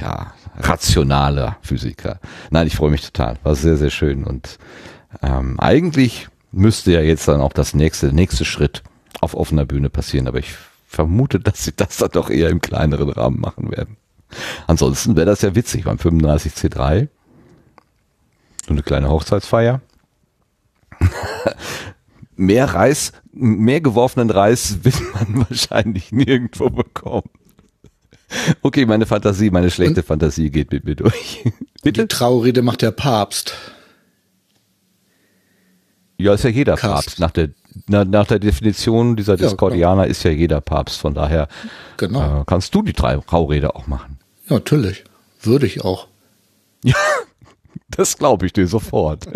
Ja, rationaler Physiker. Nein, ich freue mich total. War sehr, sehr schön. Und ähm, eigentlich müsste ja jetzt dann auch das nächste, nächste Schritt auf offener Bühne passieren. Aber ich vermute, dass sie das dann doch eher im kleineren Rahmen machen werden. Ansonsten wäre das ja witzig beim 35C3. So eine kleine Hochzeitsfeier. mehr Reis, mehr geworfenen Reis wird man wahrscheinlich nirgendwo bekommen. Okay, meine Fantasie, meine schlechte Fantasie geht mit mir durch. Die Bitte? Traurede macht der Papst. Ja, ist ja jeder Krass. Papst. Nach der, na, nach der Definition dieser Ja, Discordianer ist ja jeder Papst. Von daher Genau. äh, kannst du die drei Traurede auch machen. Ja, natürlich. Würde ich auch. Ja, das glaube ich dir sofort.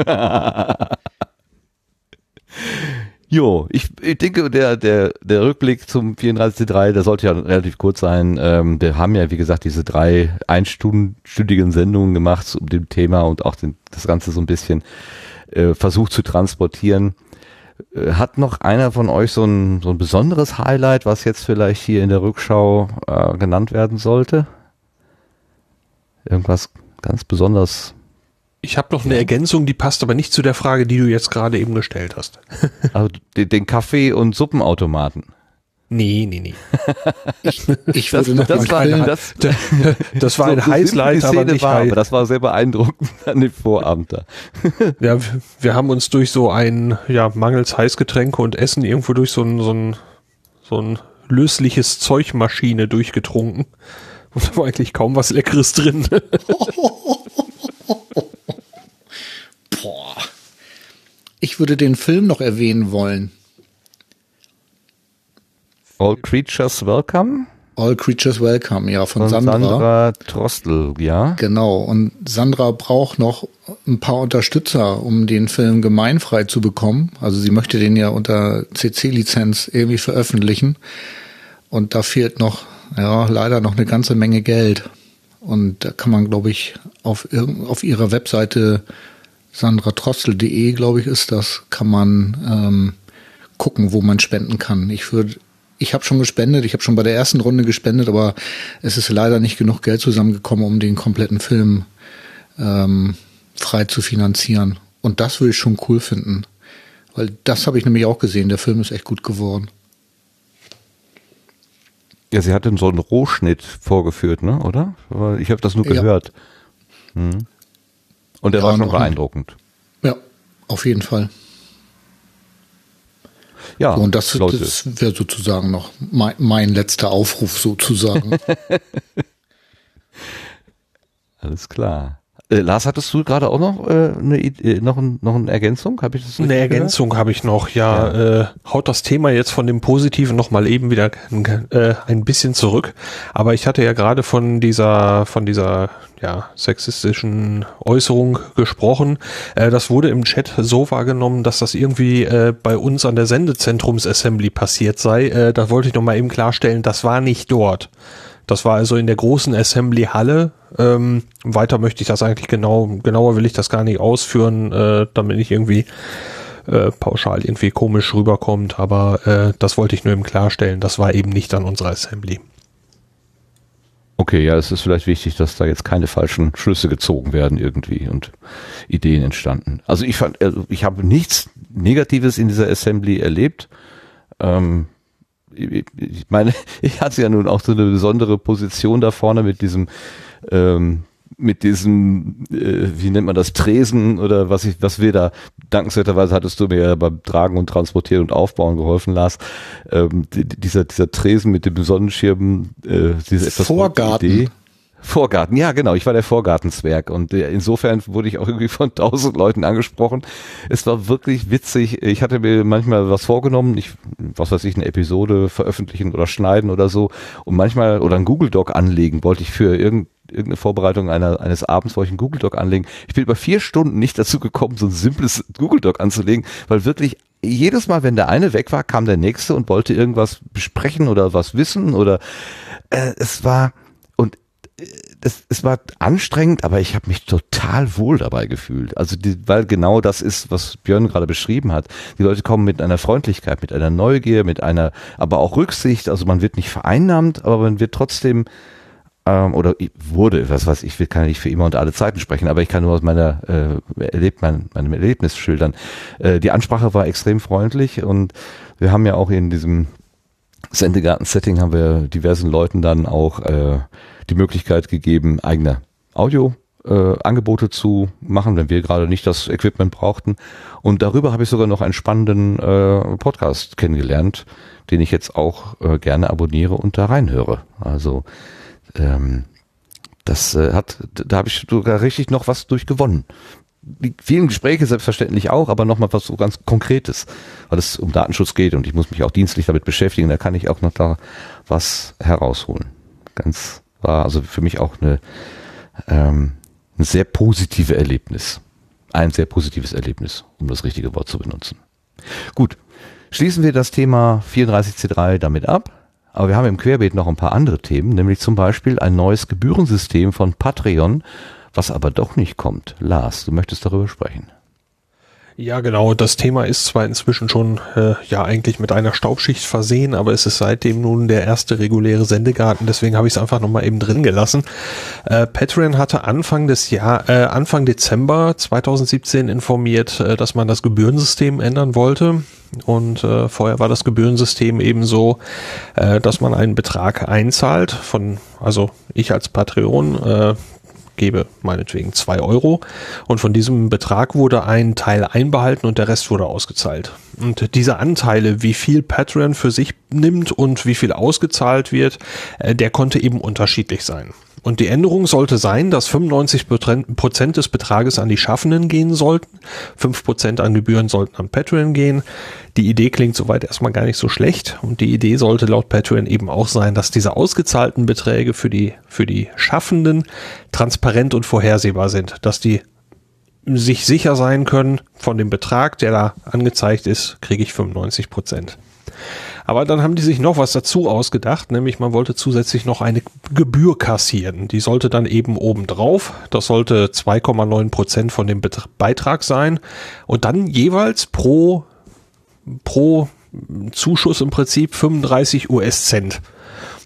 jo, ich, ich denke, der, der, der Rückblick zum 34.3, der sollte ja relativ kurz sein. Ähm, wir haben ja, wie gesagt, diese drei einstündigen Sendungen gemacht zu dem Thema und auch den, das Ganze so ein bisschen äh, versucht zu transportieren. Äh, Hat noch einer von euch so ein, so ein besonderes Highlight, was jetzt vielleicht hier in der Rückschau äh, genannt werden sollte? Irgendwas ganz besonders Ich habe noch eine Ergänzung, die passt aber nicht zu der Frage, die du jetzt gerade eben gestellt hast. Also den, Kaffee- und Suppenautomaten. Nee, nee, nee. Ich würde noch das, mal war, das, Das war so ein die Highlight, aber nicht war, aber das war sehr beeindruckend an dem Vorabend da. Ja, wir- wir haben uns durch so ein, ja, mangels Heißgetränke und Essen irgendwo durch so ein, so ein, so ein lösliches Zeugmaschine durchgetrunken. Und da war eigentlich kaum was Leckeres drin. Boah. Ich würde den Film noch erwähnen wollen. All Creatures Welcome All Creatures Welcome, ja, von, von Sandra. Sandra, Trostel, ja. Genau. Und Sandra braucht noch ein paar Unterstützer, um den Film gemeinfrei zu bekommen. Also sie möchte den ja unter CC-Lizenz irgendwie veröffentlichen. Und da fehlt noch, ja, leider noch eine ganze Menge Geld. Und da kann man, glaube ich, auf, auf ihrer Webseite sandratrostel.de, glaube ich, ist das, kann man ähm, gucken, wo man spenden kann. Ich würde, ich habe schon gespendet, ich habe schon bei der ersten Runde gespendet, aber es ist leider nicht genug Geld zusammengekommen, um den kompletten Film ähm, frei zu finanzieren. Und das würde ich schon cool finden, weil das habe ich nämlich auch gesehen. Der Film ist echt gut geworden. Ja, sie hatte so einen Rohschnitt vorgeführt, ne, oder? Ich habe das nur Ja. gehört. Hm. Und der Ja, war schon beeindruckend. Ja, auf jeden Fall. Ja, So, und das, das wäre sozusagen noch mein, mein letzter Aufruf sozusagen. Alles klar. Äh, Lars, hattest du gerade auch noch äh, eine, äh, noch, ein, noch eine Ergänzung? Habe ich das Eine Ergänzung habe ich noch, ja, Äh, haut das Thema jetzt von dem Positiven nochmal eben wieder äh, ein bisschen zurück. Aber ich hatte ja gerade von dieser, von dieser ja, sexistischen Äußerung gesprochen. Äh, das wurde im Chat so wahrgenommen, dass das irgendwie äh, bei uns an der Sendezentrums-Assembly passiert sei. Äh, da wollte ich nochmal eben klarstellen, das war nicht dort. Das war also in der großen Assembly-Halle. Ähm, weiter möchte ich das eigentlich genau, genauer will ich das gar nicht ausführen, äh, damit nicht irgendwie äh, pauschal irgendwie komisch rüberkommt. Aber äh, das wollte ich nur eben klarstellen. Das war eben nicht an unserer Assembly. Okay, ja, es ist vielleicht wichtig, dass da jetzt keine falschen Schlüsse gezogen werden irgendwie und Ideen entstanden. Also ich fand, also ich habe nichts Negatives in dieser Assembly erlebt. Ähm, ich meine, ich hatte ja nun auch so eine besondere Position da vorne mit diesem, ähm, mit diesem, äh, wie nennt man das, Tresen oder was ich, was wir da, dankenswerterweise hattest du mir ja beim Tragen und Transportieren und Aufbauen geholfen, Lars. Ähm, die- dieser, dieser Tresen mit dem Sonnenschirm, äh, diese etwas Vorgarten. Idee. Vorgarten, ja genau, ich war der Vorgartenzwerg und äh, insofern wurde ich auch irgendwie von tausend Leuten angesprochen. Es war wirklich witzig. Ich hatte mir manchmal was vorgenommen, ich, was weiß ich, eine Episode veröffentlichen oder schneiden oder so und manchmal oder ein Google Doc anlegen wollte ich für irgendein irgendeine Vorbereitung einer, eines Abends wollte ich einen Google Doc anlegen. Ich bin über vier Stunden nicht dazu gekommen, so ein simples Google Doc anzulegen, weil wirklich jedes Mal, wenn der eine weg war, kam der nächste und wollte irgendwas besprechen oder was wissen oder äh, es war das, es war anstrengend, aber ich habe mich total wohl dabei gefühlt. Also die, weil genau das ist, was Björn gerade beschrieben hat. Die Leute kommen mit einer Freundlichkeit, mit einer Neugier, mit einer, aber auch Rücksicht. Also man wird nicht vereinnahmt, aber man wird trotzdem ähm, oder wurde, was weiß ich, will kann nicht für immer und alle Zeiten sprechen, aber ich kann nur aus meiner äh, erlebt mein, meinem Erlebnis schildern. Äh, die Ansprache war extrem freundlich und wir haben ja auch in diesem Sendegarten-Setting haben wir diversen Leuten dann auch äh, die Möglichkeit gegeben, eigene Audio äh, Angebote zu machen, wenn wir gerade nicht das Equipment brauchten. Und darüber habe ich sogar noch einen spannenden äh, Podcast kennengelernt, den ich jetzt auch äh, gerne abonniere und da reinhöre. Also ähm, das äh, hat, da habe ich sogar richtig noch was durchgewonnen. Die vielen Gespräche selbstverständlich auch, aber nochmal was so ganz Konkretes, weil es um Datenschutz geht und ich muss mich auch dienstlich damit beschäftigen, da kann ich auch noch da was herausholen. Ganz war also für mich auch eine, ähm, ein sehr positive Erlebnis. Ein sehr positives Erlebnis, um das richtige Wort zu benutzen. Gut, schließen wir das Thema 34C3 damit ab. Aber wir haben im Querbeet noch ein paar andere Themen, nämlich zum Beispiel ein neues Gebührensystem von Patreon, was aber doch nicht kommt. Lars, du möchtest darüber sprechen. Ja, genau. Das Thema ist zwar inzwischen schon äh, ja eigentlich mit einer Staubschicht versehen, aber es ist seitdem nun der erste reguläre Sendegarten. Deswegen habe ich es einfach nochmal eben drin gelassen. Äh, Patreon hatte Anfang des Jahr, äh, Anfang Dezember 2017 informiert, äh, dass man das Gebührensystem ändern wollte. Und äh, vorher war das Gebührensystem eben so, äh, dass man einen Betrag einzahlt von, also ich als Patreon äh, gebe meinetwegen zwei Euro und von diesem Betrag wurde ein Teil einbehalten und der Rest wurde ausgezahlt. Und diese Anteile, wie viel Patreon für sich nimmt und wie viel ausgezahlt wird, äh, der konnte eben unterschiedlich sein. Und die Änderung sollte sein, dass 95 Prozent des Betrages an die Schaffenden gehen sollten, 5 Prozent an Gebühren sollten an Patreon gehen. Die Idee klingt soweit erstmal gar nicht so schlecht. Und die Idee sollte laut Patreon eben auch sein, dass diese ausgezahlten Beträge für die, für die Schaffenden transparent und vorhersehbar sind, dass die sich sicher sein können, von dem Betrag, der da angezeigt ist, kriege ich 95 Prozent. Aber dann haben die sich noch was dazu ausgedacht, nämlich man wollte zusätzlich noch eine Gebühr kassieren. Die sollte dann eben obendrauf, das sollte 2,9 Prozent von dem Beitrag sein und dann jeweils pro, pro Zuschuss im Prinzip 35 US-Cent.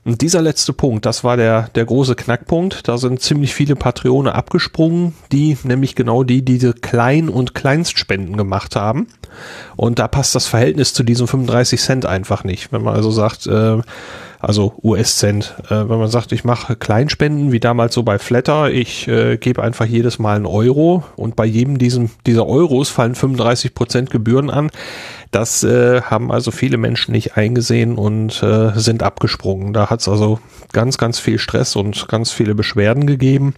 Und dieser letzte Punkt, das war der, der große Knackpunkt. Da sind ziemlich viele Patreone abgesprungen, die nämlich genau die diese Klein- und Kleinstspenden gemacht haben. Und da passt das Verhältnis zu diesen 35 Cent einfach nicht. Wenn man also sagt, äh, also US-Cent. Äh, wenn man sagt, ich mache Kleinspenden, wie damals so bei Flatter, ich äh, gebe einfach jedes Mal einen Euro und bei jedem diesem, dieser Euros fallen 35 Prozent Gebühren an. Das äh, haben also viele Menschen nicht eingesehen und äh, sind abgesprungen. Da hat es also ganz, ganz viel Stress und ganz viele Beschwerden gegeben.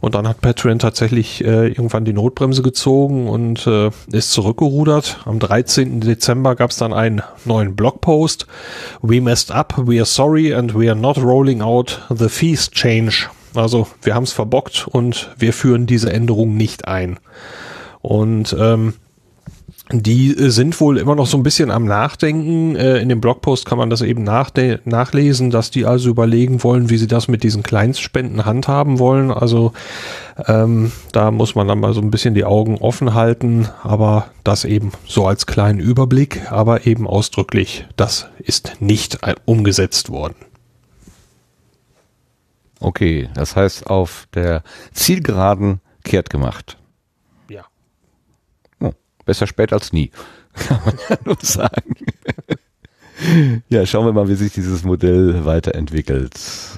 Und dann hat Patreon tatsächlich äh, irgendwann die Notbremse gezogen und äh, ist zurückgerudert. Am 13. Dezember gab es dann einen neuen Blogpost. We messed up, we are sorry and we are not rolling out the fees change. Also wir haben es verbockt und wir führen diese Änderung nicht ein. Und ähm, die äh, sind wohl immer noch so ein bisschen am Nachdenken. Äh, in dem Blogpost kann man das eben nachlesen, dass die also überlegen wollen, wie sie das mit diesen Kleinstspenden handhaben wollen. Also ähm, da muss man dann mal so ein bisschen die Augen offen halten, aber das eben so als kleinen Überblick, aber eben ausdrücklich, das ist nicht umgesetzt worden. Okay, das heißt auf der Zielgeraden kehrt gemacht. Besser spät als nie, kann man ja nur sagen. ja, schauen wir mal, wie sich dieses Modell weiterentwickelt.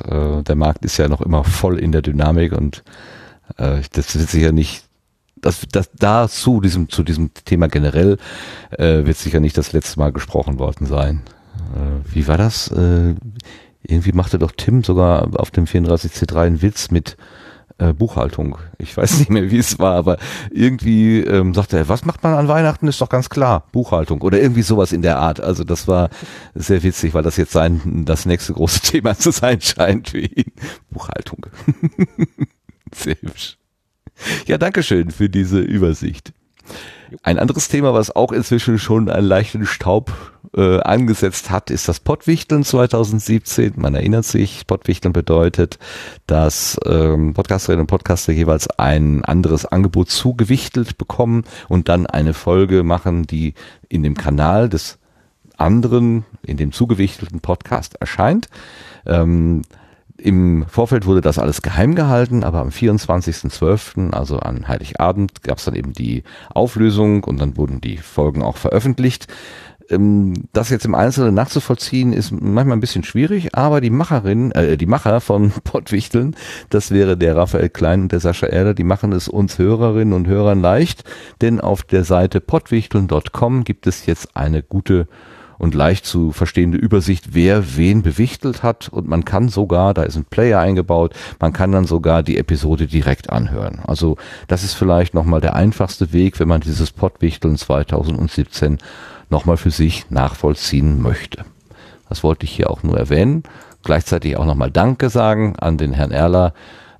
Äh, der Markt ist ja noch immer voll in der Dynamik und äh, das wird sicher nicht, das, das dazu diesem zu diesem Thema generell äh, wird sicher nicht das letzte Mal gesprochen worden sein. Wie war das? Irgendwie machte doch Tim sogar auf dem 34C3 einen Witz mit äh, Buchhaltung. Ich weiß nicht mehr, wie es war, aber irgendwie ähm, sagte er, was macht man an Weihnachten? Ist doch ganz klar, Buchhaltung oder irgendwie sowas in der Art. Also das war sehr witzig, weil das jetzt sein das nächste große Thema zu sein scheint für ihn. Buchhaltung. sehr hübsch. Ja, danke schön für diese Übersicht. Ein anderes Thema, was auch inzwischen schon einen leichten Staub äh, angesetzt hat, ist das Pottwichteln 2017. Man erinnert sich, Pottwichteln bedeutet, dass ähm, Podcasterinnen und Podcaster jeweils ein anderes Angebot zugewichtelt bekommen und dann eine Folge machen, die in dem Kanal des anderen, in dem zugewichtelten Podcast erscheint. Ähm, im Vorfeld wurde das alles geheim gehalten, aber am 24.12., also an Heiligabend, gab es dann eben die Auflösung und dann wurden die Folgen auch veröffentlicht. Ähm, das jetzt im Einzelnen nachzuvollziehen ist manchmal ein bisschen schwierig, aber die Macherin, äh, die Macher von Pottwichteln, das wäre der Raphael Klein und der Sascha Erder, die machen es uns Hörerinnen und Hörern leicht, denn auf der Seite pottwichteln.com gibt es jetzt eine gute und leicht zu verstehende Übersicht, wer wen bewichtelt hat und man kann sogar, da ist ein Player eingebaut, man kann dann sogar die Episode direkt anhören. Also das ist vielleicht nochmal der einfachste Weg, wenn man dieses Pottwichteln 2017 nochmal für sich nachvollziehen möchte. Das wollte ich hier auch nur erwähnen. Gleichzeitig auch nochmal Danke sagen an den Herrn Erler,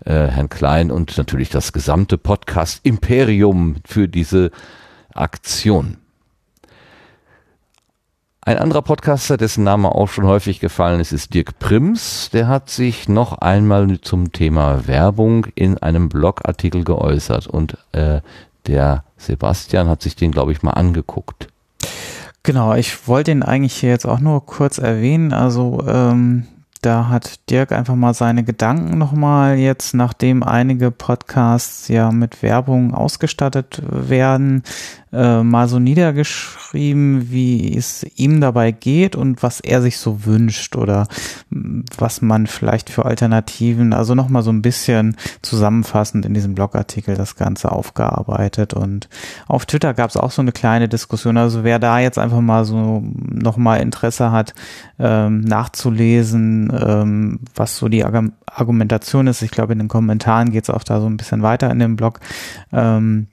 äh, Herrn Klein und natürlich das gesamte Podcast Imperium für diese Aktion. Ein anderer Podcaster, dessen Name auch schon häufig gefallen ist, ist Dirk Prims. Der hat sich noch einmal zum Thema Werbung in einem Blogartikel geäußert und äh, der Sebastian hat sich den, glaube ich, mal angeguckt. Genau, ich wollte ihn eigentlich hier jetzt auch nur kurz erwähnen. Also ähm, da hat Dirk einfach mal seine Gedanken nochmal jetzt, nachdem einige Podcasts ja mit Werbung ausgestattet werden, äh, mal so niedergeschrieben, wie es ihm dabei geht und was er sich so wünscht oder was man vielleicht für Alternativen, also nochmal so ein bisschen zusammenfassend in diesem Blogartikel das Ganze aufgearbeitet. Und auf Twitter gab es auch so eine kleine Diskussion. Also wer da jetzt einfach mal so nochmal Interesse hat, ähm, nachzulesen, ähm, was so die Argumentation ist, ich glaube in den Kommentaren geht es auch da so ein bisschen weiter in dem Blog. Ähm,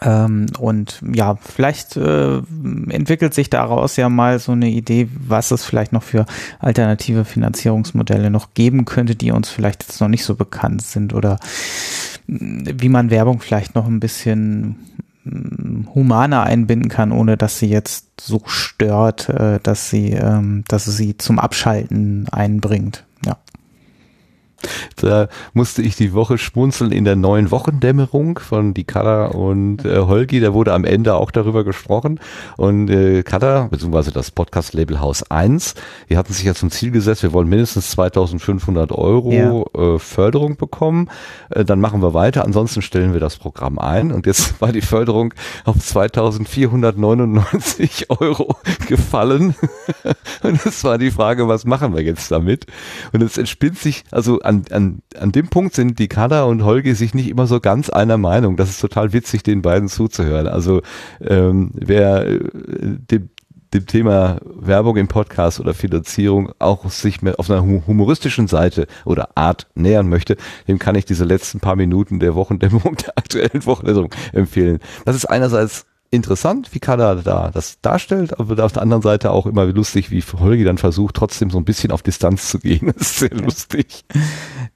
ähm, und ja, vielleicht äh, entwickelt sich daraus ja mal so eine Idee, was es vielleicht noch für alternative Finanzierungsmodelle noch geben könnte, die uns vielleicht jetzt noch nicht so bekannt sind oder wie man Werbung vielleicht noch ein bisschen humaner einbinden kann, ohne dass sie jetzt so stört, äh, dass sie, ähm, dass sie zum Abschalten einbringt. Ja. Da musste ich die Woche schmunzeln in der neuen Wochendämmerung von die Kada und äh, Holgi. Da wurde am Ende auch darüber gesprochen. Und äh, Kada, beziehungsweise das Podcast-Label Haus 1, die hatten sich ja zum Ziel gesetzt, wir wollen mindestens 2500 Euro ja. äh, Förderung bekommen. Äh, dann machen wir weiter. Ansonsten stellen wir das Programm ein. Und jetzt war die Förderung auf 2499 Euro gefallen. und es war die Frage, was machen wir jetzt damit? Und es entspinnt sich, also an, an, an dem Punkt sind die Kada und Holge sich nicht immer so ganz einer Meinung. Das ist total witzig, den beiden zuzuhören. Also ähm, wer äh, dem, dem Thema Werbung im Podcast oder Finanzierung auch sich mehr auf einer humoristischen Seite oder Art nähern möchte, dem kann ich diese letzten paar Minuten der Wochendämmerung, der aktuellen Wochendämmerung empfehlen. Das ist einerseits interessant, wie Kada da das darstellt, aber auf der anderen Seite auch immer lustig, wie Holgi dann versucht, trotzdem so ein bisschen auf Distanz zu gehen. Das ist sehr lustig.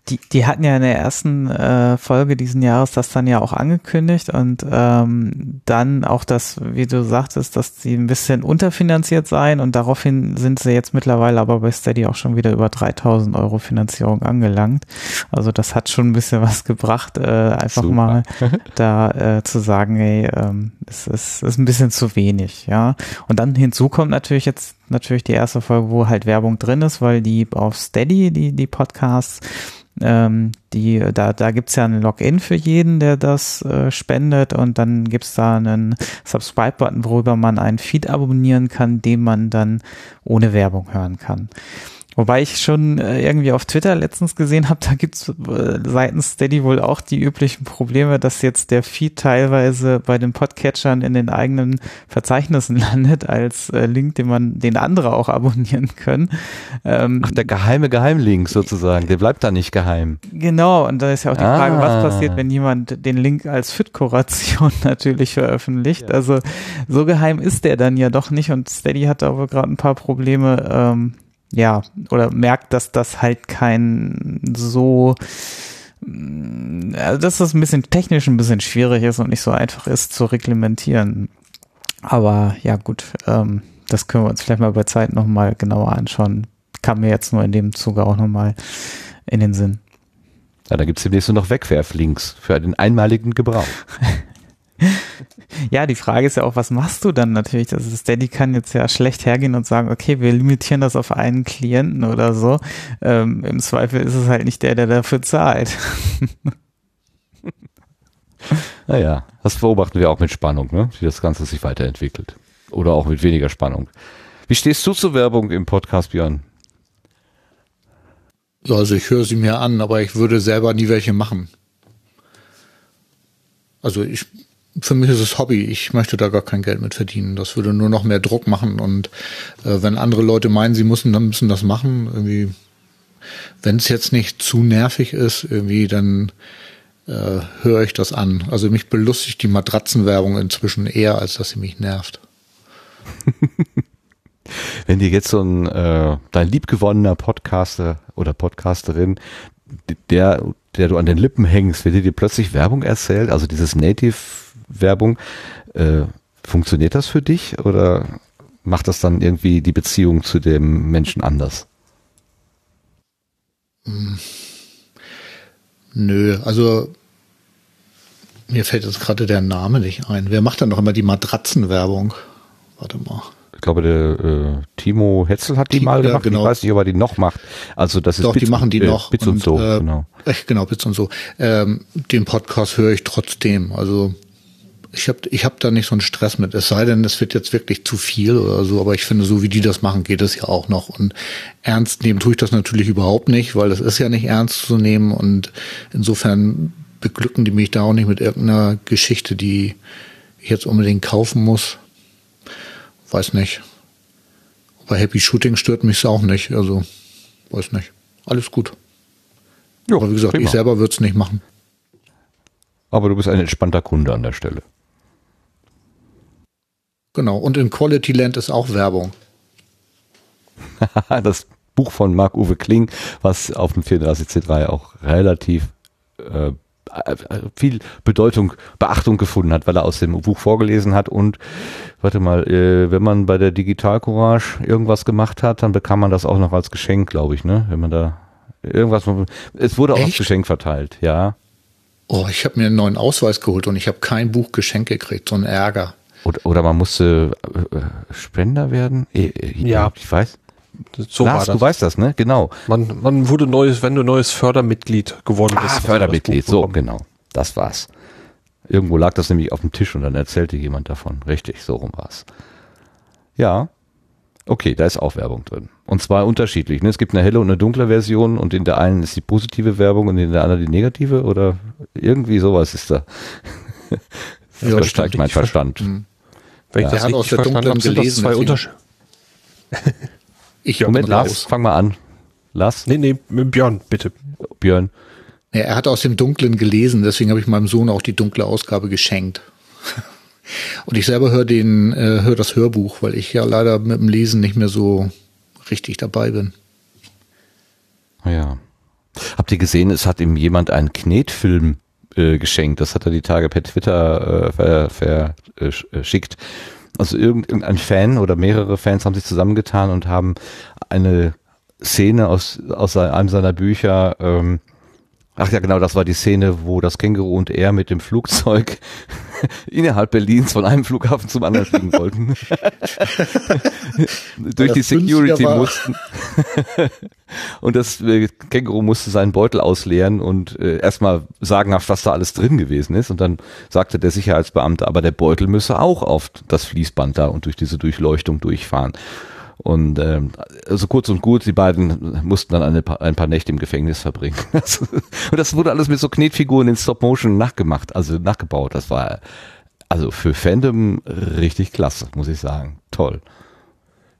Die, die hatten ja in der ersten äh, Folge diesen Jahres das dann ja auch angekündigt und ähm, dann auch das, wie du sagtest, dass sie ein bisschen unterfinanziert seien und daraufhin sind sie jetzt mittlerweile aber bei Steady auch schon wieder über 3000 Euro Finanzierung angelangt. Also das hat schon ein bisschen was gebracht, äh, einfach Super. mal da äh, zu sagen, hey, ähm, es ist ist, ist ein bisschen zu wenig, ja. Und dann hinzu kommt natürlich jetzt natürlich die erste Folge, wo halt Werbung drin ist, weil die auf Steady, die, die Podcasts, ähm, die, da, da gibt's ja ein Login für jeden, der das äh, spendet und dann gibt's da einen Subscribe-Button, worüber man einen Feed abonnieren kann, den man dann ohne Werbung hören kann. Wobei ich schon äh, irgendwie auf Twitter letztens gesehen habe, da gibt's äh, seitens Steady wohl auch die üblichen Probleme, dass jetzt der Feed teilweise bei den Podcatchern in den eigenen Verzeichnissen landet als äh, Link, den man, den andere auch abonnieren können. Ähm, Ach, der geheime Geheimlink sozusagen, der bleibt da nicht geheim. Genau, und da ist ja auch die Frage, ah. was passiert, wenn jemand den Link als FIT-Kuration natürlich veröffentlicht. Ja. Also so geheim ist der dann ja doch nicht und Steady hat aber gerade ein paar Probleme, ähm, ja, oder merkt, dass das halt kein so, mm, also dass das ein bisschen technisch ein bisschen schwierig ist und nicht so einfach ist zu reglementieren. Aber ja, gut, ähm, das können wir uns vielleicht mal bei Zeit nochmal genauer anschauen. Kam mir jetzt nur in dem Zuge auch nochmal in den Sinn. Ja, da gibt es demnächst nur noch Wegwerflinks für den einmaligen Gebrauch. Ja, die Frage ist ja auch, was machst du dann natürlich? Also Steady kann jetzt ja schlecht hergehen und sagen, okay, wir limitieren das auf einen Klienten oder so. Ähm, Im Zweifel ist es halt nicht der, der dafür zahlt. naja, das beobachten wir auch mit Spannung, ne? wie das Ganze sich weiterentwickelt. Oder auch mit weniger Spannung. Wie stehst du zur Werbung im Podcast, Björn? Also ich höre sie mir an, aber ich würde selber nie welche machen. Also ich für mich ist es Hobby. Ich möchte da gar kein Geld mit verdienen. Das würde nur noch mehr Druck machen. Und äh, wenn andere Leute meinen, sie müssen, dann müssen das machen. Irgendwie, wenn es jetzt nicht zu nervig ist, irgendwie, dann äh, höre ich das an. Also mich belustigt die Matratzenwerbung inzwischen eher, als dass sie mich nervt. wenn dir jetzt so ein äh, dein liebgewonnener Podcaster oder Podcasterin, der der du an den Lippen hängst, wenn dir plötzlich Werbung erzählt, also dieses Native Werbung. Äh, funktioniert das für dich oder macht das dann irgendwie die Beziehung zu dem Menschen anders? Hm. Nö, also mir fällt jetzt gerade der Name nicht ein. Wer macht dann noch immer die Matratzenwerbung? Warte mal. Ich glaube, der äh, Timo Hetzel hat die Timo, mal gemacht. Ja, genau. Ich weiß nicht, ob er die noch macht. Also das ist Doch, Bits, die machen die äh, noch. Bits und, und so, äh, genau. Echt, genau, Bits und so. Ähm, den Podcast höre ich trotzdem. Also ich habe ich hab da nicht so einen Stress mit. Es sei denn, es wird jetzt wirklich zu viel oder so, aber ich finde, so wie die das machen, geht es ja auch noch. Und ernst nehmen tue ich das natürlich überhaupt nicht, weil das ist ja nicht ernst zu nehmen. Und insofern beglücken die mich da auch nicht mit irgendeiner Geschichte, die ich jetzt unbedingt kaufen muss. Weiß nicht. Bei Happy Shooting stört mich auch nicht. Also, weiß nicht. Alles gut. Jo, Aber wie gesagt, prima. ich selber würde es nicht machen. Aber du bist ein entspannter Kunde an der Stelle. Genau, und in Quality Land ist auch Werbung. das Buch von Marc-Uwe Kling, was auf dem 34C3 auch relativ äh, viel Bedeutung, Beachtung gefunden hat, weil er aus dem Buch vorgelesen hat und warte mal, äh, wenn man bei der Digital Courage irgendwas gemacht hat, dann bekam man das auch noch als Geschenk, glaube ich, ne? Wenn man da irgendwas, es wurde auch als Geschenk verteilt, ja. Oh, ich habe mir einen neuen Ausweis geholt und ich habe kein Buch geschenkt gekriegt, so ein Ärger. Oder, oder man musste äh, Spender werden? Äh, ja. Ich weiß. So Lars, war das. du weißt das, ne? Genau. Man, man wurde neues, wenn du neues Fördermitglied geworden bist. Ah, Fördermitglied, so, genau. Das war's. Irgendwo lag das nämlich auf dem Tisch und dann erzählte jemand davon. Richtig, so rum war's. Ja. Okay, da ist auch Werbung drin. Und zwar unterschiedlich. Ne? Es gibt eine helle und eine dunkle Version und in der einen ist die positive Werbung und in der anderen die negative oder irgendwie sowas ist da. das ja, übersteigt mein Verstand. Mhm. Wenn ich ja. das hat aus der dunklen habe, sind das zwei Unterschiede. ich Moment, Lars, fang mal an. Lars? Nee, nee, Björn, bitte. Björn. Ja, er hat aus dem Dunklen gelesen, deswegen habe ich meinem Sohn auch die dunkle Ausgabe geschenkt. Und ich selber höre den, äh, höre das Hörbuch, weil ich ja leider mit dem Lesen nicht mehr so richtig dabei bin. Ja. Habt ihr gesehen, es hat ihm jemand einen Knetfilm äh, geschenkt. Das hat er die Tage per Twitter äh, verschickt. Äh, äh, also irgendein Fan oder mehrere Fans haben sich zusammengetan und haben eine Szene aus, aus einem seiner Bücher ähm, Ach ja, genau, das war die Szene, wo das Känguru und er mit dem Flugzeug innerhalb Berlins von einem Flughafen zum anderen fliegen wollten. Durch die Security mussten. und das äh, Känguru musste seinen Beutel ausleeren und äh, erstmal sagenhaft, was da alles drin gewesen ist. Und dann sagte der Sicherheitsbeamte, aber der Beutel müsse auch auf das Fließband da und durch diese Durchleuchtung durchfahren. Und ähm, also kurz und gut, die beiden mussten dann eine, ein paar Nächte im Gefängnis verbringen. und das wurde alles mit so Knetfiguren in Stop Motion nachgemacht, also nachgebaut. Das war also für Fandom richtig klasse, muss ich sagen. Toll.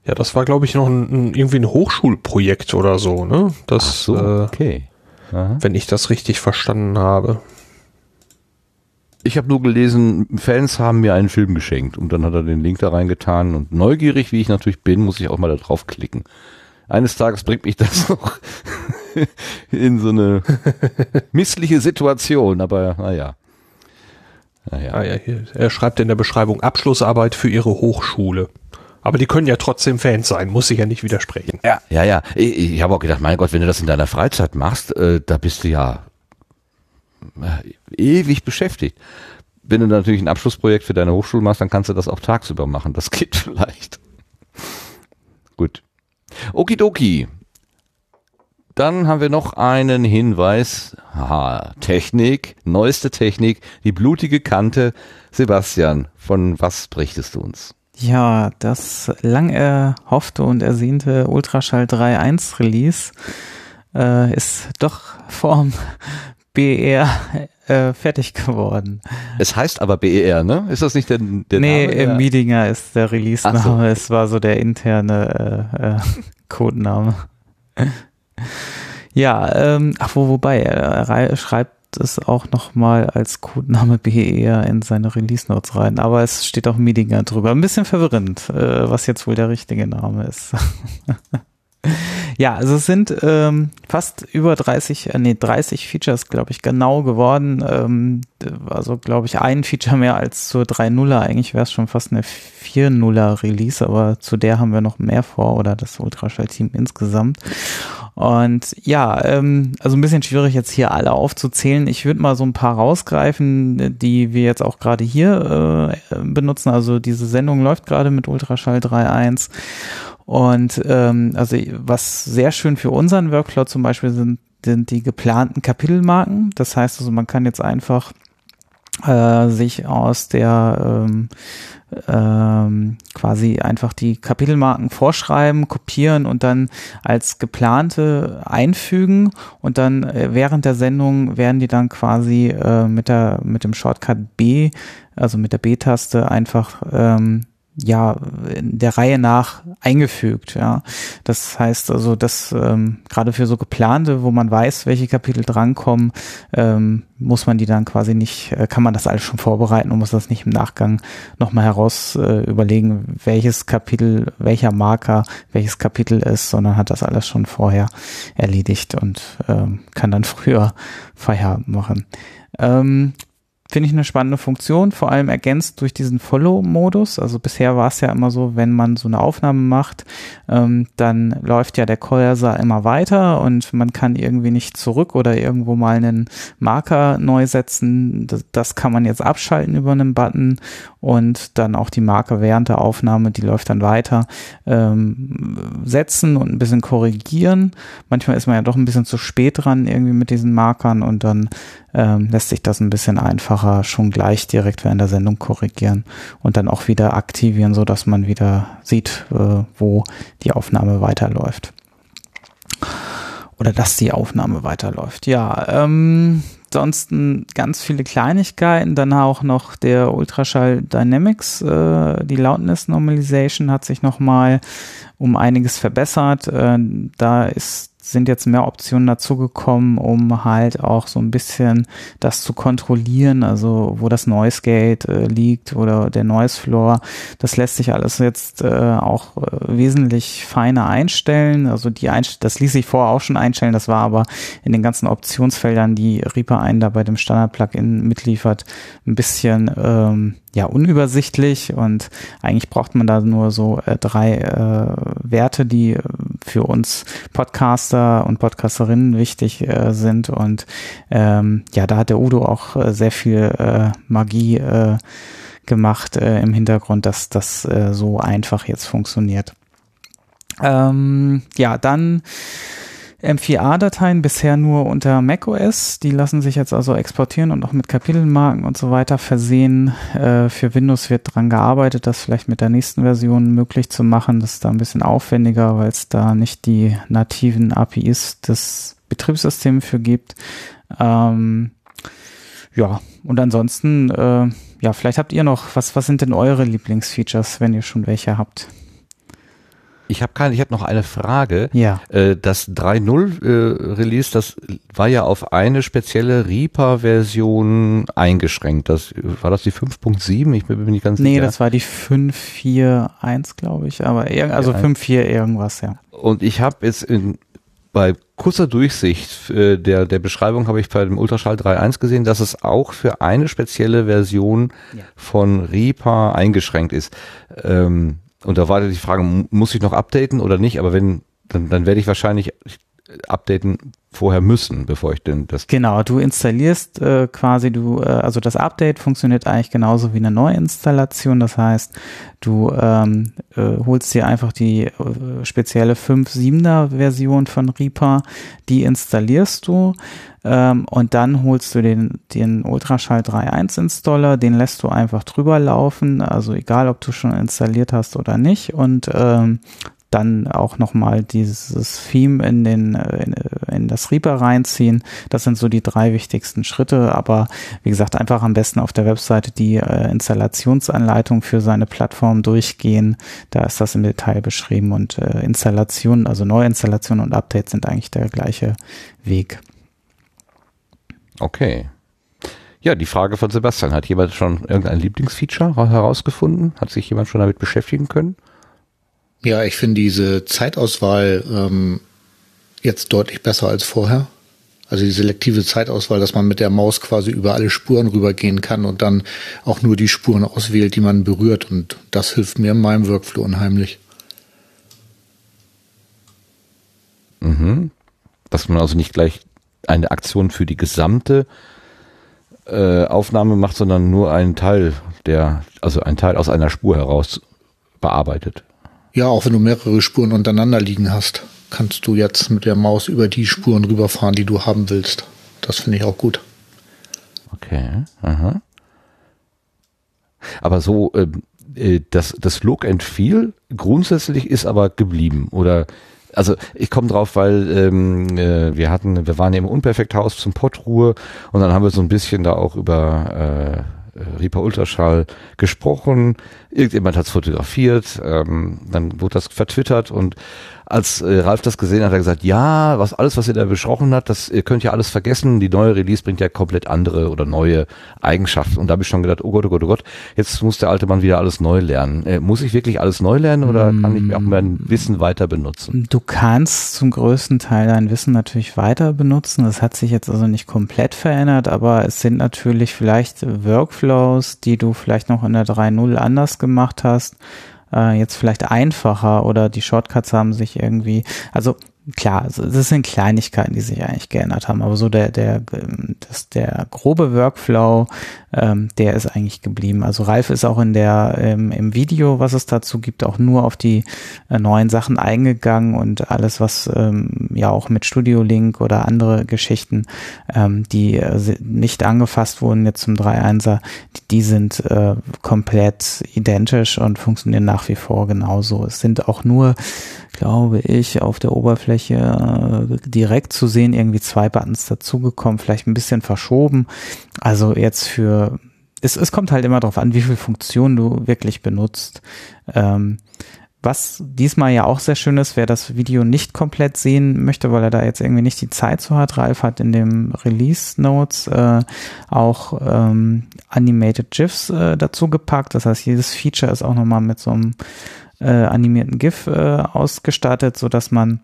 Ja, das war, glaube ich, noch ein, ein, irgendwie ein Hochschulprojekt oder so, ne? Das, Ach so, äh, okay. Aha. Wenn ich das richtig verstanden habe. Ich habe nur gelesen, Fans haben mir einen Film geschenkt und dann hat er den Link da reingetan und neugierig, wie ich natürlich bin, muss ich auch mal da drauf klicken. Eines Tages bringt mich das noch in so eine missliche Situation, aber naja. naja. Ah, ja, er schreibt in der Beschreibung Abschlussarbeit für ihre Hochschule. Aber die können ja trotzdem Fans sein, muss ich ja nicht widersprechen. Ja, ja, ja. Ich, ich habe auch gedacht, mein Gott, wenn du das in deiner Freizeit machst, äh, da bist du ja ewig beschäftigt. Wenn du natürlich ein Abschlussprojekt für deine Hochschule machst, dann kannst du das auch tagsüber machen. Das geht vielleicht. Gut. Okidoki. Dann haben wir noch einen Hinweis. Haha, Technik, neueste Technik, die blutige Kante. Sebastian, von was berichtest du uns? Ja, das lang erhoffte und ersehnte Ultraschall 3.1 Release äh, ist doch vorm BER äh, fertig geworden. Es heißt aber BER, ne? Ist das nicht der, der nee, Name? Nee, Miedinger ist der Release-Name. So. Es war so der interne äh, äh, Codename. ja, ähm, ach wo, wobei, er schreibt es auch nochmal als Codename BER in seine Release Notes rein, aber es steht auch Miedinger drüber. Ein bisschen verwirrend, äh, was jetzt wohl der richtige Name ist. ja, also es sind ähm, fast über 30, äh, nee, 30 Features, glaube ich, genau geworden. Ähm, also, glaube ich, ein Feature mehr als zur 3.0er. Eigentlich wäre es schon fast eine 4.0er Release, aber zu der haben wir noch mehr vor oder das Ultraschall-Team insgesamt. Und ja, ähm, also ein bisschen schwierig jetzt hier alle aufzuzählen. Ich würde mal so ein paar rausgreifen, die wir jetzt auch gerade hier äh, benutzen. Also diese Sendung läuft gerade mit Ultraschall 3.1 und ähm, also was sehr schön für unseren Workflow zum Beispiel sind, sind die geplanten Kapitelmarken. Das heißt also, man kann jetzt einfach äh, sich aus der ähm, ähm, quasi einfach die Kapitelmarken vorschreiben, kopieren und dann als geplante einfügen und dann äh, während der Sendung werden die dann quasi äh, mit der mit dem Shortcut B, also mit der B-Taste einfach ähm, ja der Reihe nach eingefügt. Ja, das heißt also, dass ähm, gerade für so geplante, wo man weiß, welche Kapitel drankommen, ähm, muss man die dann quasi nicht, äh, kann man das alles schon vorbereiten und muss das nicht im Nachgang nochmal heraus äh, überlegen, welches Kapitel, welcher Marker, welches Kapitel ist, sondern hat das alles schon vorher erledigt und ähm, kann dann früher Feierabend machen. Ähm, finde ich eine spannende Funktion, vor allem ergänzt durch diesen Follow-Modus. Also bisher war es ja immer so, wenn man so eine Aufnahme macht, ähm, dann läuft ja der Cursor immer weiter und man kann irgendwie nicht zurück oder irgendwo mal einen Marker neu setzen. Das, das kann man jetzt abschalten über einen Button und dann auch die Marke während der Aufnahme, die läuft dann weiter, ähm, setzen und ein bisschen korrigieren. Manchmal ist man ja doch ein bisschen zu spät dran irgendwie mit diesen Markern und dann ähm, lässt sich das ein bisschen einfacher schon gleich direkt während der Sendung korrigieren und dann auch wieder aktivieren, so dass man wieder sieht, äh, wo die Aufnahme weiterläuft oder dass die Aufnahme weiterläuft. Ja, ähm, ansonsten ganz viele Kleinigkeiten. Dann auch noch der Ultraschall Dynamics, äh, die Loudness Normalization hat sich nochmal um einiges verbessert. Äh, da ist sind jetzt mehr Optionen dazugekommen, um halt auch so ein bisschen das zu kontrollieren, also wo das Noise Gate äh, liegt oder der Noise Floor. Das lässt sich alles jetzt äh, auch äh, wesentlich feiner einstellen. Also die Einst das ließ sich vorher auch schon einstellen, das war aber in den ganzen Optionsfeldern, die Reaper einen da bei dem Standard-Plugin mitliefert, ein bisschen ähm, ja unübersichtlich und eigentlich braucht man da nur so äh, drei äh, Werte, die für uns Podcaster und Podcasterinnen wichtig äh, sind und ähm, ja, da hat der Udo auch äh, sehr viel äh, Magie äh, gemacht äh, im Hintergrund, dass das äh, so einfach jetzt funktioniert. Ähm, ja, dann M4A-Dateien bisher nur unter macOS. Die lassen sich jetzt also exportieren und auch mit Kapitelmarken und so weiter versehen. Äh, für Windows wird dran gearbeitet, das vielleicht mit der nächsten Version möglich zu machen. Das ist da ein bisschen aufwendiger, weil es da nicht die nativen APIs des Betriebssystems für gibt. Ähm, ja, und ansonsten, äh, ja, vielleicht habt ihr noch, was, was sind denn eure Lieblingsfeatures, wenn ihr schon welche habt? Ich habe keine, ich habe noch eine Frage. Ja. Äh, das 3.0 äh, Release, das war ja auf eine spezielle Reaper-Version eingeschränkt. Das war das die 5.7? Ich bin mir nicht ganz Nee, sicher. das war die 5.4.1, glaube ich, aber also Ja. 5.4 irgendwas, ja. Und ich habe jetzt in, bei kurzer Durchsicht äh, der, der Beschreibung habe ich bei dem Ultraschall 3.1 gesehen, dass es auch für eine spezielle Version Ja. von Reaper eingeschränkt ist. Ähm, und da war die Frage, mu- muss ich noch updaten oder nicht? Aber wenn, dann, dann werde ich wahrscheinlich updaten vorher müssen, bevor ich denn das. Genau, du installierst äh, quasi, du, äh, also das Update funktioniert eigentlich genauso wie eine Neuinstallation. Das heißt, du ähm, äh, holst dir einfach die äh, spezielle 5.7er Version von Reaper, die installierst du ähm, und dann holst du den, den Ultraschall 3.1 Installer, den lässt du einfach drüber laufen, also egal ob du schon installiert hast oder nicht und ähm, dann auch nochmal dieses Theme in den in, in das Reaper reinziehen. Das sind so die drei wichtigsten Schritte. Aber wie gesagt, einfach am besten auf der Webseite die äh, Installationsanleitung für seine Plattform durchgehen. Da ist das im Detail beschrieben und äh, Installation, also Neuinstallation und Update sind eigentlich der gleiche Weg. Okay. Ja, die Frage von Sebastian. Hat jemand schon irgendein Lieblingsfeature herausgefunden? Hat sich jemand schon damit beschäftigen können? Ja, ich finde diese Zeitauswahl ähm, jetzt deutlich besser als vorher. Also die selektive Zeitauswahl, dass man mit der Maus quasi über alle Spuren rübergehen kann und dann auch nur die Spuren auswählt, die man berührt. Und das hilft mir in meinem Workflow unheimlich. Mhm. Dass man also nicht gleich eine Aktion für die gesamte äh, Aufnahme macht, sondern nur einen Teil der, also einen Teil aus einer Spur heraus bearbeitet. Ja, auch wenn du mehrere Spuren untereinander liegen hast, kannst du jetzt mit der Maus über die Spuren rüberfahren, die du haben willst. Das finde ich auch gut. Okay. Aha. Aber so, ähm, äh, das, das Look and Feel grundsätzlich ist aber geblieben. Oder also ich komme drauf, weil ähm, äh, wir hatten, wir waren im Unperfekthaus zum Pottruhe und dann haben wir so ein bisschen da auch über äh, Reaper Ultraschall gesprochen. Irgendjemand hat es fotografiert, ähm, dann wurde das vertwittert und als äh, Ralf das gesehen hat, hat er gesagt, ja, was alles, was ihr da besprochen habt, das ihr könnt ja alles vergessen. Die neue Release bringt ja komplett andere oder neue Eigenschaften. Und da habe ich schon gedacht, oh Gott, oh Gott, oh Gott, jetzt muss der alte Mann wieder alles neu lernen. Äh, muss ich wirklich alles neu lernen oder kann ich auch mein Wissen weiter benutzen? Du kannst zum größten Teil dein Wissen natürlich weiter benutzen. Das hat sich jetzt also nicht komplett verändert, aber es sind natürlich vielleicht Workflows, die du vielleicht noch in der 3.0 anders gemacht hast, äh, jetzt vielleicht einfacher oder die Shortcuts haben sich irgendwie, also klar, das sind Kleinigkeiten, die sich eigentlich geändert haben, aber so der, der, ähm, das, der grobe Workflow, ähm, der ist eigentlich geblieben. Also Ralf ist auch in der, ähm, im Video, was es dazu gibt, auch nur auf die äh, neuen Sachen eingegangen und alles, was ähm, ja auch mit Studio Link oder andere Geschichten, ähm, die äh, nicht angefasst wurden jetzt zum 3.1er, die, die sind äh, komplett identisch und funktionieren nach wie vor genauso. Es sind auch nur glaube ich, auf der Oberfläche äh, direkt zu sehen, irgendwie zwei Buttons dazugekommen, vielleicht ein bisschen verschoben. Also jetzt für, es, es kommt halt immer darauf an, wie viel Funktion du wirklich benutzt. Ähm, was diesmal ja auch sehr schön ist, wer das Video nicht komplett sehen möchte, weil er da jetzt irgendwie nicht die Zeit zu hat, Ralf hat in dem Release Notes äh, auch ähm, Animated GIFs äh, dazu gepackt. Das heißt, jedes Feature ist auch nochmal mit so einem äh, animierten GIF äh, ausgestattet, so dass man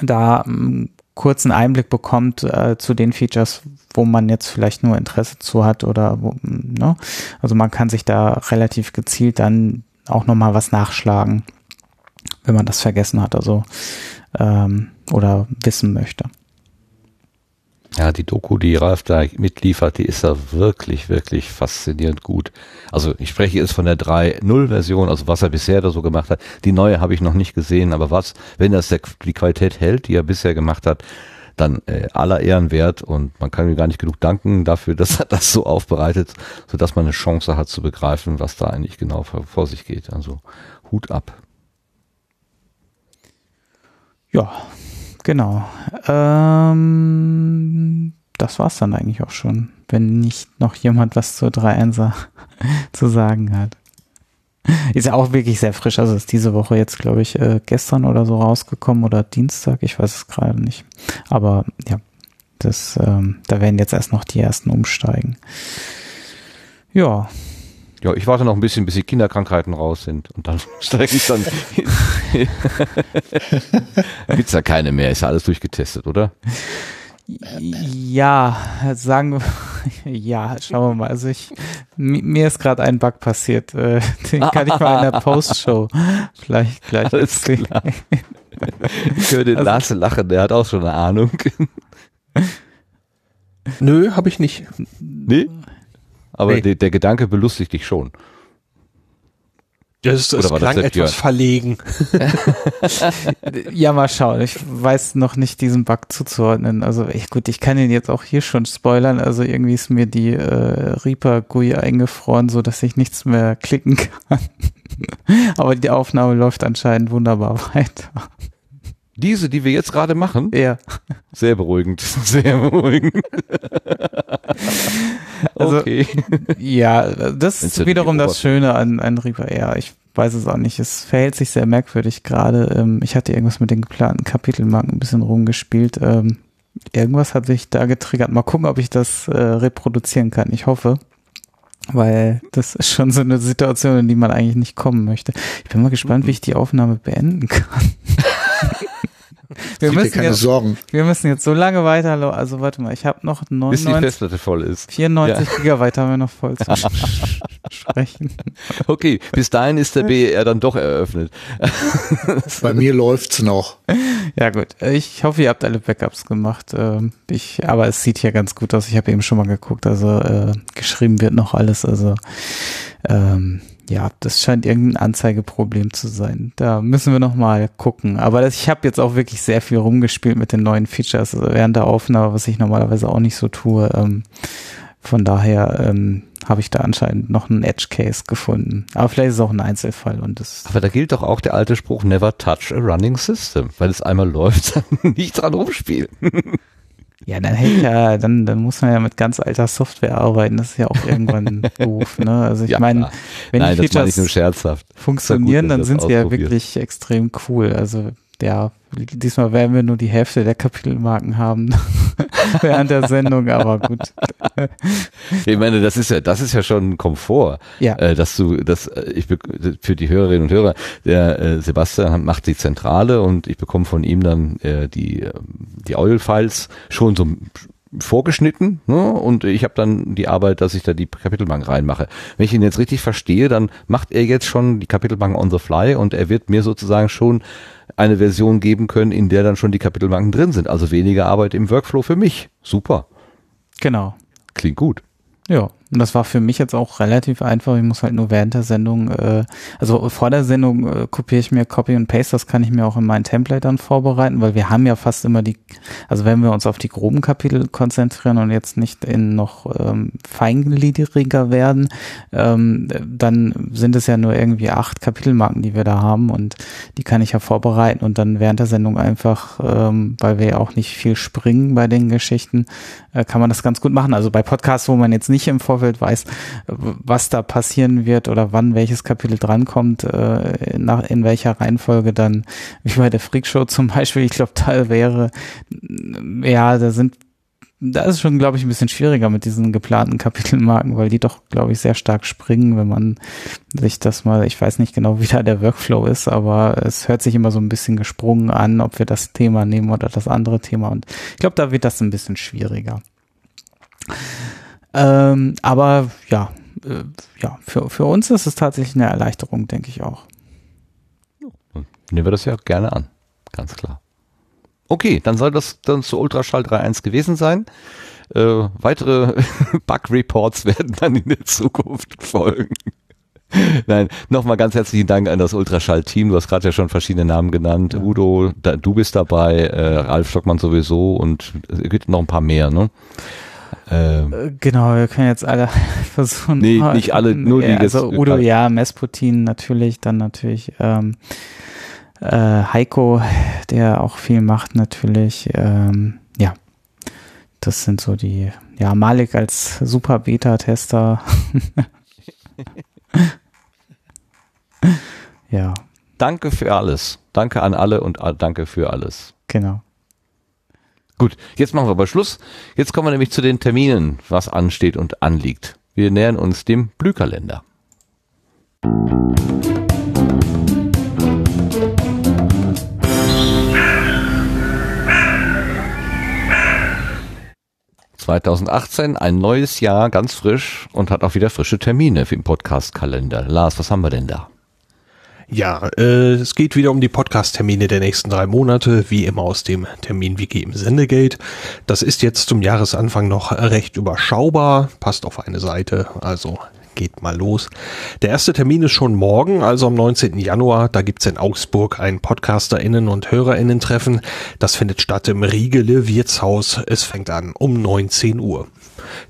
da einen kurzen Einblick bekommt äh, zu den Features, wo man jetzt vielleicht nur Interesse zu hat oder wo, ne? Also man kann sich da relativ gezielt dann auch nochmal was nachschlagen, wenn man das vergessen hat, also ähm, oder wissen möchte. Ja, die Doku, die Ralf da mitliefert, die ist da wirklich, wirklich faszinierend gut. Also ich spreche jetzt von der 3.0-Version, also was er bisher da so gemacht hat. Die neue habe ich noch nicht gesehen, aber was, wenn das der, die Qualität hält, die er bisher gemacht hat, dann äh, aller Ehren wert und man kann ihm gar nicht genug danken dafür, dass er das so aufbereitet, sodass man eine Chance hat zu begreifen, was da eigentlich genau vor, vor sich geht. Also Hut ab. Ja, genau. Ähm, das war's dann eigentlich auch schon, wenn nicht noch jemand was zur 3.1er zu sagen hat. Ist ja auch wirklich sehr frisch, also ist diese Woche jetzt, glaube ich, äh, gestern oder so rausgekommen oder Dienstag, ich weiß es gerade nicht. Aber ja, das, ähm, da werden jetzt erst noch die ersten umsteigen. Ja, Ja, ich warte noch ein bisschen, bis die Kinderkrankheiten raus sind und dann steige ich dann. Gibt's ja keine mehr, ist ja alles durchgetestet, oder? Ja, sagen wir, ja, schauen wir mal. Also ich, mi- mir ist gerade ein Bug passiert. Äh, den kann ich mal in der Postshow vielleicht gleich Alles erzählen. klar. Ich höre den Also- Lars lachen, der hat auch schon eine Ahnung. Nö, habe ich nicht. Nee? Aber Nee. der, der Gedanke belustigt dich schon. Das, das Oder das klang der etwas Björn? verlegen. Ja, mal schauen. Ich weiß noch nicht, diesen Bug zuzuordnen. Also ich, gut, ich kann ihn jetzt auch hier schon spoilern. Also irgendwie ist mir die äh, Reaper GUI eingefroren, so dass ich nichts mehr klicken kann. Aber die Aufnahme läuft anscheinend wunderbar weiter. Diese, die wir jetzt gerade machen, Ja. sehr beruhigend. Sehr beruhigend. Also, okay. Ja, das ist wiederum das Schöne an, an Reaper. Ja, ich weiß es auch nicht. Es verhält sich sehr merkwürdig gerade. Ähm, ich hatte irgendwas mit den geplanten Kapitelmarken ein bisschen rumgespielt. Ähm, irgendwas hat sich da getriggert. Mal gucken, ob ich das äh, reproduzieren kann. Ich hoffe. Weil das ist schon so eine Situation, in die man eigentlich nicht kommen möchte. Ich bin mal gespannt, wie ich die Aufnahme beenden kann. Wir, dir müssen keine jetzt, Sorgen. wir müssen jetzt so lange weiterlaufen. Also warte mal, ich habe noch Bis die 99, Festplatte voll ist. 94 Gigabyte haben wir noch voll zu sprechen. Okay, bis dahin ist der BER dann doch eröffnet. Bei mir läuft's noch. Ja gut, ich hoffe, ihr habt alle Backups gemacht. Ähm, Ich, aber es sieht hier ganz gut aus. Ich habe eben schon mal geguckt. Also äh, geschrieben wird noch alles. Also ähm, ja, das scheint irgendein Anzeigeproblem zu sein. Da müssen wir noch mal gucken. Aber das, ich habe jetzt auch wirklich sehr viel rumgespielt mit den neuen Features also während der Aufnahme, was ich normalerweise auch nicht so tue. Ähm, von daher ähm, habe ich da anscheinend noch einen Edge Case gefunden. Aber vielleicht ist es auch ein Einzelfall und das Aber da gilt doch auch der alte Spruch, never touch a running system. Weil es einmal läuft, dann nicht dran rumspielen. Ja, dann hält ja, dann, dann muss man ja mit ganz alter Software arbeiten. Das ist ja auch irgendwann doof, ne? Also ich Ja, meine, wenn Nein, die Features scherzhaft. funktionieren, dass dann sind sie ja wirklich extrem cool. Also ja, diesmal werden wir nur die Hälfte der Kapitelmarken haben während der Sendung, aber gut. Ich meine, das ist ja, das ist ja schon ein Komfort, Ja. äh, dass du, dass äh, ich für die Hörerinnen und Hörer, der äh, Sebastian macht die Zentrale und ich bekomme von ihm dann die die Audio-Files schon so vorgeschnitten ne? und ich habe dann die Arbeit, dass ich da die Kapitelbank reinmache. Wenn ich ihn jetzt richtig verstehe, dann macht er jetzt schon die Kapitelbank on the fly und er wird mir sozusagen schon eine Version geben können, in der dann schon die Kapitelbanken drin sind. Also weniger Arbeit im Workflow für mich. Super. Genau. Klingt gut. Ja, und das war für mich jetzt auch relativ einfach. Ich muss halt nur während der Sendung, äh, also vor der Sendung äh, kopiere ich mir Copy und Paste, das kann ich mir auch in mein Template dann vorbereiten, weil wir haben ja fast immer die, also wenn wir uns auf die groben Kapitel konzentrieren und jetzt nicht in noch ähm, feingliedriger werden, ähm, dann sind es ja nur irgendwie acht Kapitelmarken, die wir da haben und die kann ich ja vorbereiten und dann während der Sendung einfach, ähm, weil wir ja auch nicht viel springen bei den Geschichten, äh, kann man das ganz gut machen. Also bei Podcasts, wo man jetzt nicht im Vorfeld weiß, äh, was da passieren wird oder wann welches Kapitel drankommt, äh, nach, in welcher Reihenfolge dann, wie bei der Freakshow zum Beispiel, ich glaube, da wäre, ja, da sind da ist schon, glaube ich, ein bisschen schwieriger mit diesen geplanten Kapitelmarken, weil die doch, glaube ich, sehr stark springen, wenn man sich das mal, ich weiß nicht genau, wie da der Workflow ist, aber es hört sich immer so ein bisschen gesprungen an, ob wir das Thema nehmen oder das andere Thema. Und ich glaube, da wird das ein bisschen schwieriger. Ähm, aber ja, äh, ja, für, für uns ist es tatsächlich eine Erleichterung, denke ich auch. Nehmen wir das ja gerne an. Ganz klar. Okay, dann soll das dann zu Ultraschall 3.1 gewesen sein. Äh, weitere Bug-Reports werden dann in der Zukunft folgen. Nein, nochmal ganz herzlichen Dank an das Ultraschall-Team. Du hast gerade ja schon verschiedene Namen genannt. Udo, da, du bist dabei, äh, Ralf Stockmann sowieso und es gibt noch ein paar mehr, ne? Ähm, äh, genau, wir können jetzt alle versuchen. Nee, nicht alle, nur die. Also Udo, ja, Mesputin natürlich, dann natürlich ähm, äh, Heiko, der auch viel macht natürlich. Ähm, ja, das sind so die, ja, Malik als Super Beta-Tester. ja. Danke für alles. Danke an alle und danke für alles. Genau. Gut, jetzt machen wir aber Schluss. Jetzt kommen wir nämlich zu den Terminen, was ansteht und anliegt. Wir nähern uns dem Blühkalender. ...2018, ein neues Jahr, ganz frisch und hat auch wieder frische Termine für den Podcast-Kalender. Lars, was haben wir denn da? Ja, äh, es geht wieder um die Podcast-Termine der nächsten drei Monate, wie immer aus dem Termin-Wiki im Sendegate. Das ist jetzt zum Jahresanfang noch recht überschaubar, passt auf eine Seite, also geht mal los. Der erste Termin ist schon morgen, also am 19. Januar. Da gibt's in Augsburg ein PodcasterInnen und HörerInnen-Treffen. Das findet statt im Riegele Wirtshaus. Es fängt an um 19 Uhr.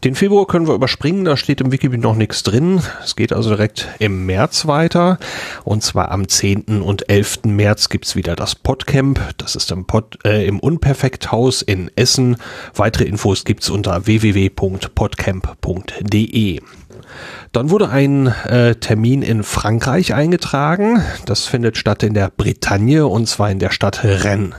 Den Februar können wir überspringen, da steht im Wikipedia noch nichts drin. Es geht also direkt im März weiter. Und zwar am 10. und 11. März gibt's wieder das Podcamp. Das ist im, Pod, äh, im Unperfekthaus in Essen. Weitere Infos gibt's unter www.podcamp.de. Dann wurde ein äh, Termin in Frankreich eingetragen. Das findet statt in der Bretagne und zwar in der Stadt Rennes.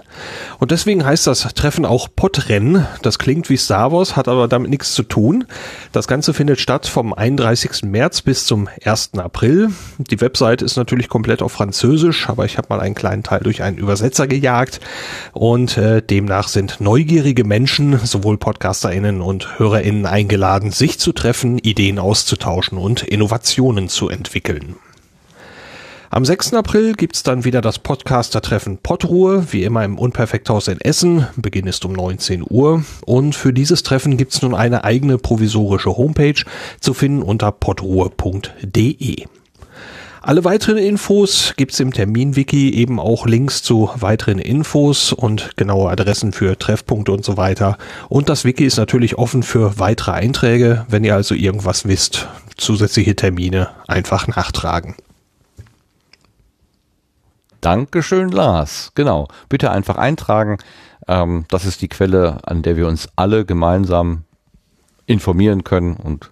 Und deswegen heißt das Treffen auch Podrennen. Das klingt wie Star Wars, hat aber damit nichts zu tun. Das Ganze findet statt vom 31. März bis zum 1. April. Die Website ist natürlich komplett auf Französisch, aber ich habe mal einen kleinen Teil durch einen Übersetzer gejagt. Und äh, demnach sind neugierige Menschen, sowohl PodcasterInnen und HörerInnen eingeladen, sich zu treffen, Ideen auszutauschen und Innovationen zu entwickeln. Am 6. April gibt's dann wieder das Podcaster-Treffen Podruhe, wie immer im Unperfekthaus in Essen. Beginn ist um 19 Uhr. Und für dieses Treffen gibt's nun eine eigene provisorische Homepage zu finden unter podruhe.de. Alle weiteren Infos gibt's im Terminwiki, eben auch Links zu weiteren Infos und genaue Adressen für Treffpunkte und so weiter. Und das Wiki ist natürlich offen für weitere Einträge. Wenn ihr also irgendwas wisst, zusätzliche Termine einfach nachtragen. Dankeschön, Lars. Genau. Bitte einfach eintragen. Ähm, das ist die Quelle, an der wir uns alle gemeinsam informieren können und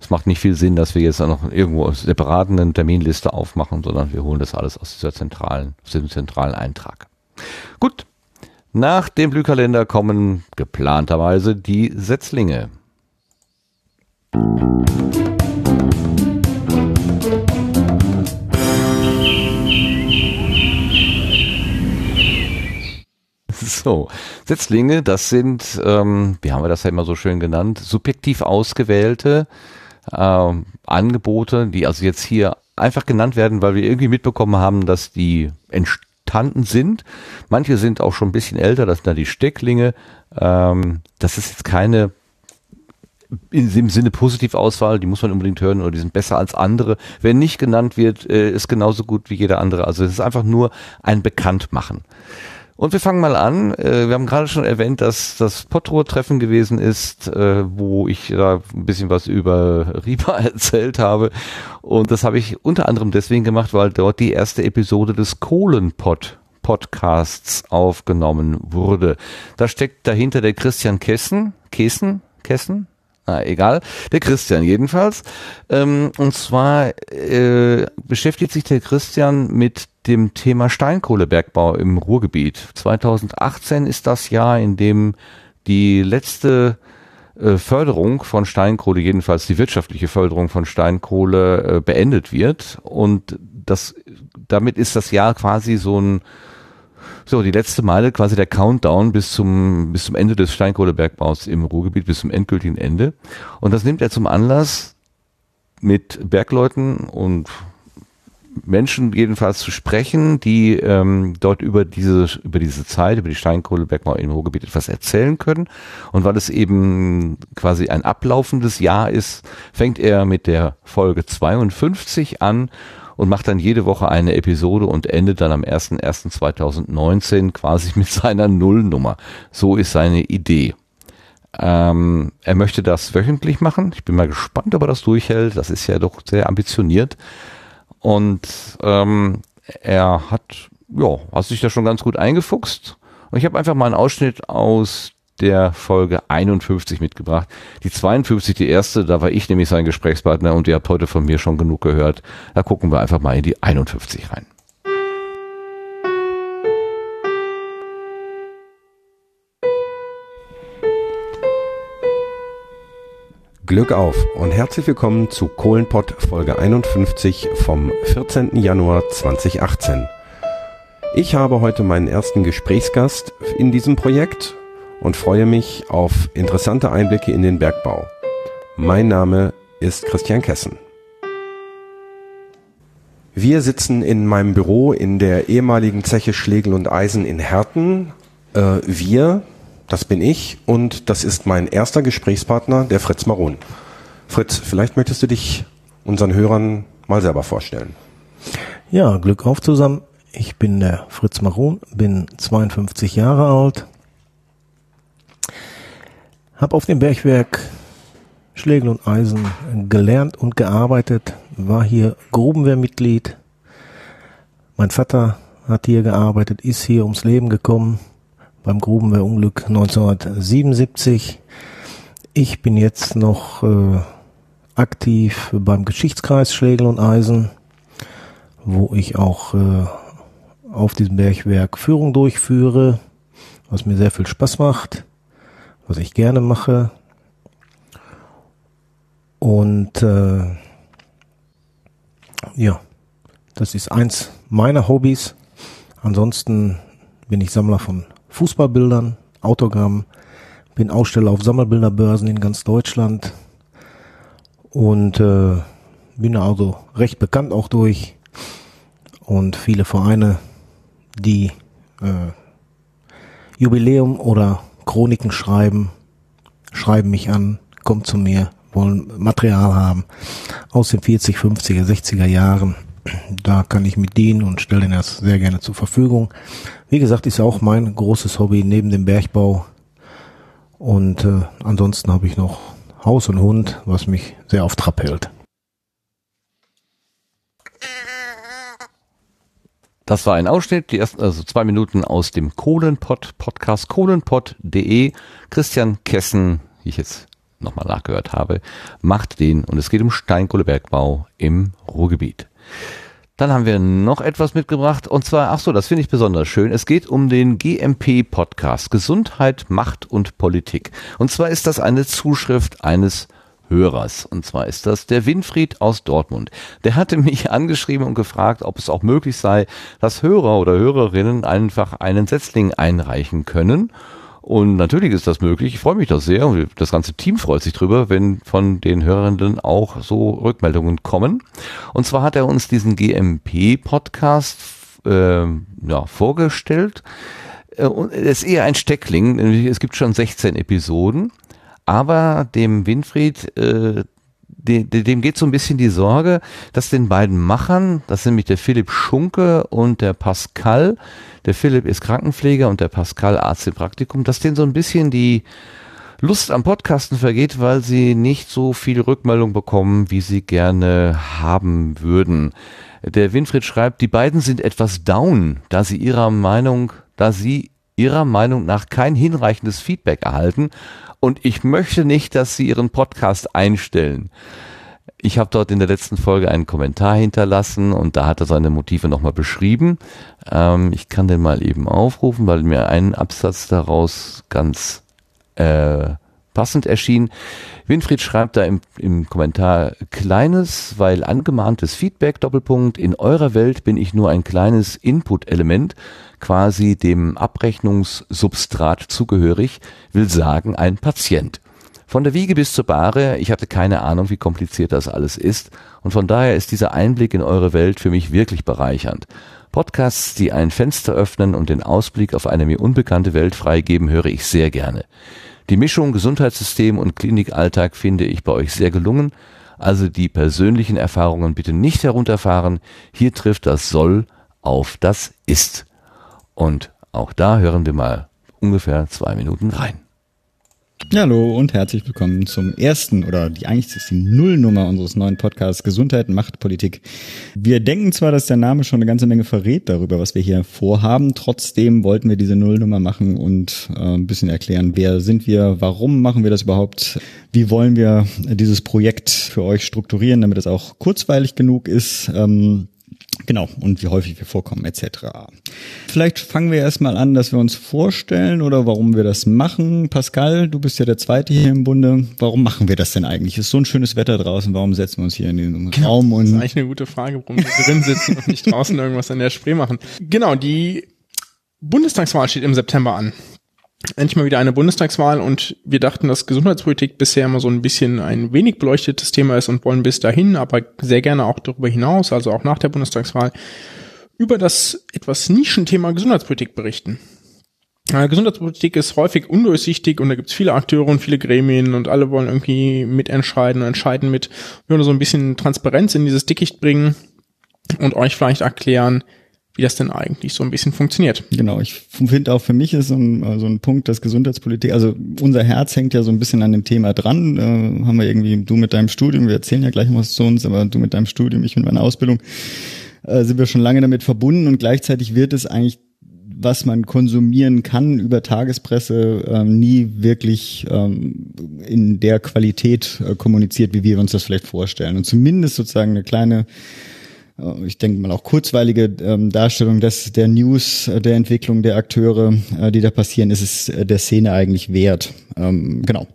es macht nicht viel Sinn, dass wir jetzt noch irgendwo separaten eine Terminliste aufmachen, sondern wir holen das alles aus dieser zentralen, aus diesem zentralen Eintrag. Gut. Nach dem Blühkalender kommen geplanterweise die Setzlinge. So, Setzlinge, das sind, ähm, wie haben wir das ja immer so schön genannt, subjektiv ausgewählte äh, Angebote, die also jetzt hier einfach genannt werden, weil wir irgendwie mitbekommen haben, dass die entstanden sind. Manche sind auch schon ein bisschen älter, das sind da die Stecklinge. Ähm, das ist jetzt keine im Sinne Positivauswahl, die muss man unbedingt hören oder die sind besser als andere. Wer nicht genannt wird, äh, ist genauso gut wie jeder andere. Also es ist einfach nur ein Bekanntmachen. Und wir fangen mal an. Äh, wir haben gerade schon erwähnt, dass das Potro-Treffen gewesen ist, äh, wo ich da ein bisschen was über Riba erzählt habe. Und das habe ich unter anderem deswegen gemacht, weil dort die erste Episode des Kohlenpott Podcasts aufgenommen wurde. Da steckt dahinter der Christian Kessen, Kessen, Kessen, na, egal, der Christian jedenfalls. Ähm, und zwar äh, beschäftigt sich der Christian mit dem Thema Steinkohlebergbau im Ruhrgebiet. 2018 ist das Jahr, in dem die letzte äh, Förderung von Steinkohle, jedenfalls die wirtschaftliche Förderung von Steinkohle äh, beendet wird. Und das, damit ist das Jahr quasi so ein, so, die letzte Meile, quasi der Countdown bis zum, bis zum Ende des Steinkohlebergbaus im Ruhrgebiet, bis zum endgültigen Ende. Und das nimmt er zum Anlass, mit Bergleuten und Menschen jedenfalls zu sprechen, die ähm, dort über diese, über diese Zeit, über die Steinkohlebergbau im Ruhrgebiet etwas erzählen können. Und weil es eben quasi ein ablaufendes Jahr ist, fängt er mit der Folge 52 an und macht dann jede Woche eine Episode und endet dann am 01.01.2019 quasi mit seiner Nullnummer. So ist seine Idee. Ähm, er möchte das wöchentlich machen. Ich bin mal gespannt, ob er das durchhält. Das ist ja doch sehr ambitioniert. Und ähm, er hat, ja, hat sich da schon ganz gut eingefuchst. Und ich habe einfach mal einen Ausschnitt aus der Folge 51 mitgebracht. Die 52, die erste, da war ich nämlich sein Gesprächspartner und ihr habt heute von mir schon genug gehört. Da gucken wir einfach mal in die 51 rein. Glück auf und herzlich willkommen zu Kohlenpott Folge 51 vom 14. Januar 2018. Ich habe heute meinen ersten Gesprächsgast in diesem Projekt und freue mich auf interessante Einblicke in den Bergbau. Mein Name ist Christian Kessen. Wir sitzen in meinem Büro in der ehemaligen Zeche Schlegel und Eisen in Herten. Äh, wir, das bin ich und das ist mein erster Gesprächspartner, der Fritz Maron. Fritz, vielleicht möchtest du dich unseren Hörern mal selber vorstellen. Ja, Glück auf zusammen. Ich bin der Fritz Maron, bin 52 Jahre alt, habe auf dem Bergwerk Schlegel und Eisen gelernt und gearbeitet, war hier Grubenwehrmitglied. Mein Vater hat hier gearbeitet, ist hier ums Leben gekommen beim Grubenwehrunglück 1977. Ich bin jetzt noch äh, aktiv beim Geschichtskreis Schlegel und Eisen, wo ich auch äh, auf diesem Bergwerk Führung durchführe, was mir sehr viel Spaß macht was ich gerne mache. Und äh, ja, das ist eins meiner Hobbys. Ansonsten bin ich Sammler von Fußballbildern, Autogrammen, bin Aussteller auf Sammelbilderbörsen in ganz Deutschland und äh, bin also recht bekannt auch durch und viele Vereine, die äh, Jubiläum oder Chroniken schreiben, schreiben mich an, kommen zu mir, wollen Material haben aus den 40, 50er, 60er Jahren. Da kann ich mit dienen und stelle ihnen das sehr gerne zur Verfügung. Wie gesagt, ist auch mein großes Hobby neben dem Bergbau. Und äh, ansonsten habe ich noch Haus und Hund, was mich sehr auf Trab hält. Das war ein Ausschnitt, die ersten, also zwei Minuten aus dem Kohlenpott Podcast, kohlenpott.de. Christian Kessen, wie ich jetzt nochmal nachgehört habe, macht den und es geht um Steinkohlebergbau im Ruhrgebiet. Dann haben wir noch etwas mitgebracht und zwar, ach so, das finde ich besonders schön. Es geht um den GMP Podcast Gesundheit, Macht und Politik. Und zwar ist das eine Zuschrift eines Hörers. Und zwar ist das der Winfried aus Dortmund. Der hatte mich angeschrieben und gefragt, ob es auch möglich sei, dass Hörer oder Hörerinnen einfach einen Setzling einreichen können. Und natürlich ist das möglich. Ich freue mich das sehr das ganze Team freut sich drüber, wenn von den Hörenden auch so Rückmeldungen kommen. Und zwar hat er uns diesen GMP-Podcast äh, ja, vorgestellt. Äh, und es ist eher ein Steckling. Es gibt schon 16 Episoden aber dem Winfried, äh, de, de, dem geht so ein bisschen die Sorge, dass den beiden Machern, das sind nämlich der Philipp Schunke und der Pascal, der Philipp ist Krankenpfleger und der Pascal Arzt im Praktikum, dass denen so ein bisschen die Lust am Podcasten vergeht, weil sie nicht so viel Rückmeldung bekommen, wie sie gerne haben würden. Der Winfried schreibt, die beiden sind etwas down, da sie ihrer Meinung, da sie ihrer Meinung nach kein hinreichendes Feedback erhalten und ich möchte nicht, dass Sie Ihren Podcast einstellen. Ich habe dort in der letzten Folge einen Kommentar hinterlassen und da hat er seine Motive nochmal beschrieben. Ähm, ich kann den mal eben aufrufen, weil mir ein Absatz daraus ganz äh, passend erschien. Winfried schreibt da im, im Kommentar kleines, weil angemahntes Feedback, Doppelpunkt, in eurer Welt bin ich nur ein kleines Input-Element, quasi dem Abrechnungssubstrat zugehörig, will sagen ein Patient. Von der Wiege bis zur Bahre, ich hatte keine Ahnung, wie kompliziert das alles ist und von daher ist dieser Einblick in eure Welt für mich wirklich bereichernd. Podcasts, die ein Fenster öffnen und den Ausblick auf eine mir unbekannte Welt freigeben, höre ich sehr gerne. Die Mischung Gesundheitssystem und Klinikalltag finde ich bei euch sehr gelungen, also die persönlichen Erfahrungen bitte nicht herunterfahren, hier trifft das soll auf das ist. Und auch da hören wir mal ungefähr zwei Minuten rein. Hallo und herzlich willkommen zum ersten oder die eigentlich ist die Nullnummer unseres neuen Podcasts Gesundheit, Macht, Politik. Wir denken zwar, dass der Name schon eine ganze Menge verrät darüber, was wir hier vorhaben. Trotzdem wollten wir diese Nullnummer machen und äh, ein bisschen erklären, wer sind wir, warum machen wir das überhaupt, wie wollen wir dieses Projekt für euch strukturieren, damit es auch kurzweilig genug ist. Ähm, Genau, und wie häufig wir vorkommen, etc. Vielleicht fangen wir erstmal an, dass wir uns vorstellen oder warum wir das machen. Pascal, du bist ja der Zweite hier im Bunde. Warum machen wir das denn eigentlich? Es ist so ein schönes Wetter draußen, warum setzen wir uns hier in den genau, Raum? Und das ist eigentlich eine gute Frage, warum wir drin sitzen und nicht draußen irgendwas an der Spree machen. Genau, die Bundestagswahl steht im September an endlich mal wieder eine Bundestagswahl und wir dachten, dass Gesundheitspolitik bisher immer so ein bisschen ein wenig beleuchtetes Thema ist und wollen bis dahin, aber sehr gerne auch darüber hinaus, also auch nach der Bundestagswahl, über das etwas Nischenthema Gesundheitspolitik berichten. Gesundheitspolitik ist häufig undurchsichtig und da gibt es viele Akteure und viele Gremien und alle wollen irgendwie mitentscheiden und entscheiden mit. Wir wollen so ein bisschen Transparenz in dieses Dickicht bringen und euch vielleicht erklären, wie das denn eigentlich so ein bisschen funktioniert. Genau, ich finde auch für mich ist so ein, so ein Punkt, dass Gesundheitspolitik, also unser Herz hängt ja so ein bisschen an dem Thema dran. Äh, haben wir irgendwie, du mit deinem Studium, wir erzählen ja gleich was zu uns, aber du mit deinem Studium, ich mit meiner Ausbildung, äh, sind wir schon lange damit verbunden und gleichzeitig wird es eigentlich was man konsumieren kann über Tagespresse, äh, nie wirklich ähm, in der Qualität äh, kommuniziert, wie wir uns das vielleicht vorstellen. Und zumindest sozusagen eine kleine ich denke mal auch kurzweilige ähm, Darstellung des, der News, äh, der Entwicklung der Akteure, äh, die da passieren, ist es äh, der Szene eigentlich wert. Ähm, genau.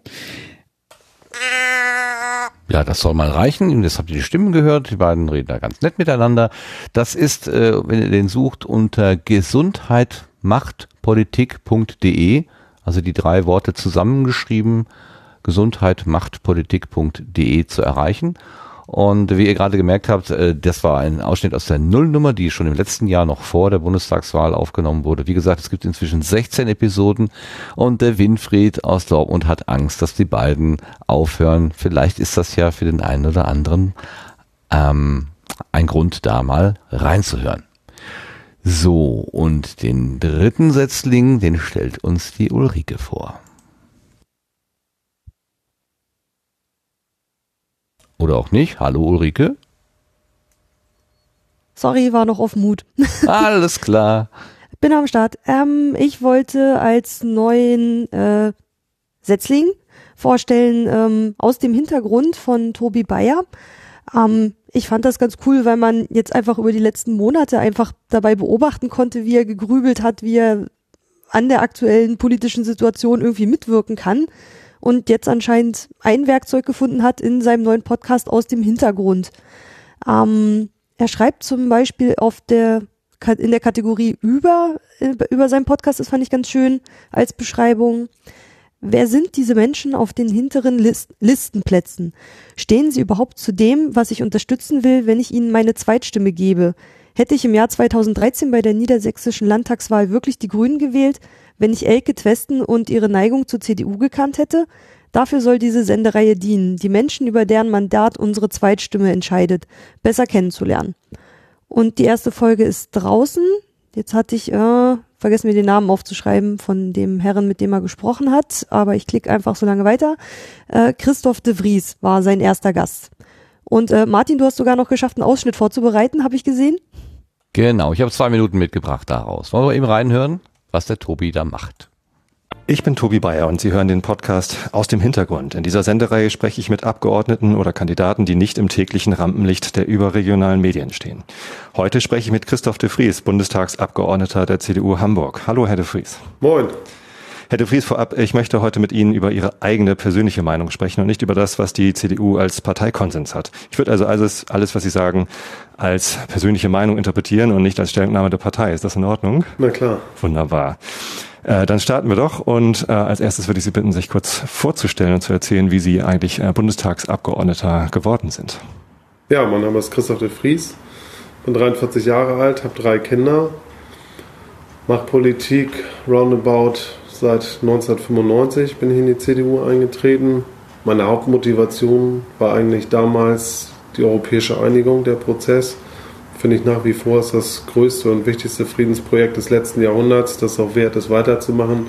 Ja, das soll mal reichen. Jetzt habt ihr die Stimmen gehört. Die beiden reden da ganz nett miteinander. Das ist, äh, wenn ihr den sucht, unter gesundheitmachtpolitik.de, also die drei Worte zusammengeschrieben, gesundheitmachtpolitik.de zu erreichen. Und wie ihr gerade gemerkt habt, äh, das war ein Ausschnitt aus der Nullnummer, die schon im letzten Jahr noch vor der Bundestagswahl aufgenommen wurde. Wie gesagt, es gibt inzwischen 16 Episoden und der Winfried aus Dortmund hat Angst, dass die beiden aufhören. Vielleicht ist das ja für den einen oder anderen ähm, ein Grund, da mal reinzuhören. So, und den dritten Setzling, den stellt uns die Ulrike vor. Oder auch nicht. Hallo Ulrike. Sorry, war noch auf Mut. Alles klar. Bin am Start. Ähm, ich wollte als neuen äh, Setzling vorstellen ähm, aus dem Hintergrund von Tobi Bayer. Ähm, ich fand das ganz cool, weil man jetzt einfach über die letzten Monate einfach dabei beobachten konnte, wie er gegrübelt hat, wie er an der aktuellen politischen Situation irgendwie mitwirken kann und jetzt anscheinend ein Werkzeug gefunden hat in seinem neuen Podcast aus dem Hintergrund. Ähm, er schreibt zum Beispiel auf der in der Kategorie über über seinen Podcast, das fand ich ganz schön als Beschreibung. Wer sind diese Menschen auf den hinteren List Listenplätzen? Stehen sie überhaupt zu dem, was ich unterstützen will, wenn ich ihnen meine Zweitstimme gebe? Hätte ich im Jahr 2013 bei der niedersächsischen Landtagswahl wirklich die Grünen gewählt, wenn ich Elke Twesten und ihre Neigung zur CDU gekannt hätte? Dafür soll diese Sendereihe dienen, die Menschen, über deren Mandat unsere Zweitstimme entscheidet, besser kennenzulernen. Und die erste Folge ist draußen. Jetzt hatte ich, äh, vergessen wir den Namen aufzuschreiben von dem Herren, mit dem er gesprochen hat, aber ich klicke einfach so lange weiter. Äh, Christoph de Vries war sein erster Gast. Und äh, Martin, du hast sogar noch geschafft, einen Ausschnitt vorzubereiten, habe ich gesehen. Genau, ich habe zwei Minuten mitgebracht daraus. Wollen wir eben reinhören? Was der Tobi da macht. Ich bin Tobi Bayer und Sie hören den Podcast aus dem Hintergrund. In dieser Sendereihe spreche ich mit Abgeordneten oder Kandidaten, die nicht im täglichen Rampenlicht der überregionalen Medien stehen. Heute spreche ich mit Christoph de Vries, Bundestagsabgeordneter der CDU Hamburg. Hallo, Herr de Vries. Moin. Herr de Vries, vorab, ich möchte heute mit Ihnen über Ihre eigene persönliche Meinung sprechen und nicht über das, was die CDU als Parteikonsens hat. Ich würde also alles, alles, was Sie sagen, als persönliche Meinung interpretieren und nicht als Stellungnahme der Partei. Ist das in Ordnung? Na klar. Wunderbar. Äh, dann starten wir doch und äh, als erstes würde ich Sie bitten, sich kurz vorzustellen und zu erzählen, wie Sie eigentlich äh, Bundestagsabgeordneter geworden sind. Ja, mein Name ist Christoph de Vries, bin 43 Jahre alt, habe drei Kinder, mache Politik roundabout seit 1995, bin ich in die CDU eingetreten. Meine Hauptmotivation war eigentlich damals die europäische Einigung, der Prozess finde ich nach wie vor ist das größte und wichtigste Friedensprojekt des letzten Jahrhunderts, das auch wert ist, weiterzumachen.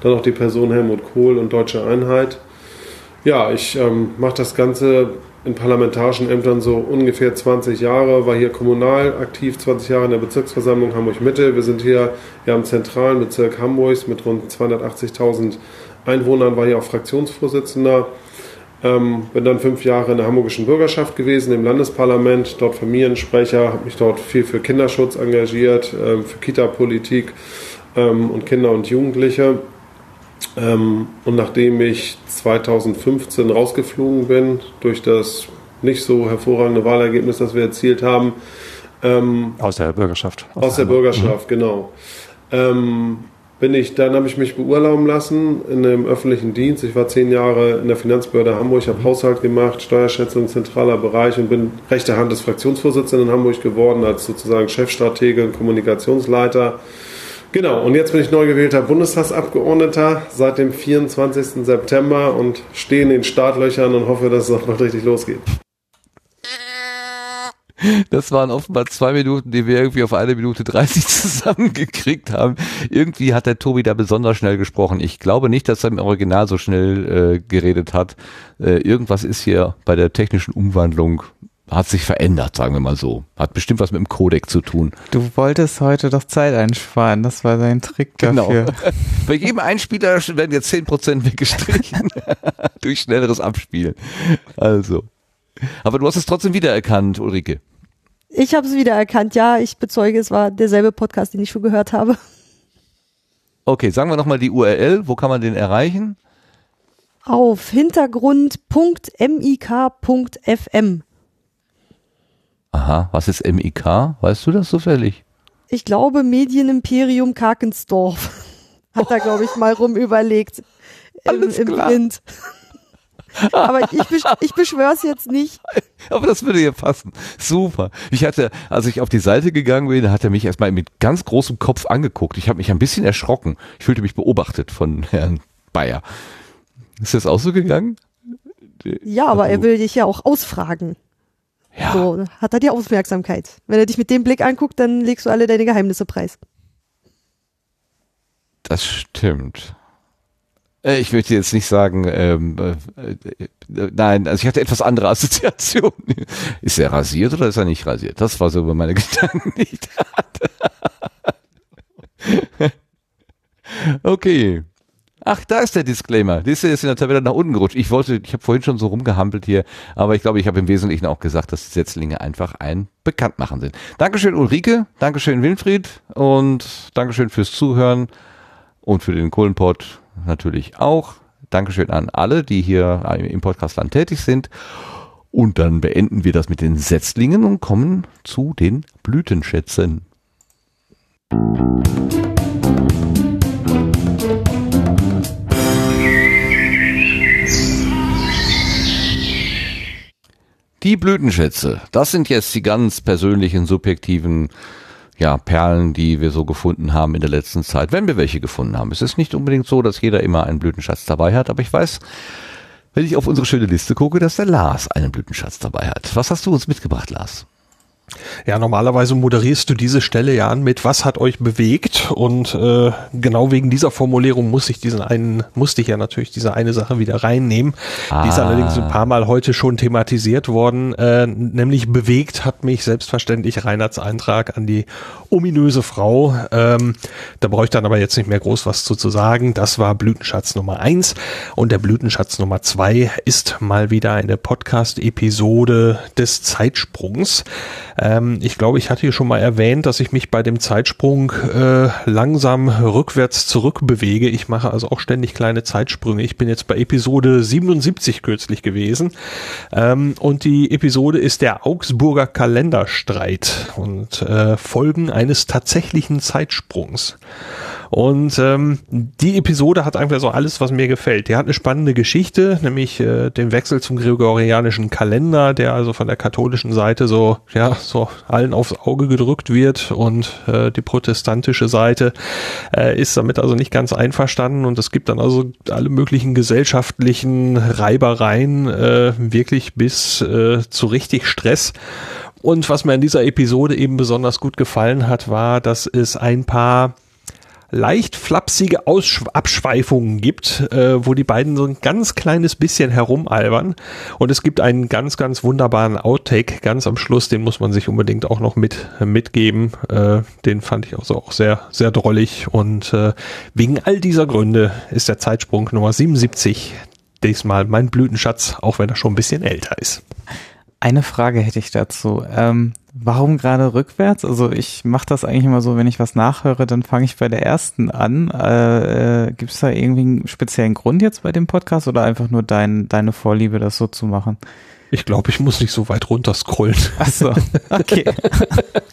Dann noch die Person Helmut Kohl und Deutsche Einheit. Ja, ich ähm, mache das Ganze in parlamentarischen Ämtern so ungefähr 20 Jahre, war hier kommunal aktiv, 20 Jahre in der Bezirksversammlung Hamburg-Mitte. Wir sind hier ja im zentralen Bezirk Hamburgs mit rund 280.000 Einwohnern, war hier auch Fraktionsvorsitzender ähm, bin dann fünf Jahre in der hamburgischen Bürgerschaft gewesen, im Landesparlament, dort Familiensprecher, habe mich dort viel für Kinderschutz engagiert, ähm, für Kita-Politik ähm, und Kinder und Jugendliche. Ähm, und nachdem ich 2015 rausgeflogen bin, durch das nicht so hervorragende Wahlergebnis, das wir erzielt haben, ähm, aus der Bürgerschaft. Aus, aus der Bürgerschaft, mhm. genau. Ähm, bin ich, dann habe ich mich beurlauben lassen in einem öffentlichen Dienst. Ich war zehn Jahre in der Finanzbehörde Hamburg, habe Haushalt gemacht, Steuerschätzung, zentraler Bereich und bin rechte Hand des Fraktionsvorsitzenden in Hamburg geworden, als sozusagen Chefstratege und Kommunikationsleiter. Genau, und jetzt bin ich neu gewählter Bundestagsabgeordneter seit dem 24. September und stehe in den Startlöchern und hoffe, dass es auch bald richtig losgeht. Das waren offenbar zwei Minuten, die wir irgendwie auf eine Minute 30 zusammengekriegt haben. Irgendwie hat der Tobi da besonders schnell gesprochen. Ich glaube nicht, dass er im Original so schnell äh, geredet hat. Äh, irgendwas ist hier bei der technischen Umwandlung hat sich verändert, sagen wir mal so. Hat bestimmt was mit dem Codec zu tun. Du wolltest heute doch Zeit einsparen, das war dein Trick dafür. Genau. Bei jedem Einspieler werden jetzt 10% weggestrichen durch schnelleres Abspielen. Also. Aber du hast es trotzdem wiedererkannt, Ulrike. Ich habe es wiedererkannt, ja. Ich bezeuge, es war derselbe Podcast, den ich schon gehört habe. Okay, sagen wir nochmal die URL. Wo kann man den erreichen? Auf hintergrund.mik.fm. Aha, was ist MIK? Weißt du das zufällig? Ich glaube Medienimperium Karkensdorf. Hat er, glaube ich, mal rumüberlegt. Im, Alles im klar. Print. Aber ich, besch ich beschwör's jetzt nicht. Aber das würde ja passen. Super. Ich hatte, als ich auf die Seite gegangen bin, hat er mich erstmal mit ganz großem Kopf angeguckt. Ich habe mich ein bisschen erschrocken. Ich fühlte mich beobachtet von Herrn Bayer. Ist das auch so gegangen? Ja, aber also, er will dich ja auch ausfragen. Ja. So hat er die Aufmerksamkeit. Wenn er dich mit dem Blick anguckt, dann legst du alle deine Geheimnisse preis. Das stimmt. Äh, ich möchte jetzt nicht sagen, ähm, äh, äh, nein, also ich hatte etwas andere Assoziationen. Ist er rasiert oder ist er nicht rasiert? Das war so über meine Gedanken, die ich hatte. okay. Ach, da ist der Disclaimer. Das ist in der Tabelle nach unten gerutscht. Ich wollte, ich habe vorhin schon so rumgehampelt hier, aber ich glaube, ich habe im Wesentlichen auch gesagt, dass die Setzlinge einfach ein Bekanntmachen sind. Dankeschön Ulrike, Dankeschön Winfried und Dankeschön fürs Zuhören und für den Kohlenpott natürlich auch. Dankeschön an alle, die hier im Podcastland tätig sind. Und dann beenden wir das mit den Setzlingen und kommen zu den Blütenschätzen. Die Blütenschätze, das sind jetzt die ganz persönlichen, subjektiven ja, Perlen, die wir so gefunden haben in der letzten Zeit, wenn wir welche gefunden haben. Es ist nicht unbedingt so, dass jeder immer einen Blütenschatz dabei hat, aber ich weiß, wenn ich auf unsere schöne Liste gucke, dass der Lars einen Blütenschatz dabei hat. Was hast du uns mitgebracht, Lars? Ja, normalerweise moderierst du diese Stelle ja an mit Was hat euch bewegt? Und äh, genau wegen dieser Formulierung muss ich diesen einen, musste ich ja natürlich diese eine Sache wieder reinnehmen. Ah. Die ist ah. allerdings ein paar Mal heute schon thematisiert worden. Äh, nämlich bewegt hat mich selbstverständlich Reinhards Eintrag an die ominöse Frau. Ähm, da brauche ich dann aber jetzt nicht mehr groß was zu, zu sagen. Das war Blütenschatz Nummer eins Und der Blütenschatz Nummer zwei ist mal wieder eine Podcast-Episode des Zeitsprungs. Ähm, ich glaube, ich hatte hier schon mal erwähnt, dass ich mich bei dem Zeitsprung äh, langsam rückwärts zurückbewege. Ich mache also auch ständig kleine Zeitsprünge. Ich bin jetzt bei Episode 77 kürzlich gewesen. Ähm, und die Episode ist der Augsburger Kalenderstreit und äh, Folgen eines tatsächlichen Zeitsprungs. Und ähm, die Episode hat einfach so alles, was mir gefällt. Die hat eine spannende Geschichte, nämlich äh, den Wechsel zum gregorianischen Kalender, der also von der katholischen Seite so, ja, so allen aufs Auge gedrückt wird und äh, die protestantische Seite äh, ist damit also nicht ganz einverstanden und es gibt dann also alle möglichen gesellschaftlichen Reibereien äh, wirklich bis äh, zu richtig Stress. Und was mir in dieser Episode eben besonders gut gefallen hat, war, dass es ein paar leicht flapsige Aussch Abschweifungen gibt, äh, wo die beiden so ein ganz kleines bisschen herumalbern. Und es gibt einen ganz, ganz wunderbaren Outtake ganz am Schluss, den muss man sich unbedingt auch noch mit mitgeben. Äh, den fand ich also auch sehr, sehr drollig. Und äh, wegen all dieser Gründe ist der Zeitsprung Nummer 77 diesmal mein Blütenschatz, auch wenn er schon ein bisschen älter ist. Eine Frage hätte ich dazu. Ähm, warum gerade rückwärts? Also ich mache das eigentlich immer so, wenn ich was nachhöre, dann fange ich bei der ersten an. Äh, äh, Gibt es da irgendwie einen speziellen Grund jetzt bei dem Podcast oder einfach nur dein, deine Vorliebe, das so zu machen? Ich glaube, ich muss nicht so weit runter scrollen. Ach so, okay.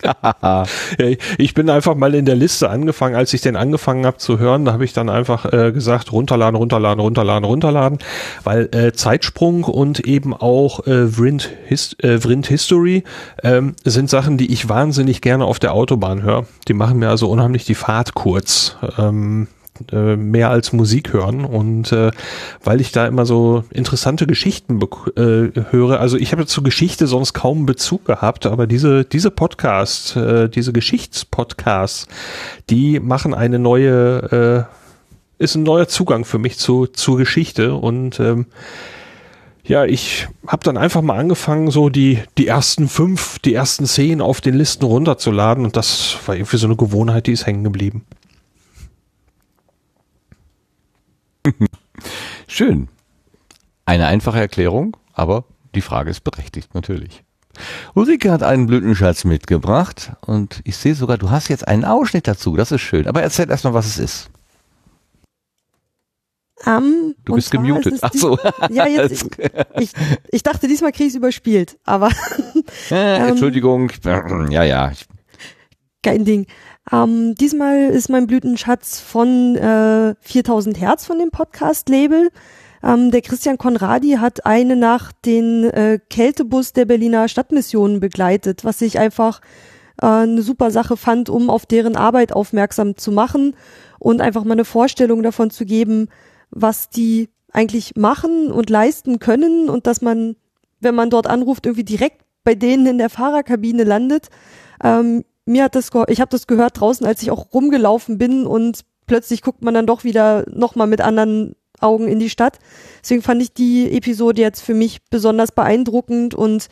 ja, ich bin einfach mal in der Liste angefangen, als ich den angefangen habe zu hören, da habe ich dann einfach äh, gesagt, runterladen, runterladen, runterladen, runterladen, weil äh, Zeitsprung und eben auch äh, Vrind, His äh, Vrind History ähm, sind Sachen, die ich wahnsinnig gerne auf der Autobahn höre. Die machen mir also unheimlich die Fahrt kurz. Ähm, äh, mehr als Musik hören. Und äh, weil ich da immer so interessante Geschichten äh, höre, also ich habe zu Geschichte sonst kaum Bezug gehabt, aber diese diese Podcasts, äh, diese Geschichtspodcasts, die machen eine neue äh, ist ein neuer Zugang für mich zu zur Geschichte. Und ähm, ja, ich habe dann einfach mal angefangen, so die, die ersten fünf, die ersten zehn auf den Listen runterzuladen. Und das war irgendwie so eine Gewohnheit, die ist hängen geblieben. Schön. Eine einfache Erklärung, aber die Frage ist berechtigt natürlich. Ulrike hat einen Blütenschatz mitgebracht und ich sehe sogar, du hast jetzt einen Ausschnitt dazu. Das ist schön. Aber erzähl erstmal, was es ist. Um, du bist gemutet. Ach so. Ja, jetzt, ich, ich, dachte, diesmal krieg ich überspielt, aber. äh, Entschuldigung. Ja, ja. Kein Ding. Ähm, diesmal ist mein Blütenschatz von äh, 4000 Hertz von dem Podcast-Label. Ähm, der Christian Konradi hat eine nach den äh, Kältebus der Berliner Stadtmissionen begleitet, was ich einfach äh, eine super Sache fand, um auf deren Arbeit aufmerksam zu machen und einfach mal eine Vorstellung davon zu geben, was die eigentlich machen und leisten können und dass man, wenn man dort anruft, irgendwie direkt bei denen in der Fahrerkabine landet. Ähm, mir hat das, ich habe das gehört draußen, als ich auch rumgelaufen bin und plötzlich guckt man dann doch wieder nochmal mit anderen Augen in die Stadt. Deswegen fand ich die Episode jetzt für mich besonders beeindruckend und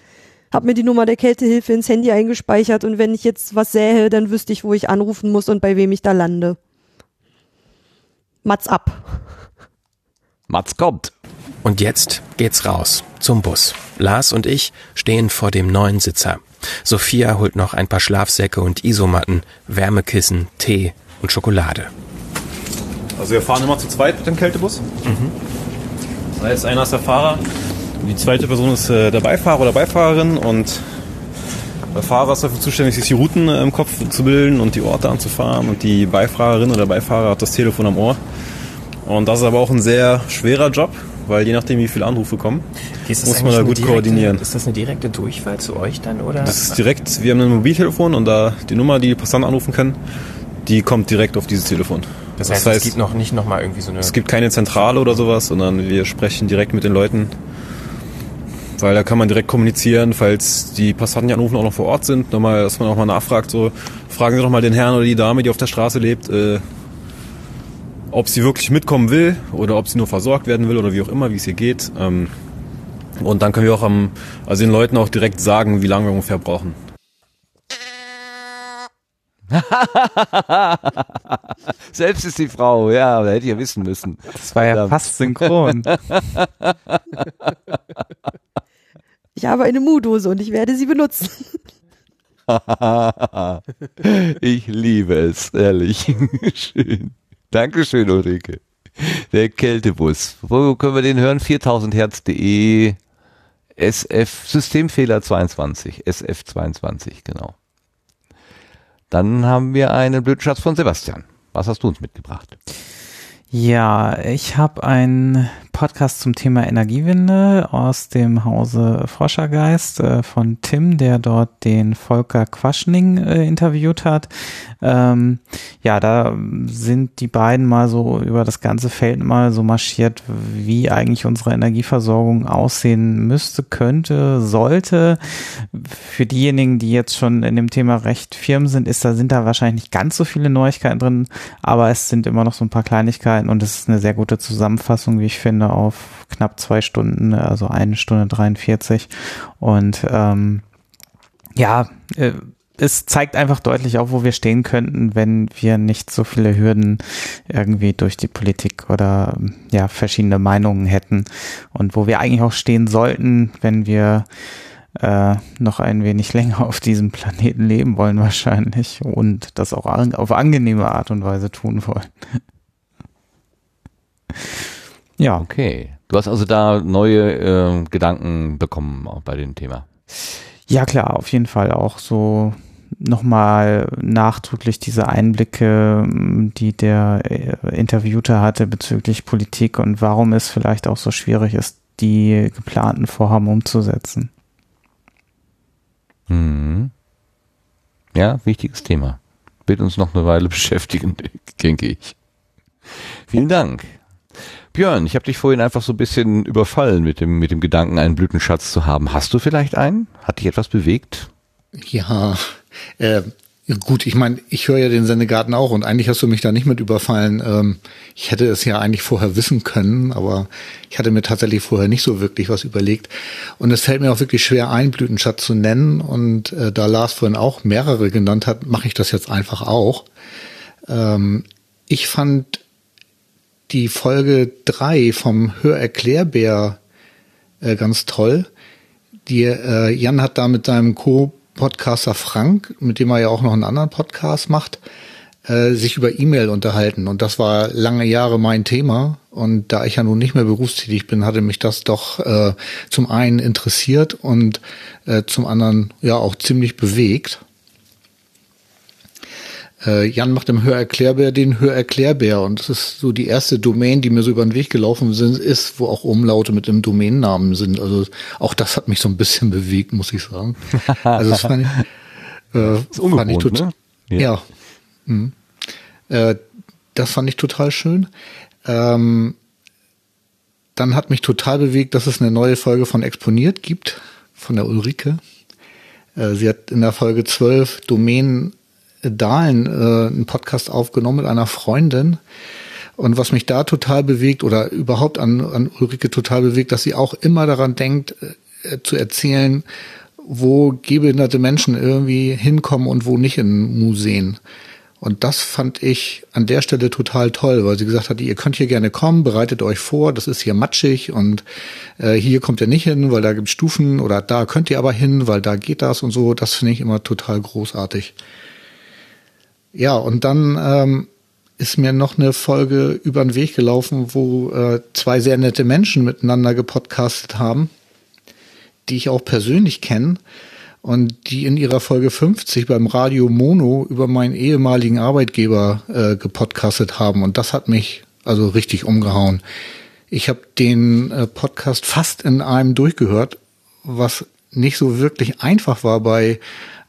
habe mir die Nummer der Kältehilfe ins Handy eingespeichert und wenn ich jetzt was sähe, dann wüsste ich, wo ich anrufen muss und bei wem ich da lande. Mats ab. Mats kommt. Und jetzt geht's raus zum Bus. Lars und ich stehen vor dem neuen Sitzer. Sophia holt noch ein paar Schlafsäcke und Isomatten, Wärmekissen, Tee und Schokolade. Also wir fahren immer zu zweit mit dem Kältebus. Mhm. Das heißt, einer ist der Fahrer, die zweite Person ist äh, der Beifahrer oder Beifahrerin und der Fahrer ist dafür zuständig, sich die Routen äh, im Kopf zu bilden und die Orte anzufahren und die Beifahrerin oder der Beifahrer hat das Telefon am Ohr. Und das ist aber auch ein sehr schwerer Job, weil je nachdem, wie viele Anrufe kommen, muss man da gut direkte, koordinieren. Ist das eine direkte Durchfall zu euch dann oder? Das ist direkt, wir haben ein Mobiltelefon und da die Nummer, die die Passanten anrufen können, die kommt direkt auf dieses Telefon. Das heißt, das heißt es gibt noch nicht nochmal irgendwie so eine. Es gibt keine Zentrale oder sowas, sondern wir sprechen direkt mit den Leuten. Weil da kann man direkt kommunizieren, falls die Passanten, die anrufen, auch noch vor Ort sind, nochmal, dass man auch mal nachfragt, so, fragen Sie doch mal den Herrn oder die Dame, die auf der Straße lebt, äh, ob sie wirklich mitkommen will oder ob sie nur versorgt werden will oder wie auch immer, wie es ihr geht. Ähm, und dann können wir auch am, also den Leuten auch direkt sagen, wie lange wir ungefähr brauchen. Selbst ist die Frau, ja, da hätte ich ja wissen müssen. Das war ja fast synchron. Ich habe eine Mu-Dose und ich werde sie benutzen. ich liebe es, ehrlich. Schön. Dankeschön, Ulrike. Der Kältebus. Wo können wir den hören? 4000herz.de SF Systemfehler 22. SF22, genau. Dann haben wir einen Blödschatz von Sebastian. Was hast du uns mitgebracht? Ja, ich habe einen Podcast zum Thema Energiewende aus dem Hause Forschergeist äh, von Tim, der dort den Volker Quaschning äh, interviewt hat. Ähm, ja, da sind die beiden mal so über das ganze Feld mal so marschiert, wie eigentlich unsere Energieversorgung aussehen müsste, könnte, sollte. Für diejenigen, die jetzt schon in dem Thema recht firm sind, ist da sind da wahrscheinlich nicht ganz so viele Neuigkeiten drin, aber es sind immer noch so ein paar Kleinigkeiten und es ist eine sehr gute Zusammenfassung, wie ich finde, auf knapp zwei Stunden, also eine Stunde 43 und ähm, ja, äh, es zeigt einfach deutlich auf, wo wir stehen könnten, wenn wir nicht so viele Hürden irgendwie durch die Politik oder ja verschiedene Meinungen hätten und wo wir eigentlich auch stehen sollten, wenn wir äh, noch ein wenig länger auf diesem Planeten leben wollen wahrscheinlich und das auch an, auf angenehme Art und Weise tun wollen. Ja. Okay. Du hast also da neue äh, Gedanken bekommen auch bei dem Thema. Ja klar, auf jeden Fall auch so nochmal nachdrücklich diese Einblicke, die der äh, Interviewte hatte bezüglich Politik und warum es vielleicht auch so schwierig ist, die geplanten Vorhaben umzusetzen. Mhm. Ja, wichtiges Thema. Wird uns noch eine Weile beschäftigen, denke ich. Vielen Dank. Björn, ich habe dich vorhin einfach so ein bisschen überfallen mit dem, mit dem Gedanken, einen Blütenschatz zu haben. Hast du vielleicht einen? Hat dich etwas bewegt? Ja, äh, gut, ich meine, ich höre ja den Sendegarten auch und eigentlich hast du mich da nicht mit überfallen. Ähm, ich hätte es ja eigentlich vorher wissen können, aber ich hatte mir tatsächlich vorher nicht so wirklich was überlegt. Und es fällt mir auch wirklich schwer, einen Blütenschatz zu nennen. Und äh, da Lars vorhin auch mehrere genannt hat, mache ich das jetzt einfach auch. Ähm, ich fand die Folge drei vom Hörerklärbär äh, ganz toll. Die, äh, Jan hat da mit seinem Co Podcaster Frank, mit dem er ja auch noch einen anderen Podcast macht, äh, sich über E-Mail unterhalten. Und das war lange Jahre mein Thema. Und da ich ja nun nicht mehr berufstätig bin, hatte mich das doch äh, zum einen interessiert und äh, zum anderen ja auch ziemlich bewegt. Äh, Jan macht im Hörerklärbär den Hörerklärbär und das ist so die erste Domain, die mir so über den Weg gelaufen sind, ist, wo auch Umlaute mit dem Domainnamen sind. Also auch das hat mich so ein bisschen bewegt, muss ich sagen. Also das fand ich, äh, ist fand ich total, ne? ja. ja. Mhm. Äh, das fand ich total schön. Ähm, dann hat mich total bewegt, dass es eine neue Folge von Exponiert gibt, von der Ulrike. Äh, sie hat in der Folge 12 Domänen Dahlen äh, einen Podcast aufgenommen mit einer Freundin. Und was mich da total bewegt oder überhaupt an, an Ulrike total bewegt, dass sie auch immer daran denkt, äh, zu erzählen, wo gehbehinderte Menschen irgendwie hinkommen und wo nicht in Museen. Und das fand ich an der Stelle total toll, weil sie gesagt hat, ihr könnt hier gerne kommen, bereitet euch vor, das ist hier matschig und äh, hier kommt ihr nicht hin, weil da gibt Stufen oder da könnt ihr aber hin, weil da geht das und so. Das finde ich immer total großartig. Ja, und dann ähm, ist mir noch eine Folge über den Weg gelaufen, wo äh, zwei sehr nette Menschen miteinander gepodcastet haben, die ich auch persönlich kenne und die in ihrer Folge 50 beim Radio Mono über meinen ehemaligen Arbeitgeber äh, gepodcastet haben. Und das hat mich also richtig umgehauen. Ich habe den äh, Podcast fast in einem durchgehört, was nicht so wirklich einfach war bei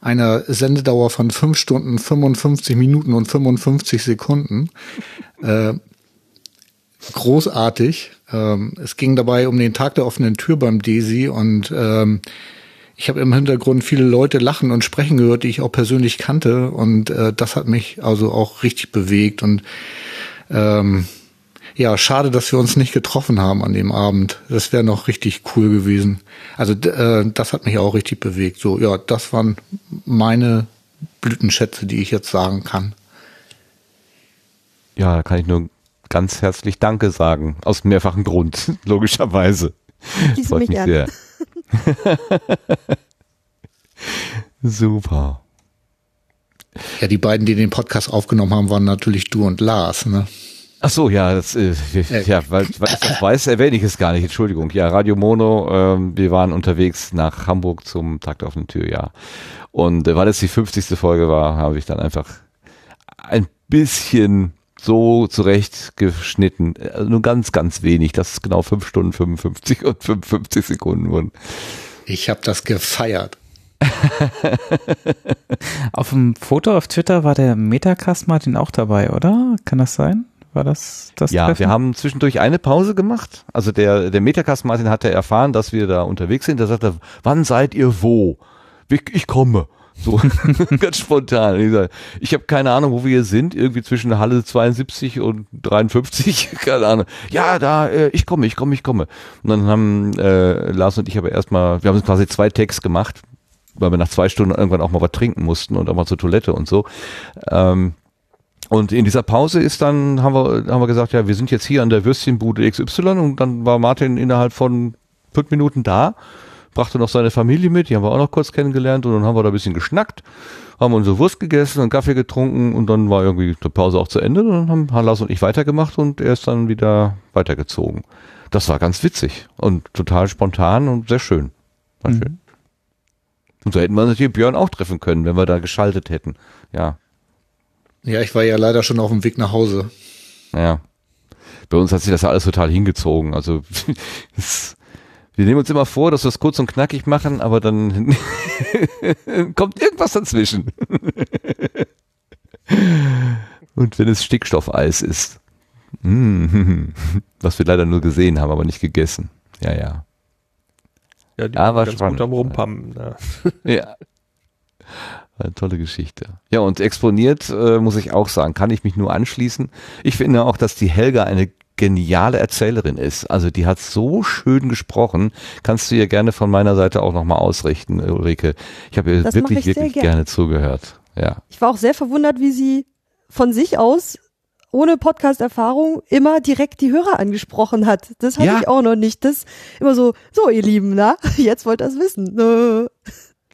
einer Sendedauer von fünf Stunden, 55 Minuten und 55 Sekunden. Äh, großartig. Ähm, es ging dabei um den Tag der offenen Tür beim Desi und ähm, ich habe im Hintergrund viele Leute lachen und sprechen gehört, die ich auch persönlich kannte und äh, das hat mich also auch richtig bewegt und ähm, ja, schade, dass wir uns nicht getroffen haben an dem Abend. Das wäre noch richtig cool gewesen. Also äh, das hat mich auch richtig bewegt. So, ja, das waren meine Blütenschätze, die ich jetzt sagen kann. Ja, da kann ich nur ganz herzlich Danke sagen. Aus mehrfachen Grund, logischerweise. Schließe Freut mich, mich sehr. Super. Ja, die beiden, die den Podcast aufgenommen haben, waren natürlich du und Lars, ne? Ach so, ja, das, äh, ja, weil, weil ich das weiß, erwähne ich es gar nicht. Entschuldigung. Ja, Radio Mono. Ähm, wir waren unterwegs nach Hamburg zum Takt auf der Tür, ja. Und äh, weil es die 50. Folge war, habe ich dann einfach ein bisschen so zurechtgeschnitten. Also nur ganz, ganz wenig. Das ist genau 5 Stunden 55 und 55 Sekunden wurden. Ich habe das gefeiert. Auf dem Foto auf Twitter war der Metacast Martin auch dabei, oder? Kann das sein? War das das Ja, Treffen? wir haben zwischendurch eine Pause gemacht. Also der, der Metacast Martin hatte erfahren, dass wir da unterwegs sind. Der sagte, wann seid ihr wo? Ich, ich komme. So ganz spontan. Ich, sag, ich habe keine Ahnung, wo wir hier sind. Irgendwie zwischen Halle 72 und 53. Keine Ahnung. Ja, da, äh, ich komme, ich komme, ich komme. Und dann haben äh, Lars und ich aber erstmal, wir haben quasi zwei Tags gemacht, weil wir nach zwei Stunden irgendwann auch mal was trinken mussten und auch mal zur Toilette und so. Ähm, und in dieser Pause ist dann, haben wir, haben wir gesagt, ja, wir sind jetzt hier an der Würstchenbude XY und dann war Martin innerhalb von fünf Minuten da, brachte noch seine Familie mit, die haben wir auch noch kurz kennengelernt und dann haben wir da ein bisschen geschnackt, haben unsere Wurst gegessen und Kaffee getrunken und dann war irgendwie die Pause auch zu Ende und dann haben Lars und ich weitergemacht und er ist dann wieder weitergezogen. Das war ganz witzig und total spontan und sehr schön. War Mhm. schön. Und so hätten wir natürlich Björn auch treffen können, wenn wir da geschaltet hätten. Ja. Ja, ich war ja leider schon auf dem Weg nach Hause. Ja. Bei uns hat sich das ja alles total hingezogen. Also wir nehmen uns immer vor, dass wir es kurz und knackig machen, aber dann kommt irgendwas dazwischen. und wenn es Stickstoffeis ist, mm, was wir leider nur gesehen haben, aber nicht gegessen. Ja, ja. Ja, die Ja, waren war ganz spannend. gut am Rumpammen. Ja. Ja. Eine tolle Geschichte. Ja, und exponiert, äh, muss ich auch sagen, kann ich mich nur anschließen. Ich finde auch, dass die Helga eine geniale Erzählerin ist. Also die hat so schön gesprochen. Kannst du ihr gerne von meiner Seite auch nochmal ausrichten, Ulrike. Ich habe ihr Das wirklich, wirklich gerne. gerne zugehört. Ja. Ich war auch sehr verwundert, wie sie von sich aus ohne Podcast-Erfahrung immer direkt die Hörer angesprochen hat. Das hatte Ja. ich auch noch nicht. Das immer so, so ihr Lieben, na, jetzt wollt ihr es wissen.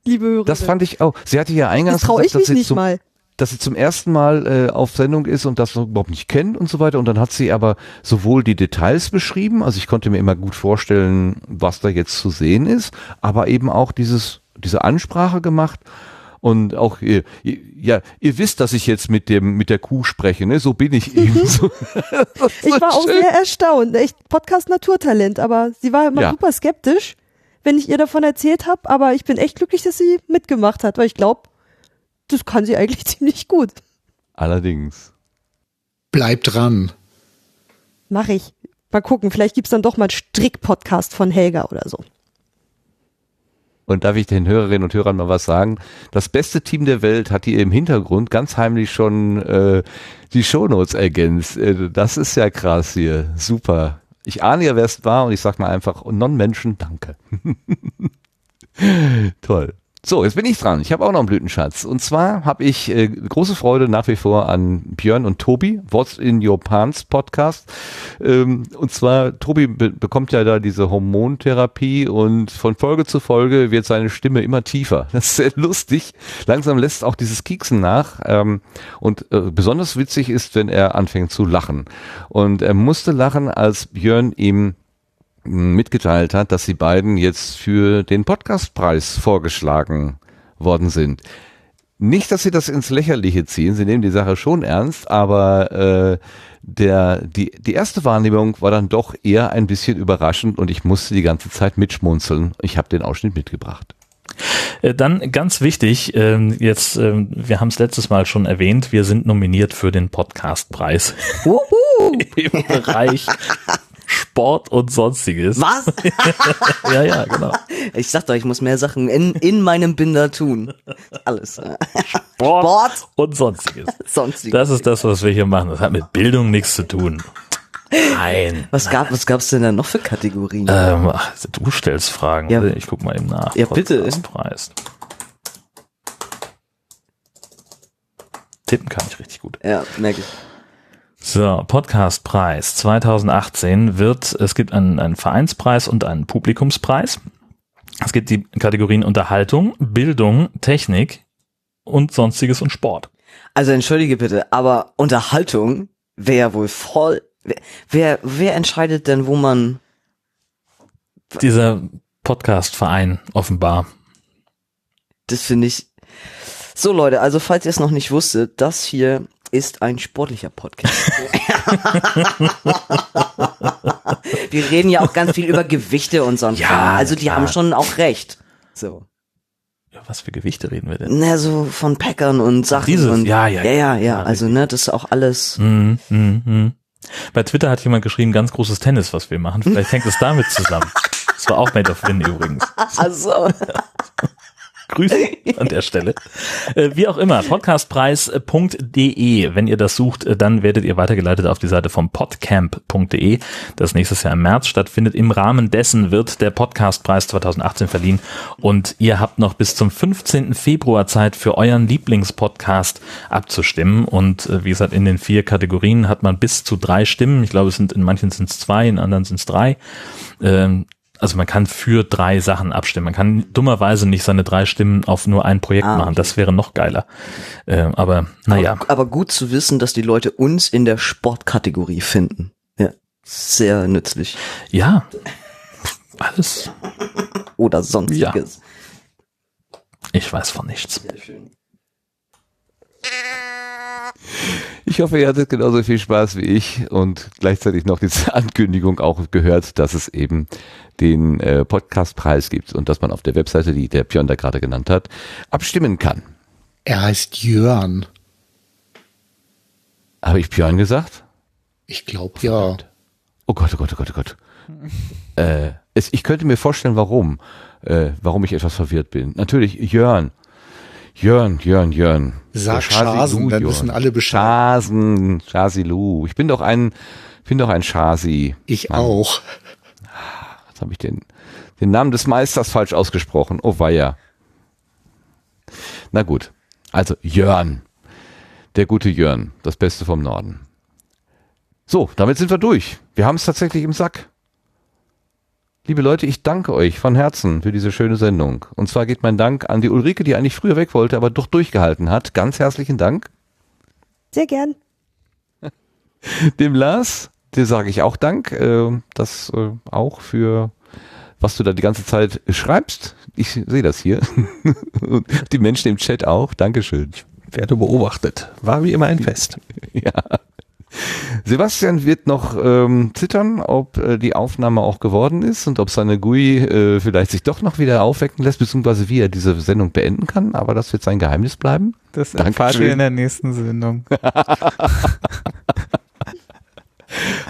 Äh, liebe Hörer. Das fand ich auch. Sie hatte ja eingangs Das ich gesagt, dass sie nicht zum, mal. dass sie zum ersten Mal äh, auf Sendung ist und das überhaupt nicht kennt und so weiter. Und dann hat sie aber sowohl die Details beschrieben, also ich konnte mir immer gut vorstellen, was da jetzt zu sehen ist, aber eben auch dieses, diese Ansprache gemacht. Und auch, ihr, ihr, ja, ihr wisst, dass ich jetzt mit dem, mit der Kuh spreche, ne? So bin ich eben. So, Ich war auch schön. sehr erstaunt. Echt Podcast Naturtalent, aber sie war immer Ja. super skeptisch, wenn ich ihr davon erzählt habe. Aber ich bin echt glücklich, dass sie mitgemacht hat, weil ich glaube, das kann sie eigentlich ziemlich gut. Allerdings. Bleib dran. Mach ich. Mal gucken, vielleicht gibt's dann doch mal einen Strick-Podcast von Helga oder so. Und darf ich den Hörerinnen und Hörern mal was sagen? Das beste Team der Welt hat hier im Hintergrund ganz heimlich schon äh, die Shownotes ergänzt. Äh, das ist ja krass hier. Super. Ich ahne ja, wer es war und ich sag mal einfach Non-Menschen danke. Toll. So, jetzt bin ich dran. Ich habe auch noch einen Blütenschatz. Und zwar habe ich äh, große Freude nach wie vor an Björn und Tobi, What's in Your Pants Podcast. Ähm, und zwar, Tobi be bekommt ja da diese Hormontherapie und von Folge zu Folge wird seine Stimme immer tiefer. Das ist sehr lustig. Langsam lässt auch dieses Kieksen nach. Ähm, und äh, besonders witzig ist, wenn er anfängt zu lachen. Und er musste lachen, als Björn ihm mitgeteilt hat, dass sie beiden jetzt für den Podcastpreis vorgeschlagen worden sind. Nicht, dass sie das ins Lächerliche ziehen, sie nehmen die Sache schon ernst, aber äh, der, die, die erste Wahrnehmung war dann doch eher ein bisschen überraschend und ich musste die ganze Zeit mitschmunzeln. Ich habe den Ausschnitt mitgebracht. Äh, Dann ganz wichtig, ähm, jetzt, ähm, wir haben es letztes Mal schon erwähnt, wir sind nominiert für den Podcastpreis im Bereich Sport und sonstiges. Was? ja, ja, genau. Ich sag doch, ich muss mehr Sachen in, in meinem Binder tun. Alles. Sport, und sonstiges. Sonstiges. Das ist das, was wir hier machen. Das hat mit Bildung nichts zu tun. Nein. Was gab, was gab's denn da noch für Kategorien? Ähm, ach, du stellst Fragen. Ja. Ich guck mal eben nach. Ja, bitte. Podcastpreis. Tippen kann ich richtig gut. Ja, merke ich. So, Podcastpreis 2018 wird, es gibt einen, einen Vereinspreis und einen Publikumspreis. Es gibt die Kategorien Unterhaltung, Bildung, Technik und sonstiges und Sport. Also entschuldige bitte, aber Unterhaltung wäre wohl voll. Wer, wer, wer entscheidet denn, wo man. Dieser Podcastverein offenbar. Das finde ich. So Leute, also falls ihr es noch nicht wusstet, das hier ist ein sportlicher Podcast. Wir reden ja auch ganz viel über Gewichte und so. Ja, also die klar. haben schon auch recht. So. Ja, was für Gewichte reden wir denn? Na, so von Packern und Sachen. dieses, und, ja, ja, ja, ja, ja, ja. Also, ne, das ist auch alles. Mhm, mhm, mhm. Bei Twitter hat jemand geschrieben, ganz großes Tennis, was wir machen. Vielleicht hängt es damit zusammen. Das war auch Made of Win übrigens. Also, Grüße an der Stelle. Äh, wie auch immer, podcastpreis.de. Wenn ihr das sucht, äh, dann werdet ihr weitergeleitet auf die Seite vom podcamp.de, das nächstes Jahr im März stattfindet. Im Rahmen dessen wird der Podcastpreis 2018 verliehen und ihr habt noch bis zum 15. Februar Zeit für euren Lieblingspodcast abzustimmen und äh, wie gesagt, in den vier Kategorien hat man bis zu drei Stimmen. Ich glaube, es sind in manchen sind es zwei, in anderen sind es drei. Ähm, also man kann für drei Sachen abstimmen. Man kann dummerweise nicht seine drei Stimmen auf nur ein Projekt Ah, machen. Das wäre noch geiler. Äh, aber naja. aber, aber gut zu wissen, dass die Leute uns in der Sportkategorie finden. Ja, sehr nützlich. Ja. Alles. Oder sonstiges. Ich weiß von nichts. Ich hoffe, ihr hattet genauso viel Spaß wie ich und gleichzeitig noch diese Ankündigung auch gehört, dass es eben den äh, Podcastpreis gibt und dass man auf der Webseite, die der Björn da gerade genannt hat, abstimmen kann. Er heißt Jörn. Habe ich Björn gesagt? Ich glaube ja. Oh Gott, oh Gott, oh Gott, oh Gott. äh, es, ich könnte mir vorstellen, warum, äh, warum ich etwas verwirrt bin. Natürlich Jörn. Jörn, Jörn, Jörn. Sag Schasen, dann Jörn. wissen alle Bescheid. Schasen, Schasilu. Ich bin doch ein, bin doch ein Schasi. Ich auch. Jetzt habe ich den, den Namen des Meisters falsch ausgesprochen. Oh weia. Na gut. Also Jörn. Der gute Jörn. Das Beste vom Norden. So, damit sind wir durch. Wir haben es tatsächlich im Sack. Liebe Leute, ich danke euch von Herzen für diese schöne Sendung. Und zwar geht mein Dank an die Ulrike, die eigentlich früher weg wollte, aber doch durchgehalten hat. Ganz herzlichen Dank. Sehr gern. Dem Lars, dir sage ich auch Dank. Äh, das äh, auch für was du da die ganze Zeit schreibst. Ich sehe das hier. Und die Menschen im Chat auch. Dankeschön. Werde beobachtet. War wie immer ein Fest. ja. Sebastian wird noch ähm, zittern, ob äh, die Aufnahme auch geworden ist und ob seine GUI äh, vielleicht sich doch noch wieder aufwecken lässt, beziehungsweise wie er diese Sendung beenden kann. Aber das wird sein Geheimnis bleiben. Das erfahrt ihr in der nächsten Sendung.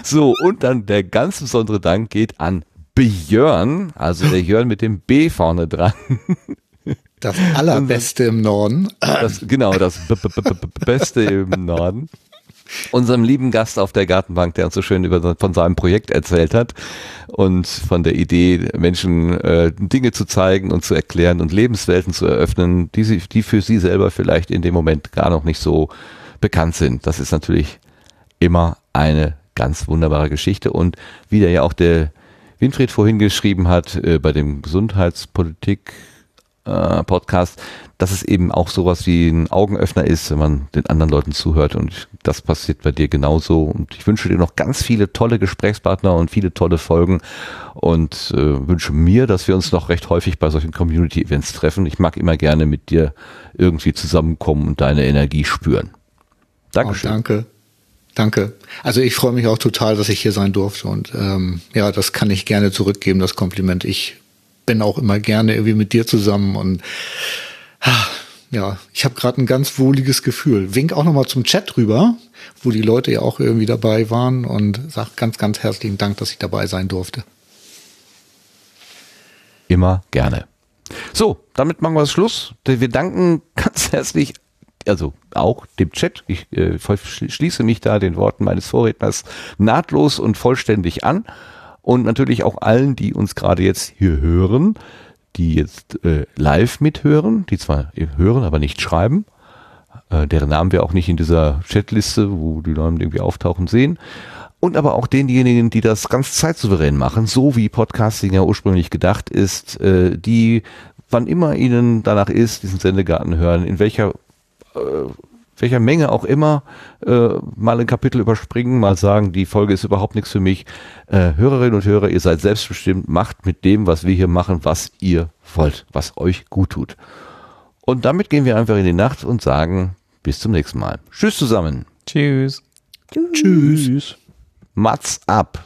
So, und dann der ganz besondere Dank geht an Björn, also der Jörn mit dem B vorne dran. Das allerbeste im Norden. Das, genau, das B -B -B -B Beste im Norden. Unserem lieben Gast auf der Gartenbank, der uns so schön über, von seinem Projekt erzählt hat und von der Idee, Menschen äh, Dinge zu zeigen und zu erklären und Lebenswelten zu eröffnen, die, sie, die für sie selber vielleicht in dem Moment gar noch nicht so bekannt sind. Das ist natürlich immer eine ganz wunderbare Geschichte und wie der ja auch der Winfried vorhin geschrieben hat äh, bei dem Gesundheitspolitik äh, Podcast, dass es eben auch sowas wie ein Augenöffner ist, wenn man den anderen Leuten zuhört und das passiert bei dir genauso und ich wünsche dir noch ganz viele tolle Gesprächspartner und viele tolle Folgen und äh, wünsche mir, dass wir uns noch recht häufig bei solchen Community-Events treffen. Ich mag immer gerne mit dir irgendwie zusammenkommen und deine Energie spüren. Dankeschön. Oh, danke. Danke. Also ich freue mich auch total, dass ich hier sein durfte und ähm, ja, das kann ich gerne zurückgeben, das Kompliment. Ich bin auch immer gerne irgendwie mit dir zusammen und ja, ich habe gerade ein ganz wohliges Gefühl. Wink auch nochmal zum Chat rüber, wo die Leute ja auch irgendwie dabei waren und sag ganz, ganz herzlichen Dank, dass ich dabei sein durfte. Immer gerne. So, damit machen wir Schluss. Wir danken ganz herzlich, also auch dem Chat. Ich äh, schließe mich da den Worten meines Vorredners nahtlos und vollständig an. Und natürlich auch allen, die uns gerade jetzt hier hören, die jetzt äh, live mithören, die zwar hören, aber nicht schreiben, äh, deren Namen wir auch nicht in dieser Chatliste, wo die Namen irgendwie auftauchen, sehen. Und aber auch denjenigen, die das ganz zeitsouverän machen, so wie Podcasting ja ursprünglich gedacht ist, äh, die, wann immer ihnen danach ist, diesen Sendegarten hören, in welcher äh, welcher Menge auch immer, äh, mal ein Kapitel überspringen, mal sagen, die Folge ist überhaupt nichts für mich. Äh, Hörerinnen und Hörer, ihr seid selbstbestimmt, macht mit dem, was wir hier machen, was ihr wollt, was euch gut tut. Und damit gehen wir einfach in die Nacht und sagen, bis zum nächsten Mal. Tschüss zusammen. Tschüss. Tschüss. Tschüss. Mats ab.